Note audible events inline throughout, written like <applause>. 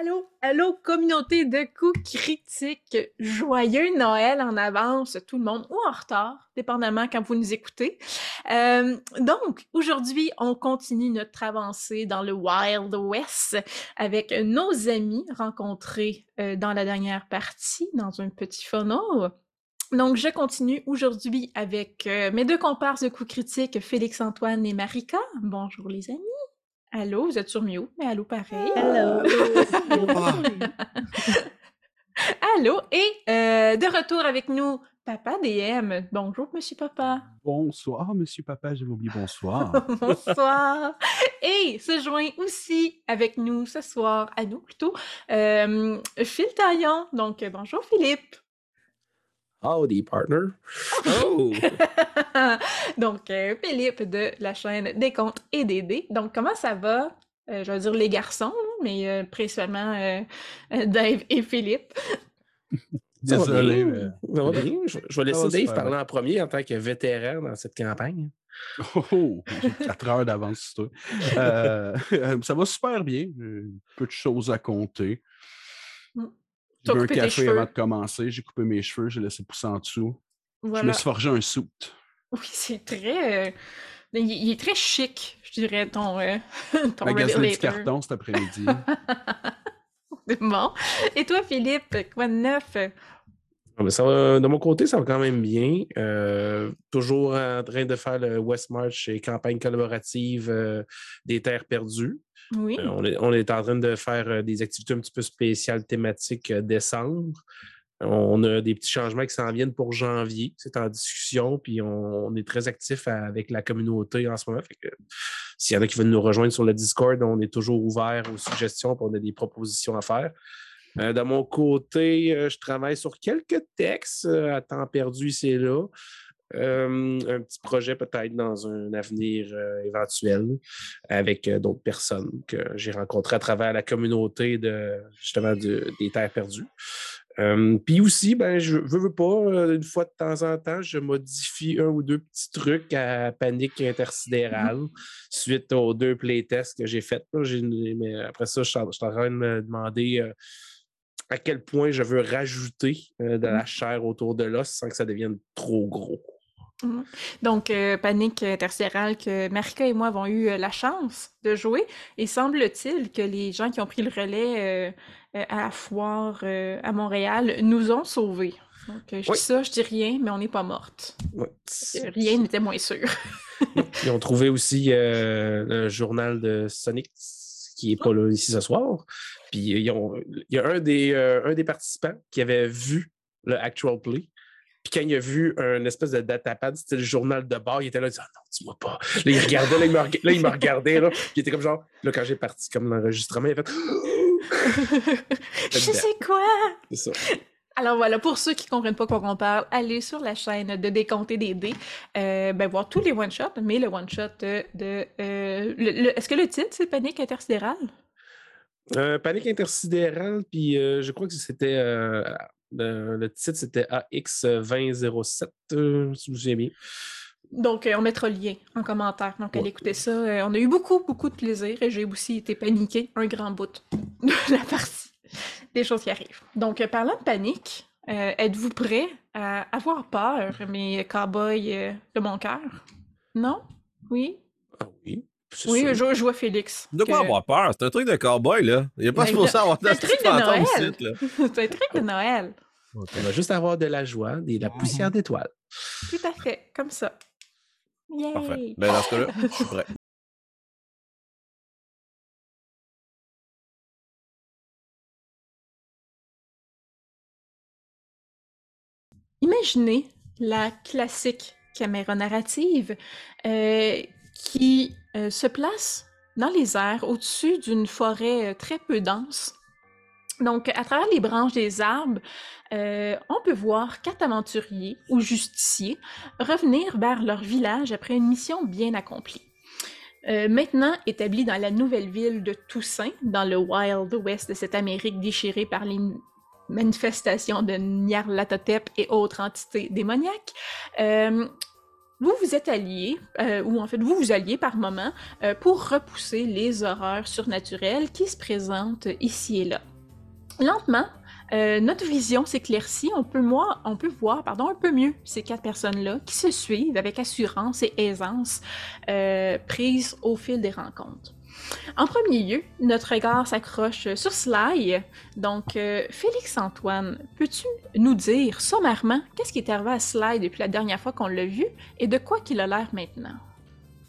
Allô, allô, communauté de coups critiques. Joyeux Noël en avance, tout le monde, ou en retard, dépendamment quand vous nous écoutez. Euh, donc, aujourd'hui, on continue notre avancée dans le Wild West avec nos amis rencontrés euh, dans la dernière partie, dans un petit funnel. Donc, je continue aujourd'hui avec euh, mes deux comparses de coups critiques, Félix-Antoine et Marika. Bonjour les amis. Allô, vous êtes sur mute, mais allô pareil. Hello. <laughs> allô, et euh, de retour avec nous, Papa DM. Bonjour, Monsieur Papa. Bonsoir, Monsieur Papa, j'avais oublié bonsoir. <laughs> Bonsoir. Et se joint aussi avec nous ce soir, à nous plutôt, euh, Phil Taillon. Donc, bonjour Philippe. Howdy, partner. Oh! <laughs> Donc, euh, Philippe de la chaîne Des comptes et des dés. Donc, comment ça va? Euh, je vais dire les garçons, mais euh, principalement Dave et Philippe. Désolé. <laughs> Ça va bien? Je, je vais laisser Dave parler en premier en tant que vétéran dans cette campagne. Oh, oh, j'ai 4 heures d'avance sur toi. Euh, <laughs> ça va super bien. Peu de choses à compter. J'ai bu un café cheveux. avant de commencer. J'ai coupé mes cheveux, j'ai laissé pousser en dessous. Je me suis forgé un suit. Oui, c'est très. euh, il, il est très chic, je dirais, ton, euh, <laughs> ton Magasiner du carton cet après-midi. <laughs> Bon. Et toi, Philippe, quoi de neuf? Ah, ben, ça va- de mon côté, ça va quand même bien. Euh, toujours en train de faire le West March et campagne collaborative euh, des Terres perdues. Euh, on, est, en train de faire euh, des activités un petit peu spéciales thématiques euh, décembre. On a des petits changements qui s'en viennent pour janvier. C'est en discussion, puis on, est très actif avec la communauté en ce moment. S'il y en a qui veulent nous rejoindre sur le Discord, on est toujours ouvert aux suggestions, puis on a des propositions à faire. De mon côté, je travaille sur quelques textes à temps perdu et là. Euh, un petit projet peut-être dans un avenir euh, éventuel avec euh, d'autres personnes que j'ai rencontrées à travers la communauté de justement de- des terres perdues. Euh, Puis aussi, ben, je veux, veux pas, euh, une fois de temps en temps, je modifie un ou deux petits trucs à panique intersidérale suite aux deux playtests que j'ai faits. après ça, je suis en train de me demander euh, à quel point je veux rajouter de la chair autour de l'os sans que ça devienne trop gros. Mhm. Donc, euh, Panique intersidérale que Marika et moi avons eu euh, la chance de jouer. Et semble-t-il que les gens qui ont pris le relais euh, à la foire à Montréal nous ont sauvés. Donc, je Oui. dis ça, je dis rien, mais on n'est pas morte. Rien n'était moins sûr. <laughs> Ils ont trouvé aussi le journal de Sonic qui n'est pas là ici ce soir. Puis ils ont- il y a un des, un des participants qui avait vu le actual play. Puis quand il a vu un espèce de datapad, c'était le journal de bord, il était là, il disait Ah non, dis-moi pas. Là, il regardait, là, il me, rega- là, il me regardait, là, puis il était comme genre, là, quand j'ai parti comme l'enregistrement, il a fait <gasps> je sais quoi! C'est ça. Alors voilà, pour ceux qui ne comprennent pas quoi qu'on parle, allez sur la chaîne de Décompter des dés, euh, ben, voir tous les one-shots, mais le one-shot de... de, euh, le- le- Est-ce que le titre, c'est Panique intersidérale? Euh, panique intersidérale, puis je crois que c'était. Le, le titre, c'était AX2007, euh, si souviens bien. Donc, euh, on mettra le lien en commentaire. Donc, allez Ouais. écouter ça. Euh, on a eu beaucoup, beaucoup de plaisir et j'ai aussi été paniquée un grand bout <laughs> de la partie. Des choses qui arrivent. Donc, parlant de panique, êtes-vous prêts à avoir peur, mes cow-boys de mon cœur? Non? Oui? Ah oui. Oui, sûr. je, je vois Félix. De quoi que- avoir peur? C'est un truc de cowboy, là. Il n'est pas supposé avoir c'est un de truc de fantôme Noël. <laughs> C'est un truc de Noël. On va juste avoir de la joie et de la poussière d'étoiles. Tout à fait, comme ça. Yay! Parfait. Ben, dans ce cas-là, je suis prêt. Imaginez la classique caméra narrative euh, qui euh, se place dans les airs au-dessus d'une forêt euh, très peu dense. Donc, à travers les branches des arbres, euh, on peut voir quatre aventuriers ou justiciers revenir vers leur village après une mission bien accomplie. Maintenant établis dans la nouvelle ville de Toussaint, dans le Wild West de cette Amérique déchirée par les manifestations de Nyarlathotep et autres entités démoniaques, vous vous êtes alliés, euh, ou en fait vous vous alliez par moment, euh, pour repousser les horreurs surnaturelles qui se présentent ici et là. lentement, euh, notre vision s'éclaircit. On peut, moi, on peut voir pardon, un peu mieux ces quatre personnes-là qui se suivent avec assurance et aisance, prises au fil des rencontres. En premier lieu, notre regard s'accroche sur Sly. Donc, euh, Félix-Antoine, peux-tu nous dire sommairement qu'est-ce qui est arrivé à Sly depuis la dernière fois qu'on l'a vu et de quoi qu'il a l'air maintenant?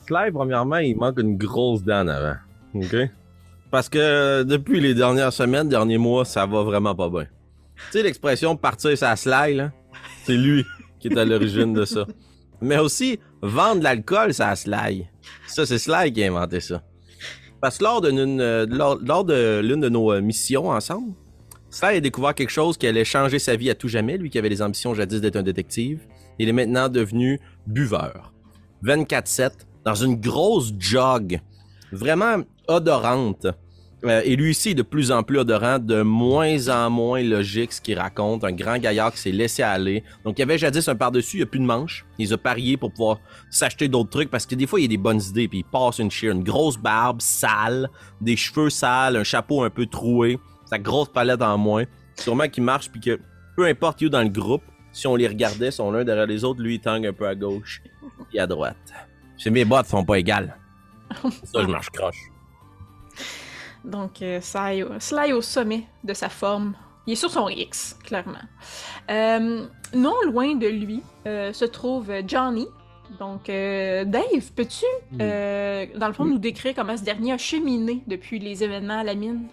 Sly, premièrement, il manque une grosse dent en avant. OK? Parce que euh, depuis les dernières semaines, derniers mois, ça va vraiment pas bien. Tu sais, l'expression partir sa Sly, là? C'est lui qui est à l'origine de ça. Mais aussi, vendre de l'alcool, ça Sly. Ça, c'est Sly qui a inventé ça. Parce que lors de l'une euh, lors, lors de, de nos euh, missions ensemble, Sly a découvert quelque chose qui allait changer sa vie à tout jamais, lui qui avait les ambitions jadis d'être un détective. Il est maintenant devenu buveur. 24-7, dans une grosse jog, vraiment odorante. Euh, et lui aussi, de plus en plus odorant, de moins en moins logique ce qu'il raconte. Un grand gaillard qui s'est laissé aller. Donc, il y avait jadis un par-dessus, il n'y a plus de manches. Il a parié pour pouvoir s'acheter d'autres trucs parce que des fois, il y a des bonnes idées. Puis il passe une chire, une grosse barbe sale, des cheveux sales, un chapeau un peu troué, sa grosse palette en moins. Sûrement qu'il marche, puis que peu importe où dans le groupe, si on les regardait, sont l'un derrière les autres, lui, il tangue un peu à gauche et à droite. C'est mes bottes sont pas égales. Ça, je marche croche. Donc, euh, Sly, au- Sly au sommet de sa forme. Il est sur son X, clairement. Euh, non loin de lui euh, se trouve Johnny. Donc, euh, Dave, peux-tu, dans le fond, nous décrire comment ce dernier a cheminé depuis les événements à la mine?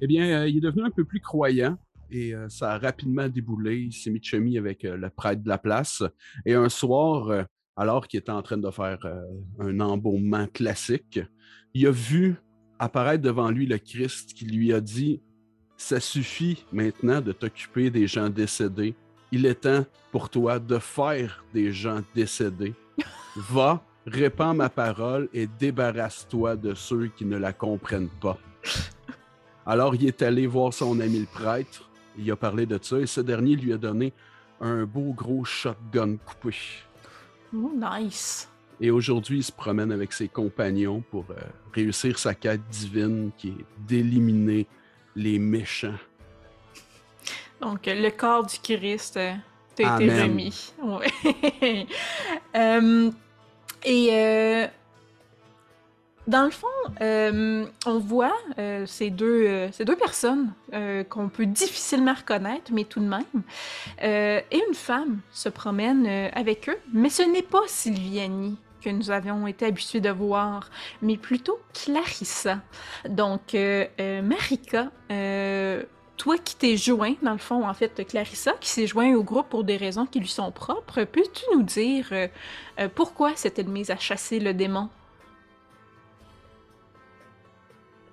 Eh bien, il est devenu un peu plus croyant et ça a rapidement déboulé. Il s'est mis de chemise avec le prêtre de la place. Et un soir, alors qu'il était en train de faire un embaumement classique, il a vu apparaître devant lui le Christ qui lui a dit Ça suffit maintenant de t'occuper des gens décédés. Il est temps pour toi de faire des gens décédés. Va, répands ma parole et débarrasse-toi de ceux qui ne la comprennent pas. Alors, il est allé voir son ami le prêtre. Il a parlé de ça et ce dernier lui a donné un beau gros shotgun coupé. Oh, nice. Et aujourd'hui, il se promène avec ses compagnons pour euh, réussir sa quête divine qui est d'éliminer les méchants. Donc, le corps du Christ t'a été remis. Ouais. Et euh, dans le fond, euh, on voit euh, ces, deux, ces deux personnes qu'on peut difficilement reconnaître, mais tout de même. Et une femme se promène avec eux, mais ce n'est pas Sylvianie que nous avions été habitués de voir, mais plutôt Clarissa. Donc, euh, euh, Marika, euh, toi qui t'es joint, dans le fond, en fait, Clarissa, qui s'est joint au groupe pour des raisons qui lui sont propres, peux-tu nous dire euh, pourquoi cette mise à chasser le démon?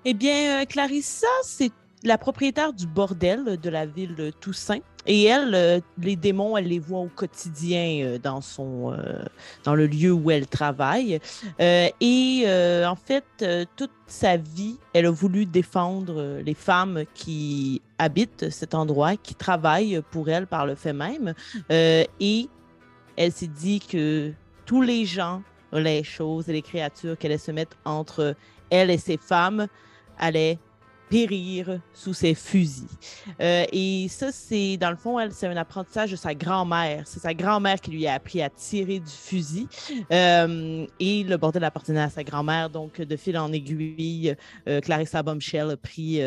Eh bien, Clarissa, c'est la propriétaire du bordel de la ville de Toussaint. Et elle, euh, les démons, elle les voit au quotidien euh, dans son, euh, dans le lieu où elle travaille. Et en fait, toute sa vie, elle a voulu défendre les femmes qui habitent cet endroit, qui travaillent pour elle par le fait même. Et elle s'est dit que tous les gens, les choses et les créatures qu'elle allait se mettre entre elle et ses femmes allaient périr sous ses fusils. Euh, et ça, c'est, dans le fond, elle, c'est un apprentissage de sa grand-mère. C'est sa grand-mère qui lui a appris à tirer du fusil. Euh, et le bordel appartenait à sa grand-mère. Donc, de fil en aiguille, euh, Clarissa Bombshell a pris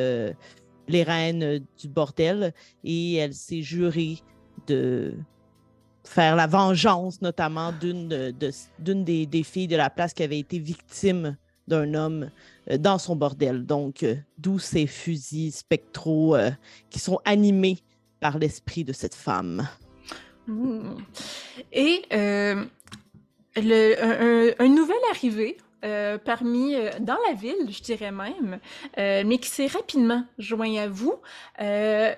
les rênes du bordel et elle s'est jurée de faire la vengeance, notamment d'une de- de- d'une des, filles de la place qui avait été victime d'un homme dans son bordel. Donc, euh, d'où ces fusils spectraux euh, qui sont animés par l'esprit de cette femme. Mmh. Et euh, un nouvel arrivé euh, parmi, euh, dans la ville, je dirais même, euh, mais qui s'est rapidement joint à vous.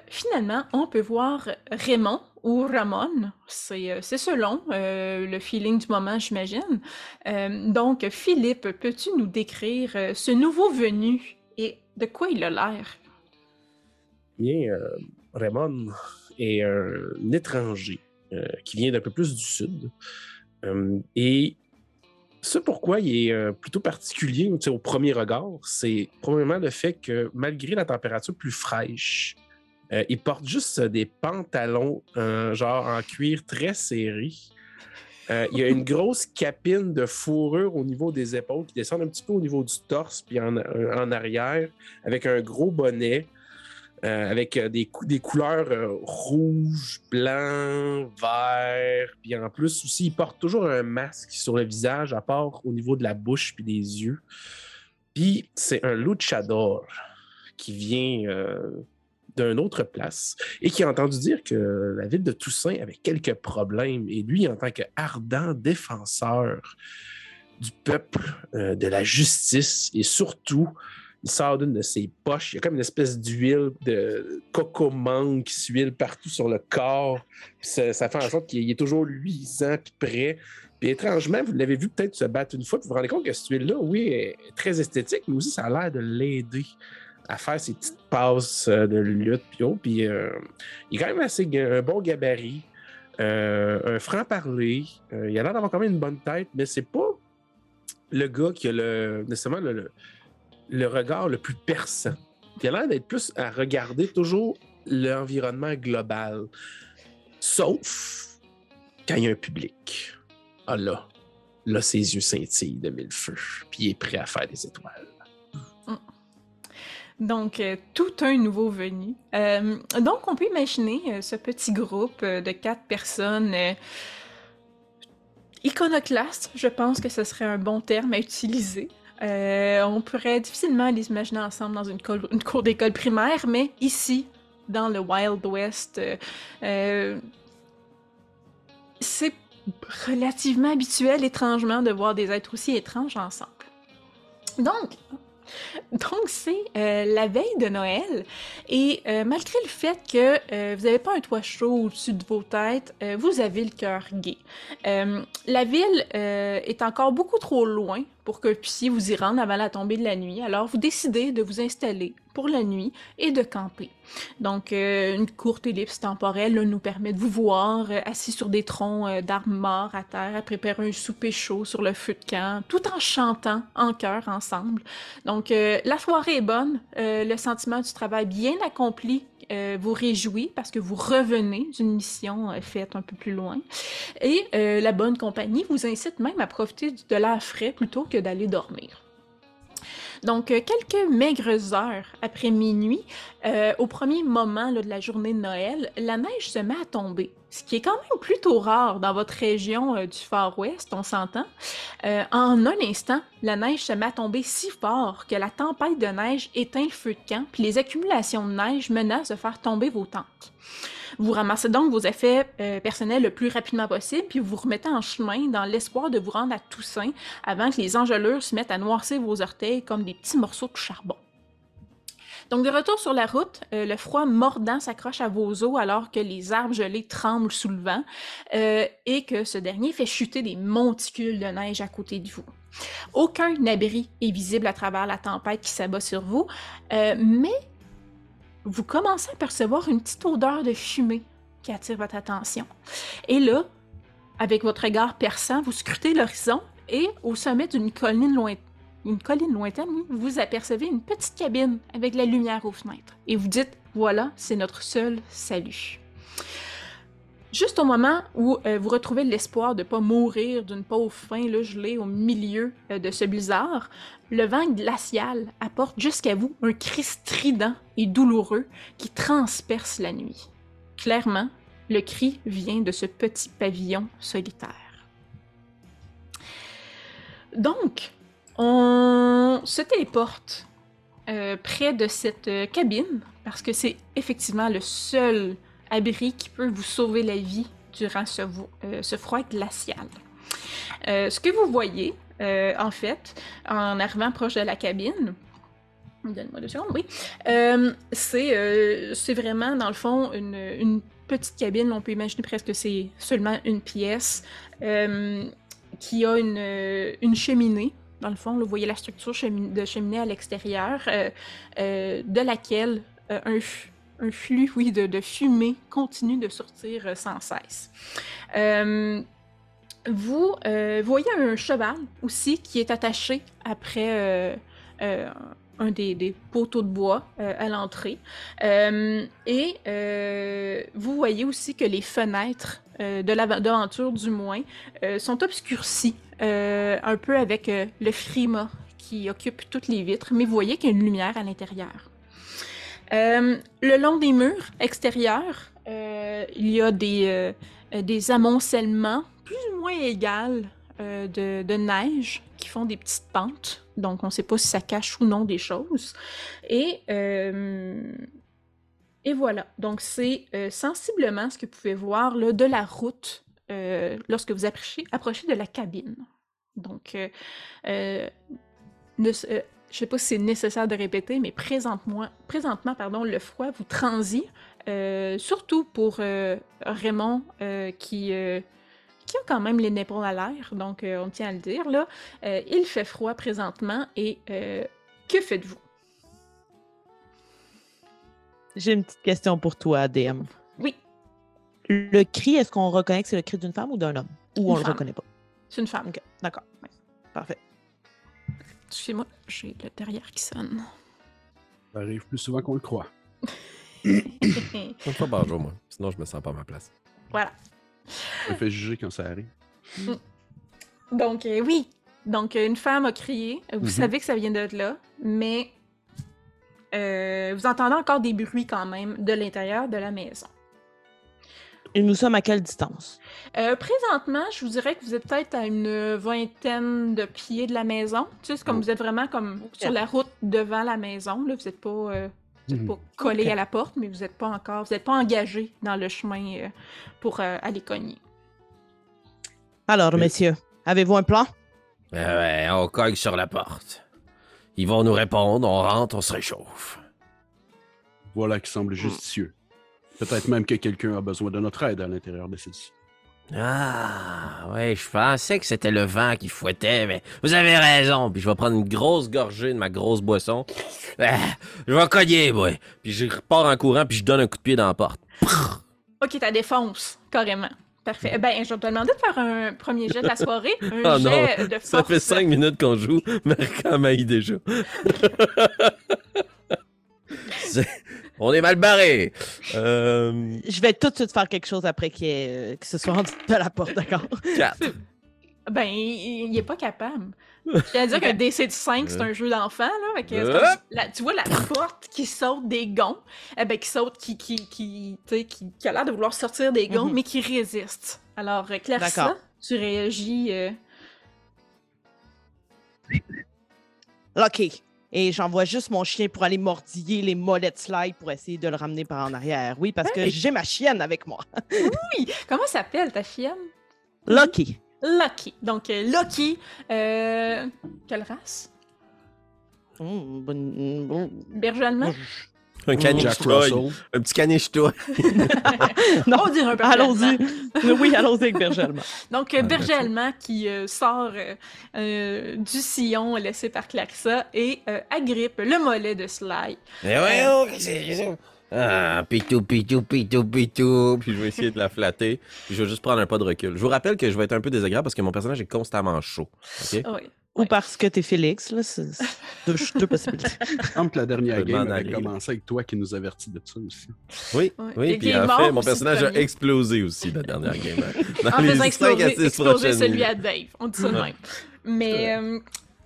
Finalement, on peut voir Raymond ou Ramon, c'est selon le feeling du moment, j'imagine. Donc, Philippe, peux-tu nous décrire ce nouveau venu et de quoi il a l'air? Bien, Raymond est un étranger qui vient d'un peu plus du sud. Et Ce pourquoi il est euh, plutôt particulier au premier regard, c'est probablement le fait que malgré la température plus fraîche, euh, il porte juste des pantalons genre en cuir très serré. il y a une grosse capine de fourrure au niveau des épaules qui descend un petit peu au niveau du torse puis en arrière avec un gros bonnet. Euh, avec euh, des, couleurs euh, rouge, blanc, vert. Puis en plus aussi, il porte toujours un masque sur le visage, à part au niveau de la bouche puis des yeux. Puis c'est un luchador qui vient d'une autre place et qui a entendu dire que la ville de Toussaint avait quelques problèmes. Et lui, en tant qu'ardent défenseur du peuple, de la justice et surtout il sort d'une de ses poches. Il y a comme une espèce d'huile de coco mangue qui s'huile partout sur le corps. Ça, fait en sorte qu'il est toujours luisant puis prêt. Puis étrangement, vous l'avez vu peut-être se battre une fois, vous vous rendez compte que cette huile-là, oui, est très esthétique, mais aussi ça a l'air de l'aider à faire ses petites passes euh, de lutte. Puis, oh, puis euh, il est quand même assez un bon gabarit, euh, un franc-parler. il a l'air d'avoir quand même une bonne tête, mais c'est pas le gars qui a le le regard le plus perçant. Il a l'air d'être plus à regarder toujours l'environnement global. Sauf quand il y a un public. Ah là, là, ses yeux scintillent de mille feux, puis il est prêt à faire des étoiles. Donc, euh, tout un nouveau venu. Euh, donc, on peut imaginer euh, ce petit groupe de quatre personnes iconoclastes, je pense que ce serait un bon terme à utiliser. Euh, on pourrait difficilement les imaginer ensemble dans une, cour d'école primaire, mais ici, dans le Wild West, euh, euh, c'est relativement habituel, étrangement, de voir des êtres aussi étranges ensemble. Donc, <laughs> donc, c'est euh, la veille de Noël. Et euh, malgré le fait que euh, vous n'avez pas un toit chaud au-dessus de vos têtes, vous avez le cœur gai. la ville est encore beaucoup trop loin pour que vous puissiez vous y rendre avant la tombée de la nuit. Alors, vous décidez de vous installer pour la nuit et de camper. Donc, une courte ellipse temporelle nous permet de vous voir assis sur des troncs d'arbres morts à terre, à préparer un souper chaud sur le feu de camp, tout en chantant en chœur ensemble. Donc, la soirée est bonne, euh, le sentiment du travail bien accompli euh, vous réjouit parce que vous revenez d'une mission euh, faite un peu plus loin. Et la bonne compagnie vous incite même à profiter de l'air frais plutôt que d'aller dormir. Donc, quelques maigres heures après minuit, au premier moment de la journée de Noël, la neige se met à tomber ce qui est quand même plutôt rare dans votre région euh, du Far West, on s'entend. Euh, en un instant, la neige se met à tomber si fort que la tempête de neige éteint le feu de camp, puis les accumulations de neige menacent de faire tomber vos tentes. Vous ramassez donc vos effets euh, personnels le plus rapidement possible, puis vous vous remettez en chemin dans l'espoir de vous rendre à Toussaint avant que les engelures se mettent à noircir vos orteils comme des petits morceaux de charbon. Donc, de retour sur la route, euh, le froid mordant s'accroche à vos os alors que les arbres gelés tremblent sous le vent euh, et que ce dernier fait chuter des monticules de neige à côté de vous. Aucun abri est visible à travers la tempête qui s'abat sur vous, mais vous commencez à percevoir une petite odeur de fumée qui attire votre attention. Et là, avec votre regard perçant, vous scrutez l'horizon et au sommet d'une colline lointaine, vous apercevez une petite cabine avec la lumière aux fenêtres. Et vous dites, voilà, c'est notre seul salut. Juste au moment où euh, vous retrouvez l'espoir de ne pas mourir d'une pauvre faim là, gelée au milieu euh, de ce blizzard, le vent glacial apporte jusqu'à vous un cri strident et douloureux qui transperce la nuit. Clairement, le cri vient de ce petit pavillon solitaire. Donc, on se téléporte euh, près de cette cabine parce que c'est effectivement le seul abri qui peut vous sauver la vie durant ce, euh, froid glacial. ce que vous voyez, en fait, en arrivant proche de la cabine, Donne-moi deux secondes, oui. c'est vraiment, dans le fond, une, petite cabine. On peut imaginer presque que c'est seulement une pièce qui a une cheminée dans le fond, vous voyez la structure de cheminée à l'extérieur, euh, euh, de laquelle euh, un, flux oui, de, fumée continue de sortir sans cesse. vous, euh, voyez un cheval aussi qui est attaché après euh, euh, un des, poteaux de bois euh, à l'entrée. Euh, et euh, vous voyez aussi que les fenêtres euh, de l'aventure, du moins, euh, sont obscurcies euh, un peu avec euh, le frima qui occupe toutes les vitres, mais vous voyez qu'il y a une lumière à l'intérieur. Euh, le long des murs extérieurs, euh, il y a des, euh, des amoncellements plus ou moins euh, de, neige qui font des petites pentes. Donc, on ne sait pas si ça cache ou non des choses. Et, et voilà. Donc, c'est sensiblement ce que vous pouvez voir là, de la route lorsque vous approchez, approchez de la cabine. Donc, ne- je ne sais pas si c'est nécessaire de répéter, mais présentement, présentement pardon, le froid vous transit, euh, surtout pour euh, Raymond euh, qui, qui a quand même les épaules à l'air, donc on tient à le dire. Là. Il fait froid présentement et que faites-vous? J'ai une petite question pour toi, DM. Oui, Le cri, est-ce qu'on reconnaît que c'est le cri d'une femme ou d'un homme? Ou Une on femme. le reconnaît pas? c'est une femme. OK, d'accord. Parfait. Excusez-moi, j'ai le derrière qui sonne. Ça arrive plus souvent qu'on le croit. Une fois par jour, moi. Sinon, je me sens pas à ma place. voilà. On fait juger quand ça arrive. Donc, euh, oui. Donc, une femme a crié. Vous Mhm. savez que ça vient de là, mais euh, vous entendez encore des bruits quand même de l'intérieur de la maison. Et nous sommes à quelle distance? Euh, présentement, je vous dirais que vous êtes peut-être à une vingtaine de pieds de la maison. Tu sais, c'est comme Oh. vous êtes vraiment comme sur la route devant la maison. Là, vous n'êtes pas, euh, Mhm. pas collé à la porte, mais vous n'êtes pas encore, vous n'êtes pas engagé dans le chemin euh, pour euh, aller cogner. Alors, Oui. messieurs, avez-vous un plan? Ouais, on cogne sur la porte. Ils vont nous répondre, on rentre, on se réchauffe. Voilà qui semble justicieux. Peut-être même que quelqu'un a besoin de notre aide à l'intérieur de celle-ci. Ah, ouais, je pensais que c'était le vent qui fouettait, mais vous avez raison. Puis je vais prendre une grosse gorgée de ma grosse boisson. Ah, je vais cogner, moi. Puis je repars en courant, puis je donne un coup de pied dans la porte. Ok, t'as défonce, carrément. Parfait. Eh Ben, je vais te demander de faire un premier jet de la soirée. Un <laughs> Oh non, jet de force. Ça fait cinq minutes qu'on joue, mais quand même déjà. <laughs> On est mal barré. Euh, Je vais tout de suite faire quelque chose après qu'il y ait, euh, que ce soit rendu à la porte, d'accord? quatre. Ben, il, il est pas capable. J'allais dire qu'un DC de 5, c'est un jeu d'enfant, là. que comme- la- tu vois la porte qui saute des gonds, eh ben, qui saute, qui, qui, qui, tu sais, qui, qui a l'air de vouloir sortir des gonds, Mhm. mais qui résiste. Alors, euh, Clarissa, D'accord. tu réagis. euh, OK. Et j'envoie juste mon chien pour aller mordiller les mollets de slide pour essayer de le ramener par en arrière. Oui, parce que j'ai ma chienne avec moi. <laughs> Oui! Comment s'appelle ta chienne? Lucky. Lucky. Donc, euh, Lucky, euh, quelle race? Hum, bonne- bon- Berger allemand? Un caniche. Russell. Un petit caniche toy. <laughs> Non, On dirait un allons-y. oui, allons-y avec Berger allemand. Donc, Ah, allemand qui euh, sort euh, euh, du sillon laissé par Clarissa et euh, agrippe le mollet de Sly. Eh ouais, oh, qu'est-ce que c'est ça? Ah, pitou, pitou, pitou, pitou. Puis je vais essayer de la flatter. Puis je vais juste prendre un pas de recul. Je vous rappelle que je vais être un peu désagréable parce que mon personnage est constamment chaud. OK? Oui. Ou parce que t'es Félix, là. C'est deux, deux possibilités. Il semble que la dernière game avait aller, commencé avec toi qui nous avertit de ça aussi. Oui, Ouais. oui. Et Puis en mort fait, mon personnage a explosé aussi la dernière game. hein. <laughs> Dans En les faisant exploser, exploser celui à Dave. On dit ça de Ouais. même. Mais, euh,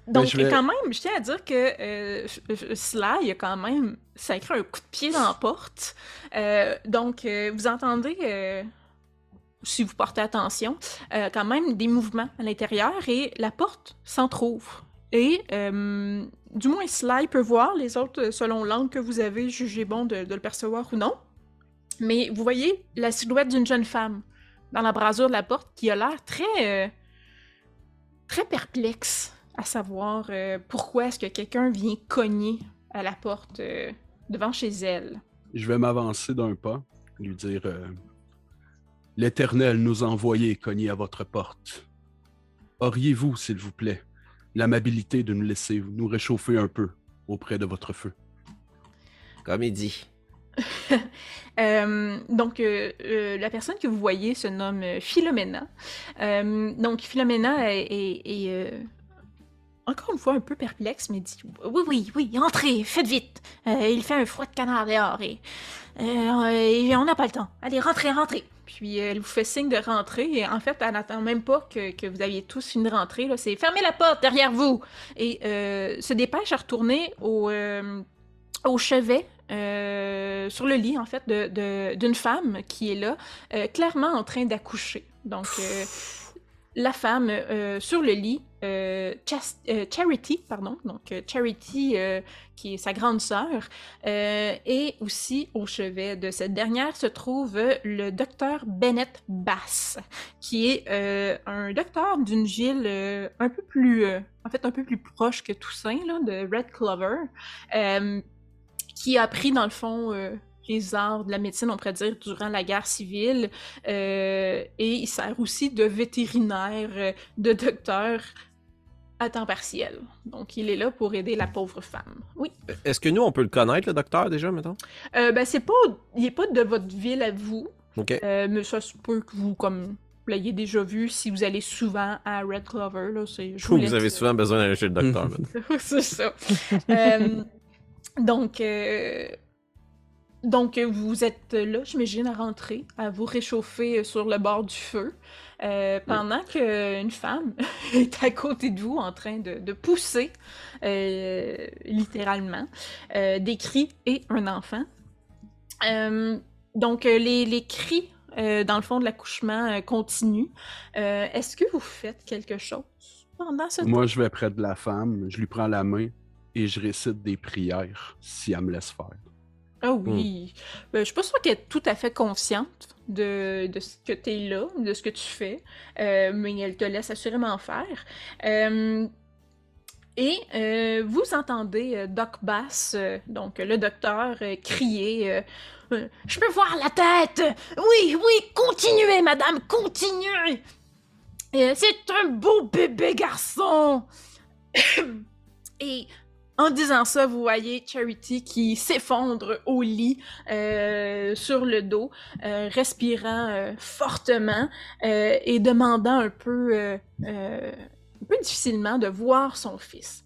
donc, je vais- quand même, je tiens à dire que euh, Sly a quand même sacré un coup de pied dans la porte. Euh, donc, euh, vous entendez, euh, si vous portez attention, euh, quand même des mouvements à l'intérieur et la porte s'entrouvre. Et euh, du moins, Sly peut voir, les autres, euh, selon l'angle que vous avez, jugé bon de, le percevoir ou non. Mais vous voyez la silhouette d'une jeune femme dans la brasure de la porte qui a l'air très, très perplexe à savoir pourquoi est-ce que quelqu'un vient cogner à la porte devant chez elle. Je vais m'avancer d'un pas, lui dire L'Éternel nous a envoyé cogner à votre porte. Auriez-vous, s'il vous plaît, l'amabilité de nous laisser nous réchauffer un peu auprès de votre feu? Comme il dit. <laughs> Euh, donc, euh, euh, la personne que vous voyez se nomme Philomena. Euh, donc, Philomena est, est- est, euh, encore une fois un peu perplexe, mais dit Oui, oui, oui, entrez, faites vite. Euh, il fait un froid de canard dehors et, euh, et on n'a pas le temps. Allez, rentrez, rentrez. Puis elle vous fait signe de rentrer et en fait, elle n'attend même pas que, vous aviez tous fini de rentrer. C'est fermez la porte derrière vous et euh, se dépêche à retourner au, euh, au chevet, euh, sur le lit, en fait, de- de- d'une femme qui est là, euh, clairement en train d'accoucher. Donc, la femme sur le lit, euh, euh, Charity, pardon, donc euh, Charity, qui est sa grande sœur, et aussi au chevet de cette dernière se trouve le docteur Bennett Bass, qui est un docteur d'une ville un peu plus, en fait, un peu plus proche que Toussaint, là, de Red Clover, qui a appris, dans le fond, les arts de la médecine, on pourrait dire, durant la guerre civile. et il sert aussi de vétérinaire, de docteur à temps partiel. Donc, il est là pour aider la pauvre femme. Oui. Est-ce que nous, on peut le connaître, le docteur, déjà, mettons? Euh, ben, c'est pas... Il est pas de votre ville à vous, OK. euh, mais ça se peut que vous, comme... Vous l'ayez déjà vu si vous allez souvent à Red Clover. Là, c'est, je Vous, avez souvent besoin d'aller chez le docteur, <laughs> maintenant. c'est ça. Euh, donc, euh, donc, euh, vous êtes là, j'imagine, à rentrer, à vous réchauffer euh, sur le bord du feu, euh, pendant qu'une femme <laughs> est à côté de vous en train de, de pousser, euh, littéralement, euh, des cris et un enfant. Euh, donc, les, les cris, dans le fond de l'accouchement, continuent. Est-ce que vous faites quelque chose pendant ce temps? Moi, je vais près de la femme, je lui prends la main et je récite des prières si elle me laisse faire. Ah oui. Ben, je suis pas sûre qu'elle est tout à fait consciente de, de ce que tu es là, de ce que tu fais, euh, mais elle te laisse assurément faire. Euh, et euh, vous entendez Doc Bass, donc le docteur, crier Je peux voir la tête Oui, oui, continuez, madame, continuez C'est un beau bébé garçon <coughs> Et en disant ça, vous voyez Charity qui s'effondre au lit euh, sur le dos, euh, respirant euh, fortement et demandant un peu, un peu difficilement de voir son fils.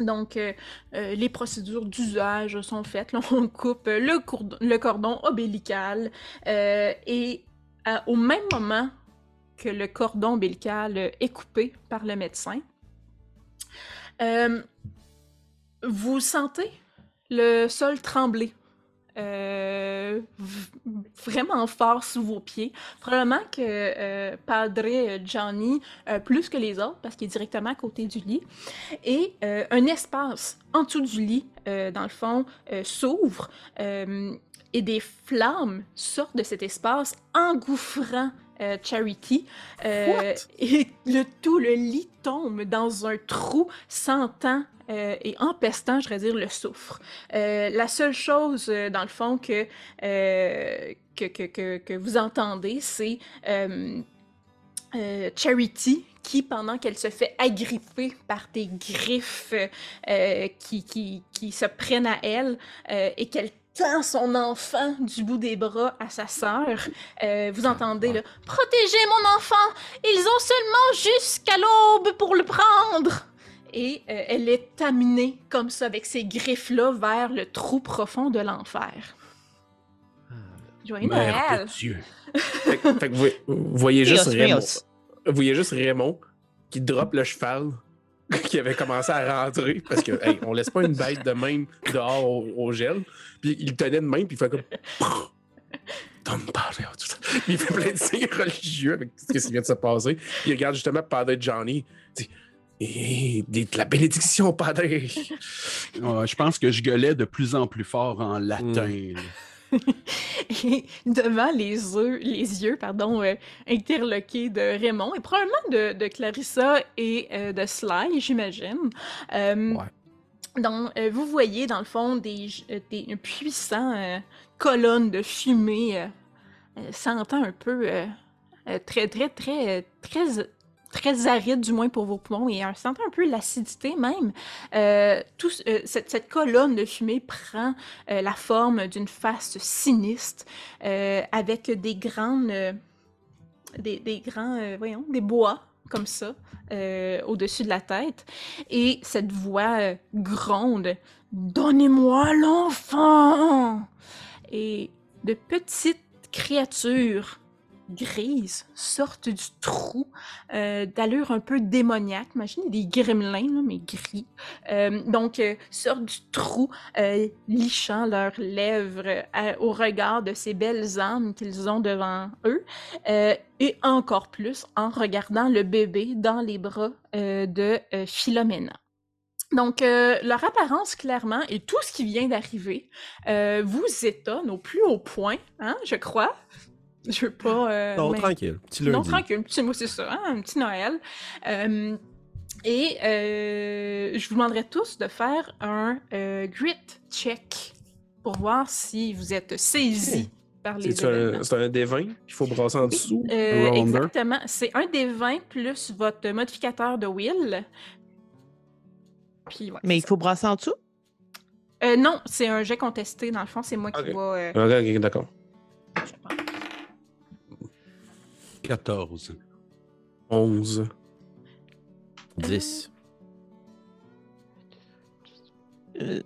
Donc, les procédures d'usage sont faites. On coupe le, le cordon euh, et au même moment que le cordon ombilical est coupé par le médecin, vous sentez le sol trembler. euh, vraiment fort sous vos pieds. Probablement que euh, Padre Johnny, euh, plus que les autres, parce qu'il est directement à côté du lit, et un espace en dessous du lit, dans le fond, s'ouvre et des flammes sortent de cet espace, engouffrant euh, Charity. Euh, et le tout, le lit tombe dans un trou sentant euh, et empestant, je vais dire, le soufre. La seule chose, dans le fond, que, que, que, que, vous entendez, c'est Charity qui, pendant qu'elle se fait agripper par des griffes euh, qui, qui, qui se prennent à elle euh, et qu'elle tend son enfant du bout des bras à sa sœur, euh, vous entendez là, Protégez mon enfant! Ils ont seulement jusqu'à l'aube pour le prendre! Et euh, elle est amenée comme ça, avec ces griffes-là, vers le trou profond de l'enfer. Joyeux Mère Noël! de Dieu. Fait, que- fait que vous, vous voyez juste Raymond. Vous voyez juste Raymond qui drop le cheval <laughs> qui avait commencé à rentrer parce que hey, on laisse pas une bête de même dehors au, au gel. Puis il tenait de même puis il fait comme <laughs> il fait plein de signes religieux avec ce qui vient de se passer. Puis il regarde justement Padre Johnny. Dit Eh, dites la bénédiction, Padre. Je pense que je gueulais de plus en plus fort en latin. Et devant les yeux, les yeux pardon, euh, interloqués de Raymond et probablement de, de Clarissa et euh, de Sly, j'imagine. Euh, Ouais. Donc, euh, vous voyez dans le fond des, des puissants colonnes de fumée sentant un peu très, très, très, très très aride, du moins pour vos poumons, et un sentant un peu l'acidité même. Euh, euh, cette, colonne de fumée prend euh, la forme d'une face sinistre, euh, avec des grandes, des, des grands, voyons, des bois comme ça au-dessus de la tête, et cette voix gronde Donnez-moi l'enfant! Et de petites créatures grises sortent du trou, euh, d'allure un peu démoniaque. Imaginez des gremlins, là, mais gris. Euh, donc, euh, sortent du trou, euh, lichant leurs lèvres au regard de ces belles âmes qu'ils ont devant eux. Et encore plus en regardant le bébé dans les bras de Philomena. Donc, leur apparence, clairement, et tout ce qui vient d'arriver, vous étonne au plus haut point, hein, je crois. <laughs> Je veux pas... euh, Non, mais- tranquille. Petit non, tranquille, petit mot, c'est ça, hein, un petit Noël. Euh, et euh, je vous demanderai tous de faire un euh, grit check pour voir si vous êtes saisis par les C'est un, un D20 qu'il faut brasser en dessous? Euh, exactement. C'est un des 20 plus votre modificateur de will. Puis, ouais, Mais il faut brasser en dessous? Euh, non, c'est un jet contesté, dans le fond. C'est moi qui Ok. va... euh, Ok, ok, d'accord. je pense. 14. 11. 10. Euh,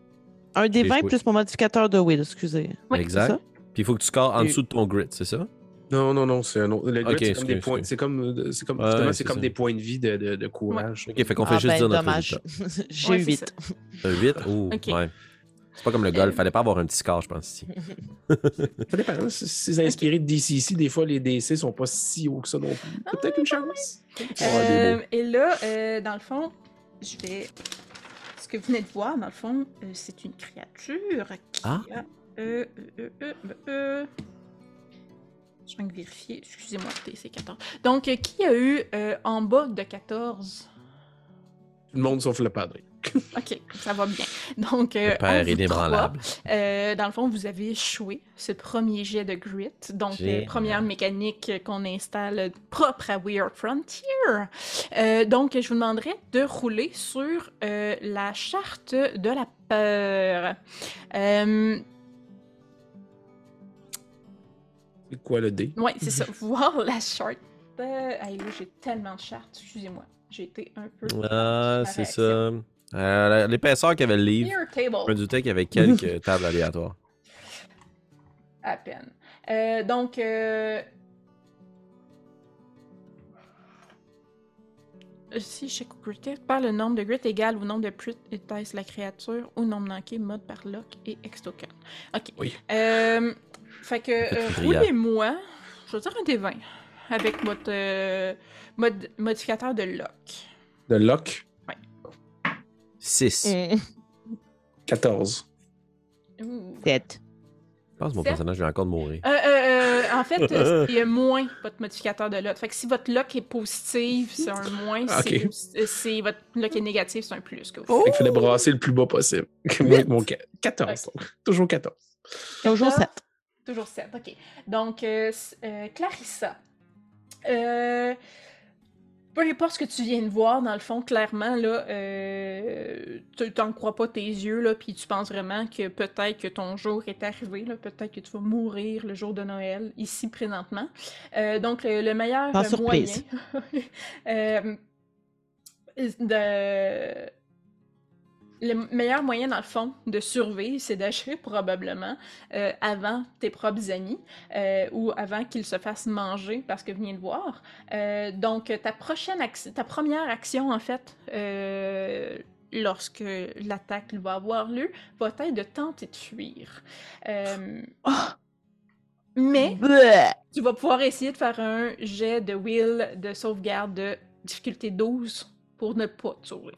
un des J'ai 20 joué. plus mon modificateur de will, excusez. Oui, exact. Puis il faut que tu scores en Et- dessous de ton grit, c'est ça? Non, non, non, c'est un autre. Le grit, Ok, c'est comme des comme, c'est comme, Ouais, justement, c'est c'est comme des points de vie de, de, de courage. Ok, fait qu'on fait Ah, juste ben, dire notre dommage. résultat. <laughs> J'ai Ouais, eu c'est 8. Un 8? Oh, Ok. ouais. C'est pas comme le golf, Euh, fallait pas avoir un petit score, je pense, ici. <laughs> Ça dépend. hein, Si c'est inspiré de DCC, des fois, les DC sont pas si hauts que ça non plus. C'est peut-être une chance. Euh, et là, euh, dans le fond, je vais. Ce que vous venez de voir, dans le fond, euh, c'est une créature qui Ah. a. Euh, euh, euh, euh, euh, Je vais vérifier. Excusez-moi, c'est 14. Donc, euh, qui a eu euh, en bas de 14 Tout le monde sauf le padre. <laughs> Ok, ça va bien. Donc, euh, Le père on vous inébranlable. trois, euh, dans le fond, vous avez échoué ce premier jet de grit. Donc, euh, première mécanique qu'on installe propre à Weird Frontier. Euh, donc, je vous demanderai de rouler sur euh, la charte de la peur. Euh, C'est quoi le D? ouais, c'est ça. <laughs> Voir la charte. Euh, là, j'ai tellement de chartes. Excusez-moi. J'ai été un peu. Ah, c'est ça. Euh, L'épaisseur qu'il y avait le livre, je me doutais qu'il y avait quelques <laughs> tables aléatoires. À peine. Euh, donc, euh, si je grit par le nombre de grit égal au nombre de prit étaisse la créature ou nombre manqué mode par lock et ex token. Ok. Oui. Euh, fait que euh, roulez-moi, je vais dire un des 20 avec votre euh, mod- modificateur de lock. De Lock, 6. Mm. 14. Ouh. Sept. Je pense que mon Sept. personnage vient encore de mourir. Euh, euh, euh, en fait, euh, <laughs> il y a moins votre modificateur de lock. Fait que si votre lock est positif, c'est un moins. Ah, Si, euh, si votre lock est négatif, c'est un plus. Que vous Oh! Fait qu'il fallait brasser le plus bas possible. <laughs> Mon ca- 14. donc. Toujours 14. Toujours Ça, 7. Toujours 7, ok. Donc, euh, s- euh, Clarissa. Euh, peu importe ce que tu viens de voir, dans le fond, clairement, là, euh, tu t'en crois pas tes yeux, là, puis tu penses vraiment que peut-être que ton jour est arrivé, là, peut-être que tu vas mourir le jour de Noël, ici, présentement. Euh, donc, le, le meilleur Pas euh, moyen surprise. <laughs> euh, de... Le meilleur moyen, dans le fond, de survivre, c'est d'agir probablement euh, avant tes propres amis euh, ou avant qu'ils se fassent manger parce que viens de voir. Euh, donc, ta prochaine ta première action, en fait, lorsque l'attaque va avoir lieu, va être de tenter de fuir. Ah! mais Bleh! tu vas pouvoir essayer de faire un jet de will de sauvegarde de difficulté 12 pour ne pas te sauver.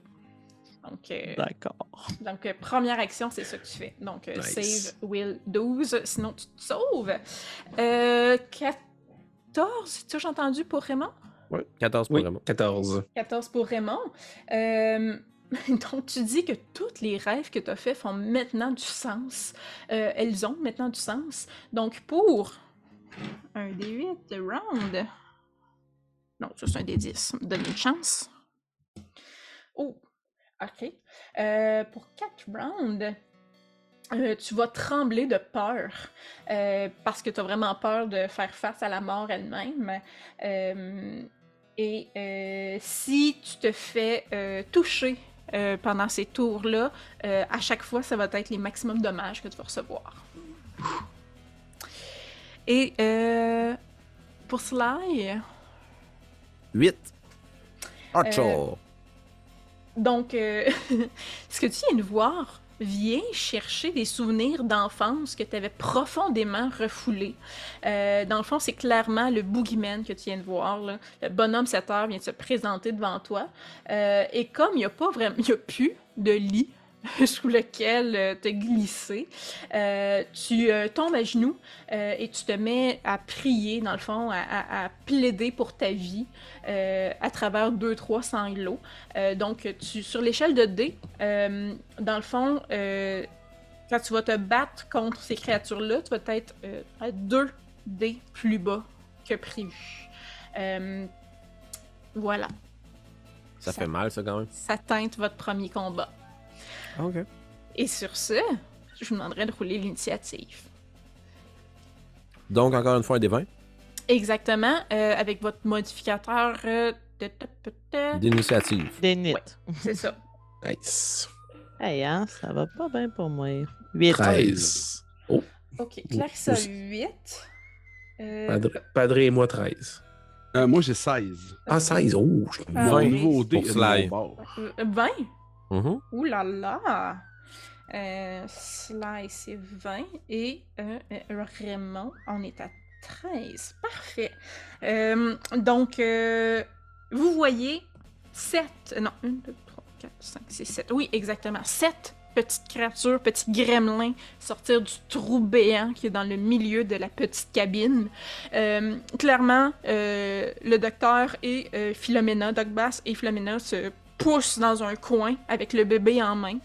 Donc, euh, D'accord. donc, euh, première action, c'est ça que tu fais. Donc, euh, Nice. save will 12, sinon tu te sauves. Euh, 14, tu as entendu pour Raymond? 14 pour Oui, vraiment. 14. 14 pour Raymond. Euh, <laughs> donc, tu dis que tous les rêves que tu as faits font maintenant du sens. Euh, elles ont maintenant du sens. Donc, pour un D8 de round. Non, ça c'est un des 10. Donne une chance. Oh, ok. Euh, pour 4 rounds, euh, tu vas trembler de peur euh, parce que tu as vraiment peur de faire face à la mort elle-même. Et si tu te fais toucher pendant ces tours-là, à chaque fois, ça va être les maximums dommages que tu vas recevoir. Et pour Sly, 8. Ocho. Donc, euh, <laughs> ce que tu viens de voir vient chercher des souvenirs d'enfance que tu avais profondément refoulés. Euh, dans le fond, c'est clairement le boogeyman que tu viens de voir. Le bonhomme 7 heures vient de se présenter devant toi. Euh, et comme il n'y a pas a plus de lit <laughs> sous lequel euh, te glisser, euh, tu euh, tombes à genoux et tu te mets à prier, dans le fond, à, à- à plaider pour ta vie à travers deux, trois sanglots. Donc, tu, sur l'échelle de dés, euh, dans le fond, quand tu vas te battre contre ces créatures-là, tu vas être euh, à deux dés plus bas que prévu. Euh, voilà. Ça fait mal, ça, quand même. Ça teinte votre premier combat. OK. Et sur ce, je vous demanderai de rouler l'initiative. Donc, encore une fois, un des 20 Exactement, euh, avec votre modificateur. euh, de- d'initiative. Des nits. C'est ça. <laughs> Nice. Hey, hein, ça va pas bien pour moi. 8. 13. Ok, Clarissa Aussi. 8. Euh, Padre, Padre et moi, 13. Euh, moi, j'ai 16. Ah, 16. Oh, je- Ah, Mon oui. nouveau dé Pour est de Sly. mon bord. euh, 20? Mhm. Ouh là là! Euh, Sly, c'est 20. Et euh, euh, Raymond, on est à 13. Parfait. Euh, donc, euh, vous voyez 7. Non, 1, 2, 3, 4, 5, 6, 7. Oui, exactement. 7 petites créatures, petits gremlins sortir du trou béant qui est dans le milieu de la petite cabine. Euh, clairement, euh, le docteur et euh, Philomena, Doc Bass et Philomena se poussent dans un coin avec le bébé en main.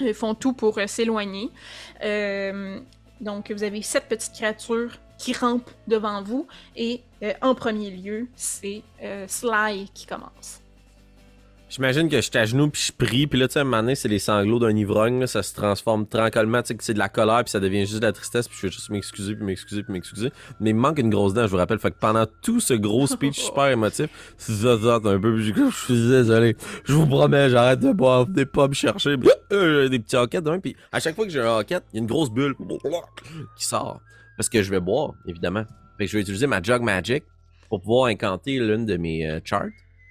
Ils font tout pour euh, s'éloigner. Euh, donc, vous avez sept petites créatures qui rampent devant vous. Et euh, en premier lieu, c'est Sly qui commence. J'imagine que je suis à genoux puis je prie, puis là, tu sais, à un moment donné, c'est les sanglots d'un ivrogne, là, ça se transforme tranquillement, tu sais, que c'est de la colère, puis ça devient juste de la tristesse, puis je vais juste m'excuser, puis m'excuser, puis m'excuser. Mais il me manque une grosse dent, je vous rappelle. Fait que pendant tout ce gros <laughs> speech super émotif, ça, ça, un peu, puis je suis désolé. Je vous promets, j'arrête de boire, venez pas me chercher. Puis, euh, j'ai des petits hoquettes demain, puis à chaque fois que j'ai un hoquette, il y a une grosse bulle qui sort. Parce que je vais boire, évidemment. Fait que je vais utiliser ma Jug Magic pour pouvoir incanter l'une de mes euh, charts.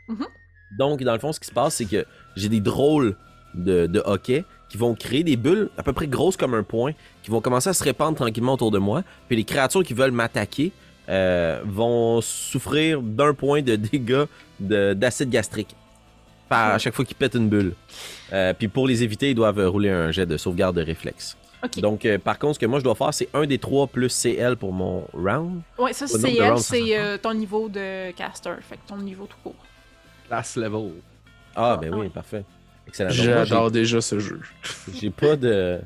Mhm. Donc, dans le fond, ce qui se passe, c'est que j'ai des drôles de, de hockey qui vont créer des bulles à peu près grosses comme un point, qui vont commencer à se répandre tranquillement autour de moi. Puis les créatures qui veulent m'attaquer euh, vont souffrir d'un point de dégâts de- d'acide gastrique par, à chaque fois qu'ils pètent une bulle. Euh, puis pour les éviter, ils doivent rouler un jet de sauvegarde de réflexe. Donc, euh, par contre, ce que moi je dois faire, c'est un des trois plus CL pour mon round. ouais, ça, c'est ça c'est ton niveau de caster. Fait que ton niveau tout court. Class level. Ah, ben ah oui, parfait. Excellent. J'adore déjà ce jeu. J'ai pas de.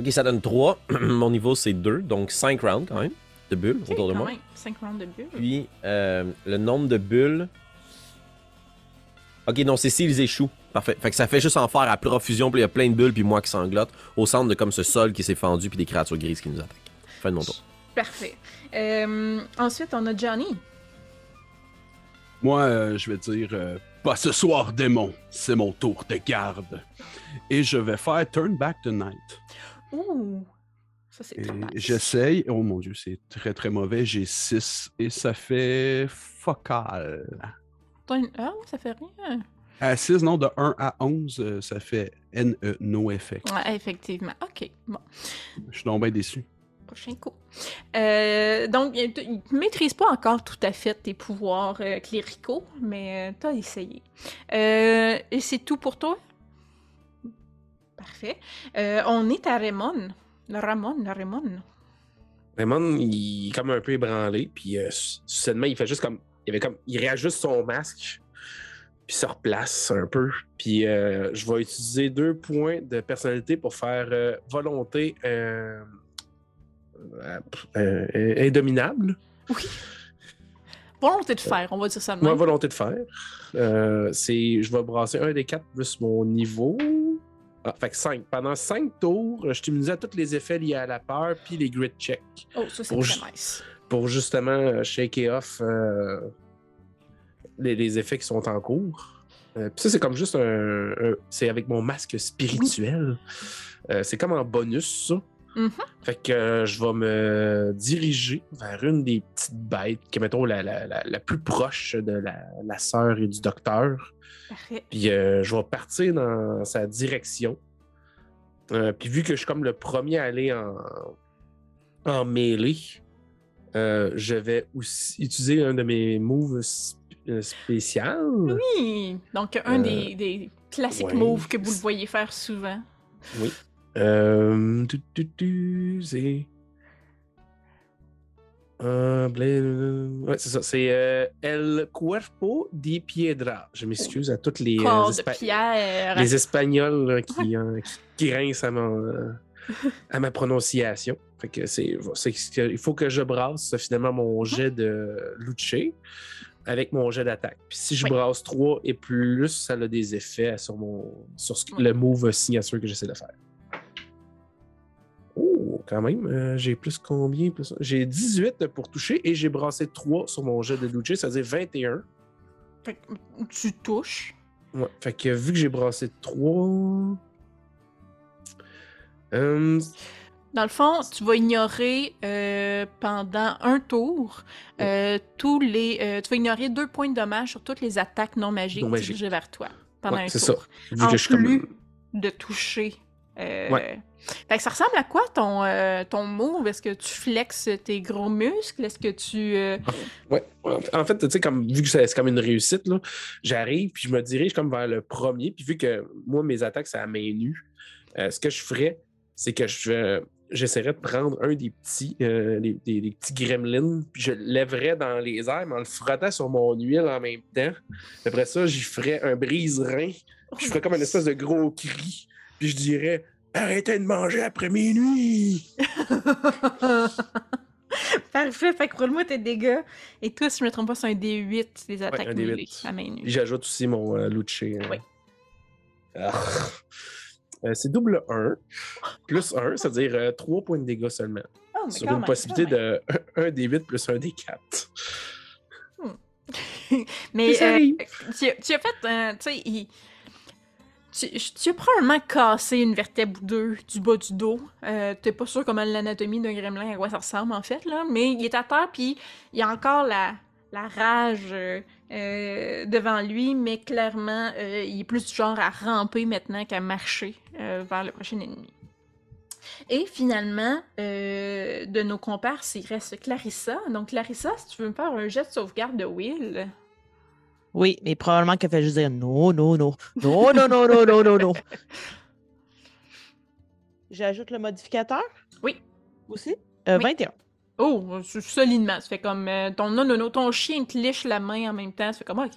Ok, ça donne 3. <clears throat> Mon niveau, c'est 2. Donc 5 rounds quand même de bulles autour de moi. même. 5 rounds de bulles. Puis euh, le nombre de bulles. Ok, non, c'est s'ils échouent. Parfait. Fait que ça fait juste en faire à profusion. Puis il y a plein de bulles. Puis moi qui sanglote. Au centre de comme ce sol qui s'est fendu. Puis des créatures grises qui nous attaquent. Fin de mon tour. Parfait. Euh, ensuite, on a Johnny. Moi, euh, je vais dire euh, Pas ce soir, démon, c'est mon tour de garde. Et je vais faire Turn Back the Night. Ouh! Ça, c'est très nice. J'essaye. Oh mon dieu, c'est très très mauvais. J'ai 6 et ça fait focal. T'as une- Ah, ça fait rien. À 6, non, de 1 à 11, euh, ça fait NE, no effect. Ouais, effectivement. OK. Bon. Je suis donc bien déçu. Prochain coup. Euh, donc, il ne maîtrise pas encore tout à fait tes pouvoirs euh, cléricaux, mais tu as essayé. Euh, et c'est tout pour toi? Parfait. Euh, on est à Raymond. Le Ramon, Raymond. Raymond, il est comme un peu ébranlé, puis euh, soudainement, il fait juste comme. Il, comme, il réajuste son masque, puis se replace un peu. Puis euh, je vais utiliser deux points de personnalité pour faire euh, volonté euh, euh, euh, indominable. Oui. Volonté de faire, on va dire ça de même. volonté de faire, euh, c'est je vais brasser un des quatre plus mon niveau. Ah, fait que 5. Pendant 5 tours, je t'immunise à tous les effets liés à la peur puis les grit checks Oh, ça, c'est très nice. pour justement euh, shaker off euh, les, les effets qui sont en cours. Euh, puis ça, c'est comme juste un. un- c'est avec mon masque spirituel. Euh, c'est comme en bonus, ça. Mhm. Fait que euh, je vais me diriger vers une des petites bêtes qui est, mettons, la, la, la, la plus proche de la, la sœur et du docteur. Parfait. Puis euh, je vais partir dans sa direction. Euh, puis vu que je suis comme le premier à aller en, en mêlée, je vais aussi utiliser un de mes moves sp- spéciales. Oui, donc un des, des classiques ouais. moves que vous le voyez faire souvent. Oui. Euh, c'est. Euh, blé- ouais, c'est ça. C'est euh, El Cuerpo di Piedra. Je m'excuse à toutes les, euh, de Espa- les Espagnols là, qui, euh, qui, qui grincent à, mon, <laughs> à ma prononciation. Fait que c'est, il faut que je brasse euh, finalement mon jet de luché avec mon jet d'attaque. Puis si je Oui. brasse 3 et plus, ça a des effets sur, mon, sur ce le move signature que j'essaie de faire. Oh, quand même, euh, j'ai plus combien? Plus... J'ai 18 pour toucher et j'ai brassé 3 sur mon jet de luché, c'est-à-dire 21. Fait que tu touches. Ouais, fait que vu que j'ai brassé 3. Euh, Dans le fond, tu vas ignorer euh, pendant un tour euh, tous les. euh, tu vas ignorer deux points de dommage sur toutes les attaques non magiques Non dirigées vers toi pendant Ouais, un c'est tour. vu En que je suis comme. plus de toucher. euh, Ouais. Ça ressemble à quoi ton, euh, ton move? Est-ce que tu flexes tes gros muscles? Est-ce que tu. euh, Ouais. En fait, tu sais, comme, vu que c'est comme une réussite, là, j'arrive puis je me dirige comme vers le premier. Puis vu que moi, mes attaques, c'est à main nue, euh, ce que je ferais, c'est que je j'essaierais de prendre un des petits, des, des- petits gremlins, puis je lèverais dans les airs, mais en le frottant sur mon huile en même temps. Après ça, j'y ferais un brise-rein, je ferais comme une espèce de gros cri, puis je dirais Arrêtez de manger après minuit! <laughs> Parfait, fait que roule-moi tes dégâts. Et toi, si je me trompe pas, c'est un D8, les attaques un D8. mêlées à main nue. J'ajoute aussi mon euh, luché. euh. Oui. Ah. Euh, c'est double 1, plus 1, c'est-à-dire 3 points de dégâts seulement. Oh, sur une possibilité de 1 des 8 plus 1 des 4. Mais euh, tu, tu as fait un. Tu sais, il- tu, as probablement cassé une vertèbre ou deux du bas du dos. Euh, T'es pas sûr comment l'anatomie d'un gremlin, à quoi ça ressemble en fait, là. Mais il est à terre, puis il y a encore la, rage euh, euh, devant lui, mais clairement, euh, il est plus du genre à ramper maintenant qu'à marcher vers le prochain ennemi. Et finalement, de nos comparses, il reste Clarissa. Donc, Clarissa, si tu veux me faire un jet de sauvegarde de Will. Oui, mais probablement qu'elle fait juste dire non, non, non. Non, non, non, non, non, non, non. <laughs> J'ajoute le modificateur? Oui. Aussi? Euh, Oui. 21. Oh, c'est solidement. Ça fait comme euh, ton non, non, non, ton chien te liche la main en même temps. Ça fait comme, ok,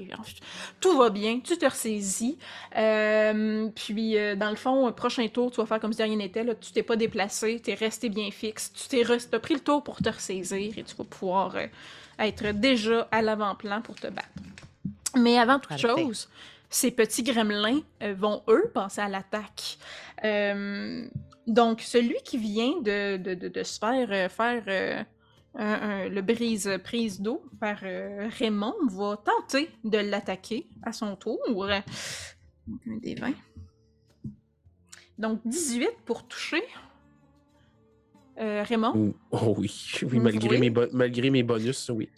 tout va bien, tu te ressaisis. Euh, puis, euh, dans le fond, un prochain tour, tu vas faire comme si rien n'était. là. Tu t'es pas déplacé, tu es resté bien fixe. Tu t'es re- t'as pris le tour pour te ressaisir et tu vas pouvoir euh, être déjà à l'avant-plan pour te battre. Mais avant toute Parfait. chose, ces petits gremlins euh, vont, eux, passer à l'attaque. Euh, donc, celui qui vient de, de, de, de se faire euh, faire euh, un- un- le brise prise d'eau par Raymond va tenter de l'attaquer à son tour. Donc, un des 20. Donc, 18 pour toucher. Raymond. Oh oui, oui malgré, oui. Mes bo- malgré mes bonus, oui.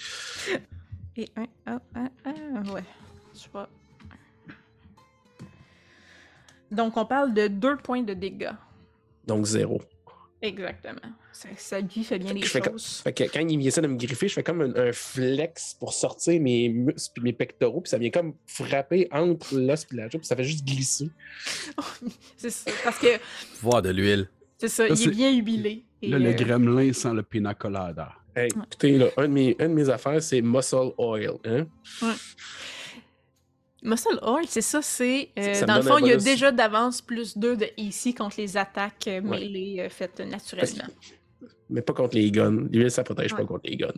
Et un, un, un, un, ouais. Je vois. Donc, on parle de deux points de dégâts. Donc zéro. Exactement. Ça, ça lui fait bien les comme- choses. Fait que quand il essaie de me griffer, je fais comme un, un flex pour sortir mes muscles et mes pectoraux, puis ça vient comme frapper entre l'os et la joue, puis ça fait juste glisser. <laughs> C'est ça. Parce que Voir de l'huile. c'est ça, Là, il est bien huilé. Et, Là, le euh, gremlin sent le pina colada. Hey, écoutez, là, un de mes, un de mes affaires, c'est muscle oil. Hein? Muscle Oil, c'est ça, c'est. euh, Ça dans le fond, il y a déjà d'avance plus 2 de AC contre les attaques euh, mêlées euh, faites naturellement. Mais pas contre les guns. L'huile, ça protège pas contre les guns.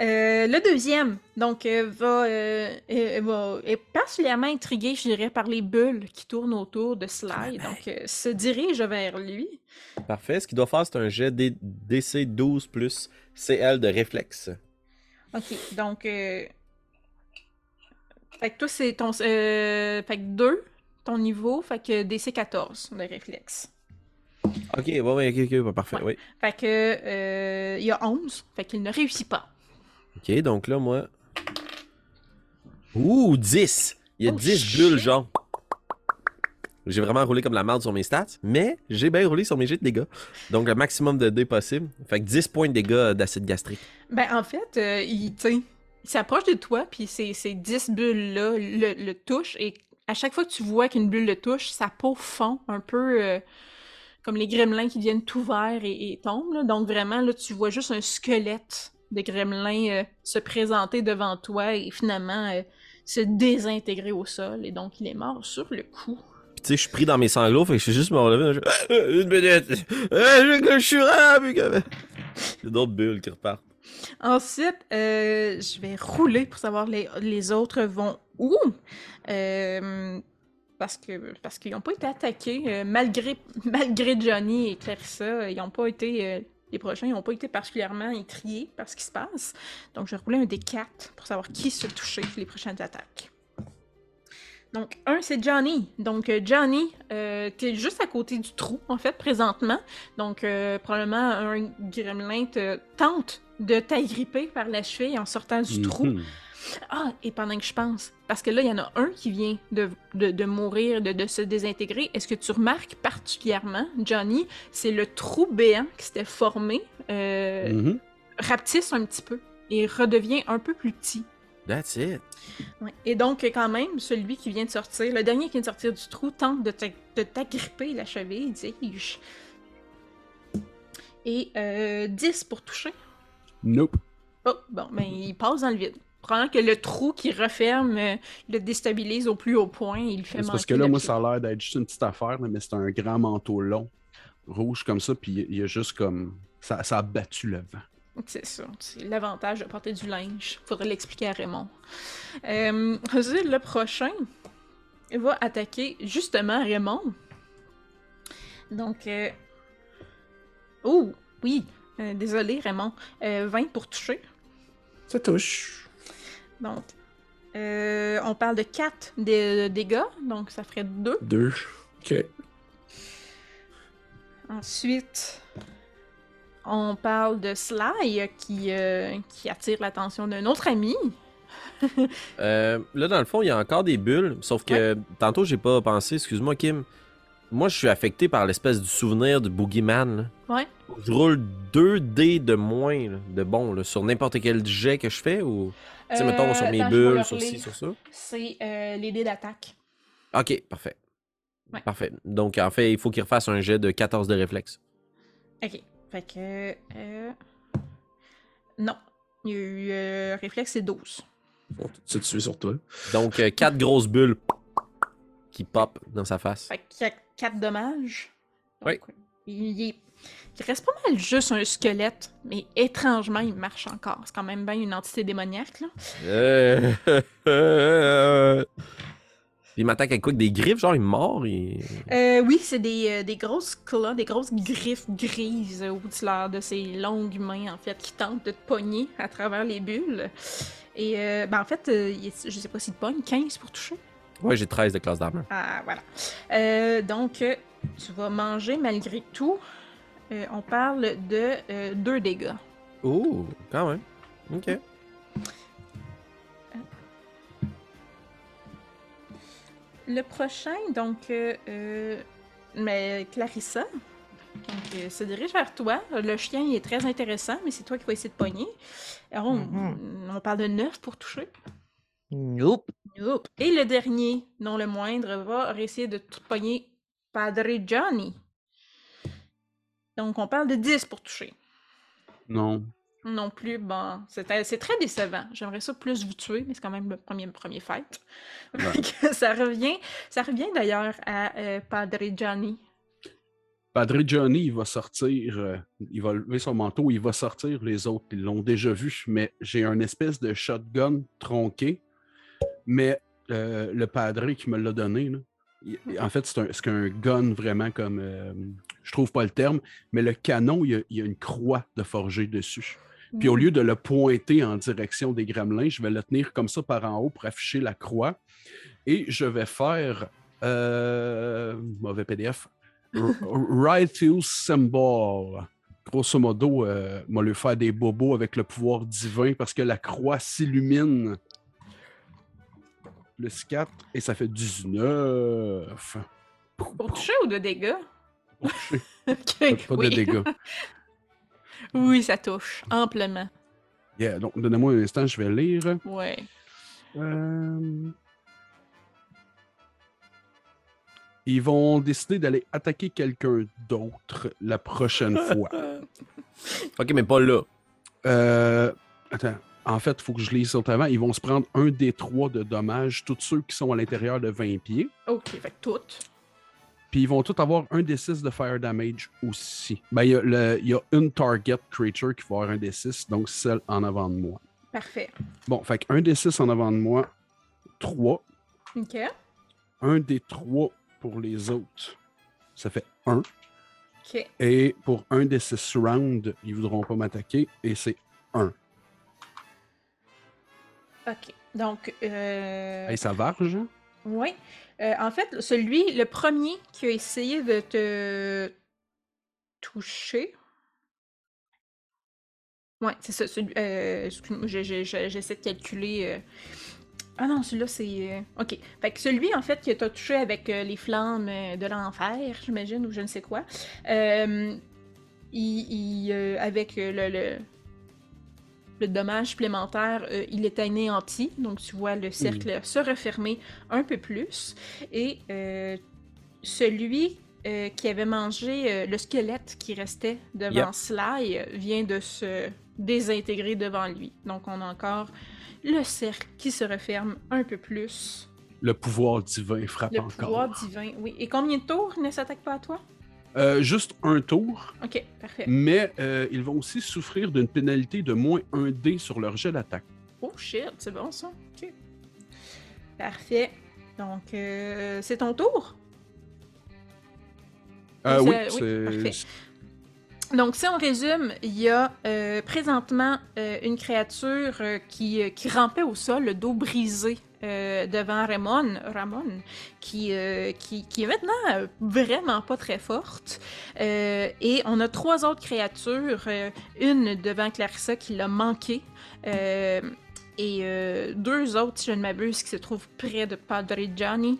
Euh, le deuxième, donc, euh, va, euh, est, va- est particulièrement intrigué, je dirais, par les bulles qui tournent autour de Sly. Donc, euh, se dirige vers lui. Parfait. Ce qu'il doit faire, c'est un jet DC 12 plus CL de réflexe. Ok, donc. euh, Fait que toi, c'est ton. euh, Fait que 2, ton niveau. Fait que DC 14 de réflexe. Ok, ouais, ouais, ok, ok, parfait, Ouais. oui. Fait que. euh, il y a 11. Fait qu'il ne réussit pas. Ok, donc là, moi. Ouh, 10! Il y a Oh, 10 shit. bulles, genre. J'ai vraiment roulé comme la merde sur mes stats, mais j'ai bien roulé sur mes jets de dégâts. Donc le maximum de dés possible. Fait que 10 points de dégâts d'acide gastrique. Ben, en fait, euh, il, tu sais, il s'approche de toi, puis ces, ces 10 bulles-là le, le touchent, et à chaque fois que tu vois qu'une bulle le touche, sa peau fond un peu euh, comme les gremlins qui deviennent tout verts et, et tombent. là. Donc, vraiment, là, tu vois juste un squelette de gremlin euh, se présenter devant toi et finalement euh, se désintégrer au sol, et donc il est mort sur le coup. Puis tu sais, je suis pris dans mes sanglots, fait que je suis juste me relever. je- Une minute! Euh, je, je suis rare. Il y a d'autres bulles qui repartent. Ensuite, euh, je vais rouler pour savoir les, les autres vont où. Euh, parce que parce qu'ils n'ont pas été attaqués. euh, malgré, <laughs> malgré Johnny et Clarissa, ils n'ont pas été. euh, les prochains, ils n'ont pas été particulièrement étriés par ce qui se passe. Donc, je vais rouler un des 4 pour savoir qui se toucher les prochaines attaques. Donc, un, c'est Johnny. Donc, euh, Johnny, euh, t'es juste à côté du trou, en fait, présentement. Donc, euh, probablement, un gremlin te tente de t'agripper par la cheville en sortant du trou. Ah, et pendant que je pense, parce que là, il y en a un qui vient de, de, de mourir, de, de se désintégrer. Est-ce que tu remarques particulièrement, Johnny, c'est le trou béant qui s'était formé, euh, Mhm. rapetisse un petit peu et redevient un peu plus petit. That's it. Ouais. Et donc, quand même, celui qui vient de sortir, le dernier qui vient de sortir du trou, tente de t'agripper la cheville, dis-je. Et euh, 10 pour toucher. Nope. Oh, bon, ben, il passe dans le vide. Probablement que le trou qui referme euh, le déstabilise au plus haut point et il lui fait C'est manquer parce que là, le moi, pied. ça a l'air d'être juste une petite affaire, mais c'est un grand manteau long, rouge comme ça, puis il y a juste comme. Ça, ça a battu le vent. C'est ça. C'est l'avantage de porter du linge. Faudrait l'expliquer à Raymond. Euh, le prochain va attaquer justement Raymond. Donc, euh... oh, oui. Euh, désolé, Raymond. Euh, 20 pour toucher. Ça touche. Donc, euh, on parle de 4 de dégâts. Donc, ça ferait 2. Deux. Ok. Ensuite, on parle de Sly qui, euh, qui attire l'attention d'un autre ami. Euh, là, dans le fond, il y a encore des bulles, sauf que tantôt, j'ai pas pensé, excuse-moi, Kim. Moi, je suis affecté par l'espèce du souvenir du Boogeyman. là. Ouais. Je roule 2 dés de moins là, de bon là, sur n'importe quel jet que je fais ou? Tu sais, mettons, sur mes Euh, je vais bulles, le sur ci, sur ça. C'est euh, les dés d'attaque. Ok, parfait. Ouais. Parfait. Donc, en fait, il faut qu'il refasse un jet de 14 de réflexe. Ok. Fait que. euh, Non. Il y a eu euh, réflexe, c'est 12. Bon, suite tuer sur toi. Donc, 4 grosses bulles qui pop dans sa face. Fait qu'il y a 4 dommages. Donc, Oui. Il, est- il reste pas mal juste un squelette, mais étrangement, il marche encore. C'est quand même bien une entité démoniaque, là. Euh, <laughs> Il m'attaque avec quoi? Des griffes? Genre, il mord? Il... Euh, oui, c'est des, euh, des grosses claws, des grosses griffes grises au dessus de ses longues mains, en fait, qui tentent de te pogner à travers les bulles. Et, euh, ben, en fait, euh, je sais pas s'il te pogne, 15 pour toucher. Ouais, j'ai 13 de classe d'armure. Ah, voilà. Euh, donc, euh, tu vas manger malgré tout. Euh, on parle de 2 dégâts. Ouh, quand même. Ok. Le prochain, donc, euh, euh, mais Clarissa, donc, euh, se dirige vers toi. Le chien il est très intéressant, mais c'est toi qui vas essayer de pogner. Alors, on, Mhm. on parle de 9 pour toucher. Nope. Nope. Et le dernier, non le moindre, va essayer de tout pogner Padre Johnny. Donc, on parle de 10 pour toucher. Non. Non plus, bon, c'est très décevant. J'aimerais ça plus vous tuer, mais c'est quand même le premier, premier fight. <laughs> Ça revient, ça revient d'ailleurs à euh, Padre Johnny. Padre Johnny, il va sortir, euh, il va lever son manteau, il va sortir. Les autres, ils l'ont déjà vu, mais j'ai un espèce de shotgun tronqué. Mais euh, le Padre qui me l'a donné, là, en fait, c'est un, gun vraiment comme. euh, je trouve pas le terme, mais le canon, il y a, il y a une croix de forgé dessus. Puis au lieu de le pointer en direction des gremlins, je vais le tenir comme ça par en haut pour afficher la croix. Et je vais faire. euh, mauvais PDF. <laughs> Righteous Symbol. Grosso modo, euh, moi, lui faire des bobos avec le pouvoir divin parce que la croix s'illumine. Plus 4 et ça fait 19. Pour toucher ou de dégâts? Pour toucher, <laughs> pas oui. de dégâts. <laughs> Oui, ça touche, amplement. Yeah, donc, donnez-moi un instant, je vais lire. Ouais. Euh, Ils vont décider d'aller attaquer quelqu'un d'autre la prochaine <laughs> fois. Ok, mais pas là. Euh, Attends. En fait, il faut que je lise ça avant. Ils vont se prendre un des trois de dommages, tous ceux qui sont à l'intérieur de 20 pieds. Ok, fait que toutes. Puis ils vont tous avoir un des 6 de fire damage aussi. Ben, il y, a y une target creature qui va avoir un des 6, donc celle en avant de moi. Parfait. Bon, fait qu'un des 6 en avant de moi, 3. Ok. Un des 3 pour les autres, ça fait 1. Ok. Et pour un des 6 rounds, ils voudront pas m'attaquer, et c'est 1. Ok. Donc, euh... Hey, ça varge, hein? Oui. Euh, en fait, celui, le premier qui a essayé de te toucher. Ouais, c'est ça. celui- euh, excuse-moi, j'essaie de calculer. euh. Ah non, celui-là, c'est. Ok. Fait que celui, en fait, qui t'a touché avec les flammes de l'enfer, j'imagine, ou je ne sais quoi, il, il, avec le, le, le dommage supplémentaire, euh, il est anéanti. Donc, tu vois le cercle se refermer un peu plus. Et euh, celui euh, qui avait mangé euh, le squelette qui restait devant Yep. Sly vient de se désintégrer devant lui. Donc, on a encore le cercle qui se referme un peu plus. Le pouvoir divin frappe Le encore. pouvoir divin, oui. Et combien de tours ne s'attaque pas à toi? Euh, juste un tour, Ok, parfait. mais euh, ils vont aussi souffrir d'une pénalité de moins 1 dé sur leur jet d'attaque. Oh shit, c'est bon ça. Ok. Parfait. Donc, euh, c'est ton tour? Oui, oui, c'est. parfait. Donc, si on résume, il y a présentement une créature qui, qui rampait au sol, le dos brisé euh, devant Ramon, Ramon qui, euh, qui, qui est maintenant vraiment pas très forte. Euh, et on a trois autres créatures, une devant Clarissa qui l'a manqué. et deux autres, si je ne m'abuse, qui se trouvent près de Padre Gianni,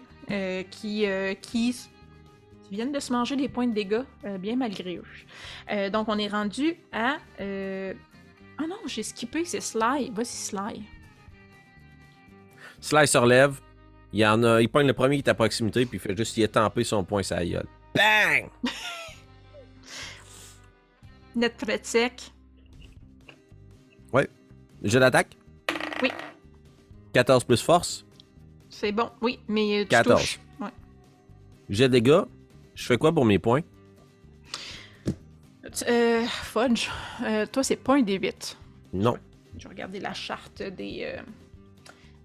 qui, qui viennent de se manger des points de dégâts, bien malgré eux. Donc, on est rendu à. Ah non, j'ai skippé, c'est Sly. Vas-y, Sly. Sly se relève. Il y en a, il pogne le premier qui est à proximité, puis il fait juste y étamper son poing sa gueule. Bang! <laughs> Net très sec. Je l'attaque? Oui. 14 plus force? C'est bon, oui, mais tu 14. touches. Ouais. J'ai des dégâts? Je fais quoi pour mes points? Euh, Fudge, euh, toi, c'est pas un D8. Non. Je vais regarder la charte des, euh,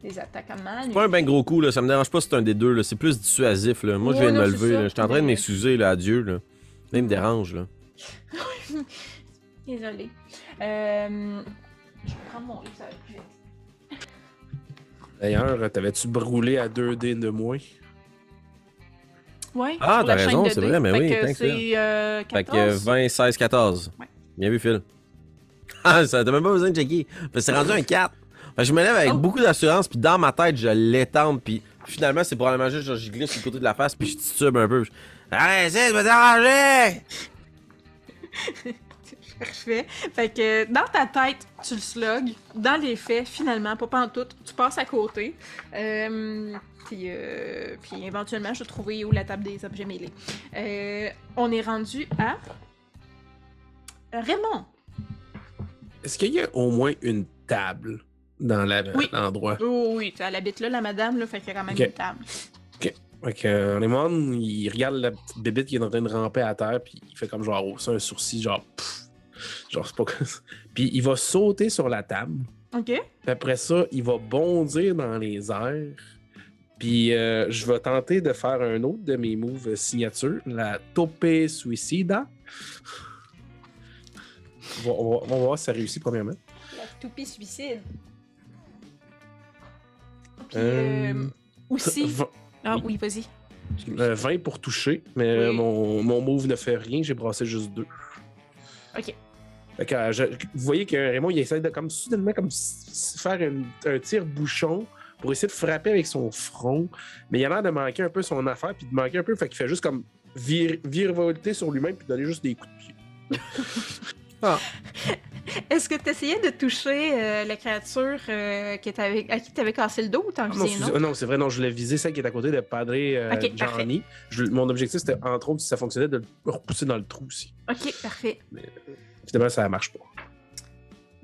des attaques à mal. C'est pas un ben gros coup, là. Ça me dérange pas si c'est un des deux, là. C'est plus dissuasif, là. Moi, je viens de me lever, ça. là. Je suis en train de m'excuser, là, à Dieu, là. Là, il me dérange, là. <laughs> Désolée. Euh, je vais prendre mon livre, ça va plus vite. D'ailleurs, t'avais-tu brûlé à 2D de moins? Ouais, Ah, t'as raison, c'est vrai, mais Fait oui, que c'est euh, Fait que 14. 20, 16, 14. Ouais. Bien vu, Phil. <laughs> Ah, ça, t'as même pas besoin de checker. Fait que c'est rendu un 4. Je me lève avec Oh. beaucoup d'assurance, puis dans ma tête, je l'étends, puis finalement, c'est probablement juste, genre, je glisse sur le côté de la face, puis je titube un peu. Je... Arrête, de me déranger! <laughs> Parfait. Fait que dans ta tête, tu le slugs. Dans les faits, finalement, pas en tout, tu passes à côté. Euh, puis, euh, puis éventuellement, je vais trouver où la table des objets mêlés. Euh, on est rendu à Raymond. Est-ce qu'il y a au moins une table? Dans la- Oui. l'endroit? Oh oui, elle habite là, la madame, là, fait qu'il y a quand même Ok. une table. Fait que euh, Raymond, il regarde la petite bébite qui est en train de ramper à terre, puis il fait comme genre hausser un sourcil, genre pff, genre c'est pas comme ça. Puis il va sauter sur la table. OK. Puis après ça, il va bondir dans les airs. Puis euh, je vais tenter de faire un autre de mes moves signature, la Tope Suicida. On va, on va- on va voir si ça réussit premièrement. La toupie suicide. Puis, Euh, euh, aussi. Ah oui, vas-y. Excuse. euh, 20 pour toucher, mais Oui. mon, mon move ne fait rien, j'ai brassé juste deux. Ok. Fait que, je- vous voyez que Raymond, il essaie de comme soudainement comme faire une- un tir bouchon pour essayer de frapper avec son front, mais il a l'air de manquer un peu son affaire, puis de manquer un peu, fait qu'il fait juste comme vir, virevolter sur lui-même, puis donner juste des coups de pied. <laughs> <laughs> Est-ce que tu essayais de toucher euh, la créature euh, à qui tu avais cassé le dos ou t'en Ah non, visais autre? non, c'est vrai, non, je l'ai visé, celle qui est à côté de Padre euh, Ok, Gianni. Je- mon objectif, c'était, entre autres, si ça fonctionnait, de le repousser dans le trou aussi. Ok, parfait. Finalement, ça marche pas.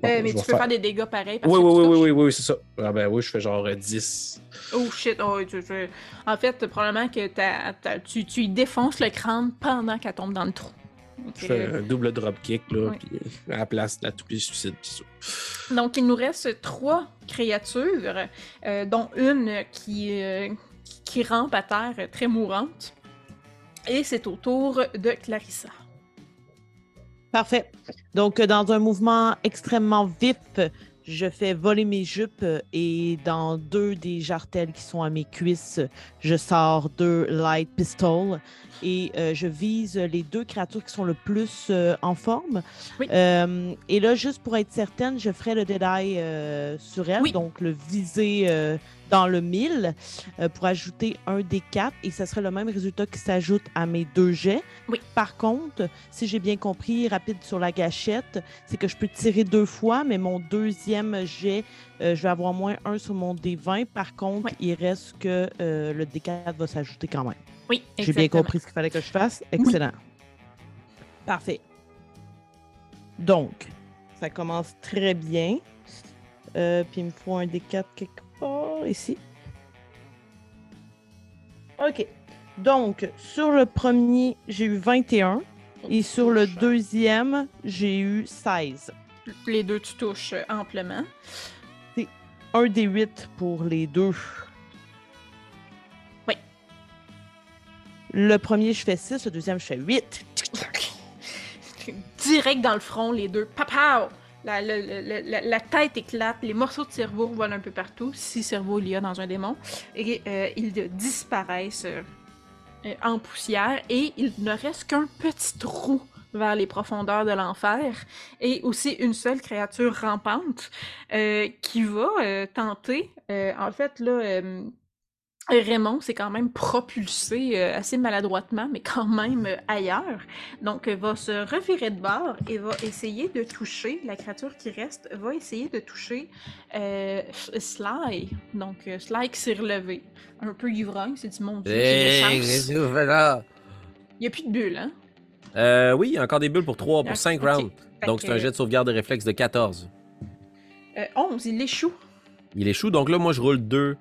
Bon, Euh, mais tu peux faire... des dégâts pareils. parce Oui, que oui, oui, oui, oui, oui, c'est ça. Ah ben oui, je fais genre euh, 10. Oh shit. Oh, tu- tu- En fait, probablement que tu, tu y défonces le crâne pendant qu'elle tombe dans le trou. Donc, Je fais un double dropkick, là, Ouais. puis euh, à la place de la toupie suicide, ça. Donc, il nous reste trois créatures, euh, dont une qui, euh, qui rampe à terre très mourante. Et c'est au tour de Clarissa. Parfait. Donc, dans un mouvement extrêmement vif, je fais voler mes jupes et dans deux des jartelles qui sont à mes cuisses, je sors deux light pistols et euh, je vise les deux créatures qui sont le plus euh, en forme. Oui. Euh, et là, juste pour être certaine, je ferai le détail sur elle, Oui. donc le viser dans le mille euh, pour ajouter un des quatre et ce serait le même résultat qui s'ajoute à mes deux jets. Oui. Par contre, si j'ai bien compris, rapide sur la gâchette, c'est que je peux tirer deux fois, mais mon deuxième jet, je vais avoir moins un sur mon D20. Par contre, il reste que le D4 va s'ajouter quand même. Oui, J'ai bien compris ce qu'il fallait que je fasse. Excellent. Parfait. Donc, ça commence très bien. Euh, puis il me faut un D4 quelque part ici. OK. Donc, sur le premier, j'ai eu 21. Et sur le deuxième, j'ai eu 16. Les deux, tu touches amplement. Un des 8 pour les deux. Le premier, je fais 6. Le deuxième, je fais 8. <laughs> Direct dans le front, les deux. Papao! La, la- tête éclate, les morceaux de cerveau volent un peu partout, si cerveau il y a dans un démon, et euh, ils disparaissent euh, en poussière, et il ne reste qu'un petit trou vers les profondeurs de l'enfer, et aussi une seule créature rampante euh, qui va tenter, en fait, là, Raymond s'est quand même propulsé euh, assez maladroitement, mais quand même euh, ailleurs. Donc, euh, va se revirer de bord et va essayer de toucher, la créature qui reste, va essayer de toucher euh, Sly. Donc, Sly qui s'est relevé. Un peu ivrogne, c'est du mon Dieu, j'ai Hey, de qu'est-ce chance. que tu fais là? Il n'y a plus de bulles, hein? Euh, oui, encore des bulles pour 3, pour Ok, 5 ok. rounds. Fait Donc, c'est un jet de sauvegarde de réflexe de 14. euh, 11, il échoue. Il échoue, donc là, moi, je roule 2.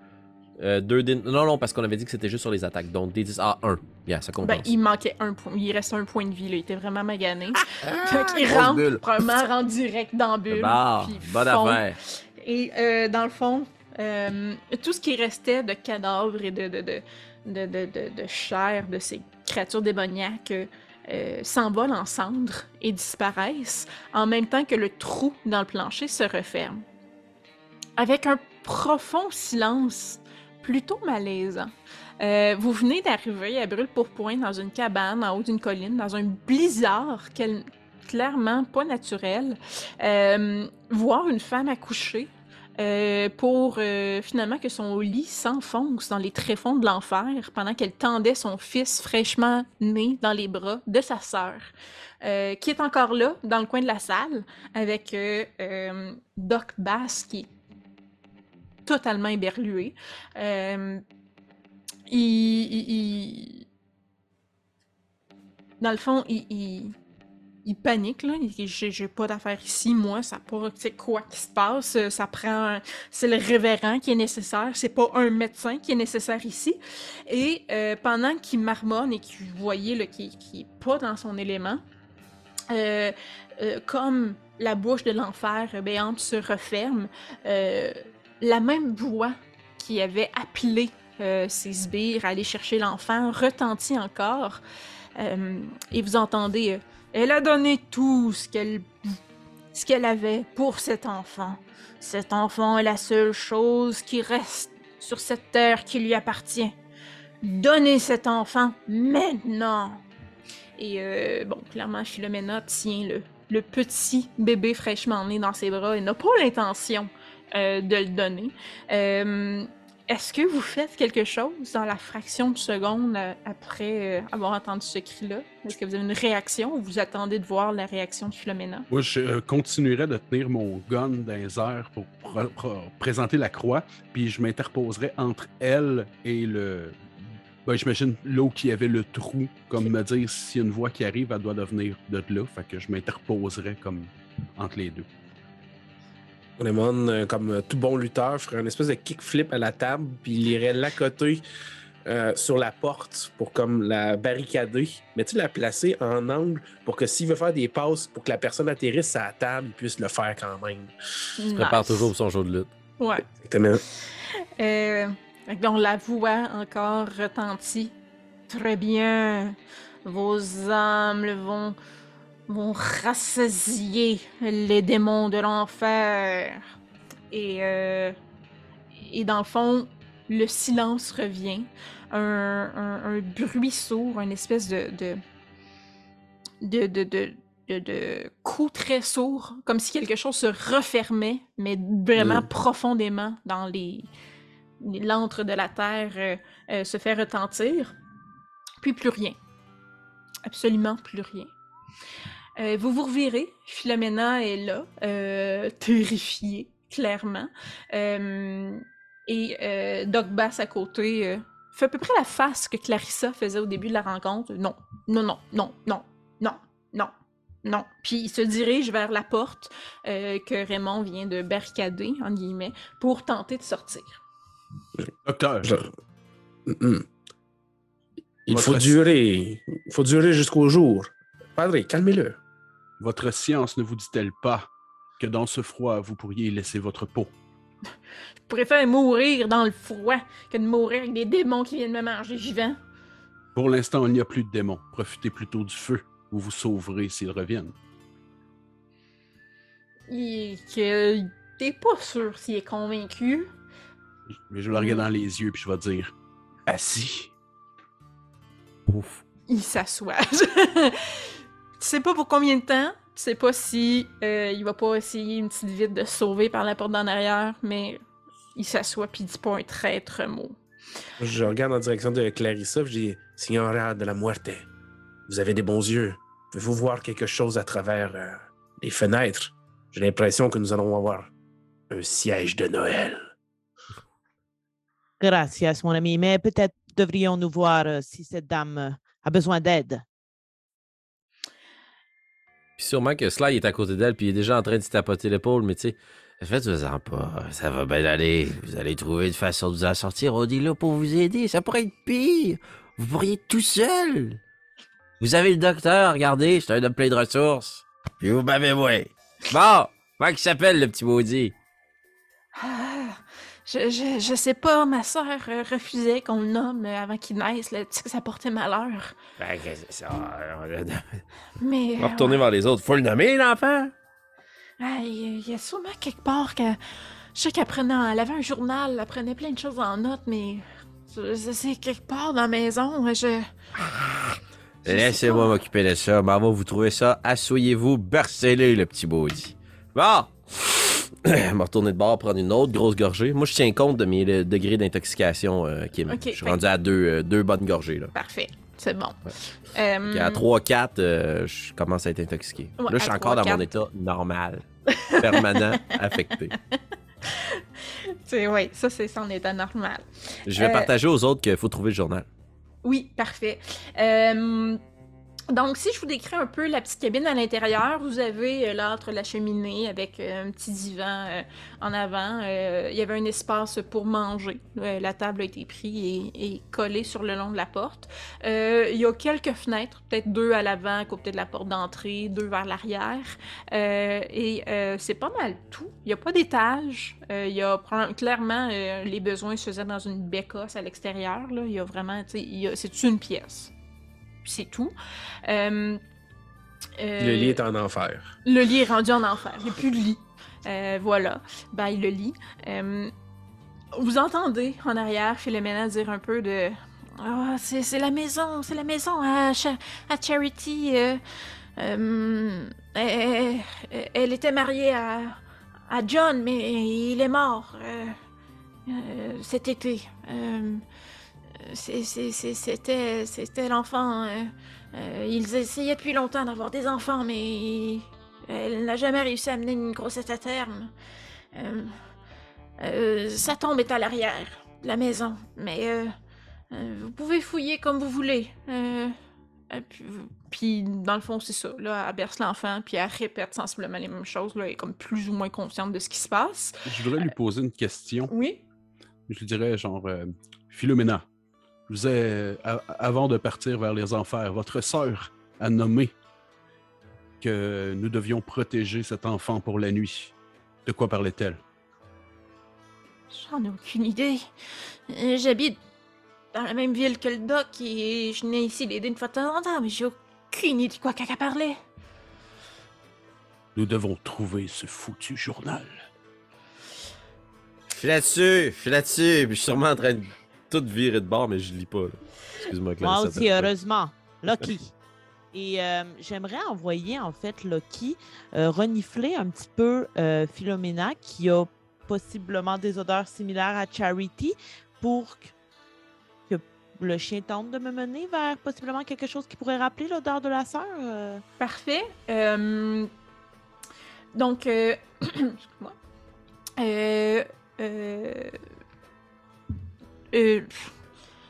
Euh, deux Non, non, parce qu'on avait dit que c'était juste sur les attaques. Donc, D10 à 1. Yeah, ça compense. Ben, il manquait un point. Il reste un point de vie, là. Il était vraiment magané. Ah, <laughs> Donc, il grosse rentre, bulle. probablement rentre direct dans la bulle. Bah, bonne fond. affaire. Et euh, dans le fond, euh, tout ce qui restait de cadavres et de, de, de, de, de, de- de chair de ces créatures démoniaques euh, s'envolent en cendres et disparaissent, en même temps que le trou dans le plancher se referme. Avec un profond silence plutôt malaisant. Euh, vous venez d'arriver à Brûle-Pourpoint dans une cabane en haut d'une colline, dans un blizzard clairement pas naturel. Euh, voir une femme accoucher euh, pour finalement que son lit s'enfonce dans les tréfonds de l'enfer pendant qu'elle tendait son fils fraîchement né dans les bras de sa sœur, qui est encore là dans le coin de la salle avec Doc Bass qui est totalement éberlué. Euh, il, Dans le fond, il, il- panique, là. J'ai pas d'affaires ici, moi. Ça pas, quoi qui se passe. Ça prend. C'est le révérend qui est nécessaire. C'est pas un médecin qui est nécessaire ici. Et euh, pendant qu'il marmonne et voyez là, qu'il qu'il est pas dans son élément, euh, comme la bouche de l'enfer béante se referme, la même voix qui avait appelé euh, ses sbires à aller chercher l'enfant retentit encore. Euh, et vous entendez, euh, elle a donné tout ce qu'elle ce qu'elle avait pour cet enfant. Cet enfant est la seule chose qui reste sur cette terre qui lui appartient. Donnez cet enfant maintenant. Et euh, bon, clairement, Philomena tient le, le petit bébé fraîchement né dans ses bras et n'a pas l'intention euh, de le donner. Euh, Est-ce que vous faites quelque chose dans la fraction de seconde euh, après avoir entendu ce cri-là? Est-ce que vous avez une réaction ou vous attendez de voir la réaction de Philomena? Moi, je continuerais de tenir mon gun dans les airs pour pr- pr- présenter la croix, puis je m'interposerais entre elle et le. Ben, j'imagine il y avait le trou, comme me dire s'il y a une voix qui arrive, elle doit devenir de là. Fait que je m'interposerais comme entre les deux. Lemon, euh, comme euh, tout bon lutteur, ferait une espèce de kickflip à la table, puis il irait l'accoter euh, sur la porte pour comme la barricader. Mais tu la placer en angle pour que s'il veut faire des passes pour que la personne atterrisse à la table, il puisse le faire quand même. Il se prépare Nice. toujours pour son jeu de lutte. Ouais. Exactement. Euh, donc la voix encore retentit. Très bien. Vos âmes vont, vont rassasier les démons de l'enfer. Et, euh, et dans le fond, le silence revient. Un, un- un bruit sourd, une espèce de, de, de, de, de, de, de coup très sourd, comme si quelque chose se refermait, mais vraiment Mm. profondément dans les- l'antre de la terre euh, euh, se fait retentir. Puis plus rien. Absolument plus rien. Euh, vous vous revirez. Philomena est là, euh, terrifiée, clairement. Euh, et euh, Doc Bass à côté euh, fait à peu près la face que Clarissa faisait au début de la rencontre. Non, non, non, non, non, non, non, non. Puis il se dirige vers la porte euh, que Raymond vient de barricader, en guillemets, pour tenter de sortir. Docteur, Je-. Il Votre- faut durer. Il faut durer jusqu'au jour. Padre, calmez-le. Votre science ne vous dit-elle pas que dans ce froid, vous pourriez laisser votre peau? Je préfère mourir dans le froid que de mourir avec des démons qui viennent me manger vivant. Pour l'instant, il n'y a plus de démons. Profitez plutôt du feu. Vous vous sauverez s'ils reviennent. Et que t'es pas sûr s'il est convaincu. Mais je le regarde dans les yeux puis je vais dire Assis. Ouf. Il s'assoit. <laughs> tu sais pas pour combien de temps. Tu sais pas si euh, il va pas essayer une petite vite de se sauver par la porte d'en arrière, mais il s'assoit puis il dit pas un traître mot. Je regarde en direction de Clarissa, je dis Signora de la Muerte, vous avez des bons yeux. Pouvez-vous voir quelque chose à travers euh, les fenêtres? J'ai l'impression que nous allons avoir un siège de Noël. Gracias, mon ami. Mais peut-être devrions-nous voir euh, si cette dame euh, a besoin d'aide. Puis sûrement que Sly est à côté d'elle, puis il est déjà en train de se tapoter l'épaule, mais tu sais, faites-vous-en pas, ça va bien aller. Vous allez trouver une façon de vous en sortir. On pour vous aider, ça pourrait être pire. Vous pourriez être tout seul. Vous avez le docteur, regardez, c'est un homme plein de ressources. Puis vous m'avez moi. Bon, comment il s'appelle le petit maudit? Ah, je, je, je sais pas, ma soeur refusait qu'on le nomme euh, avant qu'il naisse, là, tu sais que ça portait malheur. Ben, qu'est-ce que ça? Mais. On va retourner vers les autres. Faut le nommer, l'enfant? Il y a sûrement quelque part que. Je sais qu'elle prenait. Elle avait un journal, elle prenait plein de choses en note, mais. C'est quelque part dans la maison. Je. Laissez-moi m'occuper de ça. Maman, vous trouvez ça? Asseyez-vous, bercez-le, le petit maudit. Bon! <coughs> Vais retourner de bord, prendre une autre grosse gorgée. Moi, je tiens compte de mes euh, degrés d'intoxication, euh, Kim. Ok, je suis rendu à deux, euh, deux bonnes gorgées. Là. Parfait, c'est bon. Euh, Puis à 3-4, euh, je commence à être intoxiqué. Ouais, là, je suis encore dans mon 3-4. état normal, <laughs> permanent, affecté. <laughs> c'est- ouais, ça, c'est son état normal. Je vais Euh, partager aux autres qu'il faut trouver le journal. Oui, parfait. Euh, donc, si je vous décris un peu la petite cabine à l'intérieur, vous avez euh, l'âtre, la cheminée avec euh, un petit divan euh, en avant. Euh, Il y avait un espace pour manger. La table a été prise et, collée sur le long de la porte. Il y a quelques fenêtres, peut-être deux à l'avant, à côté de la porte d'entrée, deux vers l'arrière. Et c'est pas mal tout. Il n'y a pas d'étage. Il y a clairement les besoins se faisaient dans une bécasse à l'extérieur. Il y a vraiment, c'est une pièce? C'est tout. Euh, euh, Le lit est en enfer. le lit est rendu en enfer. Il n'y a plus de lit. Euh, voilà. Bye le lit. Vous entendez en arrière Philomena dire un peu de. Ah, c'est c'est la maison, c'est la maison à, à Charity. euh, euh, elle, elle était mariée à, à John, mais il est mort euh, cet été. Euh, c'est- c'est- c'est- C'était c'était l'enfant. euh, euh, ils essayaient depuis longtemps d'avoir des enfants, mais elle n'a jamais réussi à mener une grossesse à terme. Euh, euh, sa tombe est à l'arrière de la maison, mais vous pouvez fouiller comme vous voulez. Puis, puis, dans le fond, c'est ça. Là, elle berce l'enfant, puis elle répète sensiblement les mêmes choses. Là, elle est comme plus ou moins consciente de ce qui se passe. Je voudrais lui poser une question. Oui. Je lui dirais genre euh, Philomena, je vous ai, a- avant de partir vers les enfers, votre sœur a nommé que nous devions protéger cet enfant pour la nuit. De quoi parlait-elle? J'en ai aucune idée. Euh, J'habite dans la même ville que le doc et je venais ici l'aider une fois de temps en temps, mais j'ai aucune idée de quoi qu'elle parlait. Nous devons trouver ce foutu journal. Je suis là-dessus, je suis là-dessus, je suis sûrement en train de tout virer de bord, mais je lis pas. là. Excuse-moi. Moi aussi, heureusement. Lucky. <laughs> Et euh, j'aimerais envoyer, en fait, Lucky euh, renifler un petit peu euh, Philomena, qui a possiblement des odeurs similaires à Charity, pour que, le chien tente de me mener vers possiblement quelque chose qui pourrait rappeler l'odeur de la sœur. euh. Parfait. Euh, donc, euh, <clears throat> excuse-moi. Euh,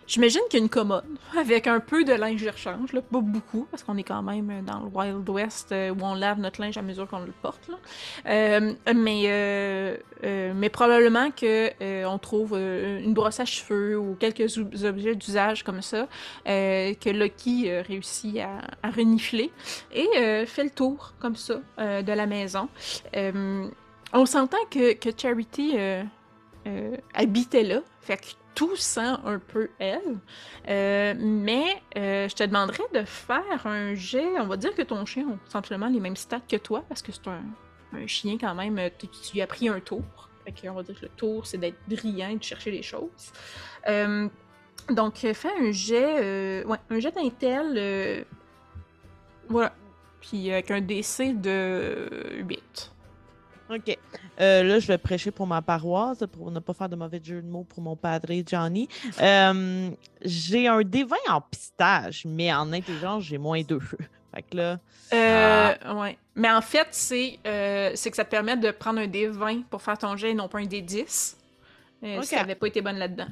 J'imagine qu'il y a une commode <laughs> avec un peu de linge de rechange, là, pas beaucoup, parce qu'on est quand même dans le Wild West euh, où on lave notre linge à mesure qu'on le porte. là. Euh, mais, mais probablement euh, on trouve une brosse à cheveux ou quelques objets d'usage comme ça que Lucky réussit à, renifler et fait le tour comme ça de la maison. On s'entend que, que Charity habitait là, fait que tout sent un peu elle. Euh, mais euh, je te demanderais de faire un jet. On va dire que ton chien a essentiellement les mêmes stats que toi, parce que c'est un, chien quand même. euh, Tu, lui as pris un tour. Fait on va dire que le tour, c'est d'être brillant et de chercher les choses. Donc, fais un jet, ouais, un jet d'intel. voilà. Puis avec un DC de 8. OK. Euh, là, je vais prêcher pour ma paroisse, pour ne pas faire de mauvais jeu de mots pour mon padre Johnny. Euh, j'ai un D20 en pistage, mais en intelligence, j'ai moins 2. <laughs> fait que là, Euh, ouais. Mais en fait, c'est c'est que ça te permet de prendre un D20 pour faire ton jet et non pas un D10. Euh, Ok. Si t'avais pas été bonne là-dedans.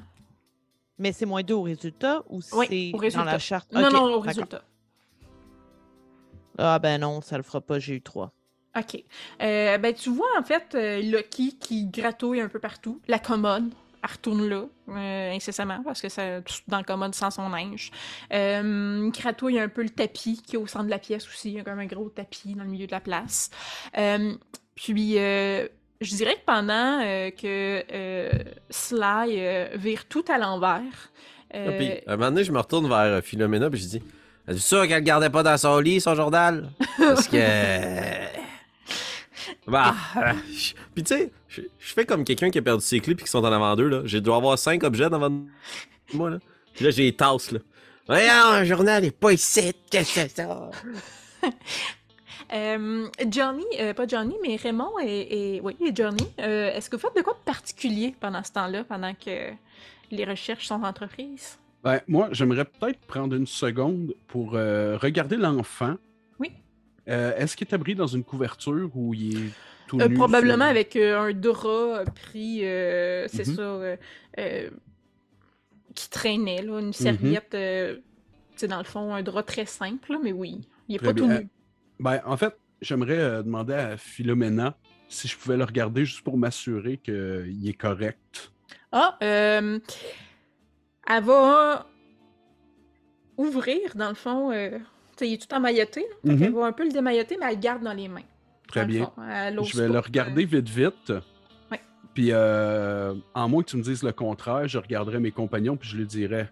mais c'est moins 2 au résultat ou c'est au dans la charte? Non, non, au résultat. Ah ben non, ça le fera pas, j'ai eu 3. OK. Euh, ben, tu vois, en fait, euh, Lucky qui gratouille un peu partout. La commode, elle retourne là, euh, incessamment, parce que ça, tout dans la commode sans son linge. Euh, il gratouille un peu le tapis qui est au centre de la pièce aussi. Il y a comme un gros tapis dans le milieu de la place. Puis, je dirais que pendant que Sly vire tout à l'envers, Ah, Puis, à un moment donné, je me retourne vers Philomena, puis je dis Es-tu sûr qu'elle le gardait pas dans son lit, son journal Parce que. <laughs> Bah. je- <laughs> Puis, tu sais, je fais comme quelqu'un qui a perdu ses clés, puis qui sont en avant d'eux, là. J'ai dû avoir cinq objets devant moi, là. Puis là, j'ai les tasses, là. Voyons, un journal est pas ici, qu'est-ce que c'est ça? <laughs> Euh, Johnny, euh, pas Johnny, mais Raymond et, et- oui, et Johnny, euh, est-ce que vous faites de quoi de particulier pendant ce temps-là, pendant que les recherches sont entreprises? Ben, moi, j'aimerais peut-être prendre une seconde pour euh, regarder l'enfant. Euh, Est-ce qu'il est abri dans une couverture ou il est tout Euh, nu probablement sur- avec euh, un drap pris, c'est Mhm. ça, qui traînait, là, une serviette. euh, tu sais, dans le fond, un drap très simple, mais oui, il est Très pas tout nu. Ben, en fait, j'aimerais demander à Philomena si je pouvais le regarder juste pour m'assurer qu'il est correct. Ah, euh, elle va ouvrir, dans le fond, euh, il est tout emmailloté, là. Fait Mhm. va un peu le démailloter, mais elle le garde dans les mains. Très bien. fond. Elle ose Je vais pas, le regarder vite, vite. Ouais. Puis, euh, en moins que tu me dises le contraire, je regarderai mes compagnons puis je lui dirai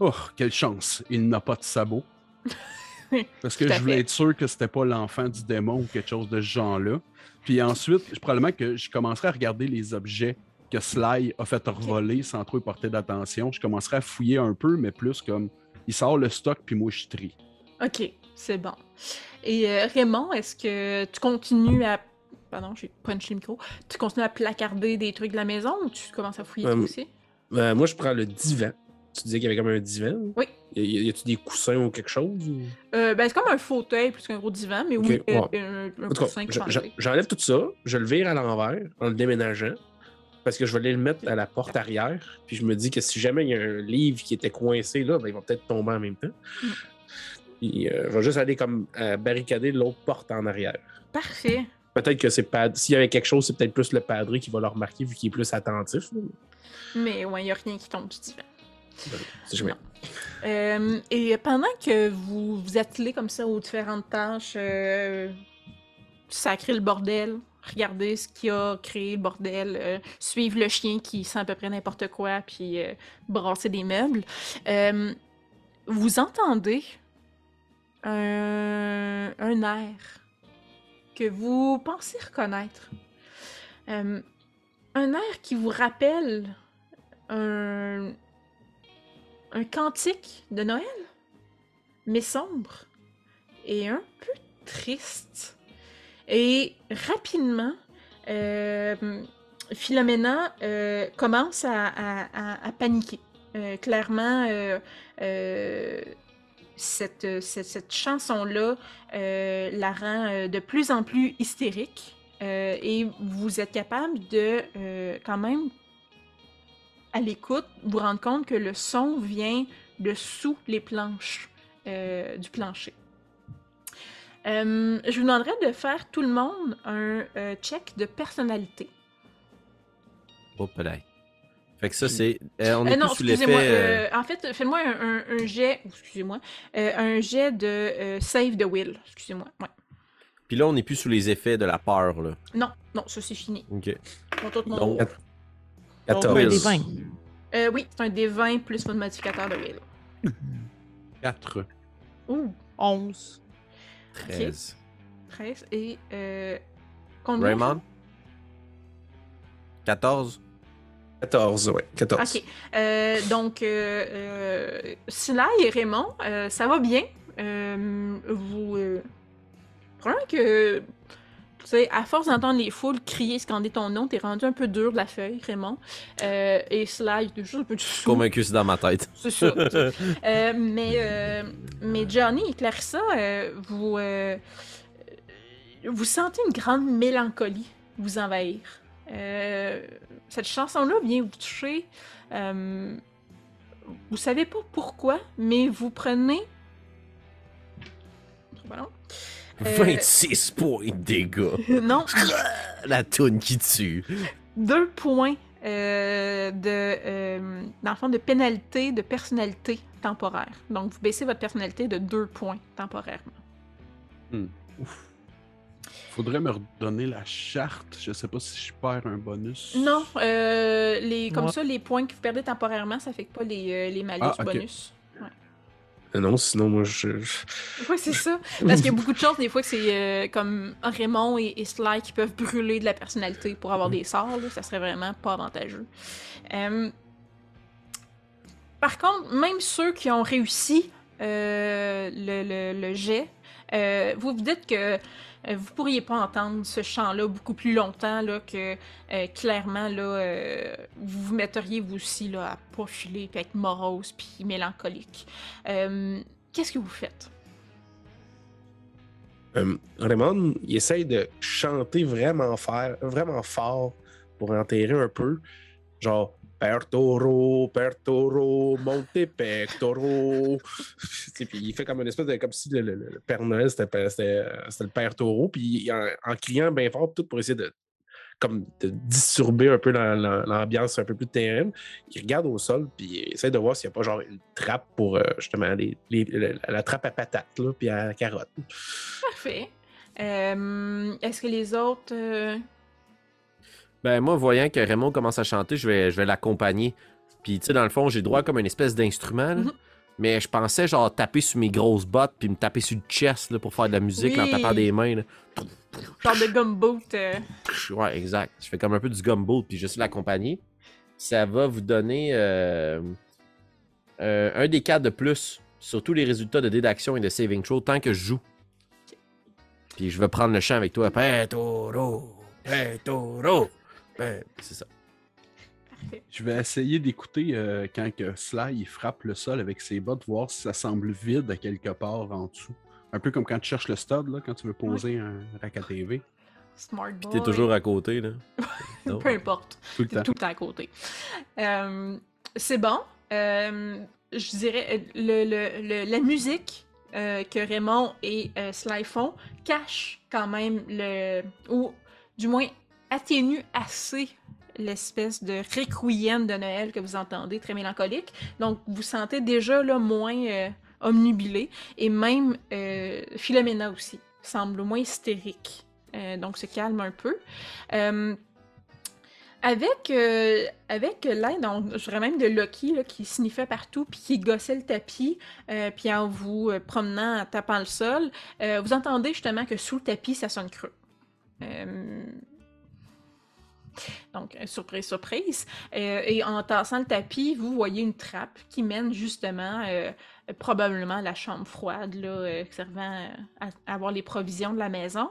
Oh, quelle chance, il n'a pas de sabot. <laughs> Parce que je voulais fait. être sûr que c'était pas l'enfant du démon ou quelque chose de ce genre-là. Puis ensuite, je- probablement que je commencerai à regarder les objets que Sly a fait revoler sans trop y porter d'attention. Je commencerai à fouiller un peu, mais plus comme il sort le stock puis moi je trie. Ok, c'est bon. Et euh, Raymond, est-ce que tu continues à. Pardon, j'ai punché le micro. Tu continues à placarder des trucs de la maison ou tu commences à fouiller Euh, aussi? Ben, moi, je prends le divan. Tu disais qu'il y avait comme un divan. Oui. Y, a-tu des coussins ou quelque chose? ou- Euh, ben, c'est comme un fauteuil plus qu'un gros divan, mais oui, euh, ouais. un, un coussin j'enlève tout ça, je le vire à l'envers en le déménageant. Parce que je vais aller le mettre à la porte arrière. Puis je me dis que si jamais il y a un livre qui était coincé là, ben, il va peut-être tomber en même temps. Mm. Puis euh, je vais juste aller comme euh, barricader l'autre porte en arrière. Parfait. Peut-être que c'est pas. S'il y avait quelque chose, c'est peut-être plus le padré qui va le remarquer vu qu'il est plus attentif. Mais ouais, il n'y a rien qui tombe du divan. Si jamais. Euh, et pendant que vous vous attelez comme ça aux différentes tâches, euh, sacrer le bordel, regarder ce qui a créé le bordel, euh, suivre le chien qui sent à peu près n'importe quoi, puis euh, brasser des meubles, euh, vous entendez un, air que vous pensez reconnaître. Euh, un air qui vous rappelle un, cantique de Noël, mais sombre et un peu triste. Et rapidement, euh, Philomena euh, commence à, paniquer. Euh, clairement, cette, cette, cette chanson-là euh, la rend euh, de plus en plus hystérique. Euh, et vous êtes capable de euh, quand même à l'écoute, vous rendre compte que le son vient de sous les planches euh, du plancher. Euh, je vous demanderais de faire tout le monde un euh, check de personnalité. Oh, peut-être. Fait que ça, c'est. euh, on Euh, est non, plus sous excusez-moi. l'effet. euh, euh, en fait, faites-moi un, un- un jet. Excusez-moi. euh, un jet de euh, save de will. Excusez-moi. Ouais. Puis là, on est plus sous les effets de la peur, là. Non, non, ça c'est fini. Ok. Mon Donc, tour. 14. Ouais, Will. des vins. Euh, oui, c'est un D20 plus votre modificateur de will. <laughs> 4. Ouh, 11. 13. 13 et. Euh, combien? Raymond? 14. 14, ouais. 14. Ok. Euh, donc, euh, euh, Sly et Raymond, euh, ça va bien. Euh, vous. Euh, probablement que. Tu sais, à force d'entendre les foules crier, scander ton nom, t'es rendu un peu dur de la feuille, Raymond. Euh, et Sly, t'es juste un peu sous. Convaincu, c'est dans ma tête. <laughs> C'est ça. Euh, mais, euh, mais Johnny et Clarissa, euh, vous, euh, vous sentez une grande mélancolie vous envahir. Euh, cette chanson-là vient vous toucher. Euh, vous savez pas pourquoi, mais vous prenez. Pardon? Euh, 26 points de dégâts. <laughs> non, <laughs> La toune qui tue. deux points euh, de, euh, dans le fond, de pénalité de personnalité temporaire. Donc, vous baissez votre personnalité de deux points temporairement. Faudrait me redonner la charte. Je sais pas si je perds un bonus. Non, euh, les, comme Ouais. ça, les points que vous perdez temporairement, ça fait pas les, euh, les malus Ah, bonus. Euh, Non, sinon, moi, je. <laughs> je- Oui, c'est ça. Parce qu'il y a beaucoup de choses, des fois, que c'est euh, comme Raymond et, et Sly qui peuvent brûler de la personnalité pour avoir des sorts. là. Ça serait vraiment pas avantageux. Euh, Par contre, même ceux qui ont réussi euh, le, le- le jet, euh, vous vous dites que euh, vous pourriez pas entendre ce chant-là beaucoup plus longtemps, là, que euh, clairement, là, euh, vous vous metteriez vous aussi là, à profiler, puis être morose, puis mélancolique. Euh, Qu'est-ce que vous faites? Euh, Raymond, il essaye de chanter vraiment, faire, vraiment fort pour enterrer un peu. Genre, Père Taureau, Père Taureau, monte pectoraux. <laughs> puis il fait comme une espèce de. comme si le, le- le Père Noël c'était le Père Taureau. Puis en, criant bien fort, tout pour essayer de. comme de disturber un peu la- la- l'ambiance un peu plus terrible. Il regarde au sol, puis il essaie de voir s'il n'y a pas genre une trappe pour euh, justement les, les- la, la trappe à patates, là, puis à carottes. Parfait. Euh, Est-ce que les autres. euh, Ben, moi, voyant que Raymond commence à chanter, je vais, je vais l'accompagner. Puis, tu sais, dans le fond, j'ai droit comme une espèce d'instrument, là. Mhm. Mais je pensais, genre, taper sur mes grosses bottes, puis me taper sur le chest, là, pour faire de la musique, là, en tapant des mains, là. genre de gumboot. euh, Ouais, exact. Je fais comme un peu du gumbo, puis je suis l'accompagner. Ça va vous donner euh, euh, un des quatre de plus sur tous les résultats de dédaction et de saving throw tant que je joue. Puis je vais prendre le chant avec toi. Petoro, Petoro. Ben, C'est ça. Parfait. Je vais essayer d'écouter euh, quand que Sly il frappe le sol avec ses bottes, voir si ça semble vide à quelque part en dessous. Un peu comme quand tu cherches le stud, là, quand tu veux poser un rack à TV. Smart boy. T'es toujours à côté, là. <laughs> Peu importe. Tout le temps. tout le temps à côté. Euh, c'est bon. Euh, je dirais, le, le- le- la musique euh, que Raymond et euh, Sly font cache quand même le. ou du moins atténue assez l'espèce de requiem de Noël que vous entendez, très mélancolique. Donc, vous sentez déjà là, moins euh. Et même euh, Philomena aussi semble moins hystérique. Euh, donc, se calme un peu. Euh, avec, euh, avec l'aide, je dirais même de Loki là, qui sniffait partout, puis qui gossait le tapis, puis en vous promenant, en tapant le sol, vous entendez justement que sous le tapis, ça sonne creux. Donc, euh, surprise, surprise. Euh, et en tassant le tapis, vous voyez une trappe qui mène justement, euh, probablement à la chambre froide, là, euh, servant à, à avoir les provisions de la maison.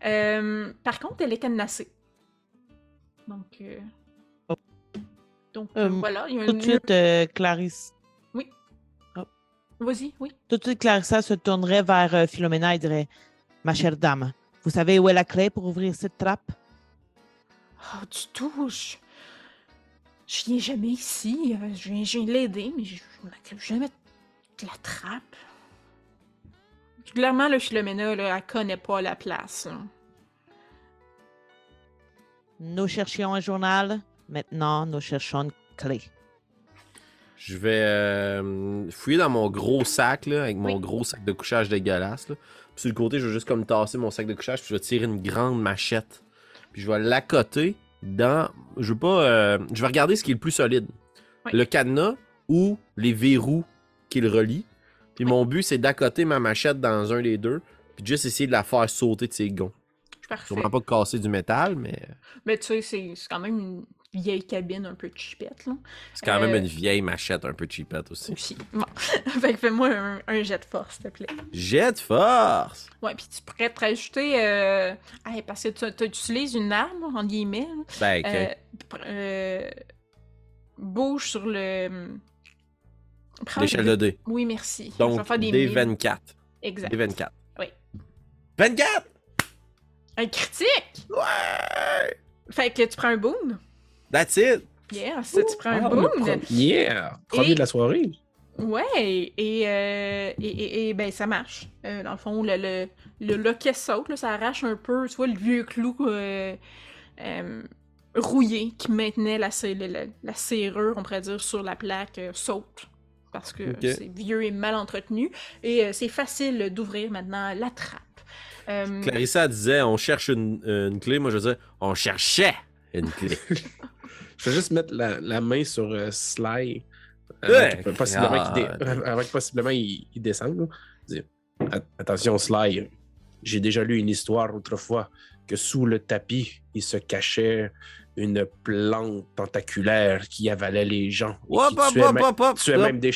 Par contre, elle est cadenassée. Donc, donc voilà, il y a Tout de suite, Clarisse. Vas-y, oui. Tout de suite, Clarissa se tournerait vers Philomena et dirait Ma chère dame, vous savez où est la clé pour ouvrir cette trappe? Oh, du tout, je... Je viens jamais ici. euh, Je viens, je viens l'aider, mais je m'occupe jamais de la trappe. Clairement, le Philomena, là, elle connaît pas la place. là. Nous cherchions un journal, maintenant nous cherchons une clé. Je vais euh, fouiller dans mon gros sac, là, avec mon Oui. gros sac de couchage dégueulasse. Là. Puis sur le côté, je vais juste comme tasser mon sac de couchage, puis je vais tirer une grande machette. Puis je vais l'accoter dans. Je veux pas. euh, Je vais regarder ce qui est le plus solide. Oui. Le cadenas ou les verrous qui le relient. Puis Oui. mon but, c'est d'accoter ma machette dans un des deux, puis juste essayer de la faire sauter de ses gonds. Parfait. Sûrement pas casser du métal, mais Mais tu sais, c'est c'est quand même une vieille cabine un peu chipette, là. c'est quand même Euh, une vieille machette un peu cheapette aussi. Aussi. Bon. <laughs> fait que fais-moi un, un jet de force, s'il te plaît. Jet de force! Ouais, puis tu pourrais te rajouter. Euh... hey, parce que tu, tu utilises une arme, en guillemets. Ben, ok. Euh, bouge sur le. Prends L'échelle le- de dés. Oui, merci. Donc, faire des mimes. D24. Exact. D24. Oui. 24! Un critique! Ouais! Fait que tu prends un boon. That's it! Yes, tu prends un Ah, pro- Yeah! Premier Et- de la soirée. Ouais, et, euh, et, et- et, ben ça marche. Euh, dans le fond, le, le, le loquet saute, là, ça arrache un peu, tu vois, le vieux clou euh, euh, rouillé qui maintenait la, la, la- serrure, on pourrait dire, sur la plaque, euh, saute. Parce que c'est vieux et mal entretenu. Et euh, c'est facile d'ouvrir maintenant la trappe. Euh, Clarissa disait on cherche une, une clé. Moi, je disais on cherchait une clé. <laughs> Je vais juste mettre la, la main sur euh, Sly. Ouais. Avant qu'il- possiblement Ah. <laughs> avant que possiblement il, il descende. là. Attention, Sly. J'ai déjà lu une histoire autrefois que sous le tapis, il se cachait une plante tentaculaire qui avalait les gens. et Hop, qui hop, tuait, hop, même, hop, tuait même des,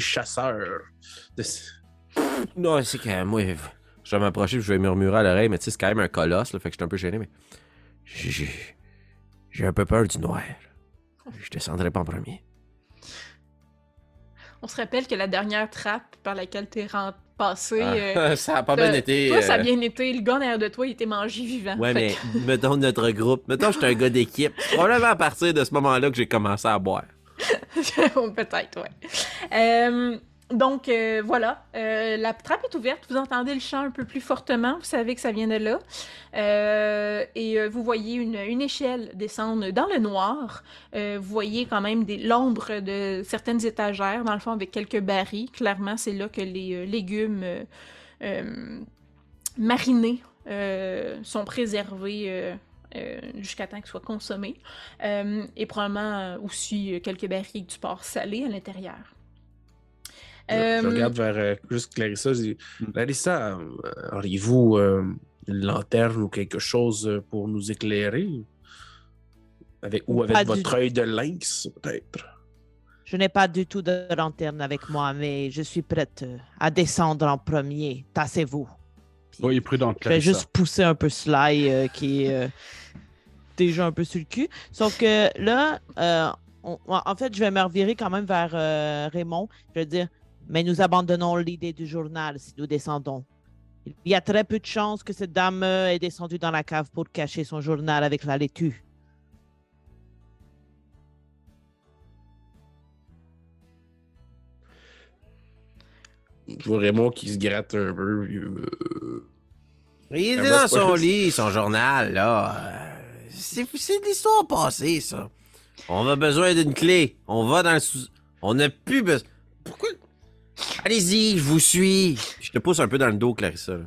chasseurs. De- Non, c'est que moi, je vais m'approcher je vais murmurer à l'oreille, mais tu sais, c'est quand même un colosse, là, fait que je suis un peu gêné, mais. J'ai- un peu peur du noir. Je descendrai pas en premier. On se rappelle que la dernière trappe par laquelle t'es passé. euh, Ah, <laughs> ça a pas bien été. Toi, ça a euh, bien été. Le gars derrière de toi, il était mangé vivant. Ouais, mais <laughs> mettons notre groupe. Mettons, j'étais un gars d'équipe. Probablement à partir de ce moment-là que j'ai commencé à boire. <laughs> Peut-être, ouais. Euh, donc, euh, voilà. Euh, la trappe est ouverte. Vous entendez le chant un peu plus fortement. Vous savez que ça vient de là. Euh, et vous voyez une, échelle descendre dans le noir. Vous voyez quand même l'ombre de certaines étagères, dans le fond, avec quelques barils. Clairement, c'est là que les légumes marinés sont préservés. jusqu'à temps qu'ils soient consommés. Euh, et probablement aussi quelques barriques du porc salé à l'intérieur. Je- Je Euh, regarde vers euh, juste Clarissa. Je dis. Clarissa, euh, auriez-vous euh, une lanterne ou quelque chose pour nous éclairer? Avec, ou avec Pas votre du- œil de lynx, peut-être? Je n'ai pas du tout de lanterne avec moi, mais je suis prête à descendre en premier. Tassez-vous. Soyez prudente, je vais Clarissa. juste pousser un peu Sly, euh, qui est euh, déjà un peu sur le cul. Sauf que là, euh, on- en fait, je vais me revirer quand même vers euh, Raymond. Je vais dire, mais nous abandonnons l'idée du journal si nous descendons. Il y a très peu de chances que cette dame est descendue dans la cave pour cacher son journal avec la laitue. Je vois Raymond qui se gratte un peu. euh, Il est dans son lit, son journal, là. C'est c'est de l'histoire passée, ça. On a besoin d'une clé. On va dans le sous... On n'a plus besoin... Pourquoi... Allez-y, je vous suis. Je te pousse un peu dans le dos, Clarissa. là.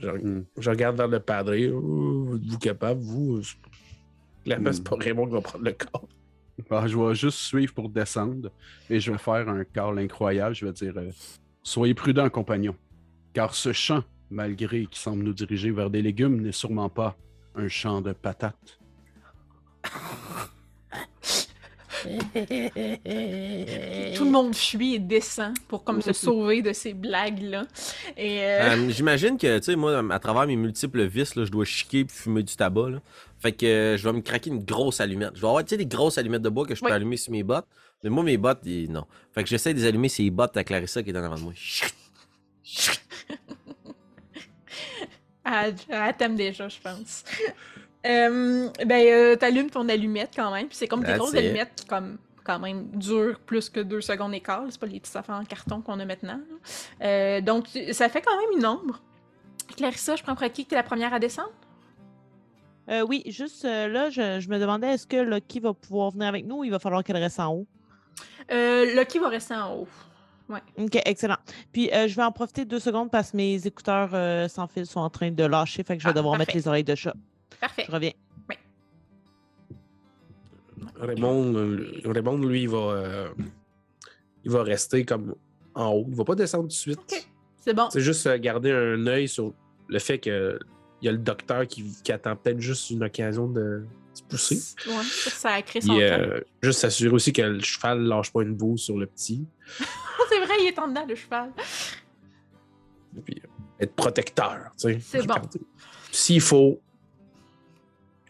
je, Hmm. je regarde vers le padre. Oh, Êtes-vous capable, vous? Clairement, c'est Mm. pas Raymond qui va prendre le corps. Ah, je vais juste suivre pour descendre et je vais faire un call incroyable. Je vais dire euh, Soyez prudents, compagnons, car ce champ, malgré qu'il semble nous diriger vers des légumes, n'est sûrement pas un champ de patates. <laughs> Tout le monde fuit et descend pour comme se sauver de ces blagues-là. Et euh, Euh, J'imagine que, tu sais, moi, à travers mes multiples vices, là, je dois chiquer puis fumer du tabac. Là. Fait que euh, je vais me craquer une grosse allumette. Je vais avoir, tu sais, des grosses allumettes de bois que je peux Oui. allumer sur mes bottes. Mais moi, mes bottes, ils- non. Fait que j'essaie de les allumer les bottes à Clarissa qui est en avant de moi. elle, elle t'aime déjà, je pense. Euh, ben, euh, t'allumes ton allumette quand même. puis c'est comme des That's grosses it. allumettes qui, comme, quand même, durent plus que deux secondes et quart. C'est pas les petites affaires en carton qu'on a maintenant. Euh, donc, ça fait quand même une ombre. Clarissa, je prends pour acquis que t'es la première à descendre? Euh, oui, juste euh, là, je, je me demandais est-ce que Lucky va pouvoir venir avec nous ou il va falloir qu'elle reste en haut? Euh, Lucky va rester en haut. Ok, excellent. Puis euh, je vais en profiter deux secondes parce que mes écouteurs euh, sans fil sont en train de lâcher, fait que je vais Ah, devoir parfait. mettre les oreilles de chat. Parfait. Je reviens. Raymond, euh, Raymond, lui, il va, euh, il va rester comme en haut. Il va pas descendre tout de suite. Ok. C'est bon. C'est juste euh, garder un œil sur le fait que il y a le docteur qui, qui attend peut-être juste une occasion de se pousser. Ouais, ça a créé son Puis temps. euh, juste s'assurer aussi que le cheval lâche pas une boue sur le petit. <laughs> C'est vrai, il est en dedans, le cheval. Puis euh, être protecteur. tu sais. C'est bon. S'il faut,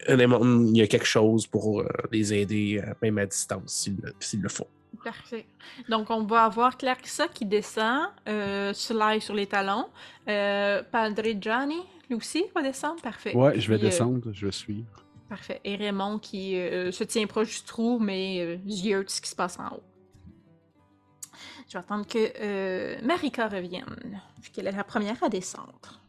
honnêtement, il y a quelque chose pour euh, les aider, euh, même à distance, s'il le, faut. Parfait. Donc, on va avoir Clarissa qui descend, euh, Sly sur les talons. Euh, Padre Gianni, lui aussi, va descendre? Parfait. Ouais, je vais euh, descendre, je vais suivre. parfait. Et Raymond qui euh, se tient proche du trou, mais yeux ce qui se passe en haut. Je vais attendre que euh, Marika revienne, vu qu'elle est la première à descendre.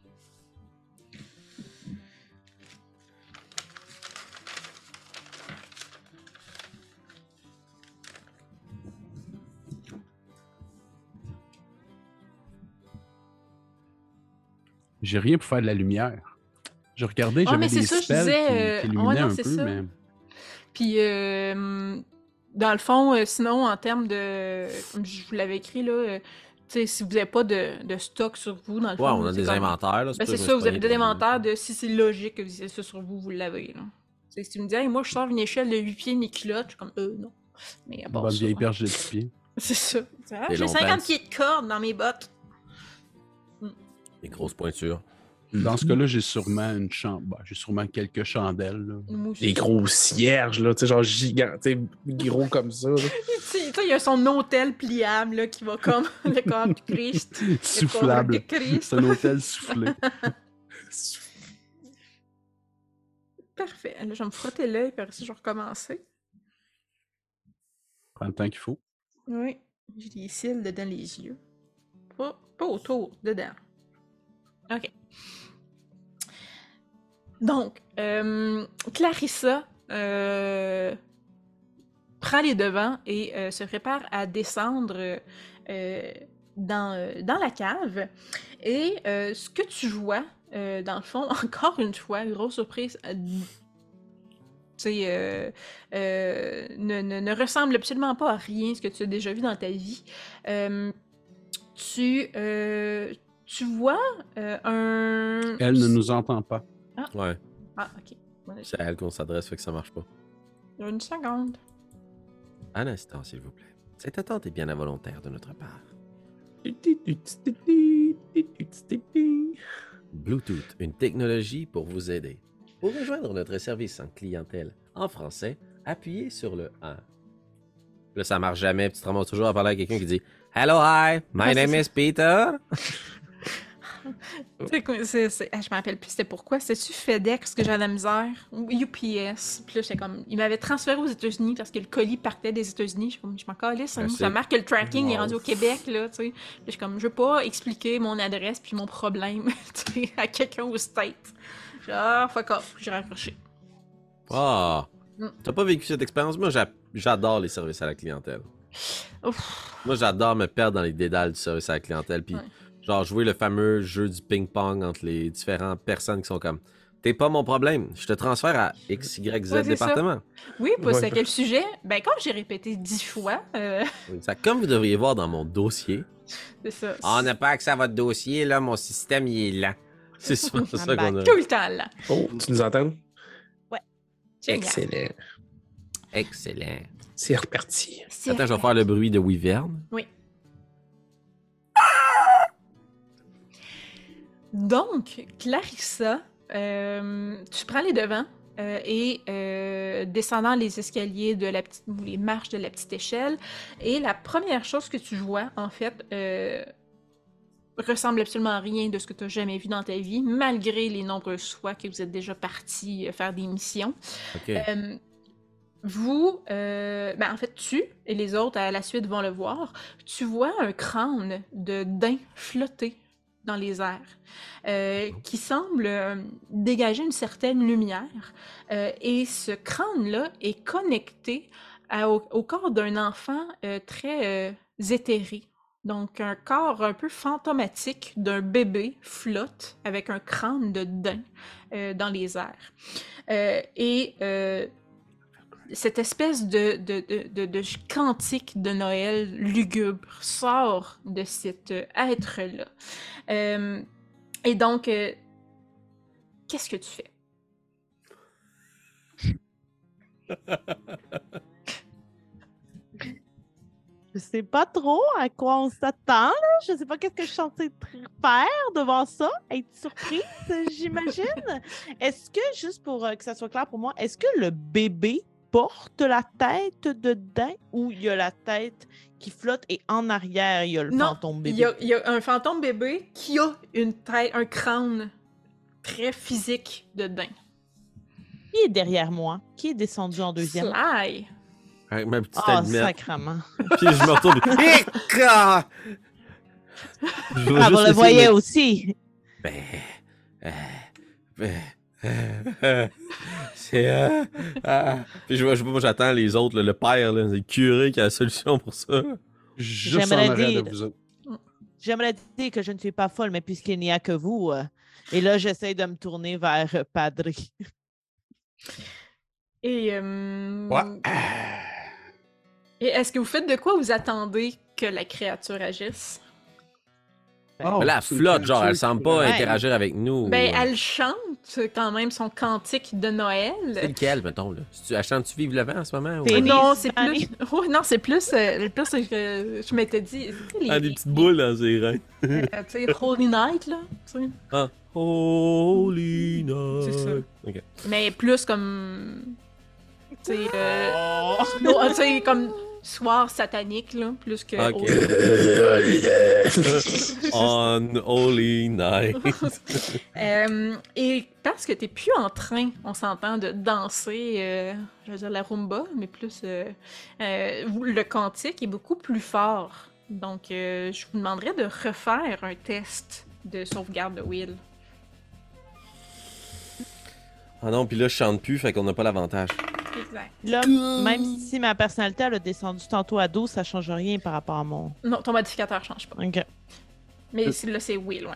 J'ai rien pour faire de la lumière. Je regardais, Ah, j'avais mais des c'est ça, je spells disais, qui, euh, qui ouais, illuminaient non, un c'est peu, ça. mais... Puis, euh, dans le fond, euh, sinon, en termes de. Comme je vous l'avais écrit, là, euh, tu sais, si vous n'avez pas de, de stock sur vous, dans le fond. Ouais, on a des comme- inventaires. Là, Ben, c'est ça, je vous avez suis de pogné l'inventaire de si c'est logique que vous ayez ça sur vous, vous l'avez. là. Tu sais, Si tu me dis, Hey, moi, je sors une échelle de 8 pieds de mes culottes, je suis comme, euh, non. Mais à part Bonne ça, vieille perche de 10 pieds. <laughs> C'est ça. Des J'ai longs 50 pants. pieds de corde dans mes bottes. Des grosses pointures. Dans ce cas-là, j'ai sûrement une chambre. j'ai sûrement quelques chandelles. là. Des gros cierges, là, tu sais, genre sais, gros comme <laughs> ça. il y a son hôtel pliable là, qui va comme <laughs> le corps du Christ. Soufflable. C'est un hôtel soufflé. <laughs> Parfait. Là, je vais me frotter l'œil, puis après je vais recommencer. Prends le temps qu'il faut. Oui. J'ai des cils dedans les yeux. Pas, pas autour, dedans. OK. Donc, euh, Clarissa euh, prend les devants et euh, se prépare à descendre dans, la cave. Et ce que tu vois, dans le fond, <laughs> encore une fois, grosse surprise, euh, ne, ressemble absolument pas à rien ce que tu as déjà vu dans ta vie. Tu, tu vois euh, un... Elle ne nous entend pas. Ouais, Ah, ok. Ouais, c'est à elle qu'on s'adresse, fait que ça marche pas. Une seconde. Un instant, s'il vous plaît. Cette attente est bien involontaire de notre part. Bluetooth, une technologie pour vous aider. Pour rejoindre notre service en clientèle en français, appuyez sur le 1. Là, ça marche jamais, puis tu te ramasses toujours à parler à quelqu'un qui dit Hello, hi, my Ah, name ça. is Peter. <laughs> C'est quoi- c'est- c'est- ah, je me rappelle plus c'était pourquoi. C'était-tu FedEx que j'avais la misère? Ou UPS? Puis là, j'étais comme... Il m'avait transféré aux États-Unis parce que le colis partait des États-Unis. Je suis comme, je m'en calisse, ça, Ah, nous, c'est- ça marque que le tracking est rendu au Québec, là, tu sais. Puis je suis comme, je veux pas expliquer mon adresse puis mon problème, <laughs> tu sais, à quelqu'un au State. J'ai ah, fuck off, j'ai raccroché. Ah, Mm. t'as pas vécu cette expérience? Moi, j'a- j'adore les services à la clientèle. Ouf. Moi, j'adore me perdre dans les dédales du service à la clientèle. Puis, Ouais. Genre, jouer le fameux jeu du ping-pong entre les différentes personnes qui sont comme T'es pas mon problème, je te transfère à X, Y, Z Ouais, c'est ça. département. Oui, puis Ouais. c'est à quel sujet? Ben, comme j'ai répété dix fois, euh, <laughs> Ça, comme vous devriez voir dans mon dossier, c'est ça. Ah, on n'a pas accès à votre dossier, là, mon système, il est lent. <laughs> C'est souvent ça Ah, qu'on bah, a. Tout le temps, là. Oh, tu nous entends? Génial. Excellent. Excellent. C'est reparti. C'est Attends, je vais faire le bruit de Wyvern. Oui. Donc, Clarissa, euh, tu prends les devants euh, et euh, descendant les escaliers de la petite, ou les marches de la petite échelle, et la première chose que tu vois, en fait, ressemble absolument à rien de ce que tu as jamais vu dans ta vie, malgré les nombreuses fois que vous êtes déjà partis euh, faire des missions. Vous, ben en fait, tu et les autres à la suite vont le voir. Tu vois un crâne de daim flotter dans les airs, euh, qui semble euh, dégager une certaine lumière. Euh, et ce crâne-là est connecté à- au, au corps d'un enfant très éthéré. Donc, un corps un peu fantomatique d'un bébé flotte avec un crâne de daim dans les airs. Et cette espèce de, de, de, de, de cantique de Noël lugubre sort de cet euh, être-là. Euh, et donc, euh, qu'est-ce que tu fais? <laughs> Je sais pas trop à quoi on s'attend. Je sais pas qu'est-ce que je suis censée faire devant ça. Être surprise, j'imagine. <laughs> Est-ce que, juste pour que ça soit clair pour moi, est-ce que le bébé porte la tête dedans ou il y a la tête qui flotte et en arrière, il y a le Non, fantôme bébé? y, a, il y a un fantôme bébé qui a une tête, un crâne très physique de daim. Qui est derrière moi? Qui est descendu en deuxième? Sly. Avec ma petite allumette. sacrement. <laughs> Puis je me retourne. <laughs> Je Ah, vous le voyez de- aussi. Ben, euh, ben, <laughs> c'est. Euh, ah. Puis je vois, je vois, moi j'attends les autres, là, le père, là, le curé qui a la solution pour ça. J'aimerais dire- de vous autres. J'aimerais dire que je ne suis pas folle, mais puisqu'il n'y a que vous, euh, et là, j'essaie de me tourner vers euh, Padri. <laughs> Et, euh, Ouais. et est-ce que vous faites de quoi vous attendez que la créature agisse? Oh, c'est une flotte, genre, elle semble pas Ouais. interagir avec nous. Ben, Euh, elle chante quand même son cantique de C'est Noël. lequel, mettons, là? Elle chante-tu Vive le vent en ce moment? ou- C'est- Oh non, c'est plus. Oh, non, c'est plus. euh, plus euh, je m'étais dit. les- Ah, des petites boules dans ses reins. <laughs> euh, tu sais, Holy Night, là. Ah. Holy night. C'est ça. Ok. Mais plus comme. Tu sais, euh, non, tu sais, comme soir satanique, là, plus que. <laughs> <laughs> On Holy Night. <laughs> Euh, et parce que t'es plus en train, on s'entend, de danser, euh, je veux dire la rumba, mais plus euh, euh, le cantique est beaucoup plus fort. Donc, euh, je vous demanderais de refaire un test de sauvegarde de Will. Ah non, puis là, je chante plus, fait qu'on n'a pas l'avantage. Là, même si ma personnalité elle a descendu tantôt à 12, ça change rien par rapport à mon. Non, ton modificateur change pas. Ok. Mais c'est- là, c'est Will, ouais.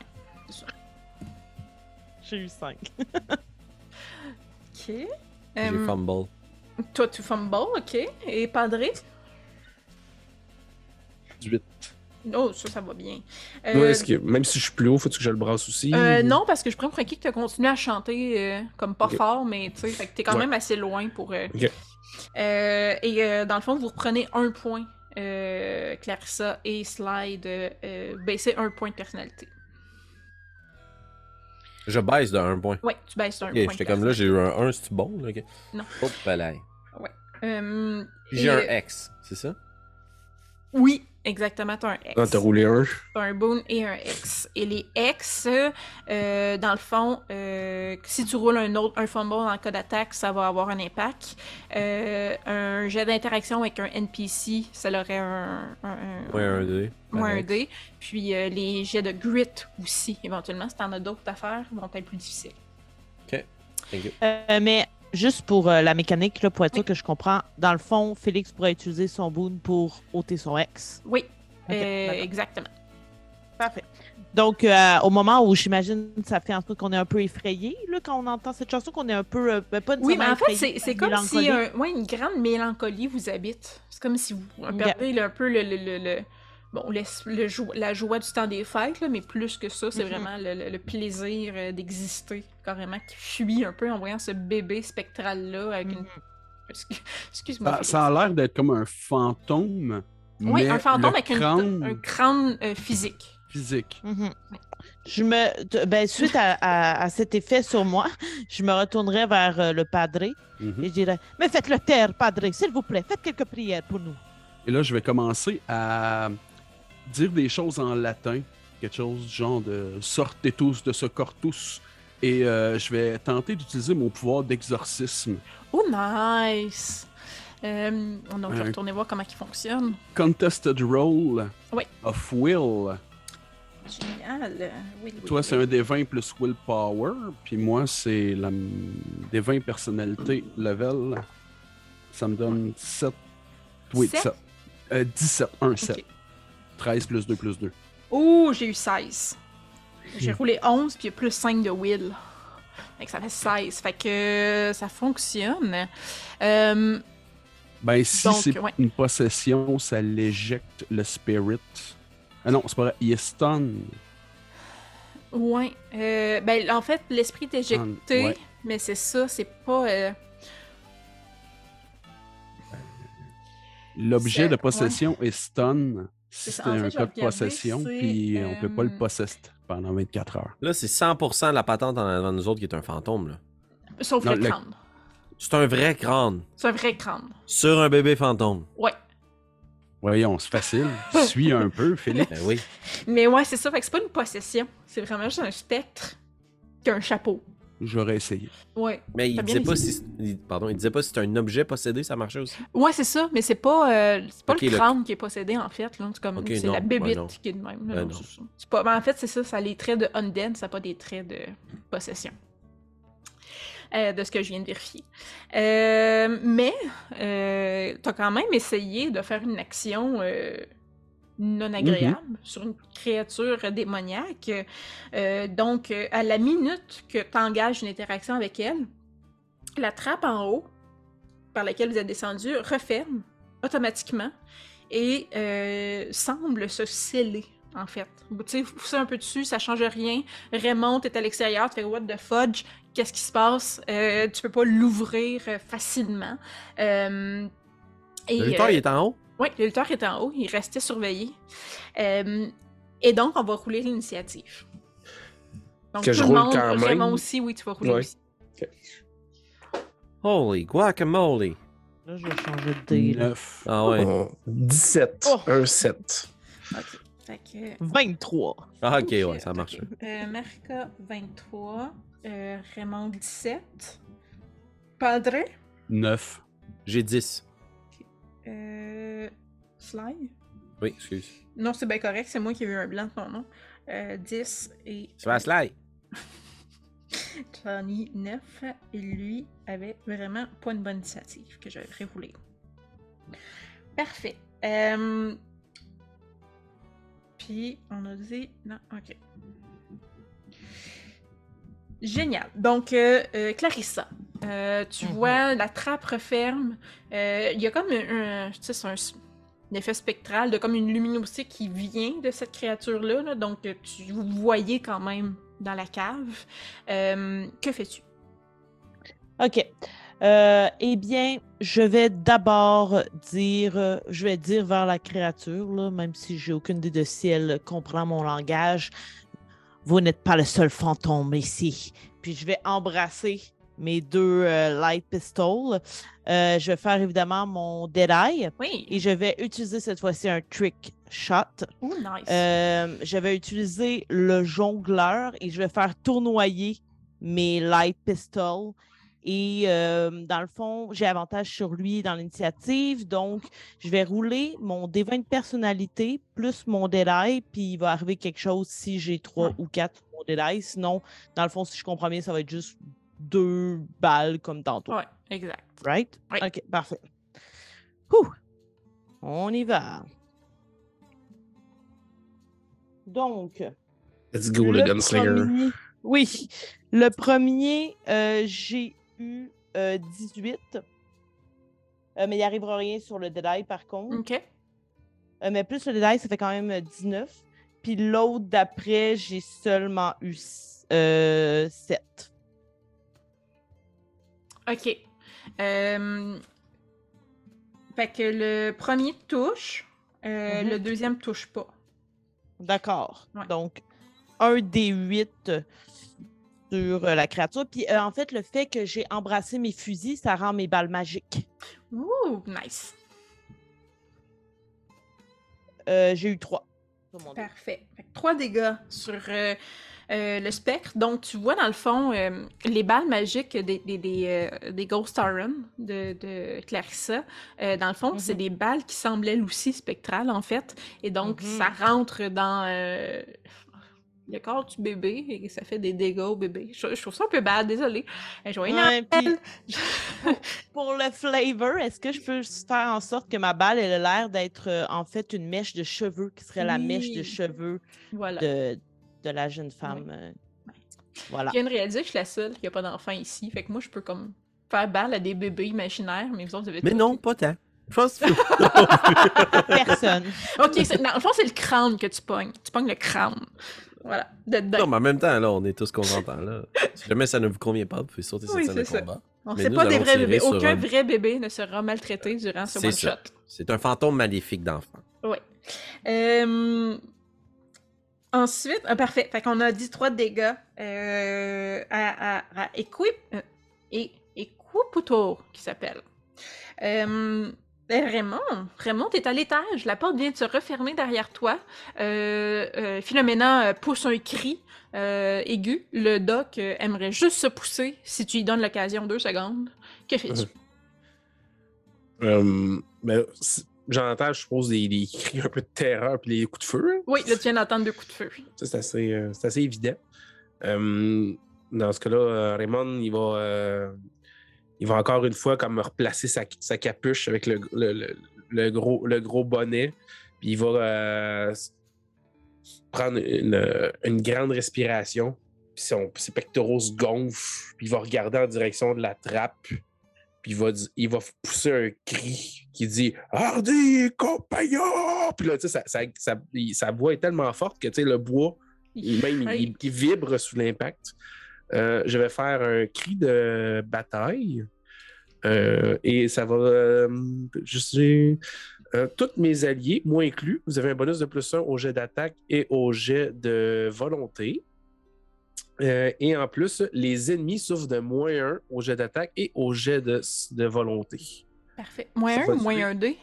J'ai eu 5. <laughs> Ok. J'ai Euh, fumble. toi, tu fumble, ok. Et Padré? 18. Oh, ça, ça va bien. Euh, Ouais, est-ce que, même si je suis plus haut, faut-tu que je le brasse aussi? Euh, ou- non, parce que je prends pour acquis que tu as continué à chanter euh, comme pas fort, mais tu sais, fait que t'es quand Ouais. même assez loin pour. euh, euh, et euh, dans le fond, vous reprenez un point, euh, Clarissa et Slide, euh, euh, baissez un point de personnalité. Je baisse de un point. Ouais, tu baisses un Ok, point. j'étais comme là, j'ai eu un 1, c'est bon? Là, ok? Non. Hop. Euh, Puis j'ai et, un X, c'est ça? Oui, exactement, t'as un X. Ah, t'as roulé un. T'as un boon et un X. Et les X, euh, dans le fond, euh, si tu roules un autre un fumble dans le cas d'attaque, ça va avoir un impact. Euh, un jet d'interaction avec un NPC, ça aurait un, un, un- Ouais, un D. moins un dé. Puis euh, les jets de grit aussi, éventuellement, si t'en as d'autres à faire, vont être plus difficiles. Thank you. Euh, mais juste pour euh, la mécanique, là, pour être sûr que je comprends, dans le fond, Félix pourrait utiliser son boon pour ôter son ex. Oui, euh, exactement. Parfait. Donc, euh, au moment où j'imagine ça fait en sorte qu'on est un peu effrayé, là, quand on entend cette chanson, qu'on est un peu. euh, ben, pas Oui, mais en fait, effrayé, c'est comme si un- ouais, une grande mélancolie vous habite. C'est comme si vous perdez un peu le, le, le, le- bon, le, le jo- la joie du temps des fêtes, là, mais plus que ça, c'est Mhm. vraiment le, le- le plaisir euh, d'exister, carrément, qui fuit un peu en voyant ce bébé spectral-là avec une... Mhm. Excuse- <laughs> Excuse-moi. Ça, a l'air d'être comme un fantôme. Oui, mais un fantôme avec une- crâne un crâne euh, physique. physique. Mhm. Je me, ben, suite à, à- à cet effet sur moi, je me retournerai vers euh, le padré et je dirais Mais faites-le taire, padré, s'il vous plaît, faites quelques prières pour nous. Et là, je vais commencer à dire des choses en latin. Quelque chose du genre de sortez tous de ce cortus. Et euh, je vais tenter d'utiliser mon pouvoir d'exorcisme. Oh, nice! Euh, donc, je vais Un- retourner voir comment il fonctionne. Contested roll Oui. of will. Génial! Oui, Toi, oui. c'est un des 20 plus willpower. Puis moi, c'est la... des 20 personnalités level. Ça me donne 7. Oui, Sept? 7. Euh, 17. 1, 7. Ok. 13 plus 2 plus 2. Oh, j'ai eu 16. J'ai Hmm. roulé 11, puis plus 5 de Will. Fait que ça fait 16. Fait que euh, ça fonctionne. Euh, Ben, si c'est ouais. une possession, ça l'éjecte le spirit. Ah non, c'est pas vrai. Il est stun. ouais. Euh, ben, en fait, l'esprit est éjecté, Ouais. mais c'est ça, c'est pas. euh, L'objet de possession est stun. C'est fait, un vais de possession, c'est, puis on peut pas le euh, possesser pendant 24 heures. Là, c'est 100% de la patente en avant de nous autres qui est un fantôme. Là. Sauf Non, le le- crâne. C'est un vrai crâne. C'est un vrai crâne. Sur un bébé fantôme. Ouais. Voyons, c'est facile. <laughs> Suis un peu, Philippe. Ben oui. Mais ouais, c'est ça. Fait que c'est pas une possession. C'est vraiment juste un spectre qui a un chapeau. J'aurais essayé. Ouais. Mais il disait pas si. il- Pardon, il disait pas si c'est un objet possédé, ça marchait aussi? Ouais, c'est ça, mais c'est pas, euh, c'est pas le le- crâne qui est possédé en fait. là. C'est comme c'est non, la ben bébite qui est de même. là, Ben non, c'est. C'est pas, ben, en fait, c'est ça, ça a les traits de undead, ça n'a pas des traits de possession. Euh, de ce que je viens de vérifier. Euh, mais euh, t'as quand même essayé de faire une action euh, non agréable sur une créature démoniaque. Euh, donc, à la minute que tu engages une interaction avec elle, la trappe en haut par laquelle vous êtes descendu referme automatiquement et euh, semble se sceller, en fait. Tu sais, vous poussez un peu dessus, ça change rien. Raymond est à l'extérieur, tu fais What the fudge? Qu'est-ce qui se passe? Euh, tu peux pas l'ouvrir euh, facilement. Et, Le lutteur, il est en haut? Oui, le lutteur est en haut, il restait surveillé. Euh, et donc, on va rouler l'initiative. Donc, Que tout je le roule monde, quand même. Raymond aussi, oui, tu vas rouler Ouais. aussi. Holy guacamole. Là, je vais changer de dé. là. 9. Ah ouais. Oh, 17. Oh. Un 7. Ok. Fait que. 23. Ah, ok, ouais, ça marche. ok. Euh, Marika, 23. Euh, Raymond, 17. Padre? 9. J'ai 10. Euh, Sly. Oui, excuse. Non, c'est bien correct, c'est moi qui ai eu un blanc de ton nom. Euh, 10 et C'est la slide. <laughs> Johnny 9. Et lui avait vraiment pas une bonne initiative que j'avais rouler. Parfait. Euh, Puis on a dit. Non, ok. Génial. Donc, euh, euh, Clarissa, euh, tu Mhm. vois la trappe referme. Euh, Il y a comme un, un- tu sais, c'est un, s- un effet spectral de comme une luminosité qui vient de cette créature-là. là. donc, euh, tu vous voyez quand même dans la cave. Euh, que fais-tu? OK. Euh, eh bien, je vais d'abord dire, je vais dire vers la créature, là, même si j'ai aucune idée de si elle comprend mon langage. Vous n'êtes pas le seul fantôme ici. Puis je vais embrasser mes deux euh, light pistols. Euh, je vais faire évidemment mon dead eye Oui. et je vais utiliser cette fois-ci un trick shot. Oh, nice. Euh, je vais utiliser le jongleur et je vais faire tournoyer mes light pistols. Et dans le fond, j'ai avantage sur lui dans l'initiative. Donc, je vais rouler mon D20 de personnalité plus mon Dead Eye. Puis, il va arriver quelque chose si j'ai trois Ouais. ou quatre mon. Sinon, dans le fond, si je comprends bien, ça va être juste deux balles comme tantôt. Ouais, exact. Right? Oui. OK, parfait. Ouh! On y va. Donc, Let's go, le, gunslinger. premier- Oui. Le premier, euh, j'ai eu euh, 18. Euh, mais il arrivera rien sur le Eye, par contre. Ok. Euh, mais plus le Eye, ça fait quand même euh, 19. Puis l'autre d'après, j'ai seulement eu euh, 7. Ok. Euh, Fait que le premier touche, euh, Mhm. le deuxième touche pas. D'accord. Ouais. Donc, un des 8 sur euh, la créature. Puis euh, en fait, le fait que j'ai embrassé mes fusils, ça rend mes balles magiques. Ouh, nice. Euh, j'ai eu 3. Parfait. Fait que trois dégâts sur euh, le spectre. Donc, tu vois, dans le fond, euh, les balles magiques des, des, des, euh, des Ghost Iron de, de Clarissa, dans le fond, c'est Mhm. des balles qui elles aussi spectrales, en fait. Et donc, Mhm. ça rentre dans le corps du bébé et ça fait des dégâts au bébé. Je, je trouve ça un peu bad, désolé. Joyeux Ouais, Noël! puis- Pour le flavor, est-ce que je peux faire en sorte que ma balle elle a l'air d'être en fait une mèche de cheveux qui serait la mèche de cheveux Voilà. de, de la jeune femme? euh, Voilà. Je viens de réaliser que je suis la seule qui a pas d'enfant ici. Fait que moi, je peux comme faire balle à des bébés imaginaires, mais vous autres, vous avez Mais non, pas tant. Je pense que <laughs> Personne. Ok, c'est- dans le fond, c'est le crâne que tu pognes. Tu pognes le crâne. Voilà, de dedans. Non, mais en même temps, là, on est tous contents, là. Si jamais ça ne vous convient pas, vous pouvez sauter cette Oui, scène de c'est ça. combat. On mais sait nous pas des vrais bébés. Aucun un- vrai bébé ne sera maltraité durant ce C'est one-shot. C'est un fantôme maléfique d'enfant. Oui. Euh, Ensuite, ah, parfait. Fait qu'on a dit 3 dégâts euh, à, à, Equip, euh, Equiputo, qui s'appelle. Euh, ben, Raymond, Raymond, t'es à l'étage. La porte vient de se refermer derrière toi. Philomena pousse un cri aigu. Le doc aimerait juste se pousser si tu lui donnes l'occasion deux secondes. Que fais-tu? Ben, J'entends, je suppose, des, des cris un peu de terreur puis des coups de feu. hein? Oui, là, tu viens d'entendre deux coups de feu. Ça, c'est assez, euh, c'est assez évident. Euh, dans ce cas-là, euh, Raymond, il va, euh, il va encore une fois comme replacer sa, sa capuche avec le, le- le- le gros, le gros bonnet. Puis il va prendre une, une grande respiration. Puis son- ses pectoraux se gonflent. Puis il va regarder en direction de la trappe. Puis il va, di- il va pousser un cri qui dit Hardy, compagnon! Puis là, tu sais, sa, sa- sa- voix est tellement forte que tu sais, le bois, il, même, il- vibre sous l'impact. Euh, je vais faire un cri de bataille. Euh, et ça va. euh, je sais. euh, tous mes alliés, moi inclus, vous avez un bonus de plus 1 au jet d'attaque et au jet de volonté. Euh, et en plus, les ennemis souffrent de moins 1 au jet d'attaque et au jet de, de volonté. Parfait. Moins Ça un va ou moins tuer. un dé?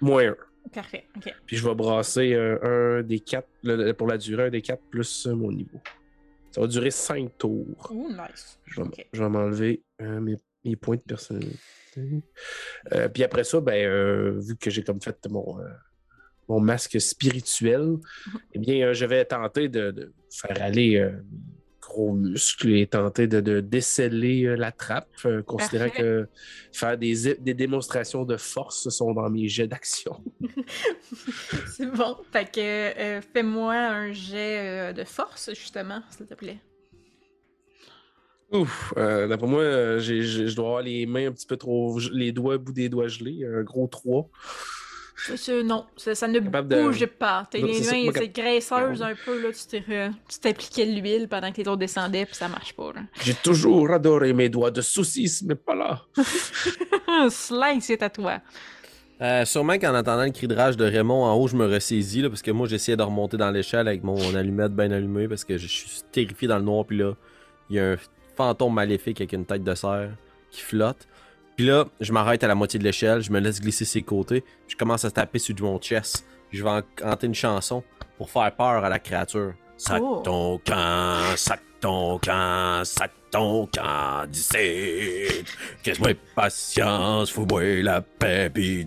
Moins un. Parfait. OK. Puis je vais brasser euh, un des quatre le- le- pour la durée, un des quatre plus euh, mon niveau. Ça va durer cinq tours. Ouh, nice. Je vais, m'enlever euh, mes, mes points de personnalité. Euh, puis après ça, ben, vu que j'ai comme fait mon, mon masque spirituel, eh bien, euh, je vais tenter de, de faire aller euh, gros muscles et tenter de, de déceler euh, la trappe, euh, considérant Parfait. que faire des, des démonstrations de force sont dans mes jets d'action. <laughs> C'est bon. Fait que euh, fais-moi un jet euh, de force, justement, s'il te plaît. Ouf, euh, d'après moi, je dois avoir les mains un petit peu trop. les doigts, bout des doigts gelés, un gros 3. Non, ça, ça ne Capable de- bouge pas. Non, les mains, c'est graisseuse un peu, là. Tu t'es t'appliquais de l'huile pendant que les autres descendaient, puis ça marche pas, là. J'ai toujours adoré mes doigts de saucisse, mais pas là. <laughs> Slice, c'est à toi. Euh, sûrement qu'en entendant le cri de rage de Raymond en haut, je me ressaisis, là, parce que moi, j'essayais de remonter dans l'échelle avec mon allumette bien allumée, parce que je suis terrifié dans le noir, puis là, il y a un fantôme maléfique avec une tête de cerf qui flotte. Puis là, je m'arrête à la moitié de l'échelle, je me laisse glisser ses côtés, je commence à taper sur mon chest, je vais en- canter une chanson pour faire peur à la créature. Sac Oh. ton camp, sac ton camp, sac ton camp d'ici. Qu'est-ce que patience, fous-moi la paix, puis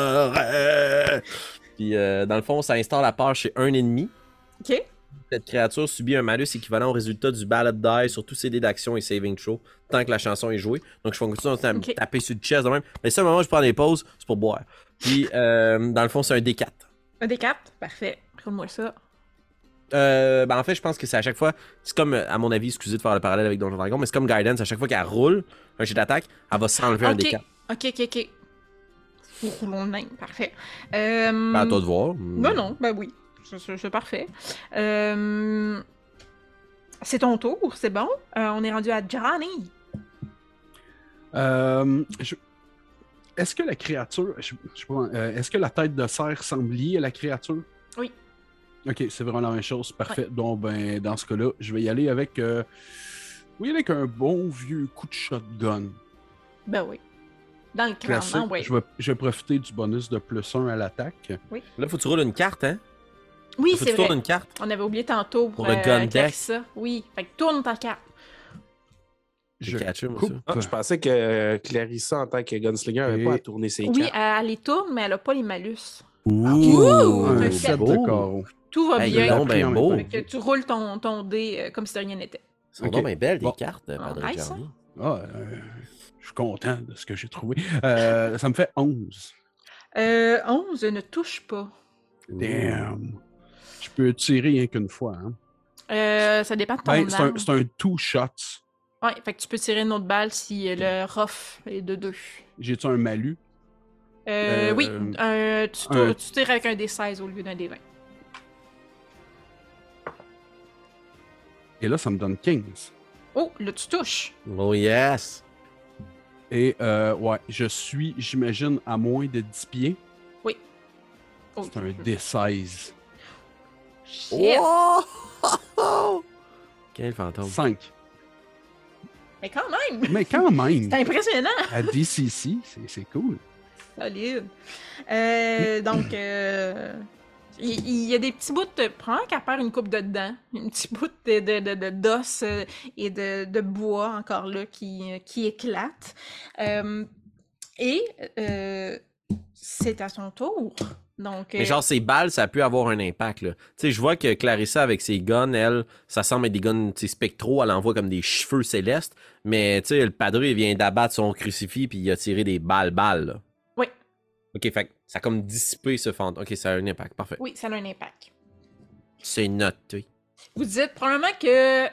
disparaît. Puis euh, dans le fond, ça instaure la peur chez un ennemi. OK? Cette créature subit un malus équivalent au résultat du ballad die sur tous ses dés d'action et saving throw tant que la chanson est jouée. Donc je continue à me Ok. taper sur le chest de même. Mais ça, moment où je prends des pauses, c'est pour boire. Puis euh, dans le fond, c'est un D4. Un des quatre? Parfait. Roule-moi ça. Euh, ben en fait, je pense que c'est à chaque fois. C'est comme, à mon avis, excusez de faire le parallèle avec Donjon Dragon, mais c'est comme Guidance. À chaque fois qu'elle roule un jet d'attaque, elle va s'enlever un OK. D4. OK, OK, OK. Roulons le même. Parfait. Euh... Ben, à toi de voir. Ben non, ben oui. C'est- parfait. Euh, C'est ton tour, c'est bon. Euh, on est rendu à Johnny. Euh, je- Est-ce que la créature. je- je sais pas, euh, Est-ce que la tête de cerf semble liée à la créature? Oui. Ok, c'est vraiment la même chose. Parfait. Donc, ben, dans ce cas-là, je vais y aller avec. euh, Oui, avec un bon vieux coup de shotgun. Ben oui. Dans le crâne, Classique. non, oui. je, vais, je vais profiter du bonus de plus 1 à l'attaque. Là, faut que tu roules une carte, hein? Oui, c'est tournes vrai. une carte? On avait oublié tantôt pour, Pour le euh, gun deck? Clarissa. Oui, fait que tourne ta carte. Je J'ai catché, moi, ça. Ah, je pensais que euh, Clarissa, en tant que gunslinger, n'avait Et- pas à tourner ses Oui, cartes. elle, elle les tourne, mais elle a pas les malus. Ouh! Ouh, un set de carreaux. Tout va Hey, bien. donc ben beau. Que tu roules ton, ton dé euh, comme si de rien n'était. Ils sont Ok. donc bien belles, des Bon. cartes, euh, Ah, Padre. Ah, euh, je suis content de ce que j'ai trouvé. Euh, ça me fait 11. Euh, 11 ne touche pas. Damn. Je peux tirer rien qu'une fois. Hein. Euh, ça dépend de ton Ben, c'est un, arme. c'est un two shot. Ouais, fait que tu peux tirer une autre balle si euh, le rough est de 2. J'ai-tu un malus? Euh, Euh, oui, un- tu, un- tu tires avec un D16 au lieu d'un D20. Et là, ça me donne 15. Oh, là, tu touches. Oh yes! Et euh, ouais, je suis, j'imagine, à moins de 10 pieds. Oh, C'est un D16. Shit. Oh! Quel fantôme. 5. Mais quand même, Mais quand même, <laughs> c'est impressionnant. à DCC, c'est c'est cool. Solide. Euh, donc, euh, il il y, a des petits bouts de. Prends qu'à faire une coupe de dents. Un petit bout de, de, de- de- d'os euh, et de, de bois encore là qui, qui éclate. Euh, et euh, c'est à son tour. Donc, Mais euh, genre, ces balles, ça a pu avoir un impact, là. Tu sais, je vois que Clarissa, avec ses guns, elle, ça semble être des guns, spectraux, elle envoie comme des cheveux célestes. Mais, tu sais, le padre, il vient d'abattre son crucifix, puis il a tiré des balles-balles, là. Oui. Ok, fait ça a comme dissipé ce fantôme. Ok, ça a un impact, parfait. oui, ça a un impact. C'est noté. Vous dites probablement que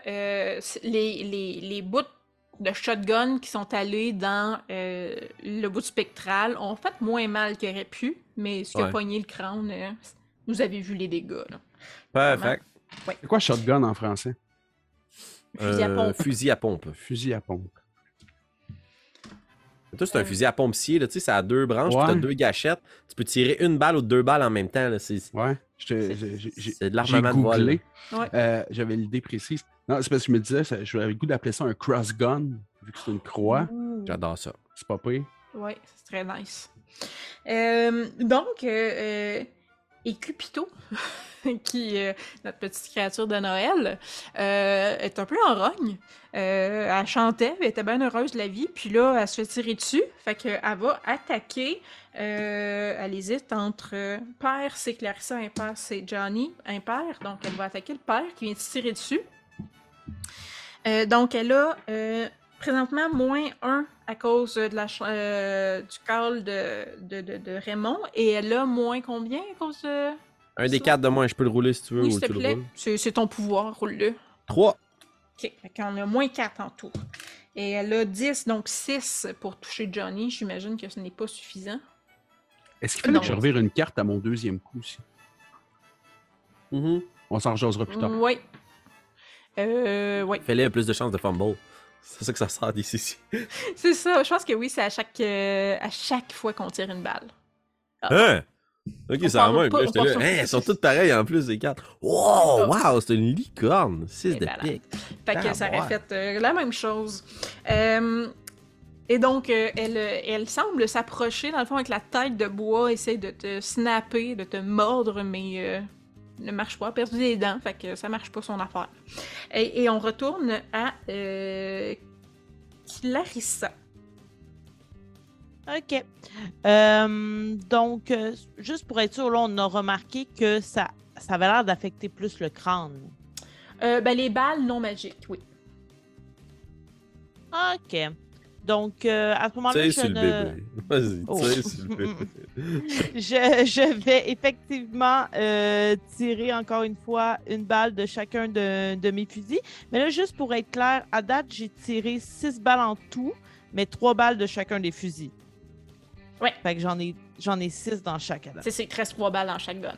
euh, les, les, les bouts de shotgun qui sont allés dans euh, le bout spectral ont fait moins mal qu'il aurait pu, mais ce qui a pogné le crâne, euh, vous avez vu les dégâts. Là. Parfait. C'est quoi shotgun en français? Fusil à Euh, pompe. fusil à pompe. Fusil à pompe. Toi, c'est un Euh. fusil à pompe scié, là. Tu sais, ça a deux branches, Ouais. deux gâchettes. Tu peux tirer une balle ou deux balles en même temps, là. C'est Ouais. C'est- j'ai- j'ai- j'ai- c'est de J'ai l'armement de vol. googlé. Ouais. Euh, J'avais l'idée précise. Non, c'est parce que je me disais, ça- j'avais le goût d'appeler ça un cross gun, vu que c'est une croix. Ouh. J'adore ça. C'est pas pire. Ouais, c'est très nice. Euh, donc, euh, euh, et Cupito, <laughs> qui est notre petite créature de Noël, euh, est un peu en rogne. Euh, elle chantait, elle était bien heureuse de la vie, puis là, elle se fait tirer dessus. Fait qu'elle va attaquer. Euh, elle hésite entre euh, père, c'est Clarissa, impair, c'est Johnny, impair. Donc, elle va attaquer le père qui vient de se tirer dessus. Euh, donc, elle a euh, présentement moins 1 à cause de la, euh, du call de, de, de, de Raymond. Et elle a moins combien à cause de. Un des quatre de moins, je peux le rouler si tu veux. Oui, ou te tu le plaît. roules. C'est c'est ton pouvoir, roule-le. 3. Ok, fait qu'on a moins 4 en tout. Et elle a 10, donc 6 pour toucher Johnny. J'imagine que ce n'est pas suffisant. Est-ce qu'il fallait Non. que je revire une carte à mon deuxième coup aussi? On s'en rejasera plus tard. Oui. Euh, oui. Fais-le plus de chances de fumble. C'est ça que ça sort d'ici. <laughs> C'est ça. Je pense que oui, c'est à chaque, euh, à chaque fois qu'on tire une balle. Hein? Ok, On c'est la parle même. pas- Là, là. elles sont toutes pareilles en plus, les quatre. Wow, wow, c'est une licorne. 6 Et de voilà. pique. Fait que Ah, ça ouais. aurait fait euh, la même chose. Euh, et donc, euh, elle, elle semble s'approcher, dans le fond, avec la tête de bois, essaye de te snapper, de te mordre, mais ne marche pas, a perdu les dents, fait que ça marche pas son affaire. Et, et on retourne à euh, Clarissa. OK. Euh, donc, euh, juste pour être sûr, là, on a remarqué que ça, ça avait l'air d'affecter plus le crâne. Ben, les balles non magiques, oui. OK. Donc, euh, à ce moment-là, je sur le ne... bébé. Vas-y, Oh. le bébé. <laughs> je, je vais effectivement euh, tirer encore une fois une balle de chacun de, de mes fusils. Mais là, juste pour être clair, à date, j'ai tiré six balles en tout, mais trois balles de chacun des fusils. Ouais. Fait que j'en ai, j'en ai six dans chaque à date. C'est c'est 13 trois balles dans chaque gun.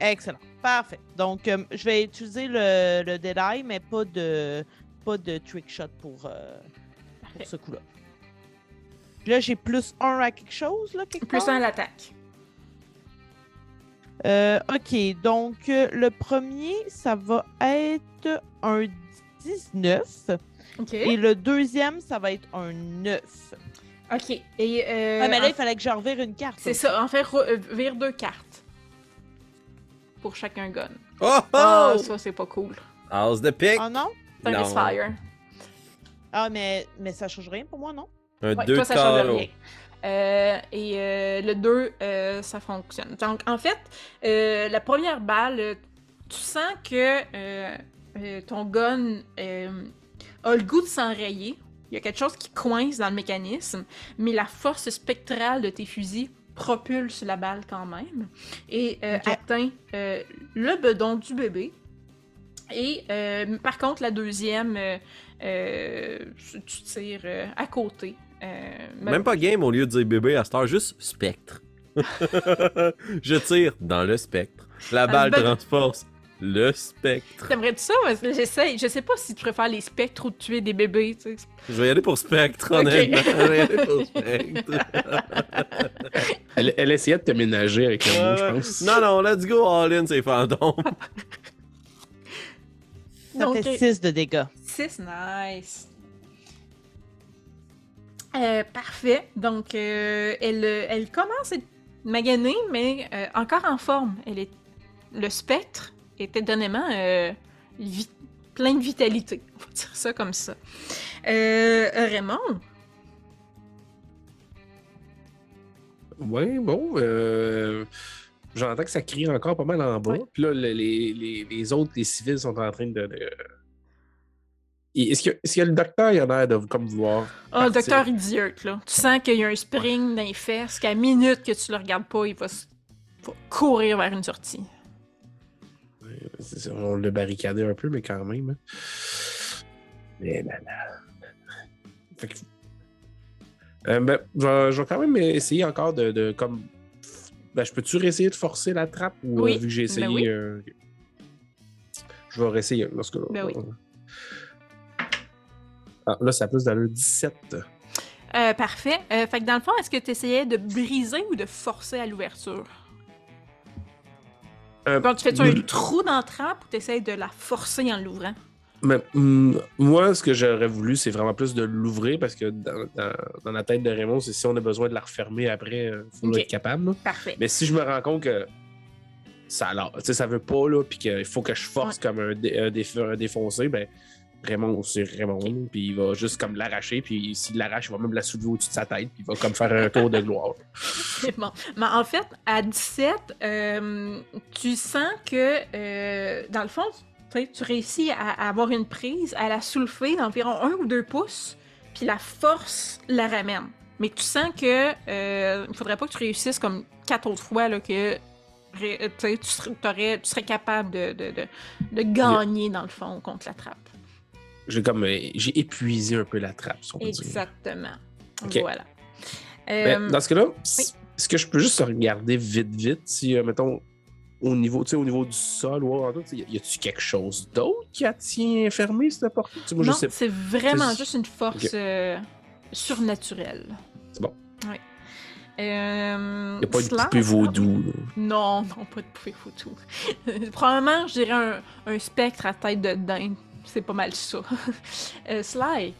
Excellent. Parfait. Donc, euh, je vais utiliser le, le mais pas de, pas de trick shot pour, euh, pour ce coup-là. Puis Là, j'ai plus un à quelque chose, là, quelque Plus part? un à l'attaque. Euh, ok, donc euh, le premier, ça va être un 19. OK. Et le deuxième, ça va être un 9. OK. Et, euh, ah, mais là, en- il fallait que je revire une carte. C'est ça. En fait, re- euh, vire deux cartes. Pour chacun gun. Oh, Ah, oh! ça, c'est pas cool. House de pique. Ah non? Misfire. Ah, mais, mais ça change rien pour moi, non? Un Ouais, 2 toi, ça change rien. Euh, et euh, le 2, ça fonctionne. Donc, en fait, euh, la première balle, euh, tu sens que euh, euh, ton gun euh, a le goût de s'enrayer. Il y a quelque chose qui coince dans le mécanisme, mais la force spectrale de tes fusils propulse la balle quand même et euh, atteint euh, le bedon du bébé. Et euh, par contre, la deuxième, euh, euh, tu tires euh, à côté. Euh, Même pas game au lieu de dire bébé à cette heure, juste spectre. <laughs> je tire dans le spectre. La balle ben- transporte le spectre. T'aimerais-tu ça? J'essaie. Je sais pas si tu préfères les spectres ou de tuer des bébés. Tu sais. Je vais y aller pour spectre, honnêtement. Je vais y aller pour <laughs> spectre. Elle, elle essayait de te ménager avec le mot, je pense. Non, non, let's go all in, ces fantômes. <laughs> Ça Donc, fait 6 de dégâts. 6, nice. Euh, parfait. Donc, euh, elle, elle commence à être maganée, mais euh, encore en forme. Elle est... Le spectre est étonnamment plein de vitalité. On va dire ça comme ça. Raymond, Oui, bon. J'entends que ça crie encore pas mal en bas. Puis là, le- les, les- les autres, les civils, sont en train de. Est-ce que, est-ce que le docteur, il a l'air de comme vouloir. oh, le docteur idiot, là. Tu sens qu'il y a un spring dans les fesses, qu'à minute que tu le regardes pas, il va, courir vers une sortie. Ça, On l'a barricadé un peu, mais quand même. hein. Mais là, là. Fait que- Euh, ben, je, vais, je vais quand même essayer encore de, de comme. Ben, je peux-tu réessayer de forcer la trappe ou Oui, euh, vu que j'ai essayé. ben oui. euh, Je vais réessayer dans ce cas-là. Ben oui. Ah, là, ça a plus dans le 17. Euh, parfait. Euh, fait que dans le fond, est-ce que tu essayais de briser ou de forcer à l'ouverture? Euh, Bon, tu fais-tu un trou dans la trappe ou tu essaies de la forcer en l'ouvrant? Mais, hum, moi, ce que j'aurais voulu, c'est vraiment plus de l'ouvrir parce que dans, dans- dans la tête de Raymond, c'est si on a besoin de la refermer après, il faut être capable. là. Parfait. Mais si je me rends compte que ça, alors, ça veut pas, là, puis qu'il faut que je force comme un, dé- un déf- un défoncé, ben Raymond, c'est Raymond, puis il va juste comme l'arracher, puis s'il l'arrache, il va même la soulever au-dessus de sa tête, puis il va comme faire un tour de gloire. Bon. Mais en fait, à 17, euh, tu sens que, euh, dans le fond, tu réussis à, avoir une prise, à la soulever d'environ un ou deux pouces, puis la force la ramène. Mais tu sens que euh, il faudrait pas que tu réussisses comme quatre autres fois là, que euh, tu serais, tu serais capable de, de, de, de gagner, dans le fond, contre la trappe. J'ai comme euh, j'ai épuisé un peu la trappe, si on peut dire. Exactement. Ok. Voilà. Ben, Euh, dans ce cas-là, est-ce que je peux juste regarder vite, vite, si, euh, mettons, au niveau, au niveau du sol, ou sais, y a-tu quelque chose d'autre qui a tient fermé cette porte? Moi, non, c'est vraiment juste une force euh, surnaturelle. C'est bon. Oui. Euh, Il n'y a pas de poupée vaudou. là. Non, non, pas de poupée photo. <laughs> Probablement, je dirais un, un spectre à tête de dinde. C'est pas mal ça. <laughs> Euh, Sly.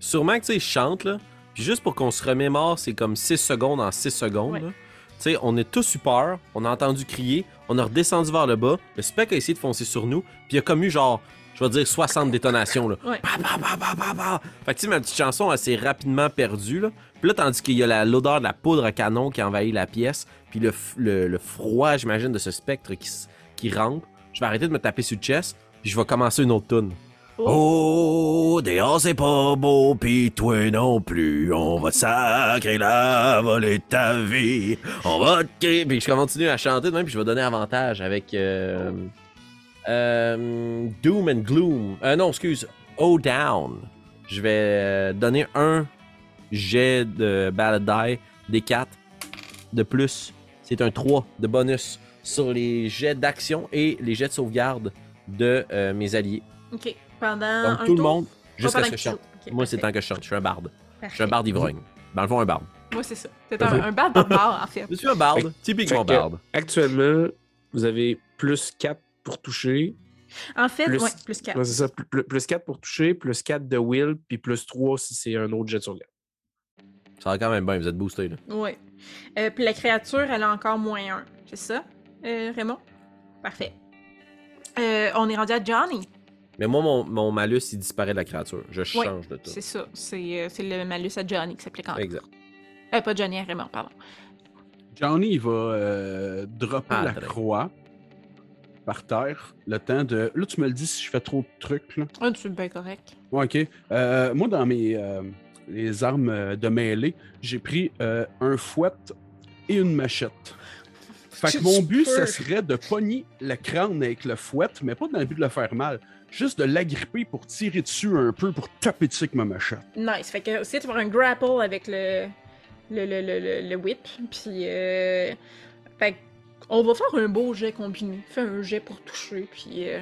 Sûrement que tu sais, chante, là. Puis juste pour qu'on se remémore, c'est comme 6 secondes en 6 secondes. Ouais. Tu sais, on est tous eu peur, on a entendu crier, on a redescendu vers le bas, le spec a essayé de foncer sur nous, puis il y a comme eu genre, je vais dire 60 détonations, là. Ouais. Bah, bah, bah, bah, bah, bah. Fait que tu sais, ma petite chanson, elle s'est rapidement perdue, là. Puis là, tandis qu'il y a la- l'odeur de la poudre à canon qui envahit la pièce, puis le, le- le froid, j'imagine, de ce spectre qui, qui rampe, je vais arrêter de me taper sur le chest, puis je vais commencer une autre tune. Oh, dehors c'est pas beau, pis toi non plus. On va te sacrer la volée de ta vie. On va te crier. Puis je continue à chanter de même, puis je vais donner avantage avec euh, euh, Doom and Gloom. Euh, non, excuse. Oh Down. Je vais donner un jet de Ballad Die des 4 de plus. C'est un 3 de bonus sur les jets d'action et les jets de sauvegarde de euh, mes alliés. Ok. Pendant Donc un tout le monde, jusqu'à ce que je chante. Moi, c'est tant que je chante. Je suis un barde. Je suis un barde ivrogne. Dans le fond, un barde. Moi, c'est ça. C'est un, un barbare, en fait. Je suis un barde. Typiquement fait que- barde. Actuellement, vous avez plus 4 pour toucher. En fait, Plus- ouais, plus 4. Ouais, c'est ça. Plus, plus 4 pour toucher, plus 4 de will, puis plus 3 si c'est un autre jet de sauvegarde. Ça va quand même bien, vous êtes boosté. Là. Ouais. Euh, puis la créature, elle a encore moins 1. C'est ça, euh, Raymond? Parfait. Euh, on est rendu à Johnny. Mais moi, mon, mon malus, il disparaît de la créature. Je Ouais, change de tout. C'est ça. C'est euh, c'est le malus à Johnny qui s'applique encore. Exact. Euh, pas Johnny, à Raymond, pardon. Johnny, il va euh, dropper Ah, la très. croix par terre. Le temps de. Là, tu me le dis si je fais trop de trucs. Là. Ah, tu es bien correct. Ouais, ok. Euh, moi, dans mes euh, les armes de mêlée, j'ai pris euh, un fouet et une machette. Fait que mon but, ça serait de pogner le crâne avec le fouet, mais pas dans le but de le faire mal. Juste de l'agripper pour tirer dessus un peu, pour taper dessus avec ma machette. Nice. Fait que aussi, tu vas avoir un grapple avec le, le, le, le, le, le whip. Puis, euh, fait que on va faire un beau jet combiné. Fais un jet pour toucher, puis... euh,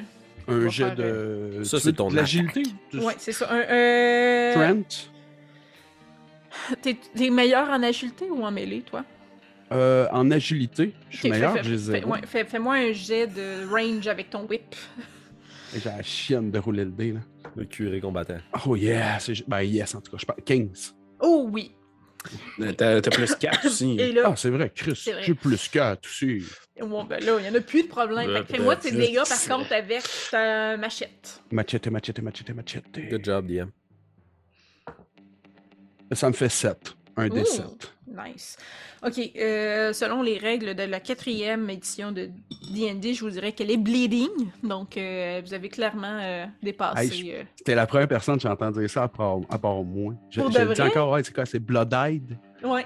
Un jet faire, de. Ça, c'est ton l'agilité. de- Ouais, c'est ça. Un, euh... Trent. T'es t'es meilleur en agilité ou en mêlée, toi? Euh, en agilité, je suis meilleur. Fais, disais. Fais-moi un jet de range avec ton whip. J'ai la chienne de rouler le dé, là. Le curé combattant. Oh yeah! Ben yes, en tout cas, je parle 15. Oh oui! Euh, t'as plus 4 <laughs> aussi. Ah, c'est vrai, Chris, j'ai plus 4 aussi. Bon, ben là, il n'y en a plus de problème. Fais-moi tes dégâts, par contre, avec ta machette. Machette, machette, machette, machette. Good job, DM. Ça me fait 7. Un des 7. Nice. OK. euh, selon les règles de la quatrième édition de D&D, je vous dirais qu'elle est bleeding. Donc, euh, vous avez clairement euh, dépassé... Hey, C'était la première personne que j'ai entendu dire ça à part, à part moi. Je, Pour je de le dis vrai? encore, ouais, c'est quoi? C'est Blood-Eyed? Ouais.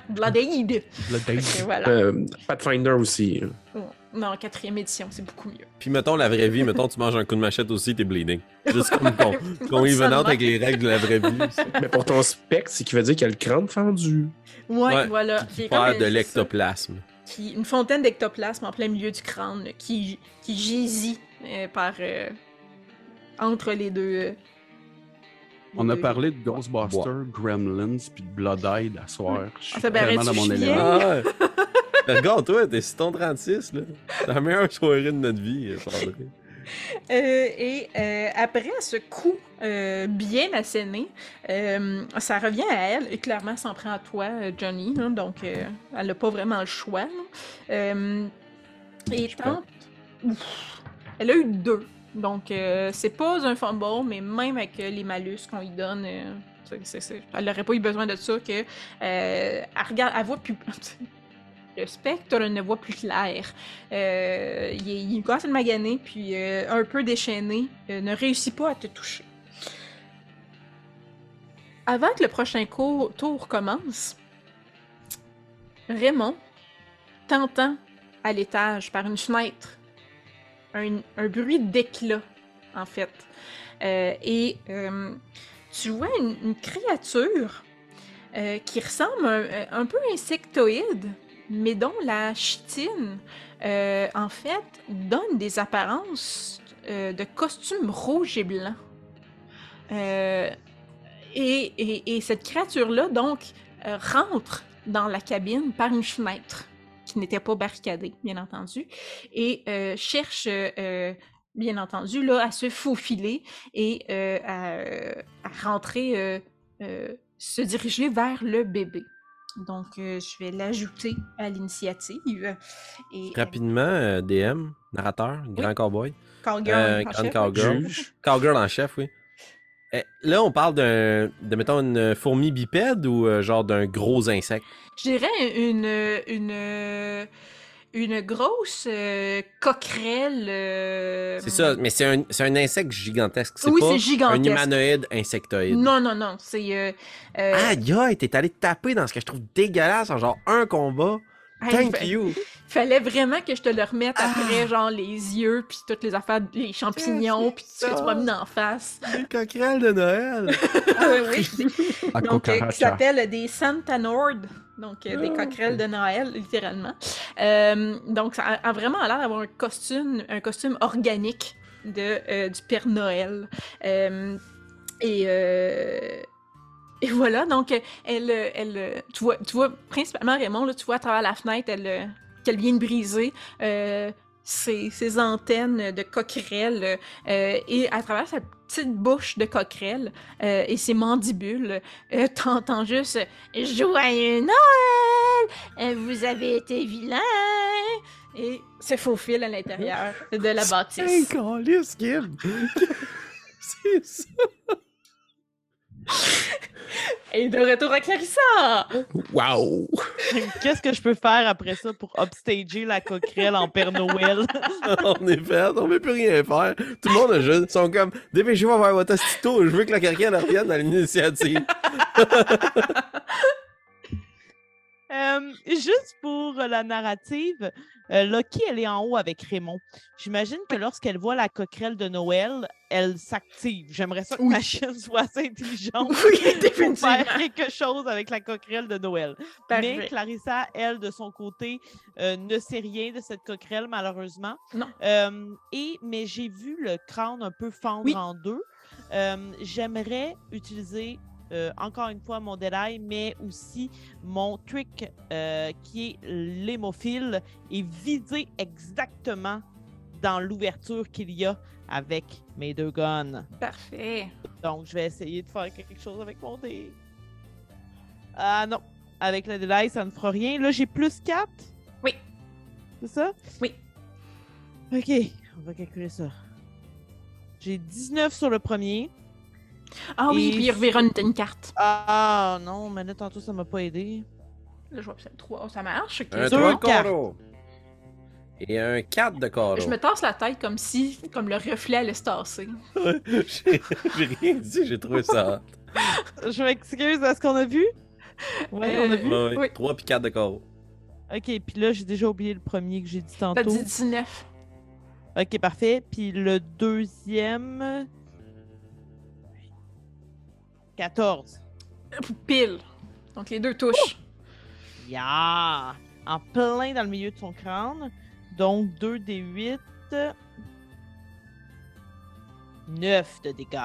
Fait que voilà. Euh, Pathfinder aussi. hein. Ouais. Non, quatrième édition, c'est beaucoup mieux. Puis mettons la vraie vie, mettons tu manges un coup de machette aussi, t'es bleeding. Juste comme qu'on <laughs> qu'on even out avec les règles de la vraie vie. Mais pour ton spectre, c'est qui veut dire qu'il y a le crâne fendu. Ouais, Ouais, voilà. Qui est comme, Faire de l'ectoplasme. Qui- une fontaine d'ectoplasme en plein milieu du crâne là, qui, qui gésille euh, par euh, entre les deux. On a parlé de Ghostbusters, Gremlins, puis de Blood-Eyed à soir. Je suis Ah, ça, vraiment dans mon élément. Ah, <laughs> Regarde, toi, t'es ton 36, là. C'est la meilleure soirée de notre vie, euh, Sandrine. Euh, et euh, après ce coup euh, bien asséné, euh, ça revient à elle et clairement s'en prend à toi, Johnny. donc, euh, elle n'a pas vraiment le choix. Euh, et Je tente. Ouf. Elle a eu deux. Donc, euh, c'est pas un fumble, mais même avec euh, les malus qu'on lui donne, euh, elle n'aurait pas eu besoin de ça que. elle regarde, elle voit plus. <laughs> Le spectre ne voit plus clair. Il, est- il commence à le maganer, puis un peu déchaîné, ne réussit pas à te toucher. Avant que le prochain tour commence, Raymond t'entend à l'étage par une fenêtre un, bruit d'éclat, en fait. Euh, et euh, tu vois une, créature euh, qui ressemble un, un peu insectoïde, mais dont la chitine, en fait, donne des apparences de costume rouge et blanc. Et, et- et cette créature-là, donc, rentre dans la cabine par une fenêtre qui n'était pas barricadée, bien entendu, et euh, cherche, euh, bien entendu, là, à se faufiler et euh, à, à rentrer, euh, euh, se diriger vers le bébé. Donc, euh, je vais l'ajouter à l'initiative. Et Rapidement, euh, DM, narrateur, grand cowboy. Cowgirl Euh, en chef, cowgirl. Juge. Cowgirl en chef, oui. Eh, là, on parle d'un, de, mettons, une fourmi bipède ou euh, genre d'un gros insecte? Je dirais une, une, une grosse euh, coquerelle. euh, C'est ça, mais c'est un, c'est un insecte gigantesque. C'est Oui, pas c'est un gigantesque. humanoïde insectoïde. Non, non, non. C'est. Euh, euh, aïe, t'es allé taper dans ce que je trouve dégueulasse en genre un combat. hey, Thank you. <laughs> Fallait vraiment que je te le remette Ah. après, genre les yeux, puis toutes les affaires, les champignons, puis tout ce que tu m'as mis en face. <laughs> Des coquerelles de Noël. oui. <laughs> À Donc, euh, qui s'appelle des Santa Nord, donc euh, des Ah. coquerelles de Noël, littéralement. Euh, donc, ça a, a vraiment l'air d'avoir un costume, un costume organique de, euh, du Père Noël. Et, et voilà, donc, elle, elle, tu, vois, tu vois, principalement Raymond, là, tu vois à travers la fenêtre, elle, qu'elle vient de briser. euh, ses, ses antennes de coquerelle euh, et à travers sa petite bouche de coquerelle euh, et ses mandibules, euh, <laughs> t'entends juste Joyeux Noël! Euh, Vous avez été vilain! Et se faufile à l'intérieur de la <laughs> bâtisse. Kim. <laughs> C'est ça. <laughs> Et de retour à Clarissa! Wow! Qu'est-ce que je peux faire après ça pour upstager la coquerelle en Père Noël? <laughs> on est fait, on veut plus rien faire. Tout le monde a juste, ils sont comme, dépêchez-vous à voir votre astito, je veux que la carrière revienne dans l'initiative. <laughs> Euh, juste pour la narrative, euh, Loki, elle est en haut avec Raymond. J'imagine que lorsqu'elle voit la coquerelle de Noël, elle s'active. J'aimerais ça que Oui. ma chienne <laughs> soit assez intelligente Oui, pour faire quelque chose avec la coquerelle de Noël. Mais. Clarissa, elle, de son côté, euh, ne sait rien de cette coquerelle, malheureusement. Non. Euh, et, mais j'ai vu le crâne un peu fendre Oui. en deux. Euh, J'aimerais utiliser euh, encore une fois mon Deadeye, mais aussi mon trick euh, qui est l'hémophile et viser exactement dans l'ouverture qu'il y a avec mes deux guns. Parfait. Donc, je vais essayer de faire quelque chose avec mon dé. Ah non, avec le Deadeye, ça ne fera rien. Là, j'ai plus 4. Oui. C'est ça? Oui. Ok, on va calculer ça. J'ai 19 sur le premier. Ah oui, Et- puis il reverra une, une carte. Ah non, mais là, tantôt, ça m'a pas aidé. Là, je vois que c'est le 3. Ça marche, ok. Un Deux 3 de cartes. carreau. Et un 4 de carreau. Je me tasse la tête comme si, comme le reflet allait se tasser. <laughs> J'ai rien dit, j'ai trouvé ça. <laughs> Je m'excuse, est-ce qu'on a vu? Oui, on a Euh, vu. Ouais, Oui. 3 puis 4 de carreau. Ok, puis là, j'ai déjà oublié le premier que j'ai dit T'as tantôt. dit 19. Ok, parfait. Puis le deuxième. 14. Pile. Donc les deux touchent. Ya! En plein dans le milieu de son crâne. Donc 2 des 8. 9 de dégâts.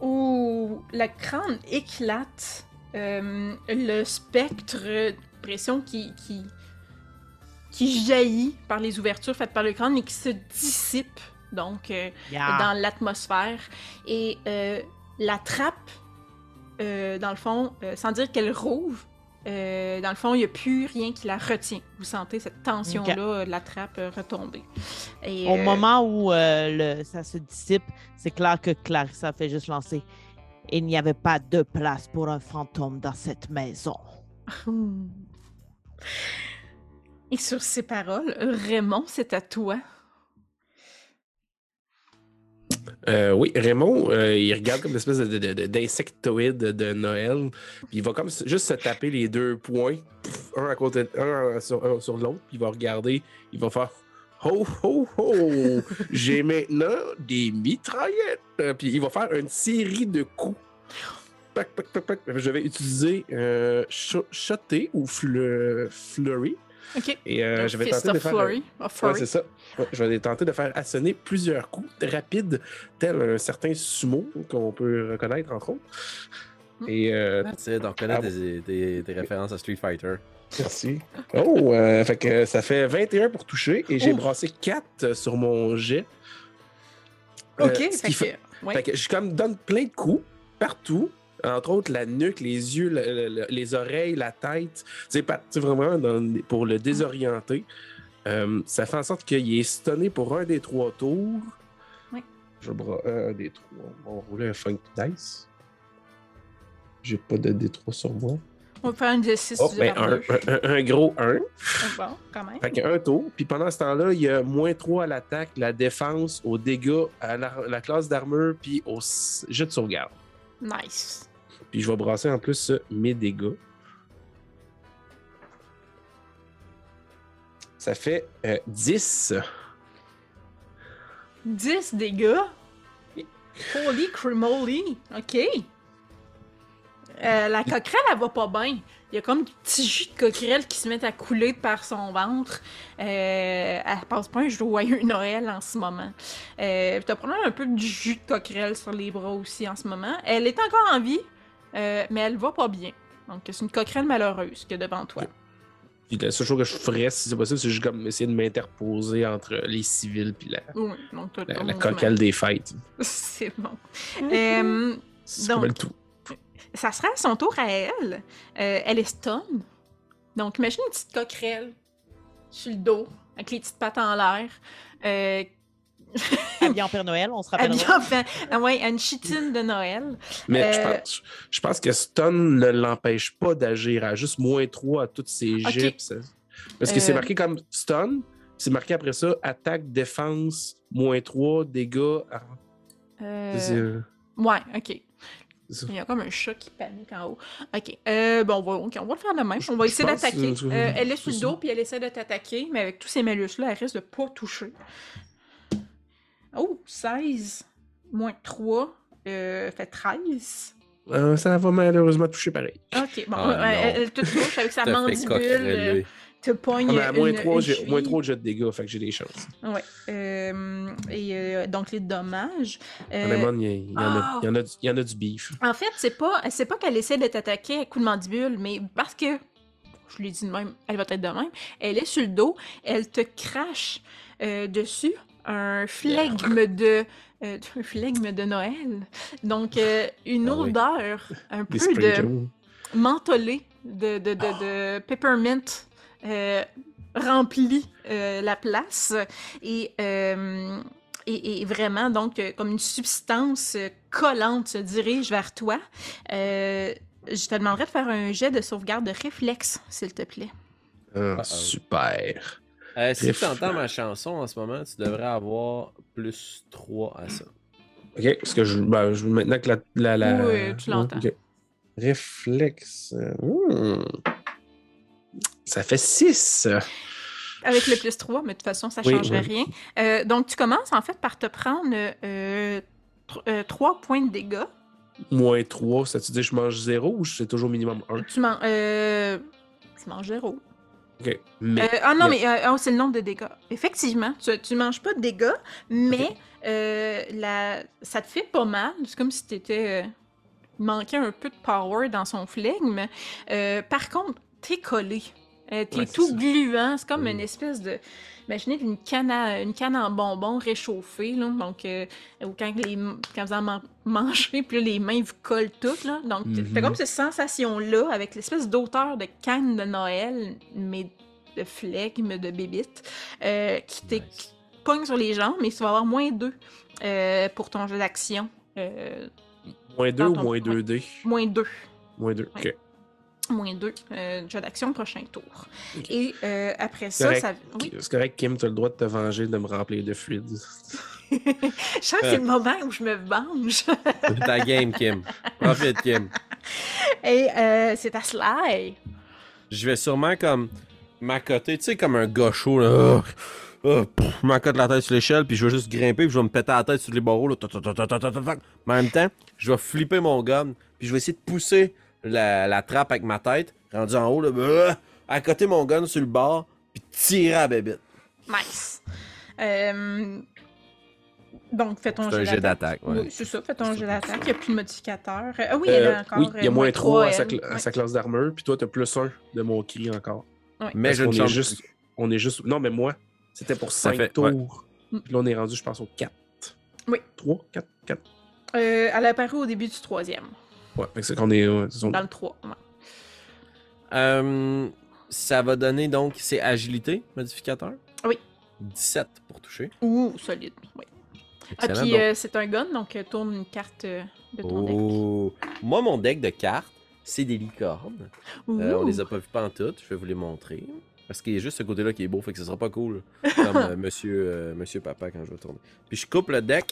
Ouh, la crâne éclate. Euh, le spectre de pression qui, qui, qui jaillit par les ouvertures faites par le crâne et qui se dissipe donc euh, Yeah. dans l'atmosphère. Et euh, la trappe, euh, dans le fond, euh, sans dire qu'elle rouvre, euh, dans le fond, il n'y a plus rien qui la retient. Vous sentez cette tension-là de la trappe retomber. Et, Au moment où le- ça se dissipe, c'est clair que Clarissa fait juste lancer. Il n'y avait pas de place pour un fantôme dans cette maison. <laughs> Et sur ces paroles, Raymond, c'est à toi. Euh, oui, Raymond, euh, il regarde comme une espèce de- de- de- d'insectoïde de, Noël. Puis il va comme juste se taper les deux points, un à côté, sur, l'autre. Puis il va regarder, il va faire Ho, ho, ho! J'ai maintenant des mitraillettes! Puis il va faire une série de coups. Je vais utiliser euh, ou fle- flurry. OK. Et euh, je vais Fist tenter de faire. Flurry. of Ouais, c'est ça. Ouais, je vais tenter de faire assonner plusieurs coups rapides, tel un certain sumo qu'on peut reconnaître, entre autres. Mm. Et euh, Tu sais, on Ah tes références à Street Fighter. merci. Oh, euh, fait que ça fait 21 pour toucher et j'ai brassé 4 sur mon jet. Euh, OK. ce fait qui fait- que- ouais. Fait que je comme donne plein de coups partout. Entre autres, la nuque, les yeux, le- le- le- les oreilles, la tête. C'est vraiment dans- pour le désorienter. Euh, ça fait en sorte qu'il est stunné pour un des trois tours. Oui. Je bras un des trois. On va rouler un funk dice. J'ai pas de D3 sur moi. On va faire une D6 Oh, ben, un, un- un- un gros 1. Bon, quand même. Fait qu'un tour. Puis pendant ce temps-là, il y a moins 3 à l'attaque, la défense, aux dégâts, à la, la classe d'armure, puis au jet de sauvegarde. Nice. Puis je vais brasser en plus euh, mes dégâts. Ça fait euh, 10. 10 dégâts? Holy crimoly. OK. Euh, la coquerelle, elle va pas bien. Il y a comme du petit jus de coquerelle qui se met à couler par son ventre. Euh, elle passe pas un joyeux Noël en ce moment. Euh, T'as probablement un peu de jus de coquerelle sur les bras aussi en ce moment. Elle est encore en vie, euh, mais elle va pas bien. Donc, c'est une coquerelle malheureuse que devant toi. Puis la seule chose que je ferais, si c'est possible, c'est juste comme essayer de m'interposer entre les civils puis la, Oui, donc la, la coquelle des fêtes. <laughs> C'est bon. Euh, C'est Donc, comme le tout. ça sera à son tour à elle. Euh, elle est stun. Donc, imagine une petite coquerelle sur le dos, avec les petites pattes en l'air. <laughs> Habillé en Père Noël, on se rappelle. ah ouais, une chitine de Noël. Mais je, euh, pense, je pense que stun ne l'empêche pas d'agir à juste moins 3 à toutes ses Ok. jets. puis ça- Parce que c'est Euh, marqué comme stun, c'est marqué après ça attaque, défense, moins 3, dégâts. Ah, Euh, ouais, ok. Il y a comme un chat qui panique en haut. Ok. Euh, bon, on va, ok, on va le faire de même. On va essayer d'attaquer. euh, elle est sur le dos, puis elle essaie de t'attaquer, mais avec tous ces malus-là, elle risque de pas toucher. Oh, 16 moins 3 euh, fait 13. Euh, ça va malheureusement toucher pareil. Ok, bon, Ah, euh, elle, elle te touche avec sa mandibule, euh, te pogne. On a à moins une- 3, une j'ai moins cheville. 3 de jet de dégâts, fait que j'ai des chances. Ouais. Euh, et euh, donc, les dommages. euh, Honnêtement, il y, y en a- ah. il y en a du- il y en a du beef. en fait, c'est pas, c'est pas qu'elle essaie de t'attaquer à coup de mandibule, mais parce que, je l'ai dit de même, elle va être de même, elle est sur le dos, elle te crache euh, dessus un flegme de. euh, <laughs> un flegme de Noël. Donc, euh, une Ah oui. odeur un peu de. sprinkles. mentholé de, de, de, de peppermint euh, remplit euh, la place et, euh, et, et vraiment donc comme une substance collante se dirige vers toi. Euh, je te demanderais de faire un jet de sauvegarde de réflexe, s'il te plaît. Ah, Ah, super. Euh, si tu entends ma chanson en ce moment, tu devrais avoir plus 3 à ça. Ok, parce que je, ben, je maintenant que la. la, la- Oui, tu l'entends. ok. Réflexe. hmm. Ça fait 6. Avec le plus 3, mais de toute façon, ça ne Oui, changerait oui. rien. Euh, donc, tu commences en fait par te prendre euh, 3 points de dégâts. Moins 3, ça tu dis je mange 0 ou c'est toujours minimum 1? Tu, man- euh, tu manges 0. Mais. Euh, ah non, mais euh, oh, c'est le nombre de dégâts. Effectivement, tu, tu manges pas de dégâts, mais Ok. euh, la, ça te fait pas mal. C'est comme si t'étais. Euh, il manquait un peu de power dans son flegme. Euh, par contre, t'es collé. Euh, T'es Ouais, tout gluant. C'est comme Mm. une espèce de. Imaginez une canne, à- une canne en bonbons réchauffée, là. Donc, euh, ou quand, les, quand vous en man- mangez, puis là, les mains vous collent toutes, là. Donc, t'as Mhm. comme cette sensation-là, avec l'espèce d'odeur de canne de Noël, mais de flegme, de bébite, euh, qui te Nice. pogne sur les jambes, mais tu vas avoir moins 2 pour ton jeu d'action. Euh, Moins 2 Dans ou ton- moins ouais. 2D? moins 2. Moins 2, Ouais. Moins 2 euh, jeu d'action prochain tour. Et euh, après ça, Correct. ça. Oui. C'est correct, Kim, tu as le droit de te venger de me remplir de fluide. <laughs> je sens que c'est le moment où je me venge. C'est ta game, Kim. Profite, Kim. Et euh, c'est à Sly. Je vais sûrement comme m'accoter, tu sais, comme un gaucho, là. Ah, ah, pff, m'accote la tête sur l'échelle, puis je vais juste grimper, puis je vais me péter la tête sur les barreaux, là. ta, ta, ta, ta, ta, ta, ta, ta. Mais en même temps, je vais flipper mon gun, puis je vais essayer de pousser la, la trappe avec ma tête, rendu en haut, là. bah, accoter mon gun sur le bord, puis tirer à la bébête. Nice. Euh, Donc, fais ton C'est un jet d'attaque, ouais. Oui, c'est ça, fais ton jet d'attaque. Il n'y a plus de modificateur. Ah oui, il y en Euh, a encore. oui, il y a euh, moins 3 à, sa, à sa classe d'armure, puis toi, tu as plus 1 de mon cri encore. Ouais. Mais Parce je qu'on est juste, on est juste. Non, mais moi, c'était pour Ça 5 fait- tours. ouais. Puis là, on est rendu, je pense, au 4. Oui. 3, 4, 4. Euh, elle a apparu au début du troisième, Ouais, fait que c'est qu'on est. ouais, c'est son- dans le 3. ouais. Euh, ça va donner donc, c'est agilité, modificateur? Oui. 17 pour toucher. Ouh, solide. Oui. Ah, Excellent. puis donc- euh, c'est un gun, donc euh, tourne une carte de ton deck. Oh. Moi, mon deck de cartes, c'est des licornes. Euh, on les a pas vus pantoute, je vais vous les montrer. Parce qu'il y a juste ce côté-là qui est beau, fait que ce sera pas cool. Comme euh, <laughs> monsieur, euh, monsieur Papa quand je vais tourner. Puis je coupe le deck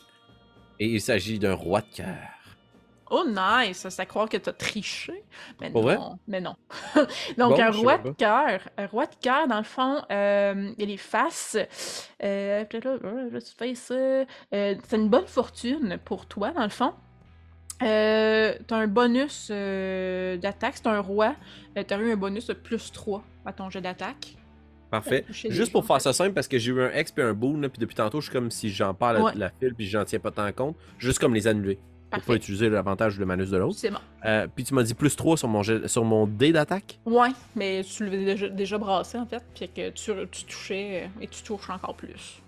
et il s'agit d'un roi de cœur. Oh, nice! Ça, c'est à croire que t'as triché. Mais Pour non, vrai? mais non. <laughs> Donc, Bon, un roi de cœur. Un roi de cœur, dans le fond, euh, il les faces. Euh, euh. Euh, c'est une bonne fortune pour toi, dans le fond. Euh, t'as un bonus euh, d'attaque, c'est un roi. Euh, t'as eu un bonus de plus 3 à ton jet d'attaque. Parfait. Juste pour gens, faire ça simple, parce que j'ai eu un X puis un boon, là, puis depuis tantôt, je suis comme si j'en parle Ouais. la file, puis j'en tiens pas tant compte. Juste comme les annuler. Pour pas Parfait. utiliser l'avantage ou le malus de l'autre. C'est bon. Euh, puis tu m'as dit plus 3 sur mon, jet- sur mon dé d'attaque? Ouais, mais tu l'avais déjà, déjà brassé, en fait. Puis que tu, tu touchais euh, et tu touches encore plus.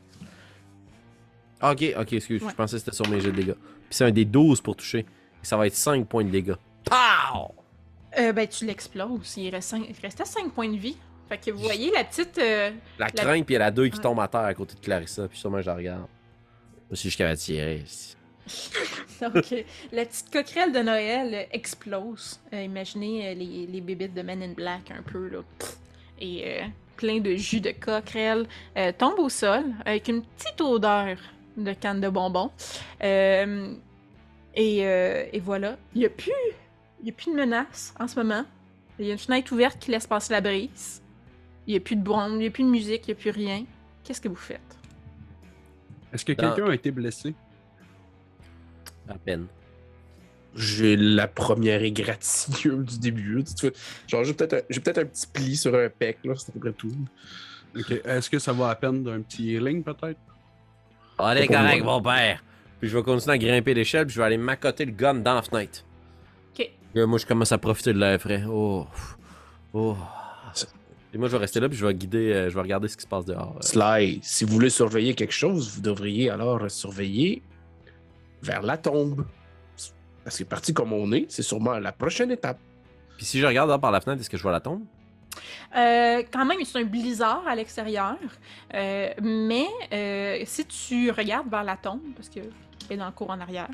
Ah, Ok, ok, excuse, Ouais. je pensais que c'était sur mes jets de dégâts. Puis c'est un des 12 pour toucher. Et ça va être 5 points de dégâts. Pow! Euh, ben, tu l'exploses. Il, reste cinq- il restait 5 points de vie. Fait que vous voyez la petite. euh, La La- crainte, puis il y a la douille qui Ouais. tombe à terre à côté de Clarissa, puis sûrement je la regarde. Moi aussi, je suis capable de tirer. <laughs> Donc, euh, la petite coquerelle de Noël euh, explose. Euh, imaginez euh, les, les bébites de Men in Black un peu, là. Et euh, plein de jus de coquerelle euh, tombe au sol avec une petite odeur de canne de bonbons. Euh, et, euh, et voilà. Il n'y a, plus- il y a plus de menace en ce moment. Il y a une fenêtre ouverte qui laisse passer la brise. Il n'y a plus de bruit, il n'y a plus de musique, il n'y a plus rien. Qu'est-ce que vous faites? Est-ce que Dans- quelqu'un a été blessé? À peine. J'ai la première égratignure du début. là, tu vois. Genre, j'ai peut-être un, j'ai peut-être un petit pli sur un pec, là, c'est à peu près tout. Ok. Est-ce que ça va à peine d'un petit healing, peut-être? Allez, correct, mon père. Puis je vais continuer à grimper l'échelle, puis je vais aller m'accoter le gun dans la fenêtre. Ok. Là, moi, je commence à profiter de l'air frais. Oh. Oh. Et moi, je vais rester là, puis je vais guider, euh, je vais regarder ce qui se passe dehors. euh. Sly, si vous voulez surveiller quelque chose, vous devriez alors surveiller vers la tombe. Parce que parti comme on est, c'est sûrement la prochaine étape. Puis si je regarde par la fenêtre, est-ce que je vois la tombe? Euh, quand même, c'est un blizzard à l'extérieur. Euh, mais euh, si tu regardes vers la tombe, parce que est dans le cours en arrière,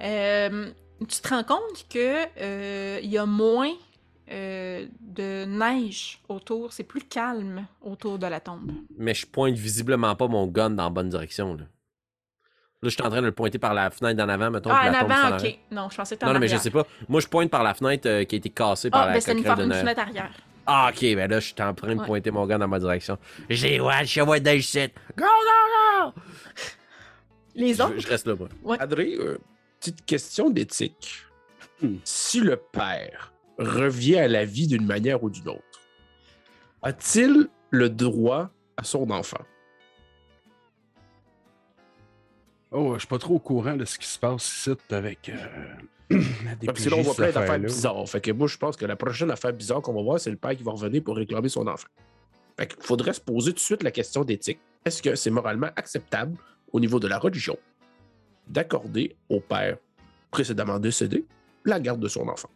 euh, tu te rends compte que euh, il y a moins euh, de neige autour. C'est plus calme autour de la tombe. Mais je pointe visiblement pas mon gun dans la bonne direction. Là, là je suis en train de le pointer par la fenêtre d'en avant, mettons. ah, en la tombe, c'est avant, ok. Non, je pensais que Non, non, mais je sais pas. Moi, je pointe par la fenêtre euh, qui a été cassée par Ah, la ben c'est une, fenêtre arrière. Ah, ok, ben là, je suis en train de Ouais. pointer mon gun dans ma direction. J'ai watch, je vois des shit. Go, go, go! <laughs> Les autres, je reste là, moi. Adré, euh, petite question d'éthique. Hmm. Si le père revient à la vie d'une manière ou d'une autre, a-t-il le droit à son enfant? Oh, je suis pas trop au courant de ce qui se passe ici avec euh, <clears throat> Parce que là, on voit plein d'affaires bizarres. Fait que moi, je pense que la prochaine affaire bizarre qu'on va voir, c'est le père qui va revenir pour réclamer son enfant. Fait qu'il faudrait se poser tout de suite la question d'éthique. Est-ce que c'est moralement acceptable au niveau de la religion d'accorder au père précédemment décédé la garde de son enfant?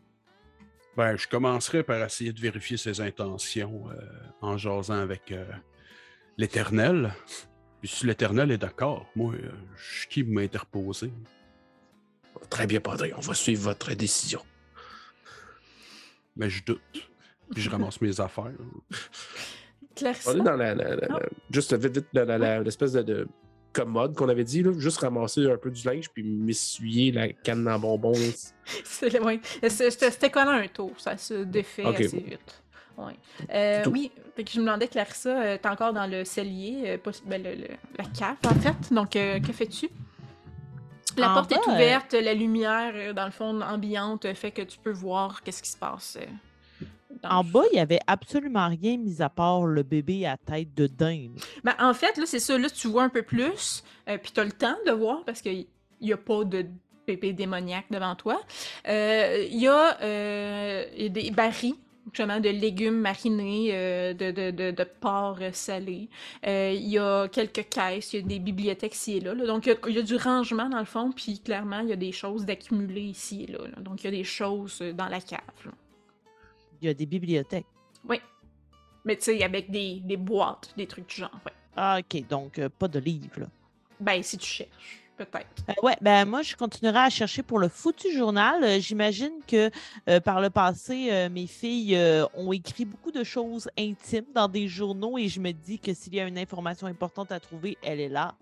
Ben, je commencerai par essayer de vérifier ses intentions euh, en jasant avec euh, l'Éternel. Puis si l'Éternel est d'accord, moi, euh, je suis qui m'interposer? Très bien, Padre, on va suivre votre décision. Mais je doute. Puis je ramasse mes affaires. <laughs> Clarissa? On est dans la, la- la- la- juste vite, vite, la- la- la- l'espèce de, de commode qu'on avait dit, là, juste ramasser un peu du linge puis m'essuyer la canne en bonbons. ouais. C'était collant un tour, ça se défait assez vite. Euh, oui, fait que je me demandais, Clarissa, euh, t'es encore dans le cellier, euh, pas- ben, le- le- la cave en fait, donc euh, que fais-tu? La En porte est bas, ouverte, la lumière, dans le fond, ambiante, fait que tu peux voir qu'est-ce qui se passe. En le- bas, il n'y avait absolument rien mis à part le bébé à tête de dinde. Ben, en fait, là, c'est ça, là, tu vois un peu plus, puis t'as le temps de voir parce qu'il n'y a pas de bébé démoniaque devant toi. Il y, y a des barils, justement, de légumes marinés, euh, de, de, de, de porc salé. Euh, Il y a quelques caisses, il y a des bibliothèques ici et là. là. Donc, il y, a, il y a du rangement dans le fond, puis clairement, il y a des choses d'accumuler ici et là, là. Donc, il y a des choses euh, dans la cave. là. Il y a des bibliothèques. Oui. Mais tu sais, avec des, des boîtes, des trucs du genre, ouais. Ah, OK, donc euh, pas de livre. là. Ben, si tu cherches, peut-être. Euh, ouais, ben moi, je continuerai à chercher pour le foutu journal. Euh, J'imagine que euh, par le passé, mes filles ont écrit beaucoup de choses intimes dans des journaux et je me dis que s'il y a une information importante à trouver, elle est là.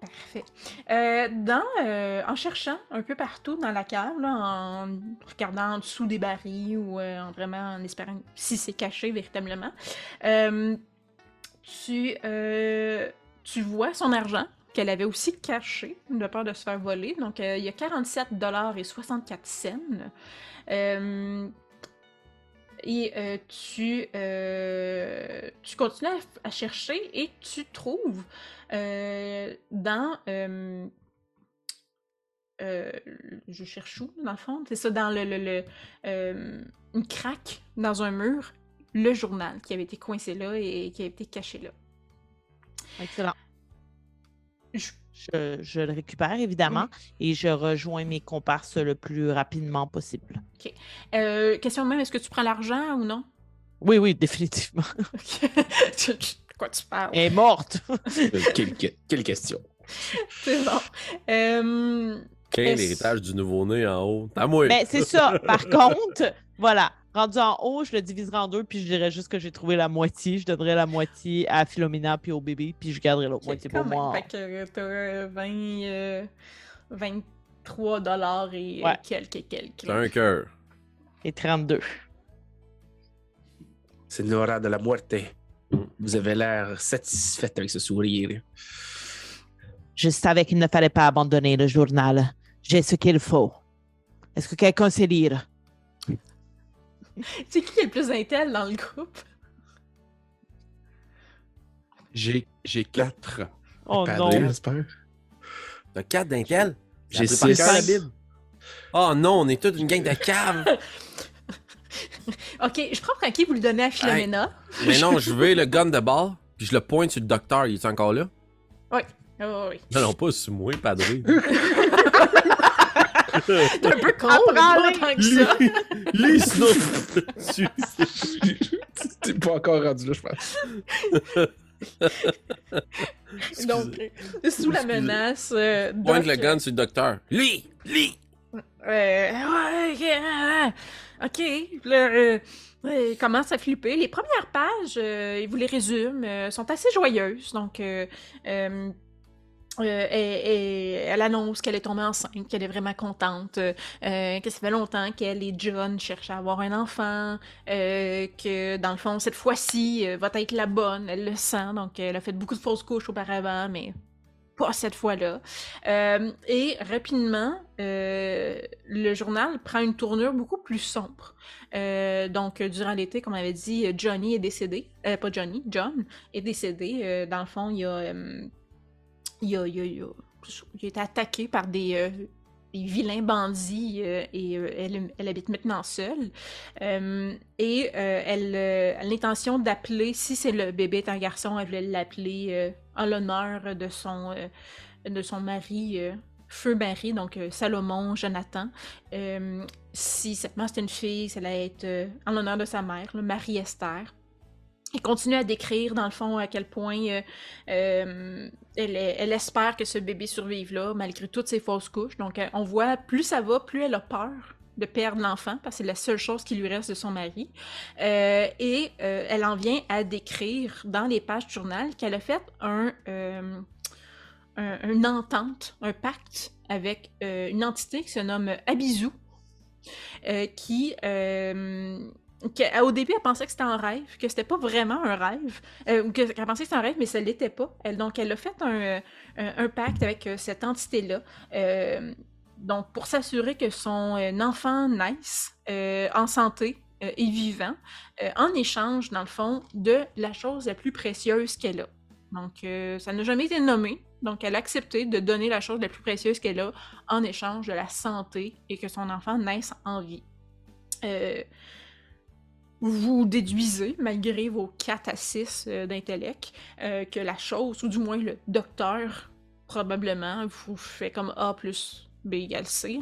Parfait. Euh, dans, euh, en cherchant un peu partout dans la cave, là, en regardant en dessous des barils ou euh, en vraiment en espérant si c'est caché véritablement, tu, tu vois son argent qu'elle avait aussi caché de peur de se faire voler. Donc, euh, il y a 47 dollars et 64 cents. Euh, et euh, tu, continues à, chercher et tu trouves dans. je cherche où, dans le fond? C'est ça, dans le, le- une craque dans un mur, le journal qui avait été coincé là et qui a été caché là. Excellent. Je- Je, je le récupère, évidemment, et je rejoins mes comparses le plus rapidement possible. Euh, question de même, est-ce que tu prends l'argent ou non? Oui, oui, définitivement. <laughs> Ok. <laughs> De quoi tu parles? Elle est morte. <laughs> Euh, quelle, que- quelle question. C'est bon. Euh, Quel Est-ce- l'héritage du nouveau-né en haut? À moi! Mais c'est ça. Par contre, voilà, rendu en haut, je le diviserai en deux, puis je dirais juste que j'ai trouvé la moitié. Je donnerai la moitié à Philomena puis au bébé, puis je garderai l'autre moitié pour même. moi. Fait que euh, t'as euh, 20, euh, 23 dollars et euh, Ouais. quelques et quelques. C'est un cœur. Et 32. Senora de la Muerte, vous avez l'air satisfaite avec ce sourire. Je savais qu'il ne fallait pas abandonner le journal. J'ai ce qu'il faut. Est-ce que quelqu'un sait lire? <laughs> C'est qui qui est le plus intel dans le groupe? J'ai j'ai quatre. Oh Padre, non. j'espère. T'as quatre d'intel? J'ai six. cœur la Bible. Oh non, on est toute une gang de caves! <laughs> Ok, je comprends qui vous le donnez à Philomena? Mais non, je veux le <laughs> gun de bord, puis je le pointe sur le docteur. Il est encore là? Oui. oui. Non, non, pas sur moi, padré. T'es un peu con, pas tant que ça. Lui, sinon. T'es pas encore rendu là, je pense. Donc, euh, sous la menace. euh, Pointe Doc, le gun sur le docteur. Lui! Lui! euh, ouais, ok. Là, euh, il commence à flipper. Les premières pages, euh, il vous les résume, euh, sont assez joyeuses. Donc, euh, elle, annonce qu'elle est tombée enceinte, qu'elle est vraiment contente, euh, que ça fait longtemps qu'elle et John cherchent à avoir un enfant, euh, que dans le fond, cette fois-ci, euh, va être la bonne, elle le sent, donc elle a fait beaucoup de fausses couches auparavant, mais pas cette fois-là. Et rapidement, le journal prend une tournure beaucoup plus sombre. Donc, durant l'été, comme on avait dit, Johnny est décédé. Pas Johnny, John est décédé. Dans le fond, il a, euh, il a, été attaqué par des, euh, vilains bandits euh, et euh, elle, habite maintenant seule. Et elle, a l'intention d'appeler, si c'est le bébé est un garçon, elle voulait l'appeler en l'honneur de son, de son mari, feu mari, donc Salomon, Jonathan. Si cette c'est une fille, ça allait être en l'honneur de sa mère, le Marie-Esther. Il continue à décrire, dans le fond, à quel point euh, euh, elle, espère que ce bébé survive là, malgré toutes ses fausses couches. Donc, euh, on voit, plus ça va, plus elle a peur de perdre l'enfant, parce que c'est la seule chose qui lui reste de son mari. Et elle en vient à décrire dans les pages du journal qu'elle a fait un, un- une entente, un pacte avec une entité qui se nomme Abizu, euh, qui, que- au début, elle pensait que c'était un rêve, que c'était pas vraiment un rêve, euh, qu'elle pensait que c'était un rêve, mais ça l'était pas. Donc, elle a fait un, euh, pacte avec euh, cette entité-là. euh, donc, pour s'assurer que son euh, enfant naisse euh, en santé euh, et vivant, euh, en échange, dans le fond, de la chose la plus précieuse qu'elle a. Donc, euh, ça n'a jamais été nommé. Donc, elle a accepté de donner la chose la plus précieuse qu'elle a en échange de la santé et que son enfant naisse en vie. Euh, vous déduisez, malgré vos 4 à 6 euh, d'intellect, euh, que la chose, ou du moins le docteur, probablement, vous fait comme A plus B égale C.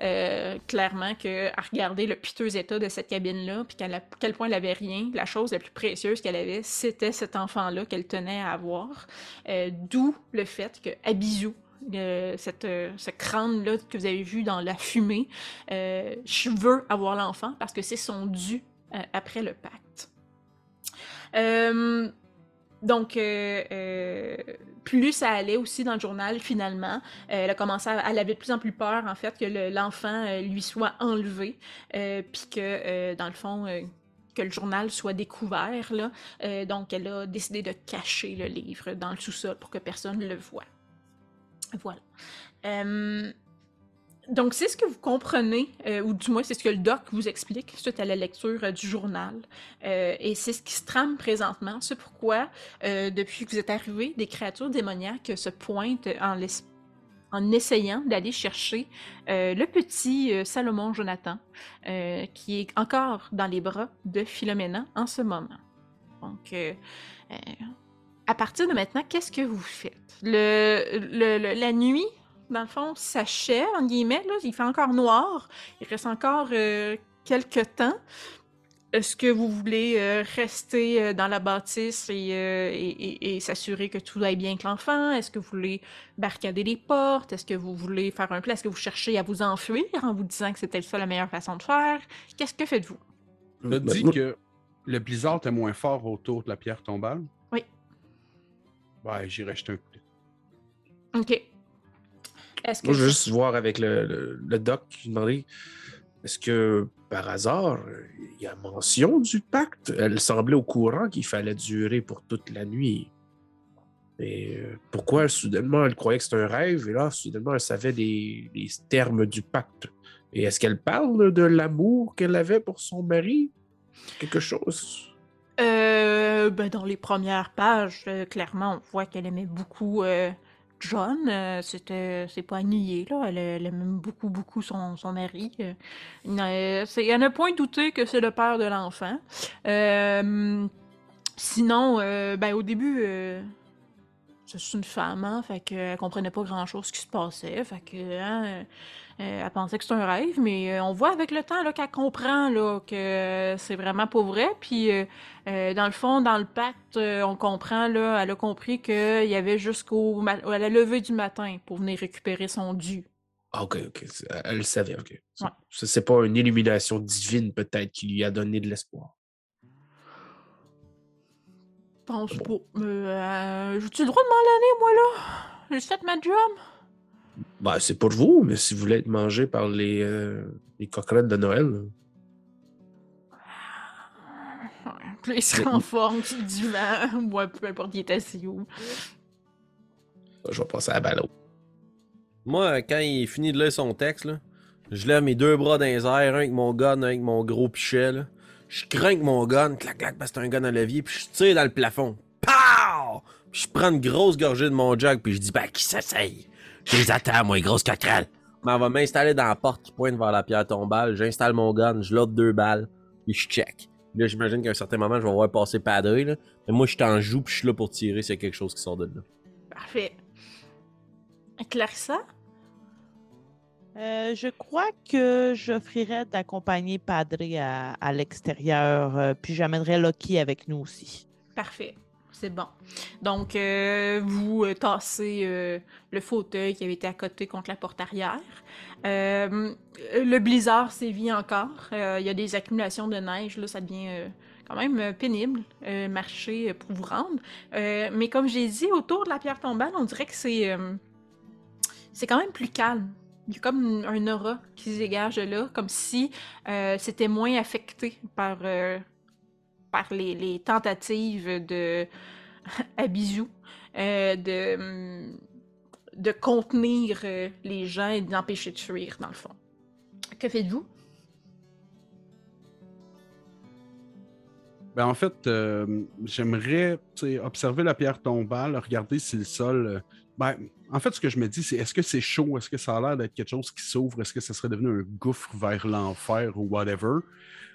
Euh, clairement que à regarder le piteux état de cette cabine-là, puis qu'à quel point elle avait rien, la chose la plus précieuse qu'elle avait, c'était cet enfant-là qu'elle tenait à avoir. D'où le fait que Abizou, euh, cette, ce crâne-là que vous avez vu dans la fumée, je veux avoir l'enfant parce que c'est son dû après le pacte. Euh, donc, euh, euh, plus ça allait aussi dans le journal, finalement, euh, elle a commencé à, elle avait de plus en plus peur, en fait, que le- l'enfant euh, lui soit enlevé, euh, puis que, euh, dans le fond, euh, que le journal soit découvert. Euh, donc, elle a décidé de cacher le livre dans le sous-sol pour que personne ne le voie. Voilà. Donc, c'est ce que vous comprenez, euh, ou du moins c'est ce que le doc vous explique suite à la lecture euh, du journal. Euh, et c'est ce qui se trame présentement. C'est pourquoi, depuis que vous êtes arrivé, des créatures démoniaques se pointent en, en essayant d'aller chercher le petit Salomon Jonathan, qui est encore dans les bras de Philomena en ce moment. Donc, à partir de maintenant, qu'est-ce que vous faites? Le- la nuit, dans le fond, s'achève, en guillemets, là, il fait encore noir, il reste encore euh, quelques temps. Est-ce que vous voulez euh, rester euh, dans la bâtisse et, euh, et- et- et s'assurer que tout aille bien avec l'enfant? Est-ce que vous voulez barricader les portes? Est-ce que vous voulez faire un plan? Est-ce que vous cherchez à vous enfuir en vous disant que c'était ça la meilleure façon de faire? Qu'est-ce que faites-vous? Tu as dit que le blizzard était moins fort autour de la pierre tombale? Oui. Ouais, j'irai jeter un coup. OK. Est-ce que Moi, je veux juste voir avec le, le, le doc, demander est-ce que par hasard, il y a mention du pacte? Elle semblait au courant qu'il fallait durer pour toute la nuit. Et euh, pourquoi soudainement elle croyait que c'était un rêve? Et là, soudainement, elle savait des, des termes du pacte. Et est-ce qu'elle parle de l'amour qu'elle avait pour son mari? Quelque chose? Euh, ben, dans les premières pages, euh, clairement, on voit qu'elle aimait beaucoup euh, John. euh, c'est pas nier, là. Elle, elle aime beaucoup, beaucoup son, son mari. euh. A- c'est- il y en a point douté que c'est le père de l'enfant. Euh, sinon, euh, ben, au début, c'est une femme, hein, fait qu'elle comprenait pas grand-chose ce qui se passait. Fait que, hein, euh, elle pensait que c'était un rêve, mais euh, on voit avec le temps là, qu'elle comprend là, que c'est vraiment pas vrai. Puis, euh, dans le fond, dans le pacte, on comprend, là, elle a compris qu'il y avait jusqu'au à la levée du matin pour venir récupérer son dû. Ah, ok, ok. Elle le savait, ok. Ouais. C'est pas une illumination divine, peut-être, qui lui a donné de l'espoir. Pense pas. Mais, euh, j'ai-tu le droit de m'en aller, moi, là? J'ai fait ma job? Bah, c'est pour vous, mais si vous voulez être mangé par les, euh, les coquerettes de Noël, là. Puis il se renforme sur le divan, <laughs> ou peu importe, il est assis où. je vais passer à la ballot. Moi, quand il finit de lire son texte, là, je lève mes deux bras dans les airs, un avec mon gun, un avec mon gros pichet. Là. Je crains mon gun, clac, clac, parce que c'est un gun à levier, puis je tire dans le plafond. Pow! Puis je prends une grosse gorgée de mon jug, puis je dis, ben, qui s'essaye? Je les attends, moi, les grosses coquerelles. m'en va m'installer dans la porte qui pointe vers la pierre tombale. J'installe mon gun, je load deux balles, puis je check. Là, j'imagine qu'à un certain moment, je vais voir passer Padré, là. Mais moi, je suis en joue, puis je suis là pour tirer s'il y a quelque chose qui sort de là. Parfait. Clarissa? Euh, je crois que j'offrirais d'accompagner Padre à, l'extérieur, euh, puis j'amènerais Loki avec nous aussi. Parfait. C'est bon. Donc, euh, vous tassez le fauteuil qui avait été à côté contre la porte arrière. Le blizzard sévit encore. Il y a des accumulations de neige. Là, ça devient quand même pénible, marcher pour vous rendre. Mais comme j'ai dit, autour de la pierre tombale, on dirait que c'est c'est quand même plus calme. Il y a comme un aura qui se dégage de là, comme si euh, c'était moins affecté par, euh, par les, les tentatives de <laughs> Abizou euh, de, de contenir les gens et d'empêcher de fuir, dans le fond. Que faites-vous? Ben, en fait, euh, j'aimerais observer la pierre tombale, regarder si le sol. euh, ben, en fait, ce que je me dis, c'est est-ce que c'est chaud? Est-ce que ça a l'air d'être quelque chose qui s'ouvre? Est-ce que ça serait devenu un gouffre vers l'enfer ou whatever?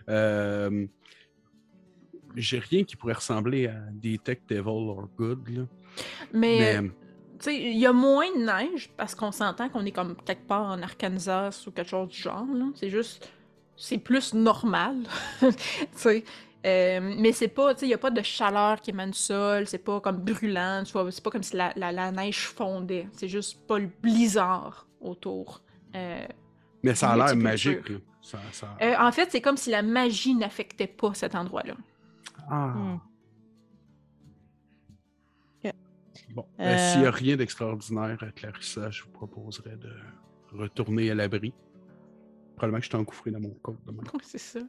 Euh, J'ai rien qui pourrait ressembler à Detect Devil or Good. Là. Mais, Mais tu sais, il y a moins de neige parce qu'on s'entend qu'on est comme quelque part en Arkansas ou quelque chose du genre. C'est juste. C'est plus normal. <laughs> tu sais. Euh, mais c'est pas, tu sais, il n'y a pas de chaleur qui émane du sol, c'est pas comme brûlant, tu vois, c'est pas comme si la, la- la neige fondait, c'est juste pas le blizzard autour. Euh, Mais ça a l'air magique. là. Ça, ça- euh, en fait, c'est comme si la magie n'affectait pas cet endroit-là. Ah. Hmm. Bon, Euh, Euh, s'il n'y a rien d'extraordinaire à Clarissa, je vous proposerais de retourner à l'abri. Probablement que je suis engouffré dans mon demain. <laughs> c'est ça.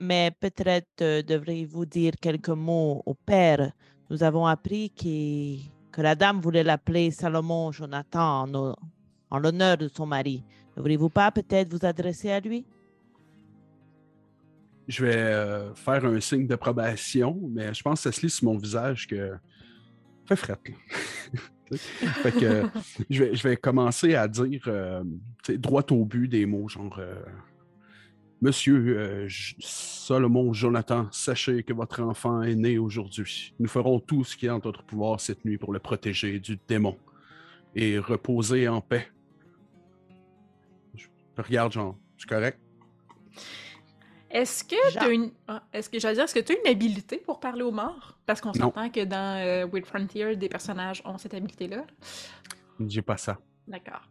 Mais peut-être euh, devriez-vous dire quelques mots au père. Nous avons appris que, que la dame voulait l'appeler Salomon Jonathan en, ho- en l'honneur de son mari. Ne voulez-vous pas peut-être vous adresser à lui? Je vais euh, faire un signe d'approbation, mais je pense que ça se lit sur mon visage que. Fait frette, là. <laughs> fait que <laughs> je, vais, je vais commencer à dire euh, tu sais, droit au but des mots, genre euh, Monsieur euh, Solomon Jonathan, sachez que votre enfant est né aujourd'hui. Nous ferons tout ce qui est en notre pouvoir cette nuit pour le protéger du démon et reposer en paix. Je regarde, genre, c'est correct? Est-ce que Jean. tu as une. ah, est-ce que j'allais dire, est-ce que tu as une habilité pour parler aux morts? Parce qu'on s'entend que dans euh, Wild Frontier, des personnages ont cette habilité-là. J'ai pas ça. D'accord.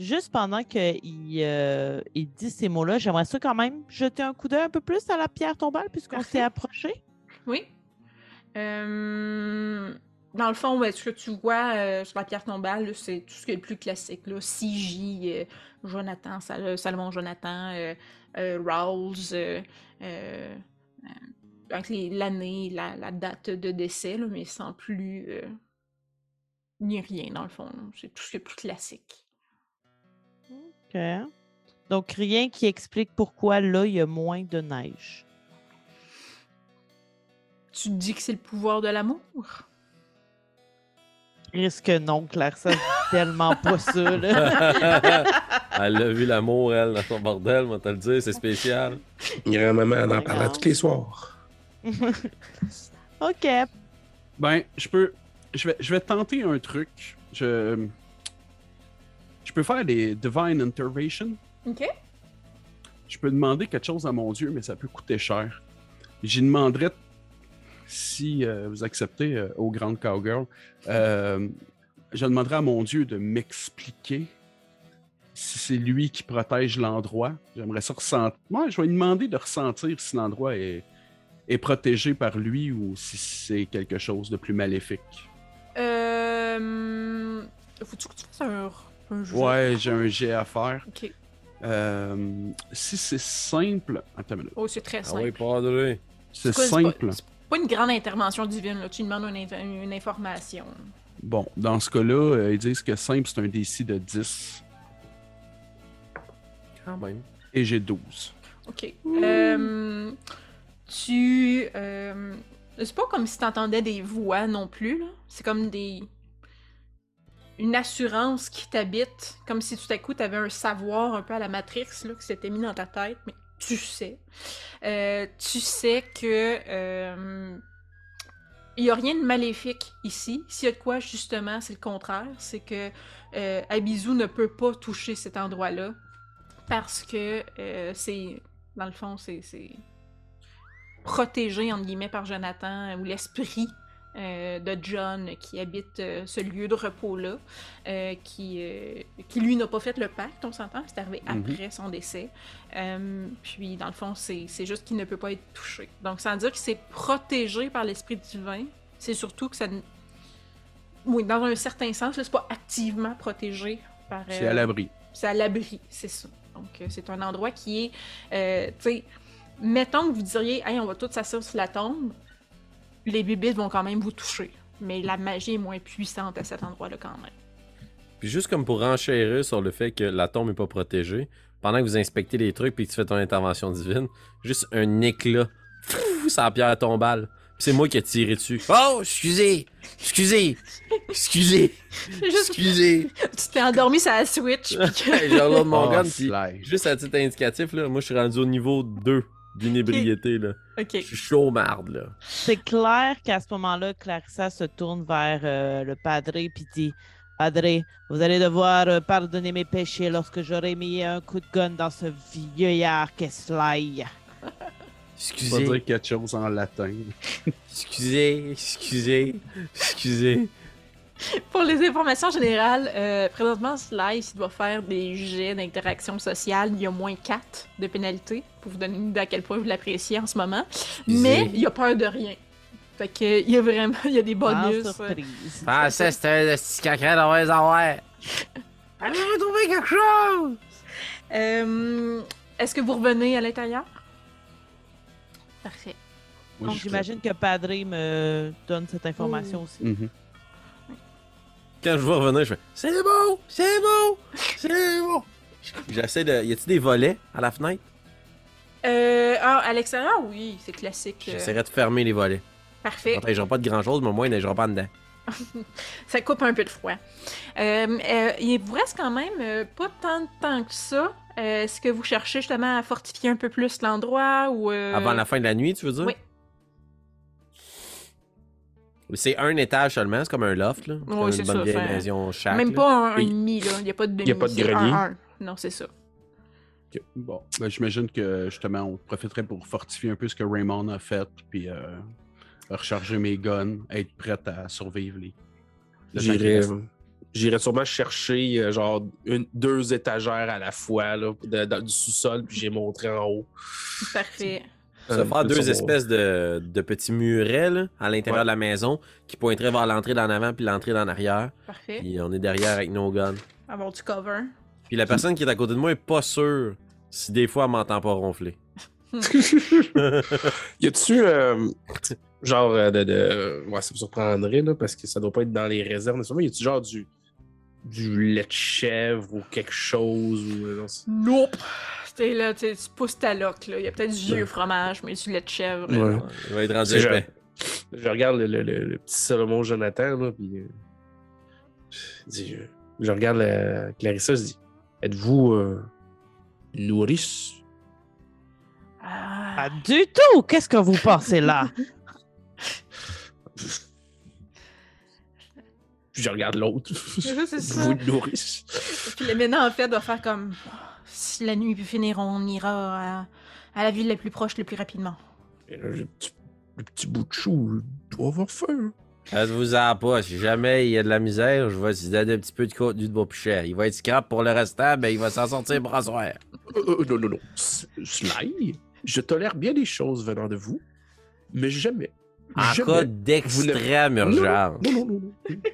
Juste pendant qu'il euh, il dit ces mots-là, j'aimerais ça quand même jeter un coup d'œil un peu plus à la pierre tombale puisqu'on s'est approché. Oui. Euh, Dans le fond, ouais, ce que tu vois euh, sur la pierre tombale, c'est tout ce qui est le plus classique. Là. CJ, Jonathan, Sal- Salomon Jonathan, Rawls, avec l'année, la, la date de décès, là, mais sans plus ni rien dans le fond. C'est tout ce qui est plus classique. OK. Donc, rien qui explique pourquoi là, il y a moins de neige. Tu te dis que c'est le pouvoir de l'amour? Risque non, Claire, ça, c'est tellement pas ça. Là. <laughs> elle a vu l'amour, elle, dans son bordel, moi, te le dire, c'est spécial. Grand-maman, elle en parlait tous les soirs. <laughs> OK. Ben, je peux. Je vais, je vais tenter un truc. Je. Je peux faire des Divine Intervention. OK. Je peux demander quelque chose à mon Dieu, mais ça peut coûter cher. J'y demanderais, si euh, vous acceptez, euh, au Grand Cowgirl, euh, je demanderais à mon Dieu de m'expliquer si c'est lui qui protège l'endroit. J'aimerais ça ressentir. Moi, je vais lui demander de ressentir si l'endroit est, est protégé par lui ou si c'est quelque chose de plus maléfique. Euh... Faut-tu que tu fasses un, un jeu? Ouais, j'ai un jet à faire. OK. Euh, si c'est simple. Attends une minute. Oh, c'est très Ah simple. oui, padre. C'est simple. pas, c'est pas une grande intervention divine, là. Tu demandes une, inf- une information. Bon, dans ce cas-là, euh, ils disent que simple, c'est un DC de 10 Quand même. et j'ai 12. OK. Euh, tu... euh, c'est pas comme si t'entendais des voix non plus, là. C'est comme des... une assurance qui t'habite, comme si tout à coup tu avais un savoir un peu à la Matrix là, qui s'était mis dans ta tête, mais tu sais. Euh, tu sais que euh, il n'y a rien de maléfique ici. S'il y a de quoi, justement, c'est le contraire. C'est que euh, Abizu ne peut pas toucher cet endroit-là parce que euh, c'est, dans le fond, c'est c'est protégé, entre guillemets, par Jonathan ou l'esprit euh, de John qui habite euh, ce lieu de repos-là, euh, qui, qui lui n'a pas fait le pacte, on s'entend, c'est arrivé Mhm. après son décès. Puis, dans le fond, c'est c'est juste qu'il ne peut pas être touché. Donc, sans dire que c'est protégé par l'esprit divin, c'est surtout que ça. Oui, dans un certain sens, là, c'est pas activement protégé par. C'est à l'abri. c'est à l'abri, c'est ça. Donc, c'est un endroit qui est. tu sais, mettons que vous diriez, hey, on va tous s'asseoir sur la tombe, les bébites vont quand même vous toucher. Mais la magie est moins puissante à cet endroit-là quand même. Puis juste comme pour renchérir sur le fait que la tombe est pas protégée, pendant que vous inspectez les trucs puis que tu fais ton intervention divine, juste un éclat, la pierre tombale. Puis c'est moi qui ai tiré dessus. Oh, excusez, excusez, excusez, <laughs> excusez. tu t'es endormi sur la Switch. J'ai <laughs> mon Oh, gun juste à titre indicatif là, moi je suis rendu au niveau 2 d'inébriété là. ok. Je suis chaud marde là. C'est clair qu'à ce moment-là, Clarissa se tourne vers euh, le padre et dit Padre, vous allez devoir euh, pardonner mes péchés lorsque j'aurai mis un coup de gun dans ce vieillard qu'est Sly. Pas Excusez, dire quelque chose en latin. <laughs> excusez, excusez, excusez. <laughs> Pour les informations générales, euh, présentement, Slice il doit faire des jets d'interaction sociale. Il y a moins 4 de pénalité, pour vous donner une idée à quel point vous l'appréciez en ce moment. Mais il a peur de rien. Fait que, il y a vraiment il y a des bonus. Sans surprise. Ah, ça c'était un petit caca dans les avoir. <laughs> Allez, trouver quelque chose! Euh, Est-ce que vous revenez à l'intérieur? Parfait. Donc j'imagine que Padre me donne cette information aussi. Mhm. Quand je vois revenir, je fais C'est beau! C'est beau! C'est beau! J'essaie de. Y a-tu des volets à la fenêtre? Euh, ah, à l'extérieur, oui, c'est classique. euh, J'essaierai de fermer les volets. parfait. Ça neigeront pas de grand chose, mais au moins ils neigeront pas dedans. <laughs> Ça coupe un peu de froid. Euh, euh, il vous reste quand même euh, pas tant de temps que ça. Est-ce que vous cherchez justement à fortifier un peu plus l'endroit ou Avant la fin de la nuit, tu veux dire? oui. C'est un étage seulement, c'est comme un loft, là. Oui, c'est une bonne ça, vieille fait- maison chaque. Même là. pas un, demi, là. Il n'y a pas de demi. y a pas de grenier? un, un. Non, c'est ça. Bon, ben, j'imagine que justement, on profiterait pour fortifier un peu ce que Raymond a fait, puis euh, recharger mes guns, être prête à survivre les. J'irais sûrement chercher euh, genre une, deux étagères à la fois là, de- de- du sous-sol, puis j'ai montré en haut. Parfait. Ça Euh, va faire deux espèces de, de petits murets là, à l'intérieur Ouais. de la maison qui pointeraient vers l'entrée d'en avant puis l'entrée d'en arrière. Parfait. Puis on est derrière avec nos guns. Avoir du cover. Puis la personne qui est à côté de moi est pas sûre si des fois elle m'entend pas ronfler. <laughs> Y a-tu euh, genre euh, de, de. Ouais, ça me surprendrait là, parce que ça doit pas être dans les réserves nécessairement. Y a-tu genre du du lait de chèvre ou quelque chose ou Nope. C'était là, tu sais, tu pousses ta loque, là. Il y a peut-être du vieux fromage, mais du lait de chèvre. là. Ouais. Il va être rendu. Je regarde le, le- le- le petit Salomon Jonathan là, puis euh, je, regarde la, Clarissa, je dis, êtes-vous euh, nourrice? Ah. Pas du tout! Qu'est-ce que vous pensez là? Puis je regarde l'autre. Vous nourrice? Puis le maintenant, en fait, doit faire comme si la nuit peut finir, on ira à, à la ville la plus proche le plus rapidement. Le petit, le petit bout de chou il doit avoir faim. Faites-vous en pas. Si jamais il y a de la misère, je vais vous donner un petit peu de contenu de vos plus cher. Il va être scrap pour le restant, mais il va s'en sortir pour asseoir. Euh, euh, non, non, non. Sly, je tolère bien les choses venant de vous, mais jamais. En jamais- cas d'extrême urgence. Non, non, non, non.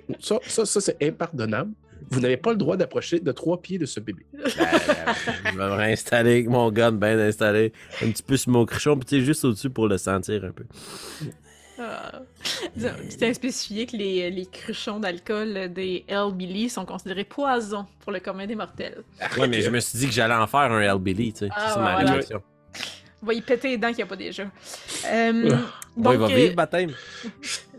non. Ça, ça, ça c'est impardonnable. Vous n'avez pas le droit d'approcher de trois pieds de ce bébé. Ben, je vais me réinstaller avec mon gun bien installé. Un petit peu sur mon cruchon, puis tu sais, juste au-dessus pour le sentir un peu. Ah. T'as spécifié que les, les cruchons d'alcool des Hellbilly sont considérés poison pour le commun des mortels. Ouais, mais je me suis dit que j'allais en faire un Hellbilly, tu sais. Ah, c'est ma voilà. réflexion. Va y péter les dents qu'il n'y a pas déjà. Euh, Bon, il va donc, vivre, euh, baptême.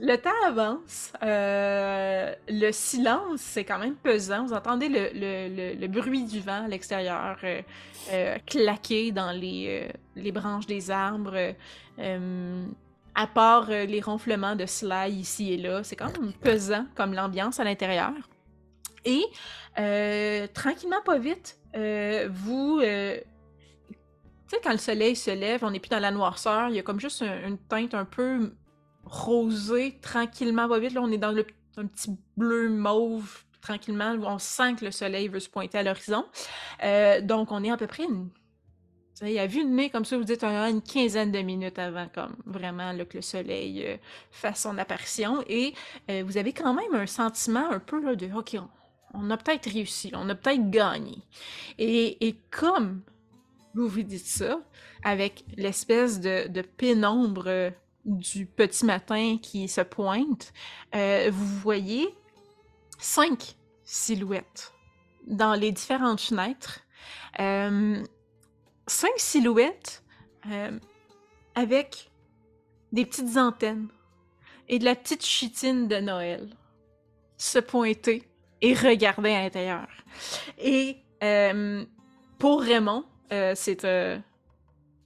le temps avance. euh, le silence, c'est quand même pesant. Vous entendez le, le- le- le bruit du vent à l'extérieur euh, euh, claquer dans les, euh, les branches des arbres. euh, euh, à part euh, les ronflements de Sly ici et là, c'est quand même pesant comme l'ambiance à l'intérieur. Et euh, tranquillement, pas vite, euh, vous. Tu sais, quand le soleil se lève, on n'est plus dans la noirceur, il y a comme juste un- une teinte un peu rosée, tranquillement, pas vite. Là, on est dans le, un petit bleu mauve, tranquillement. où On sent que le soleil veut se pointer à l'horizon. Euh, donc, on est à peu près une. tu sais, à vue de nez, comme ça, vous dites une quinzaine de minutes avant, comme vraiment que le soleil euh, fasse son apparition. Et euh, vous avez quand même un sentiment un peu là, de OK, on, a peut-être réussi, on a peut-être gagné. Et comme vous dites ça, avec l'espèce de, de pénombre euh, du petit matin qui se pointe, euh, vous voyez cinq silhouettes dans les différentes fenêtres. Euh, cinq silhouettes avec des petites antennes et de la petite chitine de Noël se pointer et regarder à l'intérieur. Et pour Raymond, euh, c'est euh,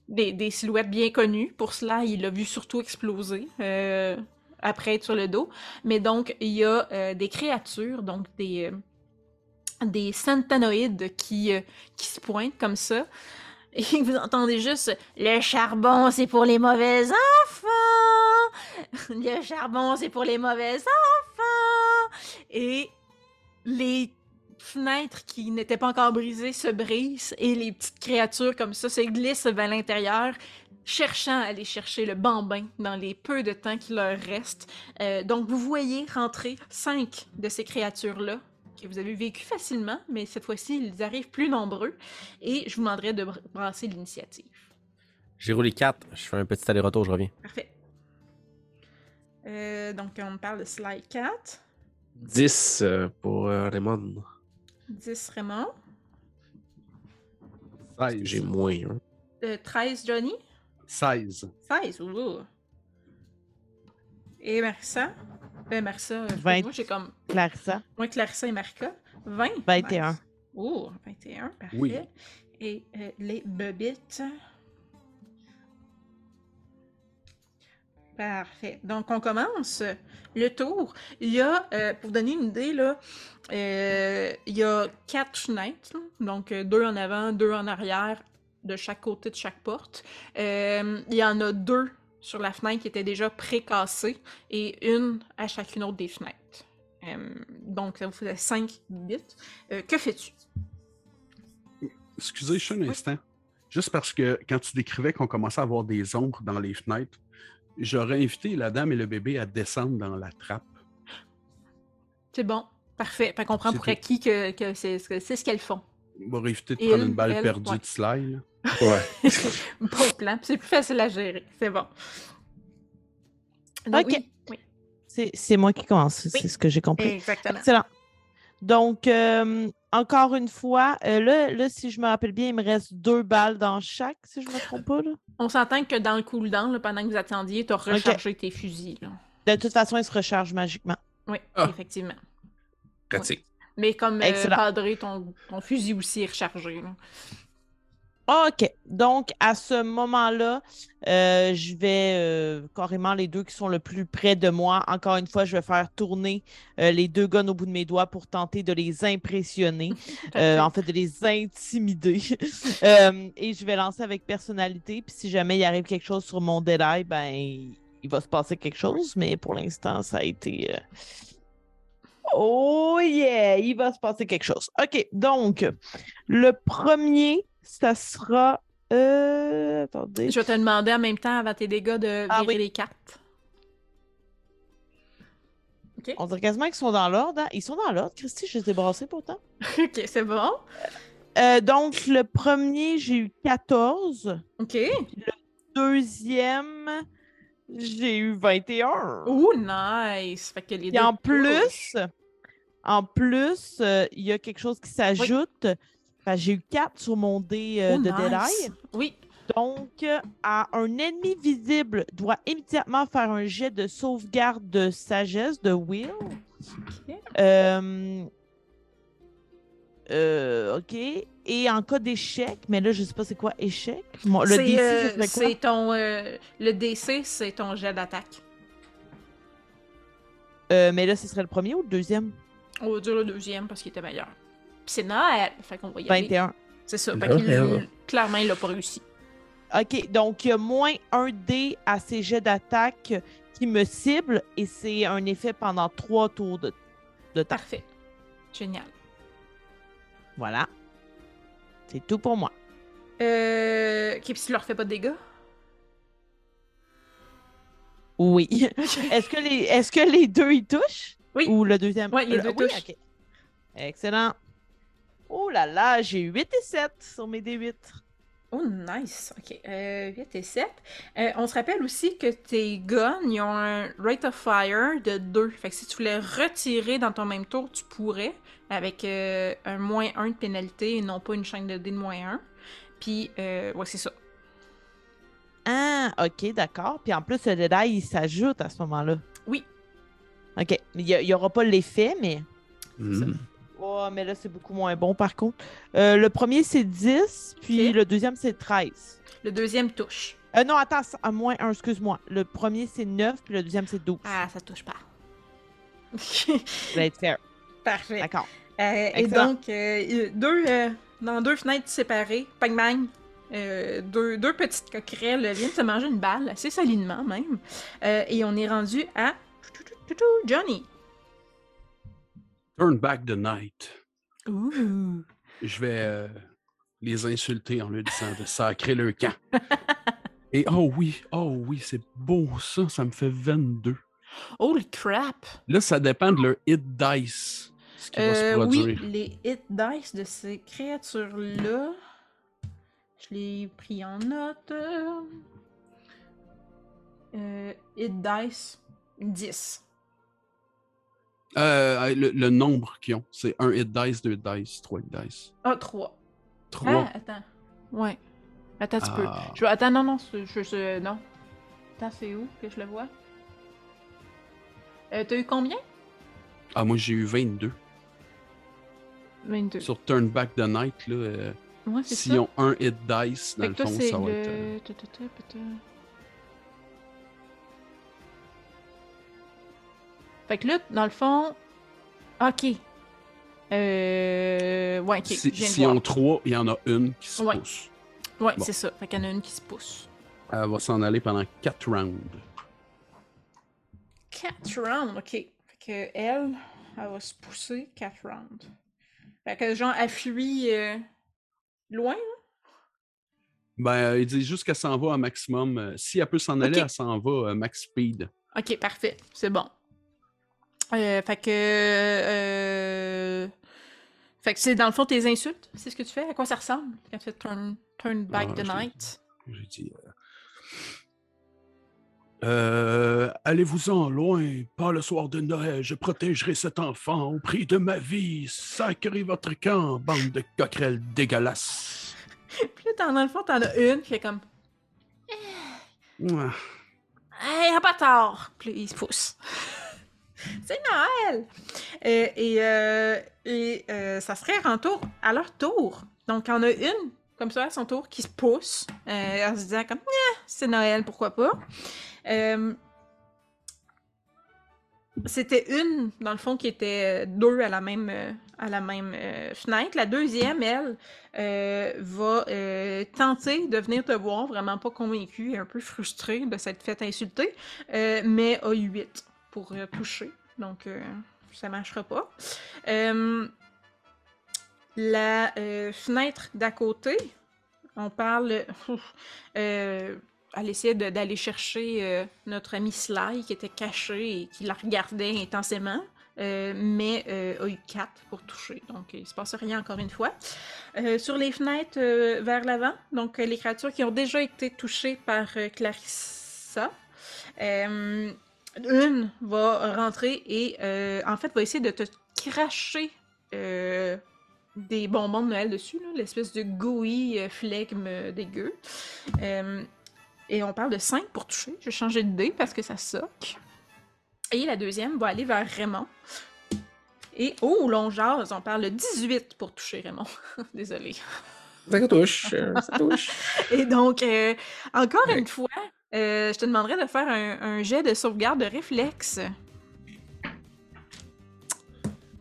des, silhouettes bien connues. Pour cela, il l'a vu surtout exploser euh, après être sur le dos. Mais donc, il y a des créatures, donc des, des qui, qui se pointent comme ça. Et <laughs> vous entendez juste Le charbon, c'est pour les mauvais enfants <laughs> Le charbon, c'est pour les mauvais enfants Et les fenêtres qui n'étaient pas encore brisées se brisent et les petites créatures comme ça se glissent vers l'intérieur, cherchant à aller chercher le bambin dans les peu de temps qu'il leur reste. Euh, donc vous voyez rentrer cinq de ces créatures-là que vous avez vécu facilement, mais cette fois-ci, ils arrivent plus nombreux et je vous demanderai de br- brasser l'initiative. J'ai roulé 4. Je fais un petit aller-retour, je reviens. Parfait. Euh, donc on parle de slide 4, 10 euh, pour euh, Raymond. 10 Raymond, 16. J'ai moins. hein. euh, 13 Johnny, 16. 16, ouh. Et Marissa, euh, Marissa, euh, Vingt. moi j'ai comme Clarissa. Moi, Clarissa et Marca. 20. 21. Nice. Oh, 21, parfait. Oui. Et euh, les bebites. Parfait. Donc, on commence le tour. Il y a, euh, pour vous donner une idée, là, euh, il y a quatre fenêtres. Donc, euh, deux en avant, deux en arrière, de chaque côté de chaque porte. Euh, il y en a deux sur la fenêtre qui étaient déjà précassées et une à chacune autre des fenêtres. Donc, ça vous faisait 5 bits. Que fais-tu? Excusez, juste un instant. Juste parce que quand tu décrivais qu'on commençait à avoir des ombres dans les fenêtres, j'aurais invité la dame et le bébé à descendre dans la trappe. C'est bon. Parfait. Fait qu'on prend pour tout. acquis que, que c'est ce qu'elles font. On va éviter de Et prendre une balle elle, perdue ouais. de Sly. là. Ouais. <laughs> Bon plan. C'est plus facile à gérer. C'est bon. Donc, Ok. oui, oui, C'est moi qui commence, c'est ce que j'ai compris. exactement. Excellent. Donc, euh, encore une fois, euh, là, là, si je me rappelle bien, il me reste deux balles dans chaque, si je ne me trompe pas. Là. On s'entend que dans le cooldown, là, pendant que vous attendiez, tu as rechargé tes fusils. là. De toute façon, il se recharge magiquement. Oui, Ah. effectivement. Pratique. Mais comme euh, padré, ton, ton fusil aussi est rechargé. là. OK. Donc, à ce moment-là, euh, je vais euh, carrément les deux qui sont le plus près de moi. Encore une fois, je vais faire tourner euh, les deux guns au bout de mes doigts pour tenter de les impressionner. <laughs> En fait, de les intimider. <laughs> Et je vais lancer avec personnalité. Puis si jamais il arrive quelque chose sur mon Deadeye, ben, il va se passer quelque chose. Mais pour l'instant, ça a été. Oh yeah! Il va se passer quelque chose. OK. Donc, le premier, ça sera. Euh... Attendez. Je vais te demander en même temps, avant tes dégâts, de Ah virer oui. les cartes. OK. On dirait quasiment qu'ils sont dans l'ordre. hein. Ils sont dans l'ordre, Christy, je les ai brassés pourtant. <laughs> OK, c'est bon. Euh, donc, le premier, j'ai eu 14. OK. Deuxième, j'ai eu 21. Ouh, nice! Fait que les Et deux en plus, en plus, euh, il y a quelque chose qui s'ajoute. J'ai eu 4 sur mon dé euh, Oh, de nice. Oui. Donc, à un ennemi visible doit immédiatement faire un jet de sauvegarde de sagesse de Will. Ok. Euh, euh, OK. Et en cas d'échec, mais là, je sais pas c'est quoi échec. Mon- le DC, euh, c'est ton. euh, le DC, c'est ton jet d'attaque. Euh, mais là, ce serait le premier ou le deuxième? On va dire le deuxième parce qu'il était meilleur. Puis c'est Noël, fait qu'on va y aller. 21. C'est ça. Fait qu'il- clairement, il l'a pas réussi. OK, donc il y a moins un dé à ces jets d'attaque qui me cible et c'est un effet pendant trois tours de, de temps. Parfait. Génial. Voilà. C'est tout pour moi. Euh. Ok, puis tu leur fais pas de dégâts? Oui. <laughs> Est-ce que, les, est-ce que les deux y touchent? Oui. Ou le deuxième? Ouais, les Euh, deux oui, touchent. ok. Excellent. Oh là là, j'ai 8 et 7 sur mes D8. Oh, nice. Ok. Euh, 8 et 7. Euh, on se rappelle aussi que tes guns, ils ont un rate of fire de 2. Fait que si tu voulais retirer dans ton même tour, tu pourrais, avec euh, un moins 1 de pénalité et non pas une chaîne de dés de moins 1. Puis, euh, ouais, c'est ça. Ah, ok, d'accord. Puis en plus, le Deadeye, il s'ajoute à ce moment-là. Oui. Ok. Il n'y aura pas l'effet, mais. Hmm. Oh, mais là, c'est beaucoup moins bon par contre. Euh, le premier, c'est 10, puis Ok. le deuxième, c'est 13. Le deuxième touche. Euh, non, attends, à moins 1, excuse-moi. Le premier, c'est 9, puis le deuxième, c'est 12. Ah, ça touche pas. Être fair. <laughs> Parfait. D'accord. Euh, et donc, euh, deux, euh, dans deux fenêtres séparées, bang bang, euh, deux, deux petites coquerelles viennent se manger une balle, assez solidement même. Euh, et on est rendu à Johnny. Turn back the night. Ouh. Je vais euh, les insulter en leur disant de sacrer leur camp. <laughs> Et oh oui, oh oui, c'est beau ça, ça me fait 22. Holy crap! Là, ça dépend de leur hit dice, ce qui va se Euh, oui, produire. les hit dice de ces créatures-là, je l'ai pris en note. Euh, hit dice, 10. Euh, le, le nombre qu'ils ont, c'est un hit dice, deux hit dice, trois hit dice. Ah, 3. Trois. Ah, attends. Ouais. Attends peu. Ah. Je vais- Attends, non, non, c'est- je, je- non. Attends, c'est où que je le vois? Euh, T'as eu combien? Ah, moi j'ai eu 22. 22. Sur Turn Back the Night, là, euh, Ouais, s'ils ont un hit dice, dans Fait le fond, c'est ça va le... être. Fait que là, dans le fond... Ok. Euh... Ouais, ok. si- voir. ont trois, il y en a une qui se Ouais. pousse. Ouais, Bon. c'est ça. Fait qu'il y en a une qui se pousse. Elle va s'en aller pendant quatre rounds. 4 rounds, ok. Fait que elle, elle va se pousser 4 rounds. Fait que genre, elle fuit euh, loin, là? Ben, euh, il dit juste qu'elle s'en va à maximum. si elle peut s'en aller, elle s'en va euh, max speed. Ok, parfait. C'est bon. Euh, fait que. euh, Fait que c'est dans le fond tes insultes, c'est ce que tu fais? À quoi ça ressemble quand tu fais turn, turn back Ah, the night? J'ai dit. euh, Euh, Allez-vous-en loin, pas le soir de Noël. Je protégerai cet enfant au prix de ma vie. Sacrez votre camp, bande de coquerelles dégueulasses. <laughs> Puis là, dans le fond, t'en as une qui est comme. Ouah. Hey, pas tard! Puis il se pousse. C'est Noël! Euh, et euh, euh, ça serait en à leur tour. Donc, on a une, comme ça, à son tour, qui se pousse, en se disant comme, c'est Noël, pourquoi pas. C'était une, dans le fond, qui était deux à la même, à la même fenêtre. La deuxième, elle, va tenter de venir te voir, vraiment pas convaincue et un peu frustrée de s'être fait insulter, euh, mais a 8 pour toucher. Donc, euh, ça marchera pas. Euh, la euh, fenêtre d'à côté, on parle. <laughs> elle essayait d'aller chercher notre ami Sly qui était caché et qui la regardait intensément. mais a eu 4 pour toucher. Donc, il se passe rien encore une fois. Sur les fenêtres vers l'avant, donc les créatures qui ont déjà été touchées par Clarissa, une va rentrer et euh, en fait va essayer de te cracher euh, des bonbons de Noël dessus, l'espèce de gooey euh, flegme euh, dégueu. Et on parle de 5 pour toucher. Je vais changer de dé parce que ça soque. Et la deuxième va aller vers Raymond. Et oh, l'on jase, on parle de 18 pour toucher Raymond. <laughs> Désolé. Ça touche. ça touche. <laughs> Et donc, encore une fois, euh, je te demanderais de faire un, un jet de sauvegarde de réflexe.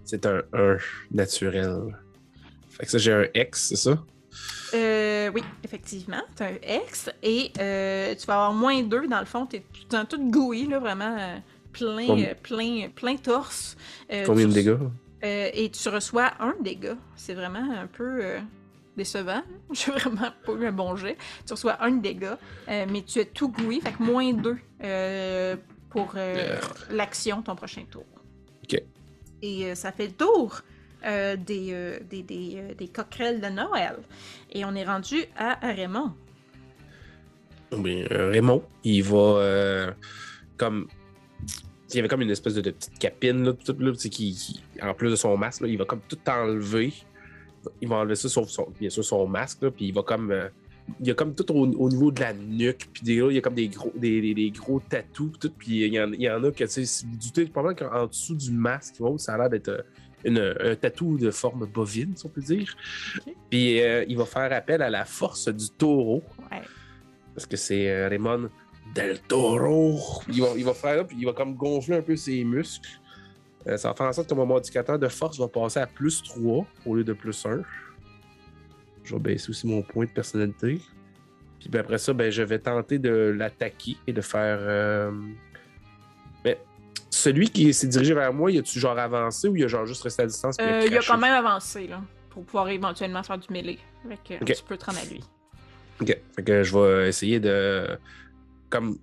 C'est un 1 naturel. Fait que ça, j'ai un X, c'est ça? Euh, oui, effectivement, tu as un X et euh, tu vas avoir moins 2 dans le fond. Tu es tout, dans tout gooey, là, vraiment euh, plein, Combien- plein, plein torse. Combien de dégâts? Et tu reçois un dégât. C'est vraiment un peu décevant. <laughs> J'ai vraiment pas eu un bon jet. Tu reçois un dégât, euh, mais tu es tout gooey, fait que moins 2 pour euh, l'action, ton prochain tour. Ok. Et euh, ça fait le tour euh, des, euh, des, des, euh, des coquerelles de Noël. Et on est rendu à Raymond. Euh, Raymond, il va euh, comme. Il y avait comme une espèce de, de petite capine, là, tout, là, qui, qui- en plus de son masque, là, il va comme tout enlever. Il va enlever ça sauf son, bien sûr son masque, là, puis il va comme. euh, il y a comme tout au, au niveau de la nuque, puis des, il y a comme des gros, des, des- des gros tatous, puis tout, puis il y, en, il y en a que, tu sais, doutez, probablement qu'en dessous du masque, ça a l'air d'être euh, une- un tatou de forme bovine, si on peut dire. Puis euh, il va faire appel à la force du taureau. Ouais. Parce que c'est euh, Raymond Del Toro. Il va, il va faire là, puis il va comme gonfler un peu ses muscles. Euh, ça va faire en sorte que mon modificateur de force va passer à plus 3 au lieu de plus 1. Je vais baisser aussi mon point de personnalité. Puis ben, après ça, ben, je vais tenter de l'attaquer et de faire. euh, Mais celui qui s'est dirigé vers moi, il a-tu genre avancé ou il a genre juste resté à distance? Euh, il a craché? quand même avancé là, pour pouvoir éventuellement faire du mêlée. Fait que Ok. tu peux te rendre à lui. Ok. Fait que je vais essayer de. Comme.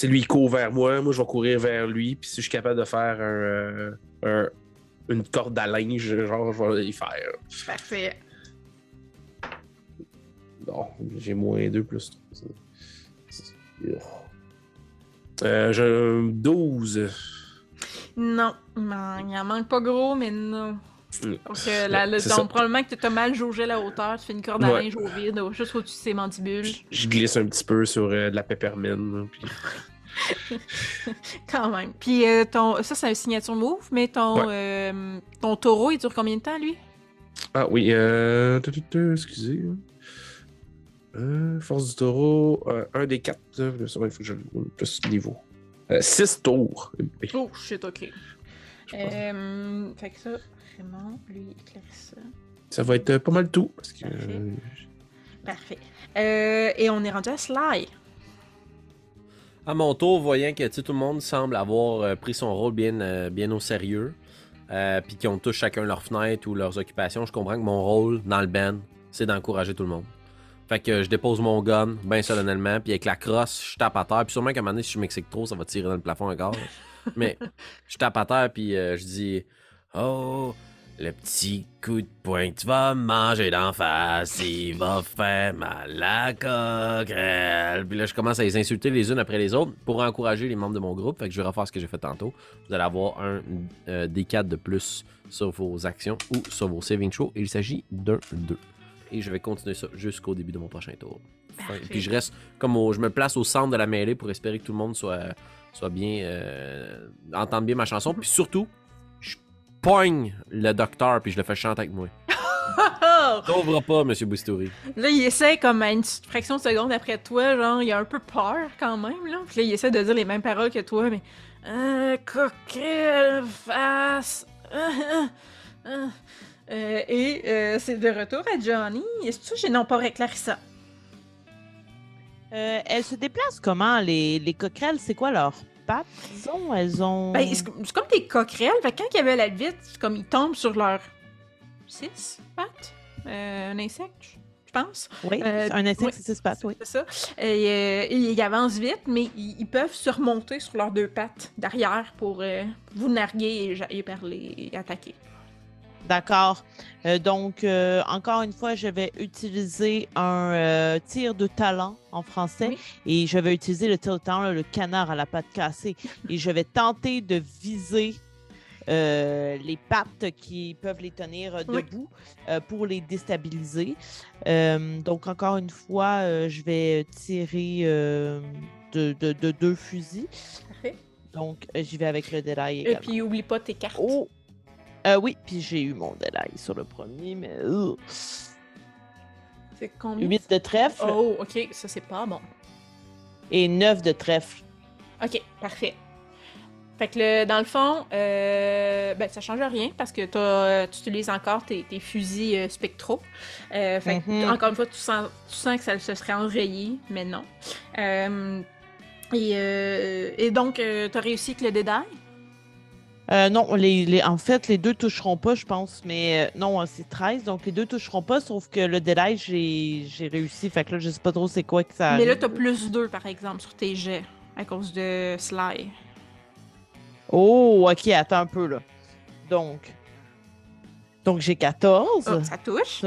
Sais, lui, il court vers moi, moi, je vais courir vers lui, puis si je suis capable de faire un. euh, un- une corde à linge, genre, je vais y faire. Parfait. Bon, j'ai moins 2 plus 3. Euh, j'ai un 12. Non, non, il en manque pas gros, mais non. Mm. Donc, euh, la- le- donc, probablement que tu as mal jaugé la hauteur, tu fais une corde à Ouais. linge au vide, juste au-dessus de ses mandibules. Je- Je glisse un petit peu sur euh, de la peppermine. puis- <laughs> Quand même. Puis euh, ton, ça, c'est un signature move, mais ton, euh, ton taureau, il dure combien de temps, lui? Ah oui, euh... excusez. Euh, force du taureau, euh, un des quatre. euh, il faut que je le plus niveau. Euh, six tours. Oh, shit, ok. Euh, fait que ça, Raymond, lui, Clarissa. Ça va être euh, pas mal tout. Parce que, Parfait. euh, Parfait. Euh, et on est rendu à Sly. À mon tour, voyant que tout le monde semble avoir pris son rôle bien, bien au sérieux, euh, puis qu'ils ont tous chacun leur fenêtre ou leurs occupations, je comprends que mon rôle dans le band, c'est d'encourager tout le monde. Fait que je dépose mon gun bien solennellement, puis avec la crosse, je tape à terre, puis sûrement qu'à un moment donné, si je m'excite trop, ça va tirer dans le plafond encore. Mais <laughs> je tape à terre, puis euh, je dis Oh, le petit coup de poing que tu vas manger d'en face, il va faire mal à la coquerelle. Puis là, je commence à les insulter les unes après les autres pour encourager les membres de mon groupe. Fait que je vais refaire ce que j'ai fait tantôt. Vous allez avoir un euh, D4 de plus sur vos actions ou sur vos saving throws. Il s'agit d'un 2. Et je vais continuer ça jusqu'au début de mon prochain tour. Puis je reste comme au- je me place au centre de la mêlée pour espérer que tout le monde soit, soit bien. euh, entende bien ma chanson. Puis surtout, pogne le docteur puis je le fais chanter avec moi. <laughs> T'ouvres pas, monsieur Boustouri. Là, il essaie comme à une petite fraction de seconde après toi, genre, il a un peu peur quand même, là. Puis là, il essaie de dire les mêmes paroles que toi, mais. Euh, coquille, face. euh, euh, euh. Euh, et euh, c'est de retour à Johnny. Est-ce que j'ai non pas Clarissa? Euh, elles se déplacent comment, les, les coquerelles? C'est quoi leurs pattes, disons? Elles ont... Ben, c'est comme des coquerelles. Fait que quand il y avait la vite, c'est comme ils tombent sur leurs six pattes. Euh, un insecte, je pense. oui, euh, un insecte, oui. c'est six pattes, oui. C'est ça. Et, euh, ils avancent vite, mais ils, ils peuvent se remonter sur leurs deux pattes derrière pour vous narguer et, et parler et attaquer. D'accord. Euh, donc, euh, encore une fois, je vais utiliser un euh, tir de talent en français Oui. et je vais utiliser le tir de talent, le canard à la patte cassée. et je vais tenter de viser les pattes qui peuvent les tenir Oui. debout pour les déstabiliser. Donc, encore une fois, je vais tirer de, de- de deux fusils. Parfait. Donc, j'y vais avec le Deadeye Et puis, oublie pas tes cartes. Oh! Euh, oui, puis j'ai eu mon Deadeye sur le premier, mais... euh, C'est combien? 8 de trèfle Oh, ok, ça c'est pas bon. et 9 de trèfle. Ok, parfait. Fait que le- dans le fond, euh, ben, ça change rien parce que t'as- tu utilises encore tes, tes fusils euh, spectraux. Euh, fait que, Mhm. encore une fois, tu sens, tu sens que ça se serait enrayé, mais non. Euh, et, euh, et donc, tu as réussi avec le dédale? Euh, non, les, les- en fait, les deux toucheront pas, je pense, mais euh, non, euh, c'est 13, donc les deux toucheront pas, sauf que le Deadeye, j'ai réussi. Fait que là, je sais pas trop c'est quoi que ça mais là, arrive. tu as plus 2 par exemple sur tes jets à cause de Sly. Oh, ok, attends un peu, là. Donc, donc j'ai 14. Oh, ça touche.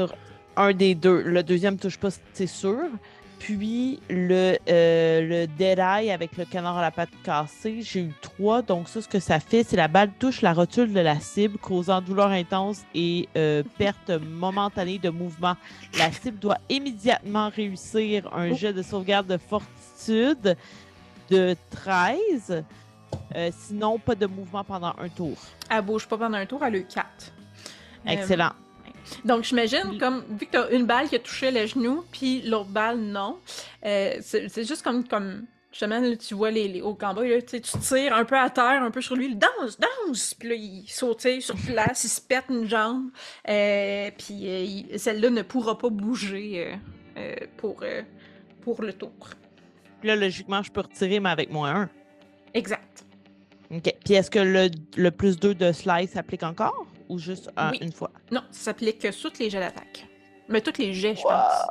Un des deux. Le deuxième touche pas, c'est sûr. Puis le, euh, le Deadeye avec le canard à la patte cassée, j'ai eu 3. Donc ça, ce que ça fait, c'est la balle touche la rotule de la cible, causant douleur intense et euh, perte momentanée de mouvement. La cible doit immédiatement réussir un Oh. jet de sauvegarde de fortitude de 13. Euh, sinon, pas de mouvement pendant un tour. Elle bouge pas pendant un tour, elle a eu 4. Excellent. Donc, j'imagine, comme, vu que tu as une balle qui a touché le genou, puis l'autre balle, non, euh, c'est juste comme, comme justement, là, tu vois les, les hauts combats, là, tu tires un peu à terre, un peu sur lui, il danse, danse! Puis là, il saute sur place, il se pète une jambe, euh, puis euh, celle-là ne pourra pas bouger euh, pour, pour le tour. Puis là, logiquement, je peux retirer, mais avec moins 1. Exact. OK. Puis est-ce que le, le plus 2 de slice s'applique encore? Ou juste euh, Oui. une fois? Non, ça s'applique que sur tous les jets d'attaque. Mais tous les jets, je pense.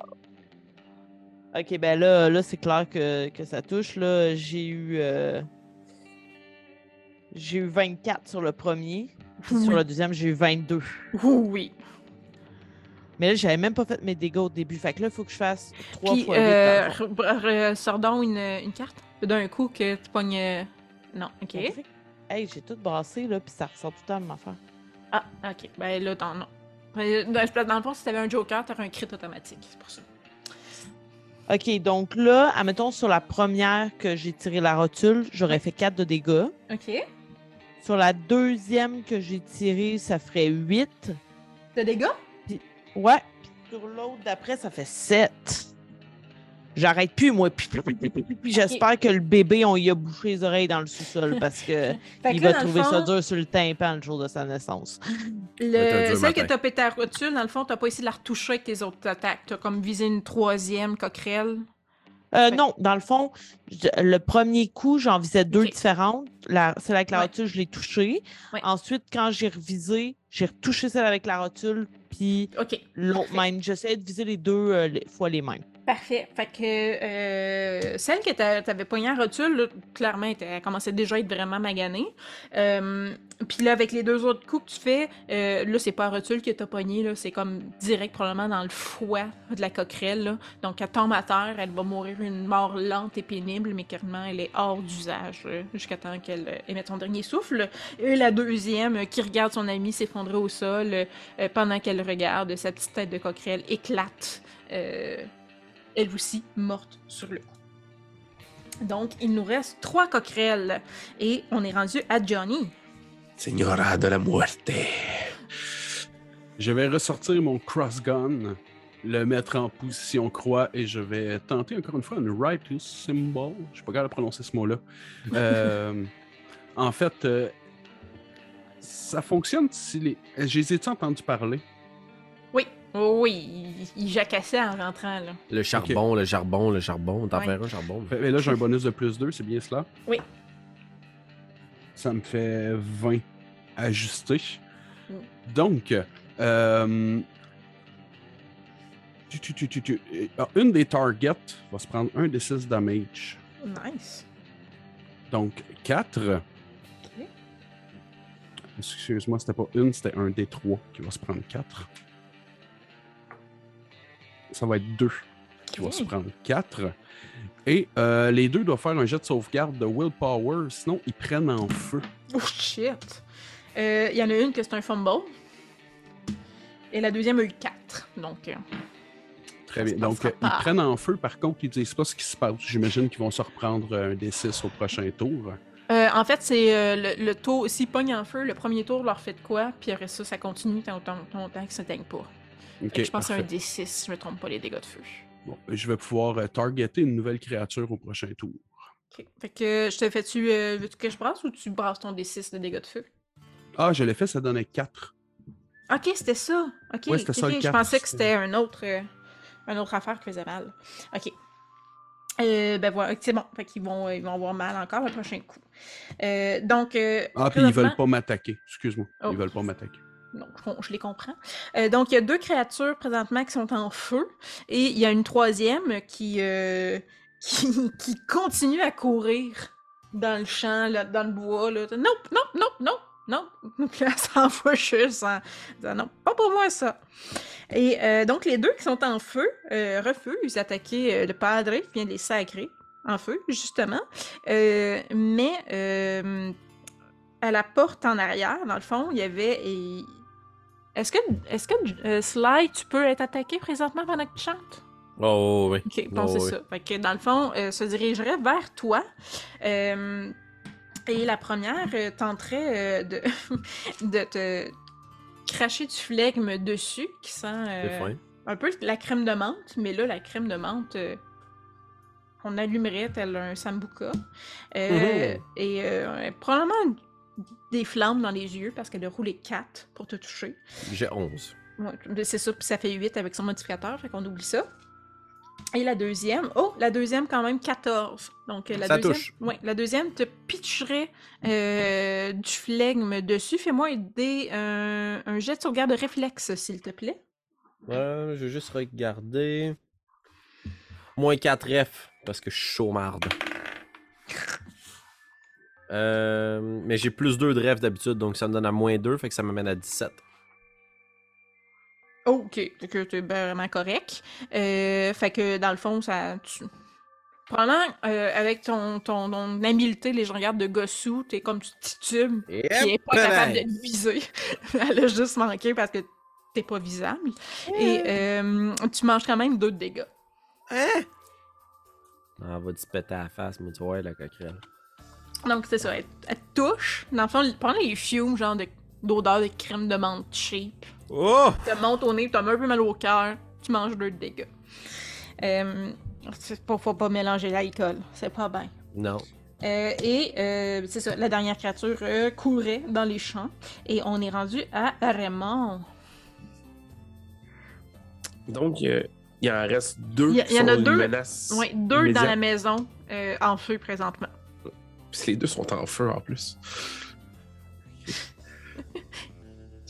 OK, ben là, là c'est clair que, que ça touche. Là, j'ai eu. euh, J'ai eu 24 sur le premier. Puis sur le deuxième, j'ai eu 22. Oui. Mais là, j'avais même pas fait mes dégâts au début. Fait que là, il faut que je fasse 3 Puis, fois 8. euh, sors donc une, une carte d'un coup que tu pognes. euh, Non, ok. Hey, j'ai tout brassé, là, puis ça ressort tout le temps de ma affaire. Ah, ok. Ben là. Ben, Dans, dans le fond, si t'avais un joker, t'aurais un crit automatique. C'est pour ça. OK, donc là, admettons, sur la première que j'ai tiré la rotule, j'aurais fait 4 de dégâts. Ok. Sur la deuxième que j'ai tirée, ça ferait 8. De dégâts? Ouais. Puis sur l'autre d'après, ça fait 7. J'arrête plus, moi. Puis, puis, puis, puis, puis, puis j'espère que le bébé, on y a bouché les oreilles dans le sous-sol parce que <laughs> il là, va trouver ça dur sur le tympan le jour de sa naissance. le- celle que t'as pété à rotule, dans le fond, t'as pas essayé de la retoucher avec tes autres attaques. T'as comme visé une troisième coquerelle. Euh, Fait- non, dans le fond, je- le premier coup, j'en visais deux différentes. La, celle avec la Ouais. rotule, je l'ai touchée. Ouais. Ensuite, quand j'ai revisé, j'ai retouché celle avec la rotule, puis l'autre même. J'essayais de viser les deux euh, les- fois les mêmes. Parfait. Fait que euh, celle que t'a- t'avais pognée en rotule, clairement, elle commençait déjà à être vraiment maganée. Euh, Puis là, avec les deux autres coups que tu fais, euh, là, c'est pas en rotule que t'as pogné, là, c'est comme direct probablement dans le foie de la coquerelle. Donc, elle tombe à terre, elle va mourir une mort lente et pénible, mais clairement, elle est hors d'usage euh, jusqu'à temps qu'elle euh, émette son dernier souffle. Et la deuxième, qui regarde son ami s'effondrer au sol, pendant qu'elle regarde, sa petite tête de coquerelle éclate. Elle aussi morte sur le coup. Donc, il nous reste trois coquerelles et on est rendu à Johnny. Señora de la muerte. Je vais ressortir mon cross-gun, le mettre en position croix et je vais tenter encore une fois une righteous symbol. Je suis pas capable de prononcer ce mot-là. <laughs> Euh, en fait, euh, ça fonctionne si les. Je les ai entendu parler? Oui, oh oui, il, il jacassait en rentrant là. Le charbon, le charbon, le charbon. T'en Ouais. un charbon. Mais là, j'ai un bonus de plus 2, c'est bien cela? Oui. Ça me fait 20 ajusté. Mm. Donc, euh, tu- tu- tu- tu- tu- euh, une des targets va se prendre un des 6 damage. Nice. Donc, 4. Excuse-moi, c'était pas une, c'était un des 3 qui va se prendre 4. Ça va être 2 qui va Ok. se prendre 4. Et euh, les deux doivent faire un jet de sauvegarde de willpower, sinon ils prennent en feu. Oh shit. Euh, Il y en a une que c'est un fumble. Et la deuxième a eu 4. Donc, euh, Très bien. Donc, ils prennent en feu, par contre, ils disent pas ce qui se passe. J'imagine qu'ils vont se reprendre un D6 au prochain tour. en fait, c'est le, le tour. S'ils pognent en feu, le premier tour leur fait de quoi, puis après ça, ça continue tant tant- tant qu'ils ne s'éteignent pas. Je pense c'est un parfait. D6, si je me trompe pas, les dégâts de feu. Bon, je vais pouvoir euh, targeter une nouvelle créature au prochain tour. Fait que je te fais-tu. Euh, veux-tu que je brasse ou tu brasses ton D6 de dégâts de feu? Ah, je l'ai fait, ça donnait 4. Ok, c'était ça. Ok, Ouais, ça, le. Je pensais que c'était- un autre, euh, une autre affaire qui faisait mal. Ok. Euh, ben voilà, c'est bon. Fait qu'ils vont, ils vont avoir mal encore le prochain coup. Euh, donc. euh, Ah, puis ils veulent pas m'attaquer. Excuse-moi. Oh. Ils veulent pas m'attaquer. Donc, je, les comprends. Euh, donc, il y a deux créatures présentement qui sont en feu. Et il y a une troisième qui, euh, <laughs> qui, qui continue à courir dans le champ, là, dans le bois. Là. Non, non, non, non, non. Puis elle s'envoie juste en disant non, pas pour moi ça. Et euh, donc, les deux qui sont en feu refusent d'attaquer le padre qui vient de les sacrer en feu, justement. Mais à la porte en arrière, dans le fond, il y avait. Est-ce que, est-ce que euh, Sly, tu peux être attaqué présentement pendant que tu chantes? Oh, oui. Ok, bon, Oh, c'est oui. ça. Fait que dans le fond, euh, se dirigerait vers toi. Euh, et la première tenterait de, <laughs> de te cracher du flegme dessus, qui sent un peu la crème de menthe, mais là, la crème de menthe, on allumerait tel un sambuca. Euh, Mhm. Et probablement des flammes dans les yeux, parce qu'elle a roulé 4 pour te toucher. J'ai 11. Ouais, c'est ça, puis ça fait 8 avec son modificateur, fait qu'on oublie ça. Et la deuxième, oh, la deuxième quand même 14. Donc la Ça deuxième, touche. ouais, la deuxième te pitcherait euh, du flegme dessus. Fais-moi aider un, un jet de sauvegarde de réflexe, s'il te plaît. Euh, je vais juste regarder. Moins 4 F, parce que je suis chaumarde. Euh, mais j'ai plus 2 de ref d'habitude, donc ça me donne à moins 2, fait que ça m'amène à 17. Oh, ok, fait que t'es vraiment correct. Euh, fait que dans le fond, ça. Tu... Probablement, euh, avec ton, ton, ton habileté légendaire de Gossou, t'es comme tu titubes, puis elle est pas capable de te viser. <laughs> Elle a juste manqué parce que t'es pas visable. Et euh, tu manges quand même deux de dégâts. Hein? Ah, va te péter à la face, mais tu vois, la coquerelle. Donc c'est ça, elle, touche. Dans le fond, pendant les fumes, genre de- d'odeur de crème de menthe cheap, Oh! te monte au nez, t'as un peu mal au cœur, tu manges deux de dégâts. Euh, pas, faut pas mélanger l'alcool, c'est pas bien. Non. Euh, et euh, c'est ça, la dernière créature euh, courait dans les champs. Et on est rendu à Raymond. Donc, euh, il en reste deux Il y a- qui il y en a sont deux. menace. Oui, deux dans la maison euh, en feu présentement. Puis les deux sont en feu en plus.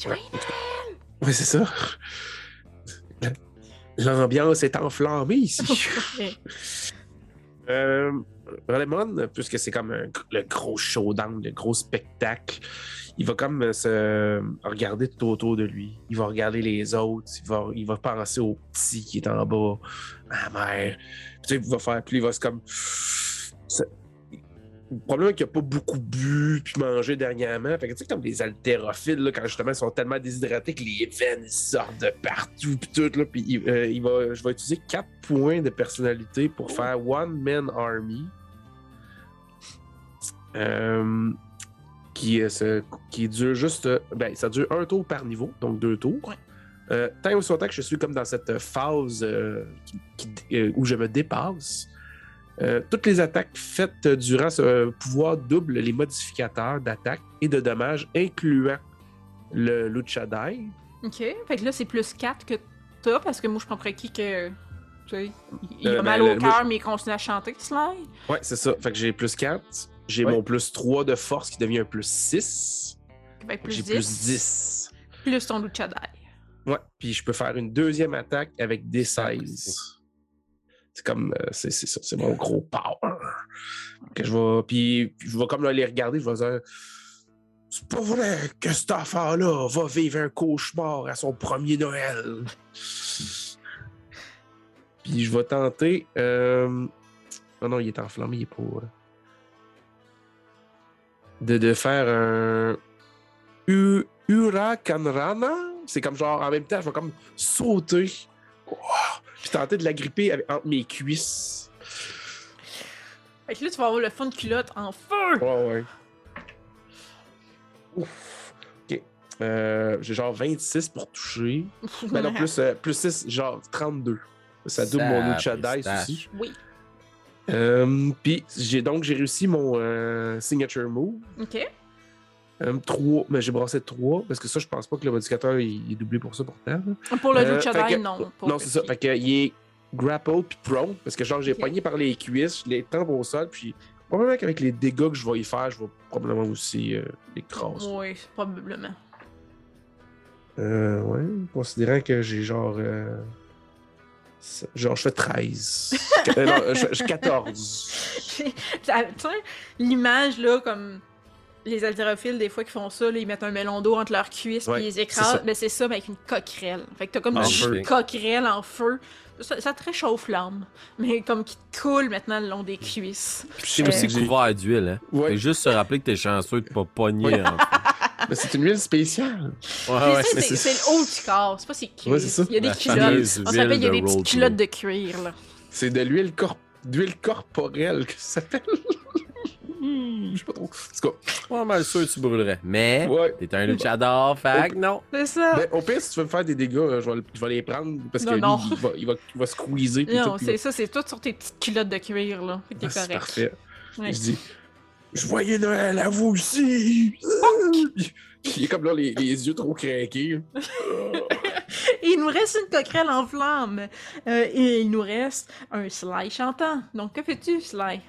Ouais. Oui, c'est ça. L'ambiance est enflammée ici. <laughs> Euh, Raymond, puisque c'est comme un- le gros showdown, le gros spectacle, il va comme se regarder tout autour de lui. Il va regarder les autres. Il va, il va penser au petit qui est en bas, à la mère. Puis, tu sais, il va faire. Puis il va se comme. Le problème est qu'il n'a pas beaucoup bu puis mangé dernièrement. Fait que tu sais, comme les haltérophiles, là, quand justement ils sont tellement déshydratés que les veines ils sortent de partout puis tout. Là, puis il- euh, il va, je vais utiliser 4 points de personnalité pour faire One Man Army. Euh, qui, euh, qui dure juste. euh, Ben, ça dure un tour par niveau, donc deux tours. Ouais. Euh, tant aussi longtemps que je suis comme dans cette phase euh, qui- qui- euh, où je me dépasse, euh, toutes les attaques faites durant ce pouvoir doublent les modificateurs d'attaque et de dommages, incluant le Lucha Die. Ok, fait que là c'est plus 4 que t'as parce que moi je prends pour acquis que. Tu sais, il, Euh, a ben, mal le- au cœur, mais il continue à chanter, Sly. Ouais, c'est ça. Fait que j'ai plus 4. J'ai Ouais. mon plus 3 de force qui devient un plus 6. Fait que plus J'ai 10. plus 10. Plus ton Lucha Die. Ouais, puis je peux faire une deuxième attaque avec des Attaque 16. C'est comme, euh, c'est ça, c'est mon gros power. Que je vais, puis je vais comme là, les regarder, je vais dire, c'est pas vrai que cet enfant-là va vivre un cauchemar à son premier Noël. puis je vais tenter, euh... oh non, il est enflammé, il est pas... euh, De, de faire un... U- Huracanrana? C'est comme genre, en même temps, je vais comme sauter. Wow. Puis tenter de la gripper avec- entre mes cuisses. Fait que là, tu vas avoir le fond de culotte en feu! Ouais, ouais. Ouf. Ok. Euh, J'ai genre 26 pour toucher. <laughs> Ben non, plus, euh, plus 6, genre 32. Ça double mon Lucha Dice aussi. Oui. Euh, Puis j'ai donc j'ai réussi mon euh, signature move. Ok. 3, mais j'ai brassé 3 parce que ça, je pense pas que le modificateur il, il est doublé pour ça pourtant. là. Pour le Euh, Lucha non. Pour Non, c'est ça. Fait que, il est grapple puis prone parce que genre j'ai Ok. pogné par les cuisses, je les tends au sol puis probablement qu'avec les dégâts que je vais y faire, je vais probablement aussi euh, l'écraser. Oui, probablement. Euh, ouais, considérant que j'ai genre. euh, genre, je fais 13. <laughs> Euh, non, je, je 14. <laughs> Ça- tu sais, l'image, là, comme les haltérophiles, des fois, qui font ça, là, ils mettent un melon d'eau entre leurs cuisses, Ouais, puis ils écrasent. Mais c'est ça, mais avec une coquerelle. Fait que t'as comme En une feu. coquerelle en feu. Ça, ça te réchauffe l'âme. Mais comme qui te coule maintenant le long des cuisses. C'est aussi couvert d'huile, hein. Ouais. Fait juste se rappeler que t'es chanceux de pas pogner. Ouais. en- <laughs> Mais c'est une huile spéciale. Ouais, Mais ouais. ça, mais c'est c'est- c'est le haut du corps, c'est pas ses cuisses. Ouais, c'est ça. Il y a des La culottes. On s'appelle, il y a des de petites culottes de cuir, là. C'est de l'huile corp... d'huile corporelle que ça s'appelle. <laughs> Je sais pas trop. En tout cas, Pas mal sûr que tu brûlerais. Mais, ouais. t'es un luchador, que non. C'est ça. Ben, au pire, si tu veux me faire des dégâts, euh, je vais, le- je vais les prendre parce que Non, lui, non. Il, va, il, va, il va squeezer. non, c'est ça, c'est tout sur tes petites culottes de cuir, là. Que t'es Ah, c'est parfait. Ouais. Je dis, je voyais Noël à vous aussi. Il est comme là, les, les yeux trop craqués. <laughs> Il nous reste une coquerelle en flamme. Euh, et il nous reste un Sly chantant. Donc, que fais-tu, Sly?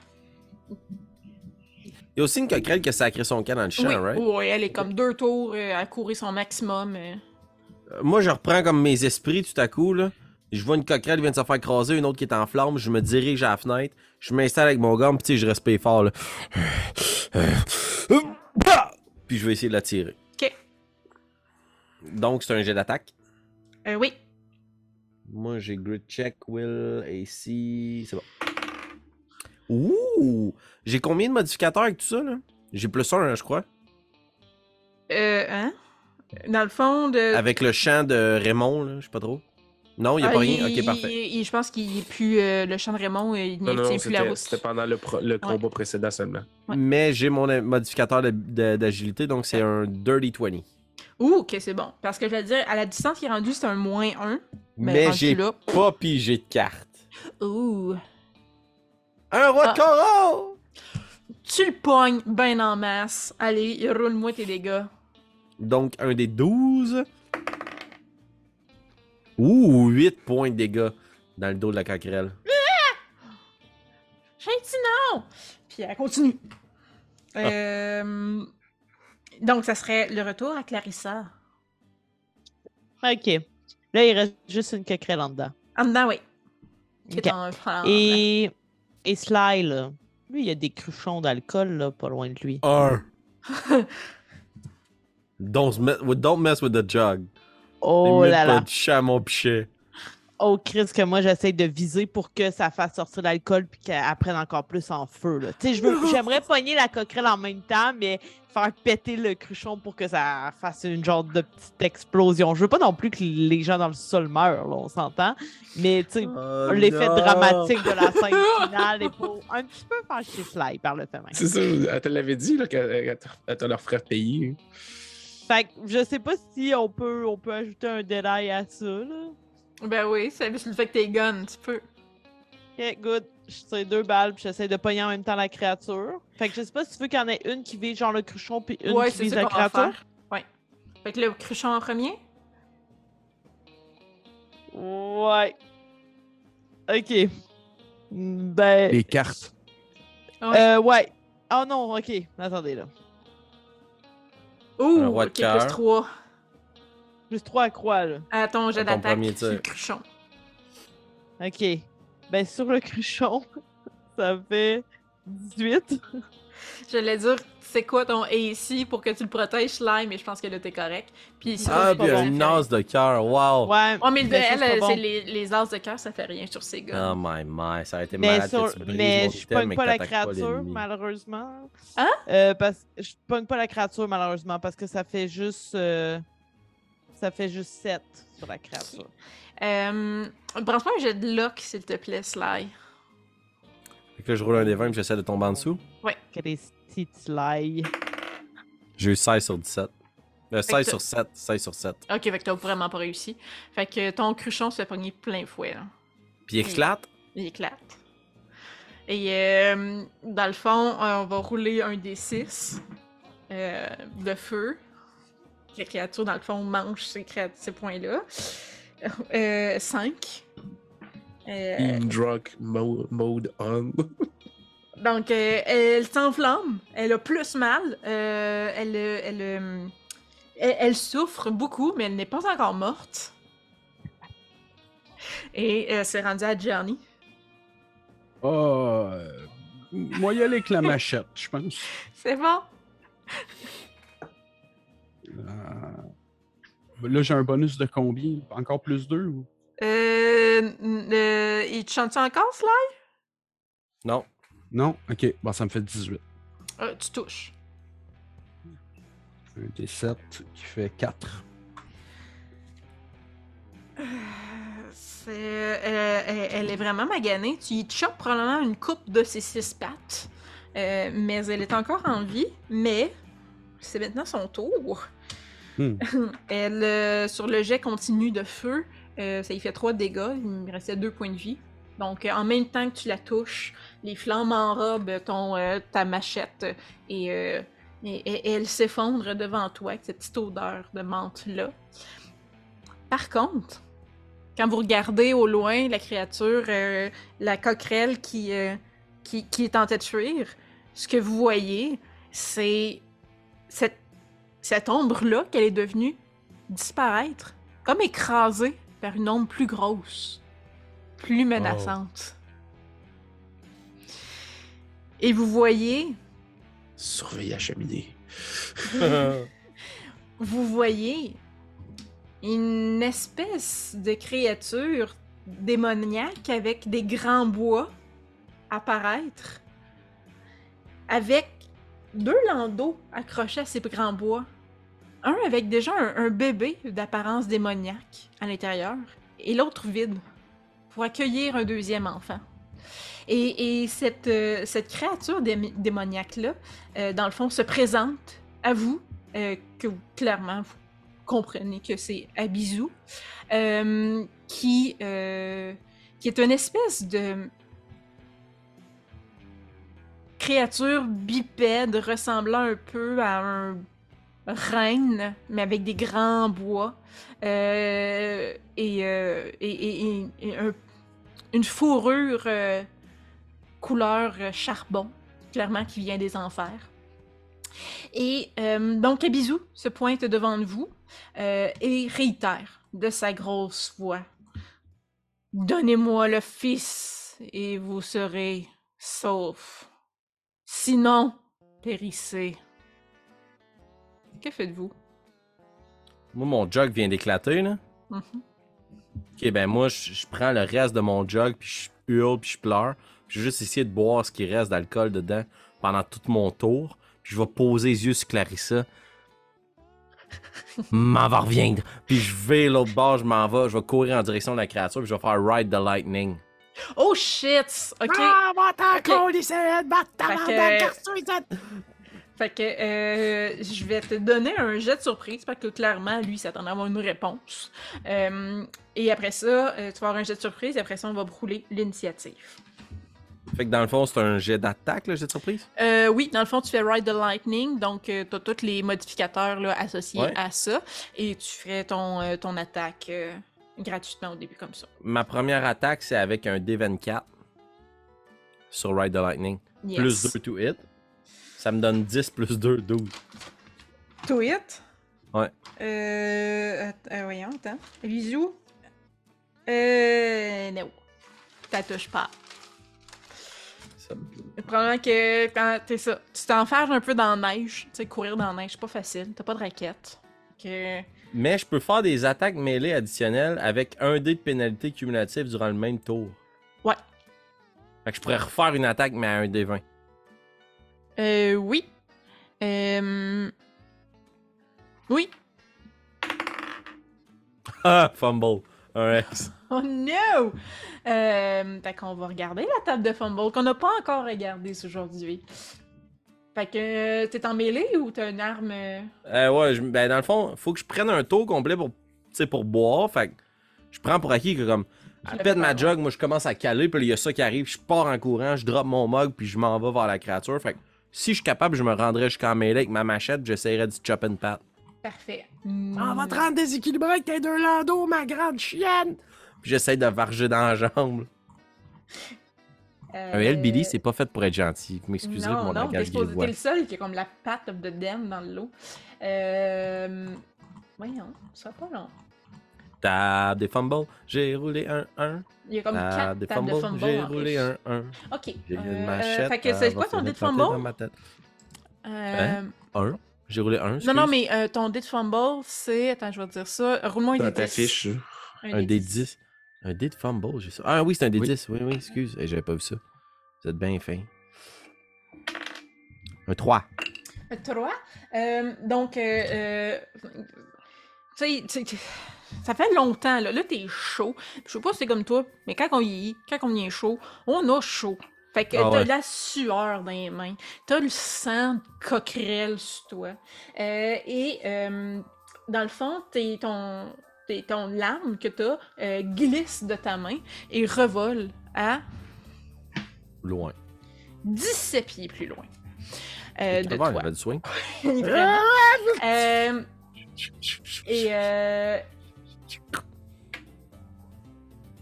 Il y a aussi une coquerelle qui a sacré son camp dans le champ, oui, right? oui, elle est comme deux tours euh, à courir son maximum. euh. Euh, Moi, je reprends comme mes esprits tout à coup, là. Je vois une coquerelle qui vient de se faire écraser, une autre qui est en flamme. Je me dirige à la fenêtre. Je m'installe avec mon gomme, puis tu sais, je respire fort, là. <coughs> Puis je vais essayer de la tirer. Ok. Donc, c'est un jet d'attaque. Euh, oui. Moi, j'ai grid check, will, AC. C'est bon. Ouh! J'ai combien de modificateurs avec tout ça, là? J'ai plus un, hein, je crois. Euh, hein? Dans le fond de. Avec le chant de Raymond, là, je sais pas trop. Non, il y a Ah, pas rien? il- Ok, parfait. il- il- je pense qu'il est plus. euh, le chant de Raymond, euh, il Non, ne non, tient plus la c'était route. c'était pendant le, pro- le combat précédent seulement. Ouais. Mais j'ai mon modificateur d'agilité, donc c'est un Dirty 20. Ouh, ok, c'est bon. Parce que je vais te dire, à la distance qui est rendue, c'est un moins 1. Mais, Mais rendu j'ai pas pigé de carte. Ouh. Un roi de Ah. coraux! Tu le pognes ben en masse. Allez, roule-moi tes dégâts. Donc, un des 12. Ouh, 8 points de dégâts dans le dos de la coquerelle. J'ai dit non! Puis elle continue. Euh, Donc, ça serait le retour à Clarissa. OK. Là, il reste juste une coquerelle en dedans. En dedans, oui. Qui Ok. est en flamme. Et, et Sly, là, lui, il y a des cruchons d'alcool, là, pas loin de lui. Un. <laughs> don't, mess, don't mess with the jug. Oh Mets là pas là. de chat mon pichet. Oh, Chris, que moi, j'essaie de viser pour que ça fasse sortir l'alcool puis qu'elle prenne encore plus en feu, là. Tu sais, je veux- <laughs> j'aimerais pogner la coquerelle en même temps, mais faire péter le cruchon pour que ça fasse une genre de petite explosion. Je veux pas non plus que les gens dans le sol meurent, là, on s'entend. Mais, tu sais, Oh, l'effet dramatique de la scène <laughs> finale est pour un petit peu faire chez Sly par le fait même. C'est ça, elle te l'avait dit là, qu'elle elle te- leur ferait payer. Fait que je sais pas si on peut, on peut ajouter un détail à ça, là. Ben oui, c'est juste le fait que t'es gun, tu peux. Ok, good. Je tire deux balles puis j'essaie de pogner en même temps la créature. Fait que je sais pas si tu veux qu'il y en ait une qui vise genre le cruchon puis une ouais, qui vise la créature. Ouais. Fait que le cruchon en premier? Ouais. Ok. Ben. Les cartes. Ouais. Euh, ouais. Oh non, ok. Attendez là. Ouh, un roi de ok, plus 3. Plus trois à croix là. À ton jet d'attaque le cruchon. Ok. Ben sur le cruchon, <laughs> ça fait 18. J'allais dire, c'est quoi ton AC pour que tu le protèges, Slime, mais je pense que là, t'es correct. Puis c'est Ah, puis bon. un as de cœur, wow! Ouais, Oh, mais ça, pas c'est bon. les, les as de cœur, ça fait rien sur ces gars. Oh my my, ça aurait été Mais, malade sur- que tu brises mais je pogne pas la pas créature, malheureusement. Hein? Euh, parce... Je pogne pas la créature, malheureusement, parce que ça fait juste. euh, Ça fait juste 7 sur la créature. Euh, Branche-moi un jet de lock, s'il te plaît, Sly. Fait que là, je roule un des 20 et j'essaie de tomber en dessous. Quel est petite lie. J'ai eu 16 sur 17. Euh, 16 que- sur 7, 16 sur 7. Ok, fait que t'as vraiment pas réussi. Fait que ton cruchon se fait pogner plein fouet, là. Puis il éclate? Il éclate. Et euh, dans le fond, euh, on va rouler un des 6 de feu. Les créatures, dans le fond, mangent ces, créat- ces points-là. 5. In drunk mo- mode on. <laughs> donc, euh, elle s'enflamme. Elle a plus mal. euh, elle, euh, elle, euh, elle, elle souffre beaucoup, mais elle n'est pas encore morte. Et euh, c'est rendu à Johnny. Ah, euh, moi, y aller avec la machette, je pense. C'est bon? Euh, Là, j'ai un bonus de combien? Encore plus 2 ou... Euh, euh, il te chante encore, Sly? Non. Non? Ok, bon, ça me fait 18. Euh, tu touches. Un des 7 qui fait 4. C'est, euh, elle, elle est vraiment maganée. Tu y chopes probablement une coupe de ses six pattes. Euh, mais elle est encore en vie. Mais c'est maintenant son tour. Hmm. <laughs> elle, euh, sur le jet continu de feu, euh, ça y fait 3 dégâts. Il me restait 2 points de vie. Donc, euh, en même temps que tu la touches, les flammes enrobent ton, ta machette et, elle s'effondre devant toi avec cette petite odeur de menthe-là. Par contre, quand vous regardez au loin la créature, la coquerelle qui, qui, est en de fuir, ce que vous voyez, c'est cette, cette ombre-là qu'elle est devenue disparaître, comme écrasée par une ombre plus grosse, plus menaçante. Et vous voyez, Surveille la cheminée. <laughs> vous voyez une espèce de créature démoniaque avec des grands bois apparaître, avec deux landaux accrochés à ces grands bois. Un avec déjà un, bébé d'apparence démoniaque à l'intérieur, et l'autre vide, pour accueillir un deuxième enfant. Et, et cette, euh, cette créature démoniaque-là, euh, dans le fond, se présente à vous, euh, que clairement vous comprenez que c'est Abizu, euh, qui, qui est une espèce de créature bipède ressemblant un peu à un reine, mais avec des grands bois euh, et, euh, une fourrure euh, couleur charbon, clairement qui vient des enfers. Et donc Abizu se pointe devant vous et réitère de sa grosse voix. Donnez-moi le fils et vous serez sauf. Sinon, périssez. Que faites-vous? Moi, mon jug vient d'éclater, là. Mhm. Ok, ben moi, je prends le reste de mon jug, puis je hurle, puis je pleure. Je vais juste essayer de boire ce qui reste d'alcool dedans pendant tout mon tour. Puis je vais poser les yeux sur Clarissa. <laughs> M'en va reviendre. Puis je vais l'autre bord, je m'en vais. Je vais courir en direction de la créature, puis je vais faire Ride the Lightning. Oh shit! Ok. Ah, va-t'en, Ok. câlisser, va-t'en, Fait que- va-t'en, casse-toi, Fait que euh, je vais te donner un jet de surprise parce que clairement, lui, s'attendait à avoir une réponse. Euh, et après ça, euh, tu vas avoir un jet de surprise et après ça, on va brûler l'initiative. Fait que dans le fond, c'est un jet d'attaque, le jet de surprise? Euh, oui, dans le fond, tu fais Ride the Lightning, donc euh, tu as tous les modificateurs là, associés Ouais. à ça et tu ferais ton, euh, ton attaque gratuitement au début comme ça. Ma première attaque, c'est avec un D24 sur Ride the Lightning. Yes. Plus 2 to hit. Ça me donne 10 plus 2, 12. To hit? Ouais. Euh, euh, voyons, attends. Bisous. Euh, non. T'as touche pas. Ça me- Probablement que quand t'es ça, tu t'enfermes un peu dans la neige. Tu sais, courir dans la neige, c'est pas facile. T'as pas de raquette. Que... Mais je peux faire des attaques mêlées additionnelles avec un dé de pénalité cumulative durant le même tour. Ouais. Fait que je pourrais refaire une attaque, mais à un dé 20. Euh, oui. Euh... Oui. <laughs> Ah, fumble. X. <laughs> Oh no! Euh, fait qu'on va regarder la table de fumble qu'on n'a pas encore regardée aujourd'hui. Fait que euh, t'es en mêlée ou t'as une arme. euh, Euh, ouais, je- ben dans le fond, faut que je prenne un tour complet pour, tu sais, pour boire. Fait que je prends pour acquis que comme, pète fais ma jug, moi je commence à caler, puis là, il y a ça qui arrive, je pars en courant, je drop mon mug, puis je m'en vais vers la créature. Fait que si je suis capable, je me rendrai jusqu'en mêlée avec ma machette, j'essaierai du chop and pat. Parfait. On va te rendre déséquilibré avec tes deux landos, ma grande chienne! Puis j'essaie de varger dans la jambe. Euh, Un El Billy, c'est pas fait pour être gentil. Vous m'excuserez pour Non, mon non, langage grivois. t'es le seul qui a comme la patte the den dans l'eau. Euh... Voyons, ça va pas long. Table des fumbles, j'ai roulé un 1. Il y a comme Table quatre des tables de fumbles, fumble. j'ai roulé un 1. Ok. J'ai euh, une machette. Fait que elle c'est quoi ton dé de de fumble? ma tête. Euh, Un? J'ai roulé un. Non, non, excuse. mais euh, ton dé de fumble, c'est. Attends, je vais te dire ça. Roule-moi un dé ta 10. fiche. Un dé 10. Un dé de fumble, j'ai ça. Ah oui, c'est un dé Oui. 10. Oui, oui, excuse. Eh, J'avais pas vu ça. Vous êtes bien fin. Un 3. 3. Euh, donc, euh, euh, tu sais, tu sais, ça fait longtemps, là. Là, t'es chaud. Je sais pas si c'est comme toi, mais quand on y quand on y est chaud, on a chaud. Fait que Ah t'as ouais. la sueur dans les mains. T'as le sang de coquerelle sur toi. Euh, et euh, dans le fond, t'es ton, t'es- ton lame que t'as euh, glisse de ta main et revole à Loin. 17 pieds plus loin. Euh, de Ça <laughs> va, il toi. avait du swing. Vraiment. Euh, <laughs> et euh...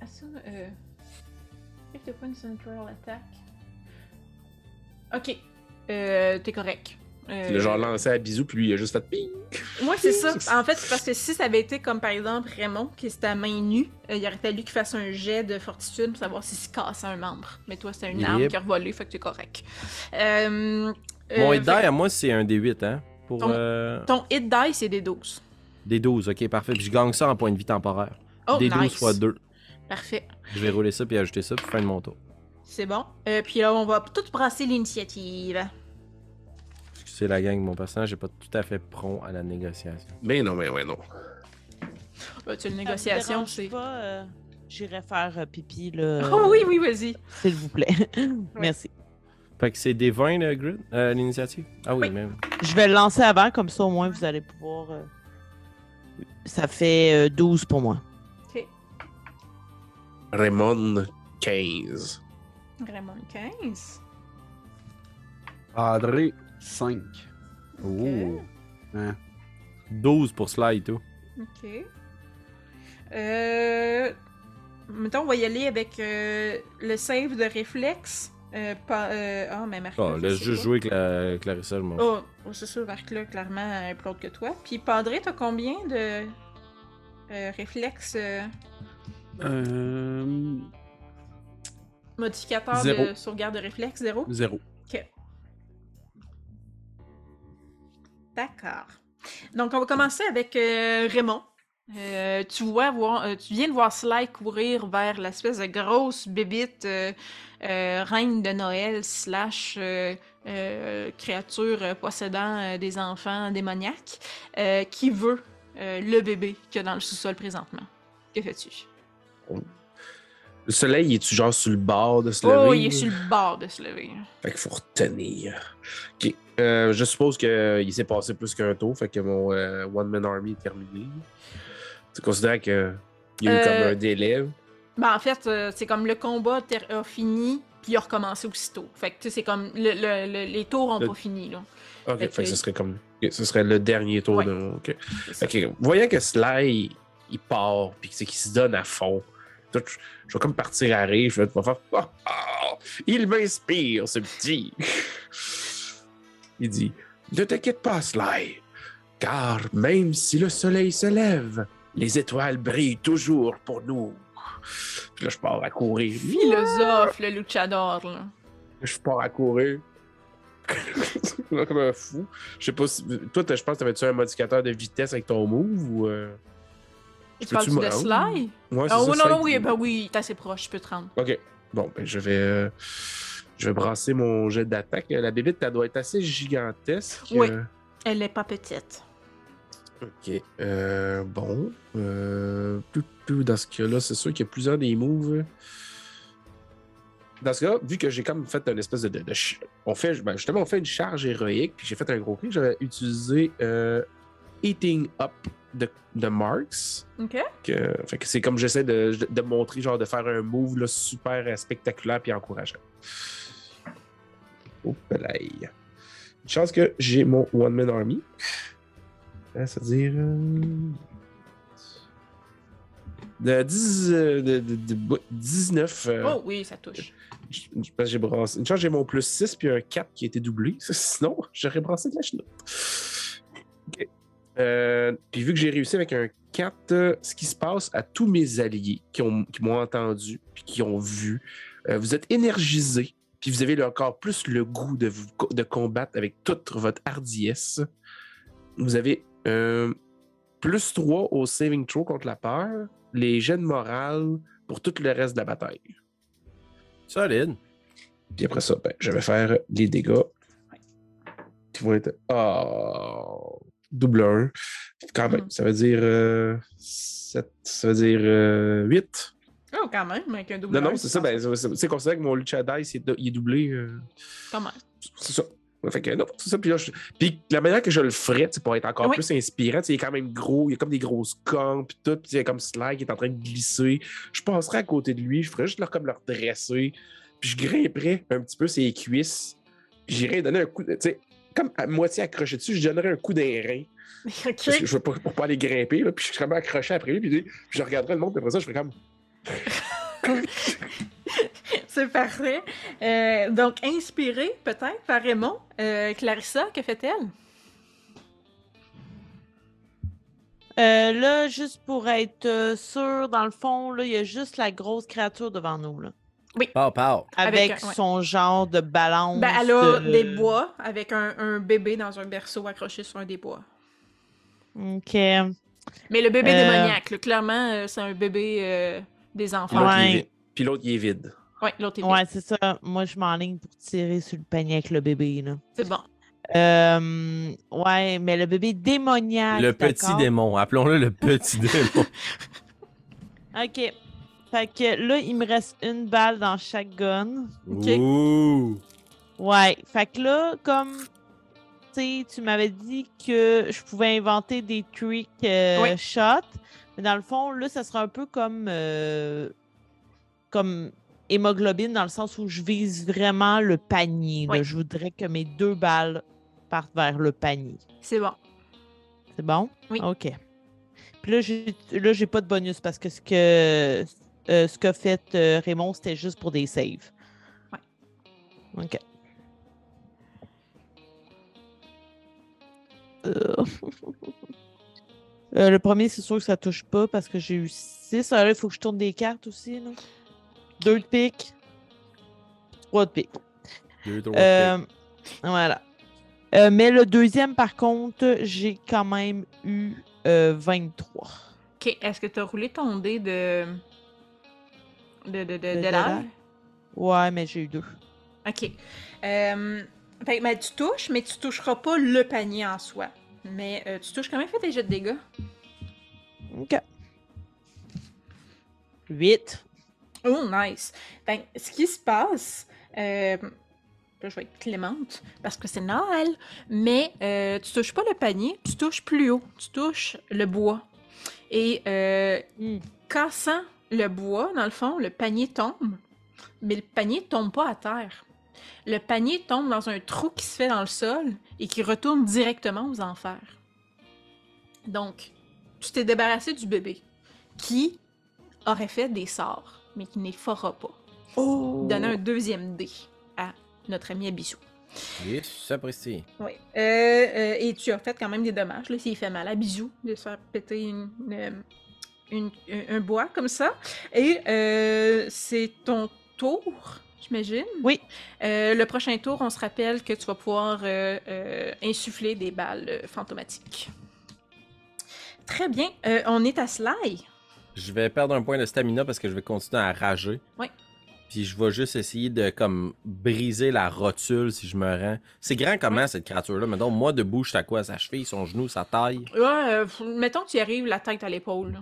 Ah ça, euh... If the point central attack. Ok. Euh, t'es correct. Euh, Le genre lancé à bisous, puis lui, il a juste fait ping. Moi, c'est ça. <laughs> En fait, c'est parce que si ça avait été comme par exemple Raymond, qui était à main nue, euh, il aurait fallu qu'il fasse un jet de fortitude pour savoir s'il se cassait un membre. Mais toi, c'était une Yep. arme qui a revolé, fait que t'es correct. Euh, Mon euh, hit die à moi, c'est un D8, hein. Pour Ton- euh, Ton hit die, c'est des 12. Des 12, ok, parfait. Puis je gagne ça en point de vie temporaire. Oh, des 12 nice. fois 2. Parfait. Je vais rouler ça puis ajouter ça pour fin de mon tour. C'est bon. Euh, puis là, on va tout brasser l'initiative. Excusez la gang, mon personnage n'est pas tout à fait prompt à la négociation. Mais non, mais ouais, non. Bah, tu sais, une négociation, c'est. pas, euh, J'irai faire euh, pipi, là. <laughs> Oh oui, oui, vas-y. S'il vous plaît. <laughs> Merci. Fait que c'est des 20 le grid, euh, l'initiative? Ah oui, Oui. même. Je vais le lancer avant, comme ça au moins vous allez pouvoir. Euh, Ça fait euh, 12 pour moi. Ok. Raymond 15. Raymond 15. Padré, 5. Oh. Hein. 12 pour slide et tout. Ok. Euh. Mettons, on va y aller avec euh, le save de réflexe. Euh, pas, euh, Ah, mais Marc. Ah, laisse juste jouer avec la Clarissa, je m'en fous. Oh, oh, c'est sûr, Marc là, clairement, est plus haute que toi. Puis Padré, t'as combien de euh, réflexes euh, Euh, modificateurs Zéro. de sauvegarde de réflexe? Zéro? zéro. Ok. D'accord. Donc, on va commencer avec euh, Raymond. Euh, tu vois voir, euh, tu viens de voir Sly courir vers l'espèce de grosse bébite euh, reine de Noël slash euh, euh, créature possédant euh, des enfants démoniaques qui veut le bébé qu'il y a dans le sous-sol présentement. Que fais-tu? Le soleil, il est-tu genre sur le bord de se lever? Oh, il est sur le bord de se lever. Fait qu'il faut retenir. Euh, je suppose qu'il s'est passé plus qu'un tour, fait que mon euh, One Man Army est terminé. Tu considères qu'il y a eu Euh, comme un délai? Ben, en fait, euh, c'est comme le combat a fini, puis il a recommencé aussitôt. Fait que, tu sais, c'est comme le- le- le- les tours ont Le- pas fini, là. Ok, fait fait que que- ce serait comme. Ce serait le dernier tour Ouais. de. Ok. C'est ça. Ok. Voyant que Sly, il part, puis c'est qu'il se donne à fond. Je je vais comme partir à rire, je vais te faire. Ah, ah, il m'inspire, ce petit. il dit Ne t'inquiète pas, Sly, car même si le soleil se lève, les étoiles brillent toujours pour nous. Puis là, je pars à courir. Philosophe, le luchador, là. Je pars à courir. Là, <laughs> comme un fou. Je sais pas si. Toi, je pense que t'avais-tu un modificateur de vitesse avec ton move ou. euh, Tu parles de? Sly? Ouais, Ah oui, non, non, oui, ben oui, t'es assez proche, je peux te rendre. Ok. Bon, ben, je vais. euh, Je vais brasser mon jet d'attaque. La bébite, elle doit être assez gigantesque. Oui. Euh, Elle n'est pas petite. Ok. Euh, bon. Euh, tout, tout, dans ce cas-là, c'est sûr qu'il y a plusieurs des moves. Dans ce cas, vu que j'ai comme fait une espèce de. de- de ch- on fait, ben, justement, on fait une charge héroïque, puis j'ai fait un gros clic, j'avais utilisé euh, Eating Up de, de Marks. OK? Que, fait que c'est comme j'essaie de, de montrer, genre, de faire un move là, super spectaculaire puis encourageant. Oh, pelaille. Une chance que j'ai mon One Man Army. C'est-à-dire. euh, de, 10, euh, de, de- de- 19. euh, Oh oui, ça touche. j'ai brassé. Une chance, j'ai mon plus 6 puis un 4 qui a été doublé. <laughs> Sinon, j'aurais brassé de la chenoute. Ok. Euh, puis vu que j'ai réussi avec un 4, euh, ce qui se passe à tous mes alliés qui ont- qui m'ont entendu puis qui ont vu, euh, vous êtes énergisés puis vous avez encore plus le goût de, vous, de combattre avec toute votre hardiesse. Vous avez euh, plus 3 au saving throw contre la peur, les jets de morale pour tout le reste de la bataille. Solide. Puis après ça, ben, je vais faire les dégâts qui vont être. Oh, double 1. Quand même, Mhm. ça veut dire. euh, sept- ça veut dire euh, 8. Oh, quand même, avec un double Non, non, c'est tu ça. Ben, c'est c'est considéré que mon Lucha Dice il est, il est doublé. euh, Quand même. c'est ça. Ouais, Fait que non, c'est ça. Puis, là, je- puis la manière que je le ferais, pour être encore Oui. plus inspirant, il est quand même gros, il y a comme des grosses cornes, puis tout, puis il y a comme Sly qui est en train de glisser. Je passerais à côté de lui, je ferais juste leur, comme le redresser, puis je grimperais un petit peu ses cuisses, puis j'irais donner un coup, tu sais, comme à moitié accroché dessus, je donnerais un coup d'un rein, <laughs> OK. parce que je veux pas, pour pas aller grimper, là, puis je serais vraiment accroché après lui, puis, puis je regarderais le monde, puis après ça, je ferais comme. <laughs> C'est parfait. Euh, donc, inspirée peut-être par Raymond, euh, Clarissa, que fait-elle? Euh, là, juste pour être sûr, dans le fond, là, il y a juste la grosse créature devant nous, là. Pow, pow. Avec Avec, un- ouais. son genre de balance. Ben, elle a de- des bois avec un, un bébé dans un berceau accroché sur un des bois. OK. Mais le bébé Euh. démoniaque, là, clairement, c'est un bébé euh, des Puis enfants. l'autre, il est Ouais. vide. Puis l'autre, il est vide. Ouais, l'autre est Ouais, c'est ça. Moi, je m'enligne pour tirer sur le panier avec le bébé, là. C'est bon. Euh, ouais, mais le bébé démoniaque. Le petit démon. Appelons-le le petit <laughs> démon. OK. Fait que là, il me reste une balle dans chaque gun. Ok. Ouh. Ouais. Fait que là, comme tu sais, tu m'avais dit que je pouvais inventer des tricks euh, Oui. shots. Mais dans le fond, là, ça sera un peu comme euh, comme hémoglobine dans le sens où je vise vraiment le panier. là. Oui. Je voudrais que mes deux balles partent vers le panier. C'est bon. C'est bon? Oui. OK. Puis là, j'ai là, j'ai pas de bonus parce que ce que euh, ce qu'a fait euh, Raymond, c'était juste pour des saves. Ouais. OK. <laughs> Euh. Le premier, c'est sûr que ça touche pas parce que j'ai eu 6. là, il faut que je tourne des cartes aussi. Là. Deux de pique. Trois de pique. Deux, trois, Euh, voilà. Euh, mais le deuxième, par contre, j'ai quand même eu euh, 23. OK, est-ce que tu as roulé ton dé de. de. de. de, de De? Ouais, mais j'ai eu deux. OK. Euh, fait ben, tu touches, mais tu toucheras pas le panier en soi. Mais euh, tu touches quand même, fais tes jets de dégâts. OK. 8. Oh, nice. Ben, ce qui se passe, euh, je vais être clémente parce que c'est Noël, mais euh, tu touches pas le panier, tu touches plus haut, tu touches le bois. Et euh, Hmm. cassant le bois, dans le fond, le panier tombe, mais le panier tombe pas à terre. Le panier tombe dans un trou qui se fait dans le sol et qui retourne directement aux enfers. Donc, tu t'es débarrassé du bébé qui aurait fait des sorts, mais qui ne les fera pas. Oh! Donner un deuxième dé à notre ami Abissou. Yes, j'apprécie. Oui. Euh, euh, et tu as fait quand même des dommages, là, s'il fait mal à Bisou de se faire péter une, une- une- un- un bois comme ça. Et euh, c'est ton tour. j'imagine? Oui. Euh, le prochain tour, on se rappelle que tu vas pouvoir euh, euh, insuffler des balles fantomatiques. Très bien. Euh, on est à Sly. Je vais perdre un point de stamina parce que je vais continuer à rager. Ouais. Puis je vais juste essayer de comme briser la rotule si je me rends. C'est grand comment cette créature-là? Mettons, moi debout, je suis à quoi? Sa cheville, son genou, sa taille? Ouais, euh, mettons que tu y arrives la tête à l'épaule.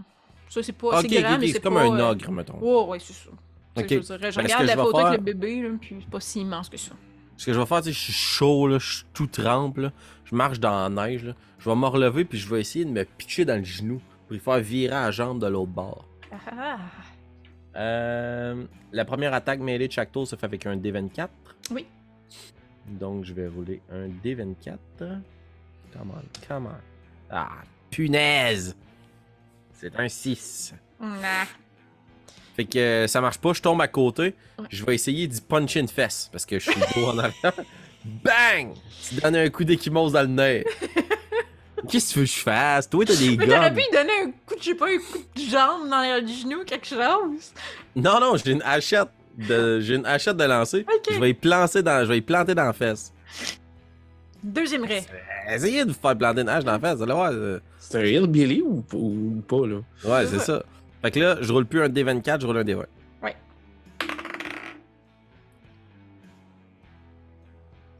Ça, c'est pas. Ok, c'est grand, mais c'est c'est comme pas, un euh, ogre, mettons. Ouais, ouais, c'est ça. Je, je regarde la je photo faire- avec le bébé, là, puis c'est pas si immense que ça. Ce que je vais faire, sais, je suis chaud, là, je suis tout trempe, là. Je marche dans la neige, là. Je vais me relever, puis je vais essayer de me pitcher dans le genou pour lui faire virer la jambe de l'autre bord. Ah. Euh, la première attaque mêlée de chaque tour se fait avec un D24. Oui. Donc, je vais rouler un D24. Come on, come on. Ah, punaise! C'est un 6. Ah. Fait que euh, ça marche pas, je tombe à côté. Ouais. Je vais essayer d'y puncher une fesse parce que je suis dos en arrière. <laughs> Bang! Tu donnes un coup d'équimose dans le nez. <laughs> Qu'est-ce que tu veux que je fasse? Toi, t'as des Mais t'aurais pu lui donner un coup, de, je sais pas, un coup de jambe dans le genou, quelque chose. Non, non, j'ai une hachette de, j'ai une hachette de lancer. Ok. Je vais y planter dans, je vais y planter dans la fesse. Deuxième raie. Essayez de vous faire planter une hache dans la fesse, allez voir. euh. C'est un hillbilly ou, ou pas, là? Ouais, C'est c'est ça. Fait que là, je roule plus un D24, je roule un D20. Ouais.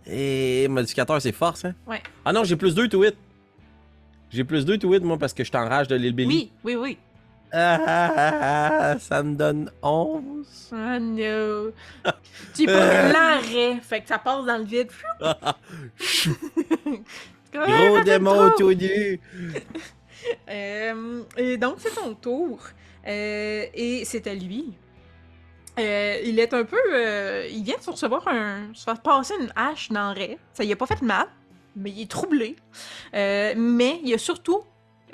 Et modificateur, c'est force, hein? Ouais. Ah non, j'ai plus 2 to hit. J'ai plus 2 to hit, moi, parce que je t'enrage de l'île Billy. Oui, oui, oui. Ah, ah, ah, ah, ça me donne 11. Oh no. tu pas l'arrêt, fait que ça passe dans le vide. <laughs> Gros démon tout nu. <laughs> Euh, et donc, c'est ton tour. Euh, et c'est à lui. Euh, il est un peu. il vient de se recevoir un. se faire passer une hache dans le raie. Ça y a pas fait mal, mais il est troublé. Euh, mais il a surtout.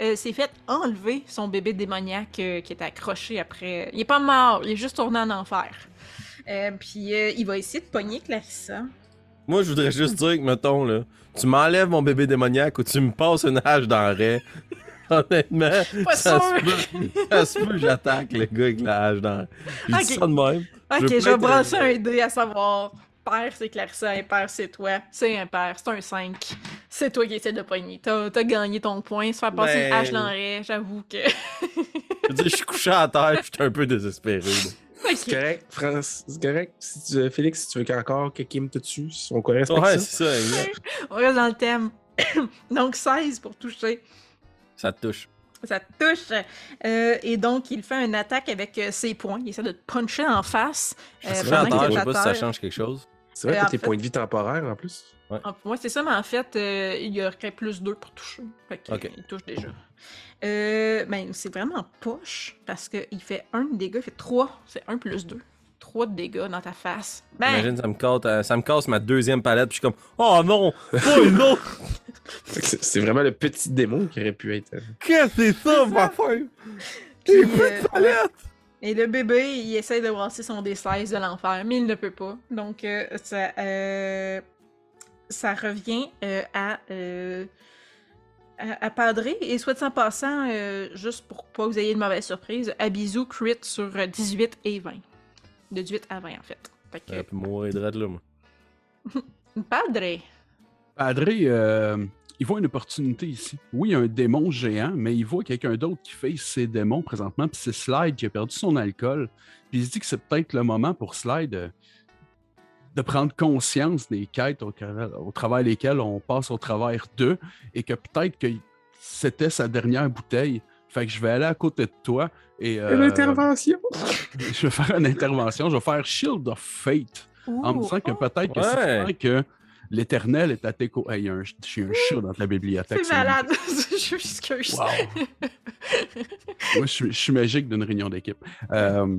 euh, s'est fait enlever son bébé démoniaque euh, qui était accroché après. Il est pas mort, il est juste tourné en enfer. Euh, puis il va essayer de pogner Clarissa. Moi, je voudrais juste dire que, mettons, là, tu m'enlèves mon bébé démoniaque ou tu me passes une hache dans le raie. <laughs> Honnêtement, Pas ça sûr. se peut, ça se peut, j'attaque le gars avec la hache dans Je dis Ok. ça de même. Ok, Je je, vais brasser un dé à savoir. Père, c'est Clarissa, impair, c'est toi. C'est impair, c'est un 5. C'est toi qui essaie de pogner. T'as as gagné ton point. Se faire passer Ben- une hache dans le raie, j'avoue que. Je veux dire, je suis couché à terre, je suis un peu désespéré. <laughs> C'est correct, France. C'est correct. Si tu, Félix, si tu veux qu'encore que Kim te tue, on connaît ça. Ouais, c'est ça, exact. On reste dans le thème. <coughs> donc 16 pour toucher. Ça te touche. Ça te touche. Euh, et donc, il fait une attaque avec euh, ses poings. Il essaie de te puncher en face. euh, Je sais pas si ça change quelque chose. C'est vrai que tes fait- points de vie temporaires en plus. Ah, Moi, c'est ça, mais en fait, euh, il y aurait plus 2 pour toucher. Fait qu'il Ok. il touche déjà. Euh, ben, c'est vraiment poche parce qu'il fait 1 de dégâts, il fait 3. C'est 1 plus 2. 3 de dégâts dans ta face. Ben, Imagine, ça me, casse, euh, ça me casse ma deuxième palette, puis je suis comme, oh non, pas une autre. <laughs> C'est vraiment le petit démon qui aurait pu être. euh, Qu'est-ce que c'est ça, ma femme? euh, plus de palette. Et le bébé, il essaie de brasser son D16 de l'enfer, mais il ne peut pas. Donc, euh, ça, euh, ça revient euh, à, euh, à, à Padré. Et soit en passant, euh, juste pour pas que vous ayez de mauvaises surprises, Abizu crit sur euh, 18 et 20. De 18 à 20, en fait. Fait que, J'aurais pu mourir de là, moi. <laughs> Padré. Padré, il voit une opportunité ici. Oui, il y a un démon géant, mais il voit quelqu'un d'autre qui fait ses démons présentement, puis c'est Slide qui a perdu son alcool. Puis il se dit que c'est peut-être le moment pour Slide euh, de prendre conscience des quêtes au, travers- au travers lesquelles on passe au travers d'eux, et que peut-être que c'était sa dernière bouteille. Fait que je vais aller à côté de toi et euh, L'intervention! <laughs> je vais faire une intervention. Je vais faire Shield of Fate en me disant que oh, peut-être que Ouais. c'est que l'éternel est à tes côtés. Hey, il y a un, j'ai un chat dans ta bibliothèque. C'est malade. <laughs> je m'excuse. Wow. <laughs> Moi, je suis, je suis magique d'une réunion d'équipe. Euh,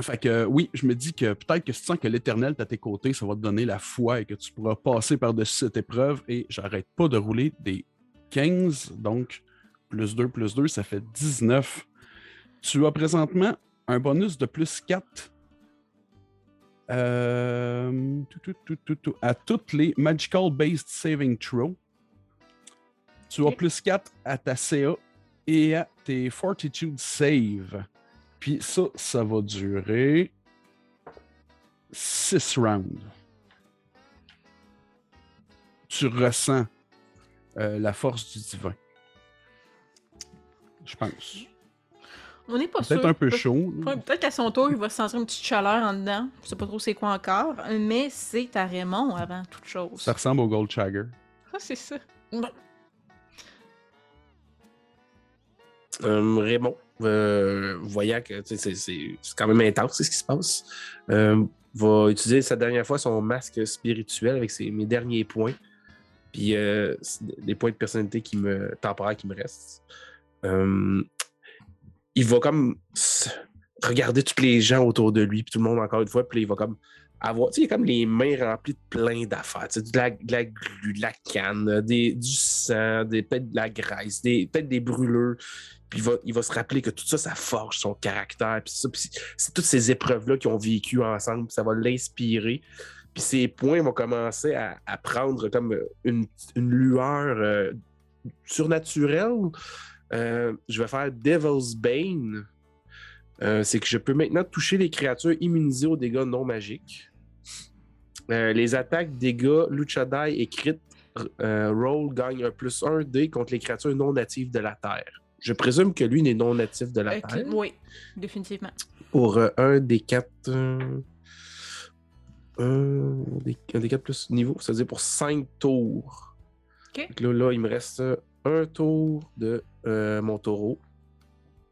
fait que oui, je me dis que peut-être que si tu sens que l'éternel est à tes côtés, ça va te donner la foi et que tu pourras passer par-dessus cette épreuve. Et j'arrête pas de rouler des 15, donc plus 2, plus 2, ça fait 19. Tu as présentement un bonus de plus 4 euh, tout, tout, tout, tout, tout, à toutes les Magical Based Saving Throw. Tu as plus 4 à ta CA et à tes Fortitude Save. Puis ça, ça va durer six rounds. Tu ressens euh, la force du divin. Je pense. On n'est pas sûr. Peut-être un peu Pe- chaud. Peut-être qu'à son tour, il va sentir une petite chaleur en dedans. Je sais pas trop c'est quoi encore, mais c'est à Raymond avant toute chose. Ça ressemble au Gold Chagger. Ah, c'est ça. Euh, Raymond, euh, voyant que c'est c'est- c'est quand même intense c'est ce qui se passe, euh, va utiliser sa dernière fois son masque spirituel avec ses, mes derniers points. Puis euh, c'est des points de personnalité qui me, temporaires qui me restent. Euh, il va comme regarder tous les gens autour de lui, puis tout le monde encore une fois, puis il va comme avoir, tu sais, il a comme les mains remplies de plein d'affaires, tu sais, de la, de glu, de la canne, des, du sang, des, peut-être de la graisse, des, peut-être des brûlures. Puis il va, il va se rappeler que tout ça, ça forge son caractère. Puis ça, c'est- toutes ces épreuves-là qu'ils ont vécues ensemble, puis ça va l'inspirer. Puis ses points vont commencer à, à prendre comme une, une lueur euh, surnaturelle. Euh, je vais faire Devil's Bane. Euh, c'est que je peux maintenant toucher les créatures immunisées aux dégâts non magiques. Euh, les attaques, dégâts, Luchadai et crit roll gagnent un plus 1 dé contre les créatures non natives de la Terre. Je présume que lui n'est non natif de la Terre. oui, définitivement. Pour un des quatre. un, des, un des plus niveau, ça veut dire pour 5 tours. Que Là, là, il me reste un tour de euh, mon taureau.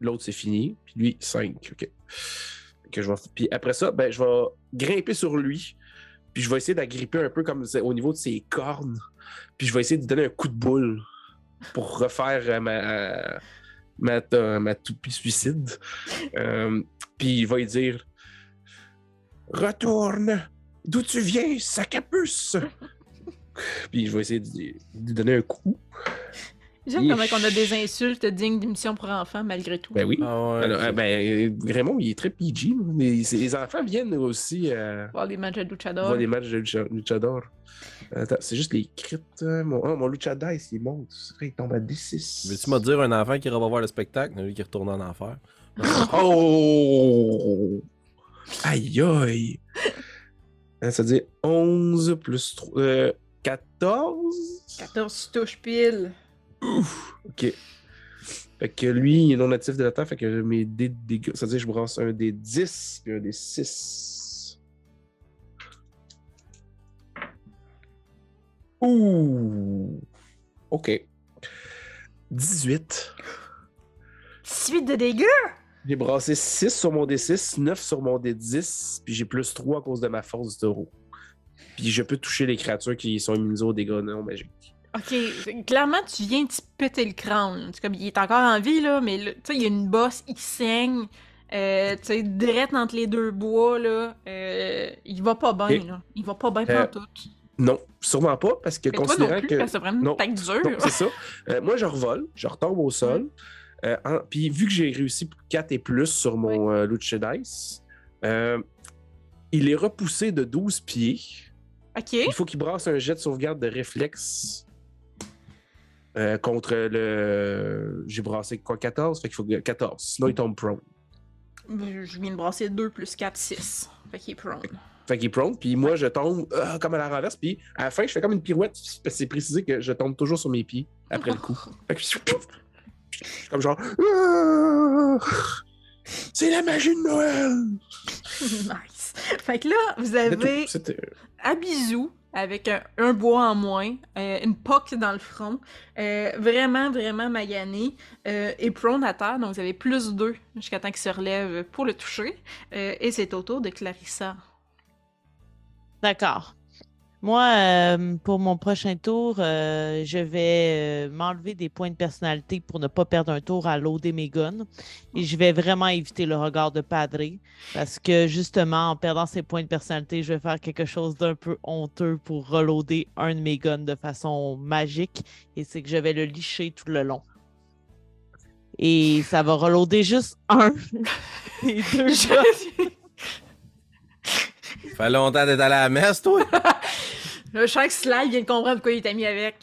L'autre, c'est fini. Puis lui, 5. OK. Que je vais... Puis après ça, ben, je vais grimper sur lui. Puis je vais essayer d'agripper un peu comme au niveau de ses cornes. Puis je vais essayer de lui donner un coup de boule pour refaire euh, ma, ma, ta- ma toupie suicide. <laughs> Euh, puis il va lui dire Retourne d'où tu viens, sac à puce? <laughs> Puis je vais essayer de lui donner un coup. J'aime comment on a des insultes dignes d'émissions pour enfants malgré tout. Ben oui. Ah ouais. Alors, euh, ben, Raymond, il est très PG. Mais les enfants viennent aussi euh, Voir les matchs de luchador. voir des matchs de lucha- luchador. Attends, c'est juste les crits. hein. Mon, ah, mon luchador, il monte. C'est vrai, il tombe à D6. Veux-tu me dire un enfant qui ira pas voir le spectacle, lui qui retourne en enfer? <laughs> Oh! Aïe aïe! Hein, Ça veut dire 11 plus 3. euh, 14? 14 touches pile. Ok. Fait que lui, il est non natif de la Terre, fait que mes dés de dégâts. Ça veut dire que je brasse un des 10 puis un des 6. Ouh! Ok. 18. Suite de dégâts! J'ai brassé 6 sur mon D6, 9 sur mon D10, puis j'ai plus 3 à cause de ma force du taureau. Puis je peux toucher les créatures qui sont immunisées aux dégâts non magiques. Ok, clairement, tu viens de te péter le crâne. Comme, il est encore en vie, là, mais tu sais, il y a une bosse, il saigne. Euh, tu sais, direct entre les deux bois, là. euh, il va pas bien, là. Il va pas bien Euh, tout. Non, sûrement pas, parce que Mais toi non considérant plus, que. c'est vraiment une tête dure. C'est ça. Euh, moi, je revole, je retombe au sol. En- Puis vu que j'ai réussi 4 et plus sur mon Lucha Dice, il est repoussé de 12 pieds. Ok. Il faut qu'il brasse un jet de sauvegarde de réflexe euh, contre le. J'ai brassé quoi 14 Fait qu'il faut que- 14. Sinon, il tombe prone. Je viens de brasser 2 plus 4, 6. Fait qu'il est prone. Fait qu'il est prone. Puis moi, je tombe euh, comme à la renverse. Puis à la fin, je fais comme une pirouette. parce que C'est précisé que je tombe toujours sur mes pieds après le coup. <laughs> Fait que je suis comme genre. Ah! C'est la magie de Noël! <laughs> nice. Fait que là, vous avez Abizou avec un, bois en moins, euh, une poque dans le front, euh, vraiment, vraiment magané, euh, et prone à terre, donc vous avez plus 2 jusqu'à temps qu'il se relève pour le toucher. Et c'est au tour de Clarissa. D'accord. Moi, euh, pour mon prochain tour, euh, je vais euh, m'enlever des points de personnalité pour ne pas perdre un tour à loader mes guns. Et je vais vraiment éviter le regard de Padre parce que justement, en perdant ces points de personnalité, je vais faire quelque chose d'un peu honteux pour reloader un de mes guns de façon magique. Et c'est que je vais le licher tout le long. Et ça va reloader juste un <laughs> des deux guns. Fait longtemps d'être allé à la messe, toi? <laughs> Le chaque slide vient de comprendre pourquoi il t'a mis avec.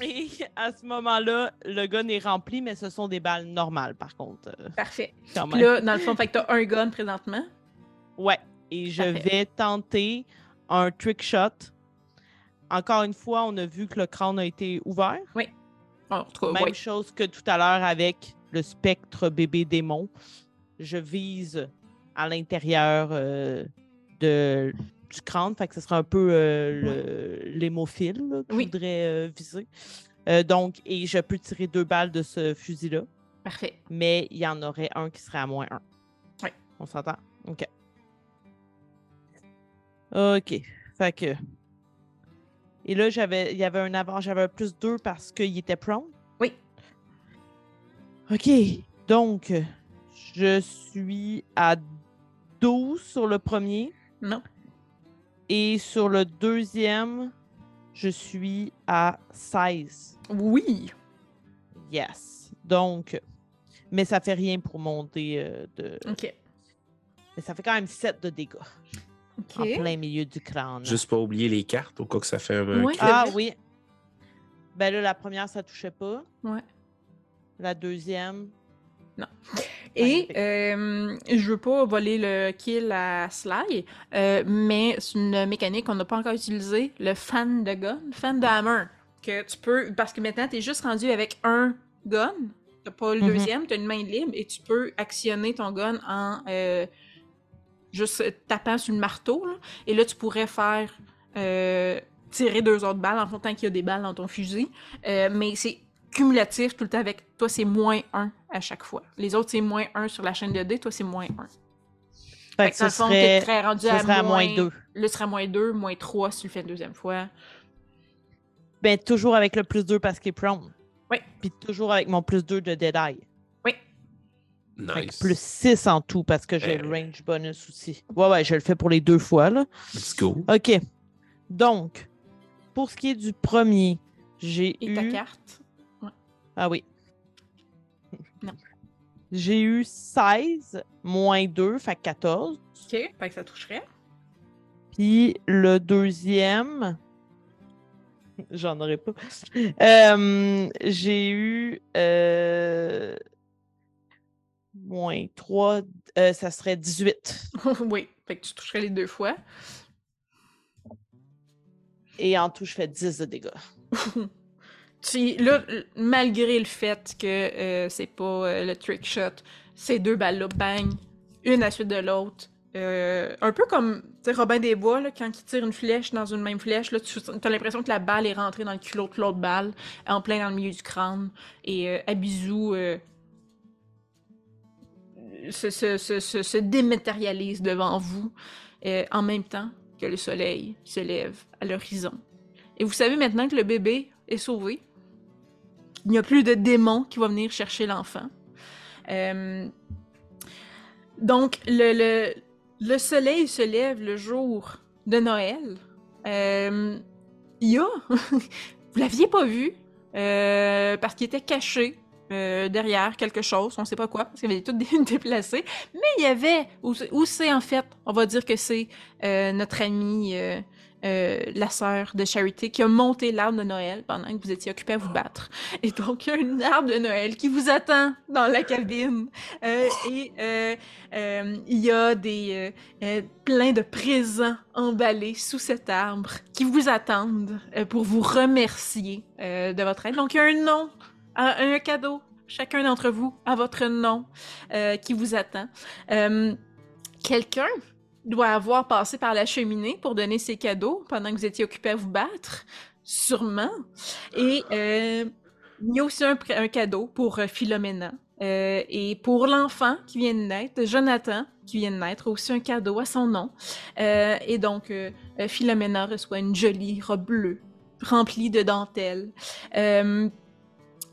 Et à ce moment-là, le gun est rempli, mais ce sont des balles normales, par contre. Parfait. Puis là, dans le fond, fait que t'as un gun présentement. Ouais. Et je Parfait. vais tenter un trick shot. Encore une fois, on a vu que le crâne a été ouvert. En tout cas, Même chose que tout à l'heure avec le spectre bébé démon. Je vise à l'intérieur euh, de, du crâne. Fait que ce sera un peu euh, le- l'hémophile que Oui. je voudrais euh, viser. Euh, donc, et je peux tirer deux balles de ce fusil-là, Parfait. mais il y en aurait un qui serait à moins un. Ouais. On s'entend? OK. OK. Fait que. Et là, j'avais, il y avait un avant, j'avais un plus 2 parce qu'il était prone? Oui. OK. Donc, je suis à 12 sur le premier. Non. Et sur le deuxième, je suis à 16. Oui. Yes. Donc, mais ça fait rien pour monter euh, de. OK. Mais ça fait quand même 7 de dégâts en OK. plein milieu du crâne. Juste pas oublier les cartes au cas que ça fait un. Ouais. Ah oui. Ben là, la première, ça touchait pas. Ouais. La deuxième. Et euh, je veux pas voler le kill à Sly, euh, mais c'est une mécanique qu'on n'a pas encore utilisée, le fan de gun, fan de hammer, que tu peux, parce que maintenant tu es juste rendu avec un gun, t'as pas le Mhm. deuxième, tu as une main libre et tu peux actionner ton gun en euh, juste tapant sur le marteau, là. et là tu pourrais faire euh, tirer deux autres balles en tant qu'il y a des balles dans ton fusil, mais c'est cumulatif tout le temps avec toi, c'est moins 1 à chaque fois. Les autres, c'est moins 1 sur la chaîne de dés, toi, c'est moins 1. Fait que dans ce le fond, serait, très rendu à, serait à moins moins 2. Là, tu seras moins 2, moins 3 si tu le fais une deuxième fois. Ben, toujours avec le plus 2 parce qu'il est prone. Oui. Puis toujours avec mon plus 2 de Deadeye. Oui. Fait que Nice. plus 6 en tout parce que j'ai Euh. le range bonus aussi. Ouais, ouais, je le fais pour les deux fois, là. Let's go. OK. Donc, pour ce qui est du premier, j'ai Et eu... ta carte. Ah oui. J'ai eu 16 moins 2, fait 14. OK. Fait que ça toucherait. Puis le deuxième, j'en aurais pas. Euh, j'ai eu euh, moins 3, euh, ça serait 18. <laughs> oui. Fait que tu toucherais les deux fois. Et en tout, je fais 10 de dégâts. <laughs> Tu, là, malgré le fait que euh, c'est pas euh, le trick shot, ces deux balles-là, bang, une à la suite de l'autre. Euh, un peu comme Robin des Bois, là, quand il tire une flèche dans une même flèche, là, tu as l'impression que la balle est rentrée dans le culot de l'autre balle, en plein dans le milieu du crâne. Et euh, Abizu euh, se, se- se- se- se dématérialise devant vous en même temps que le soleil se lève à l'horizon. Et vous savez maintenant que le bébé est sauvé. Il n'y a plus de démon qui va venir chercher l'enfant. Euh, donc, le, le, le soleil se lève le jour de Noël. Euh, il y a, <laughs> vous l'aviez pas vu, euh, parce qu'il était caché derrière quelque chose, on sait pas quoi, parce qu'il avait tout dé- <laughs> déplacé, mais il y avait, où, où c'est en fait, on va dire que c'est notre ami, euh, la sœur de Charité, qui a monté l'arbre de Noël pendant que vous étiez occupé à vous battre. Et donc, il y a un arbre de Noël qui vous attend dans la cabine. Euh, et euh, il y a des plein de présents emballés sous cet arbre qui vous attendent pour vous remercier de votre aide. Donc, il y a un nom, un, un cadeau, chacun d'entre vous a votre nom qui vous attend. Quelqu'un doit avoir passé par la cheminée pour donner ses cadeaux pendant que vous étiez occupé à vous battre. Sûrement. Et euh, il y a aussi un, cadeau pour euh, Philomena. Euh, et pour l'enfant qui vient de naître, Jonathan, qui vient de naître, aussi un cadeau à son nom. Euh, et donc, Philomena reçoit une jolie robe bleue remplie de dentelles.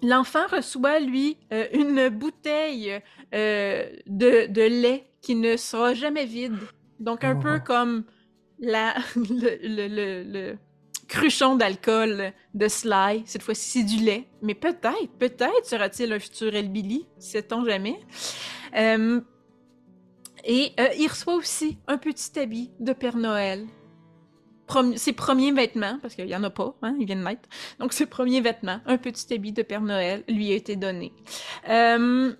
L'enfant reçoit, lui, une bouteille de lait qui ne sera jamais vide. Donc, un peu comme la, <laughs> le, le- le- le cruchon d'alcool de Sly. Cette fois-ci, c'est du lait. Mais peut-être, peut-être sera-t-il un futur Elbilly, sait-on jamais. Euh, et euh, il reçoit aussi un petit habit de Père Noël. Prom- ses premiers vêtements, parce qu'il n'y en a pas, hein, il vient de naître. Donc, ses premiers vêtements, un petit habit de Père Noël, lui a été donné. Euh,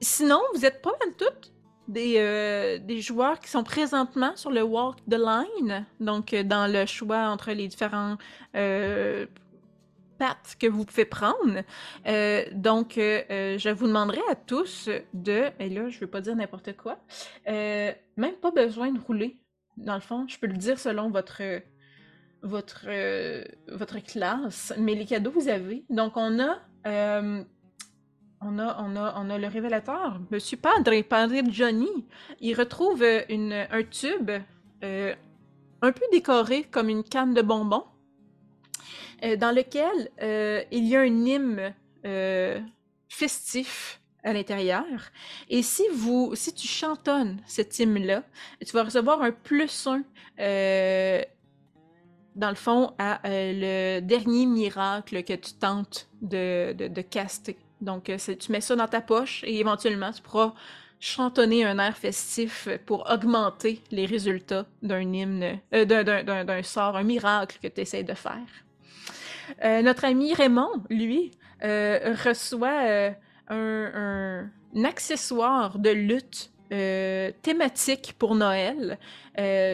Sinon, vous êtes pas mal toutes des, euh, des joueurs qui sont présentement sur le Walk the Line, donc euh, dans le choix entre les différents euh, paths que vous pouvez prendre. Euh, donc, je vous demanderai à tous de, et là, je ne veux pas dire n'importe quoi, même pas besoin de rouler. Dans le fond, je peux le dire selon votre, votre, votre classe, mais les cadeaux vous avez. Donc, on a, on a, on a, on a le révélateur, Monsieur Padre, Padre Johnny. Il retrouve euh, une, un tube euh, un peu décoré comme une canne de bonbons, euh, dans lequel il y a un hymne festif à l'intérieur. Et si vous, si tu chantonnes cet hymne-là, tu vas recevoir un plus un, dans le fond, à le dernier miracle que tu tentes de, de, de caster. Donc, euh, tu mets ça dans ta poche et éventuellement, tu pourras chantonner un air festif pour augmenter les résultats d'un hymne, euh, d'un- sort, un miracle que tu essaies de faire. Euh, notre ami Raymond, lui, reçoit un, accessoire de lutte thématique pour Noël,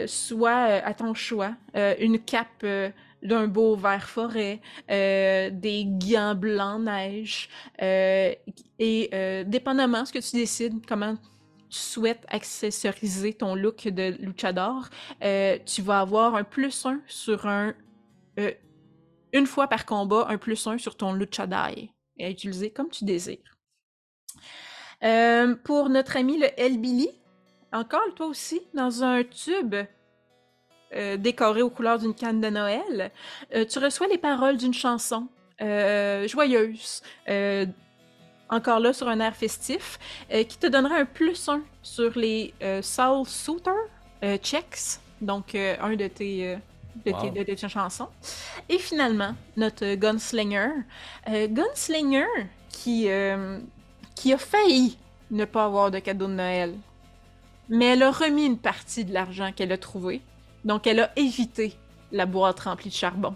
soit à ton choix, une cape d'un beau vert forêt, euh, des gants blancs neige, euh, et euh, dépendamment de ce que tu décides, comment tu souhaites accessoriser ton look de luchador, euh, tu vas avoir un plus un sur un une fois par combat, un plus un sur ton luchadai et à utiliser comme tu désires. Pour notre ami le Elbilly, encore toi aussi, dans un tube euh, décoré aux couleurs d'une canne de Noël, euh, tu reçois les paroles d'une chanson euh, joyeuse, euh, encore là sur un air festif, qui te donnera un plus un sur les Soul euh, checks, donc un de tes, de, Wow. tes, de tes chansons. Et finalement, notre Gunslinger. Gunslinger qui, qui a failli ne pas avoir de cadeau de Noël. Mais elle a remis une partie de l'argent qu'elle a trouvé. Donc, elle a évité la boîte remplie de charbon.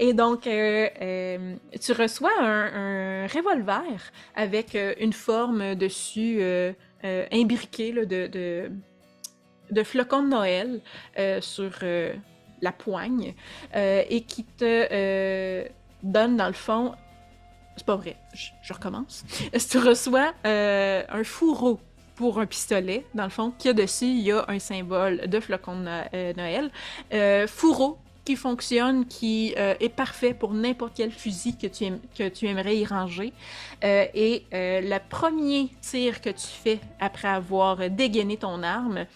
Et donc, euh, euh, tu reçois un, revolver avec euh, une forme dessus imbriquée de, de, flocons de Noël sur la poigne et qui te donne, dans le fond, c'est pas vrai, je, je recommence. <laughs> Tu reçois un fourreau pour un pistolet, dans le fond, qui a dessus, il y a un symbole de flocon de No- euh, Noël. Euh, fourreau qui fonctionne, qui euh, est parfait pour n'importe quel fusil que tu, aimerais y ranger. Et le premier tir que tu fais après avoir dégainé ton arme,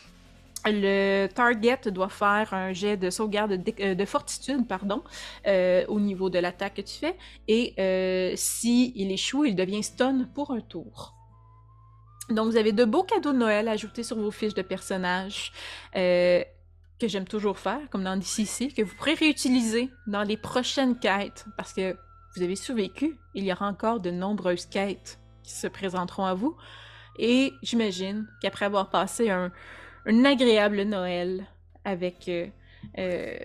le target doit faire un jet de sauvegarde de, fortitude pardon, au niveau de l'attaque que tu fais. Et euh, si échoue, il devient stun pour un tour. Donc, vous avez de beaux cadeaux de Noël ajoutés sur vos fiches de personnages euh, que j'aime toujours faire, comme dans DCC, que vous pourrez réutiliser dans les prochaines quêtes parce que vous avez survécu. Il y aura encore de nombreuses quêtes qui se présenteront à vous. Et j'imagine qu'après avoir passé un, agréable Noël avec, euh, euh,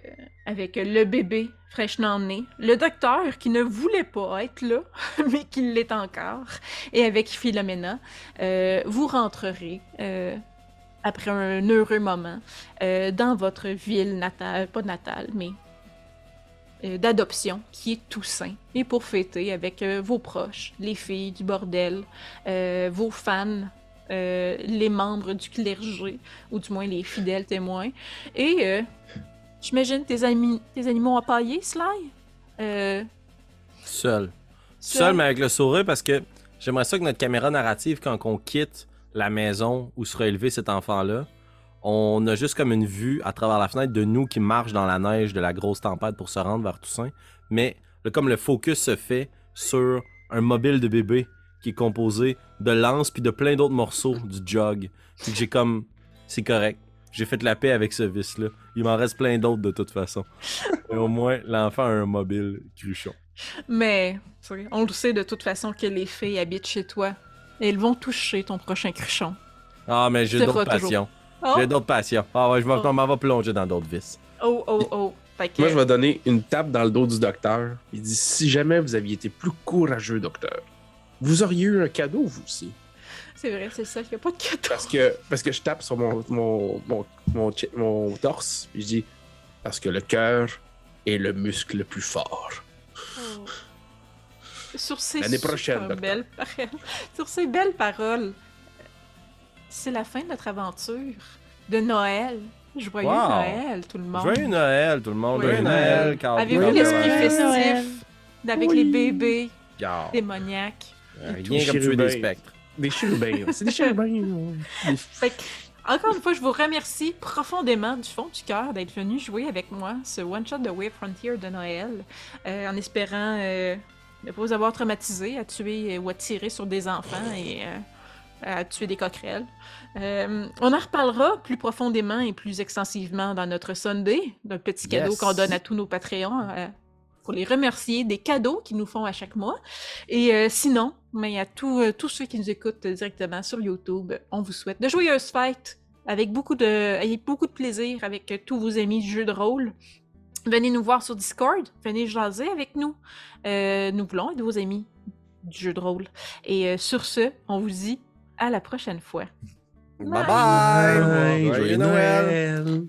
avec le bébé fraîchement né, le docteur qui ne voulait pas être là, <laughs> mais qui l'est encore, et avec Philomena, euh, vous rentrerez euh, après un heureux moment dans votre ville natale, pas natale, mais d'adoption, qui est Toussaint, et pour fêter avec vos proches, les filles du bordel, vos fans, les membres du clergé, ou du moins les fidèles témoins, et j'imagine tes, amis, tes animaux empaillés, Sly? Euh, Seul. Seul? Seul, mais avec le sourire, parce que j'aimerais ça que notre caméra narrative, quand on quitte la maison où sera élevé cet enfant-là, on a juste comme une vue à travers la fenêtre de nous qui marchent dans la neige de la grosse tempête pour se rendre vers Toussaint. Mais le- comme le focus se fait sur un mobile de bébé qui est composé de lances puis de plein d'autres morceaux du jog. J'ai comme... C'est correct. J'ai fait la paix avec ce vice-là. Il m'en reste plein d'autres de toute façon. <laughs> Et au moins, l'enfant a un mobile cruchon. Mais on le sait de toute façon que les filles habitent chez toi. Et elles vont toucher ton prochain cruchon. Ah, mais j'ai d'autres passions. Oh, J'ai d'autres passions. Ah ouais, je Oh. m'en va plonger dans d'autres vices. oh, oh, oh. Moi, je vais donner une tape dans le dos du docteur. Il dit Si jamais vous aviez été plus courageux, docteur, vous auriez eu un cadeau, vous aussi. C'est vrai, c'est ça, il n'y a pas de cadeau. Parce que, parce que je tape sur mon, mon, mon, mon, torse, puis je dis parce que le cœur est le muscle le plus fort. Oh. Sur ces L'année super prochaine, docteur. belles paroles, <laughs> sur ces belles paroles, c'est la fin de notre aventure de Noël. Joyeux Wow. Noël, tout le monde. Joyeux Noël, tout le monde. Joyeux Joyeux Noël. Avez-vous l'esprit festif avec Oui. les bébés démoniaques? Rien comme tuer des spectres. Des chérubins. C'est des chérubins. Fait que, encore une fois, je vous remercie profondément du fond du cœur d'être venu jouer avec moi ce one-shot de Wave Frontier de Noël, euh, en espérant euh, ne pas vous avoir traumatisé à tuer euh, ou à tirer sur des enfants et euh, à tuer des coquerelles. Euh, on en reparlera plus profondément et plus extensivement dans notre Sunday, d'un petit cadeau Yes. qu'on donne à tous nos Patreons. Pour les remercier des cadeaux qu'ils nous font à chaque mois. Et euh, sinon, mais à tous, euh, tous ceux qui nous écoutent directement sur YouTube, on vous souhaite de joyeuses fêtes avec beaucoup de, ayez beaucoup de plaisir avec euh, tous vos amis du jeu de rôle. Venez nous voir sur Discord, venez jaser avec nous. Euh, nous voulons être vos amis du jeu de rôle. Et euh, sur ce, on vous dit à la prochaine fois. Bye bye! Joyeux Joyeux Noël! Noël.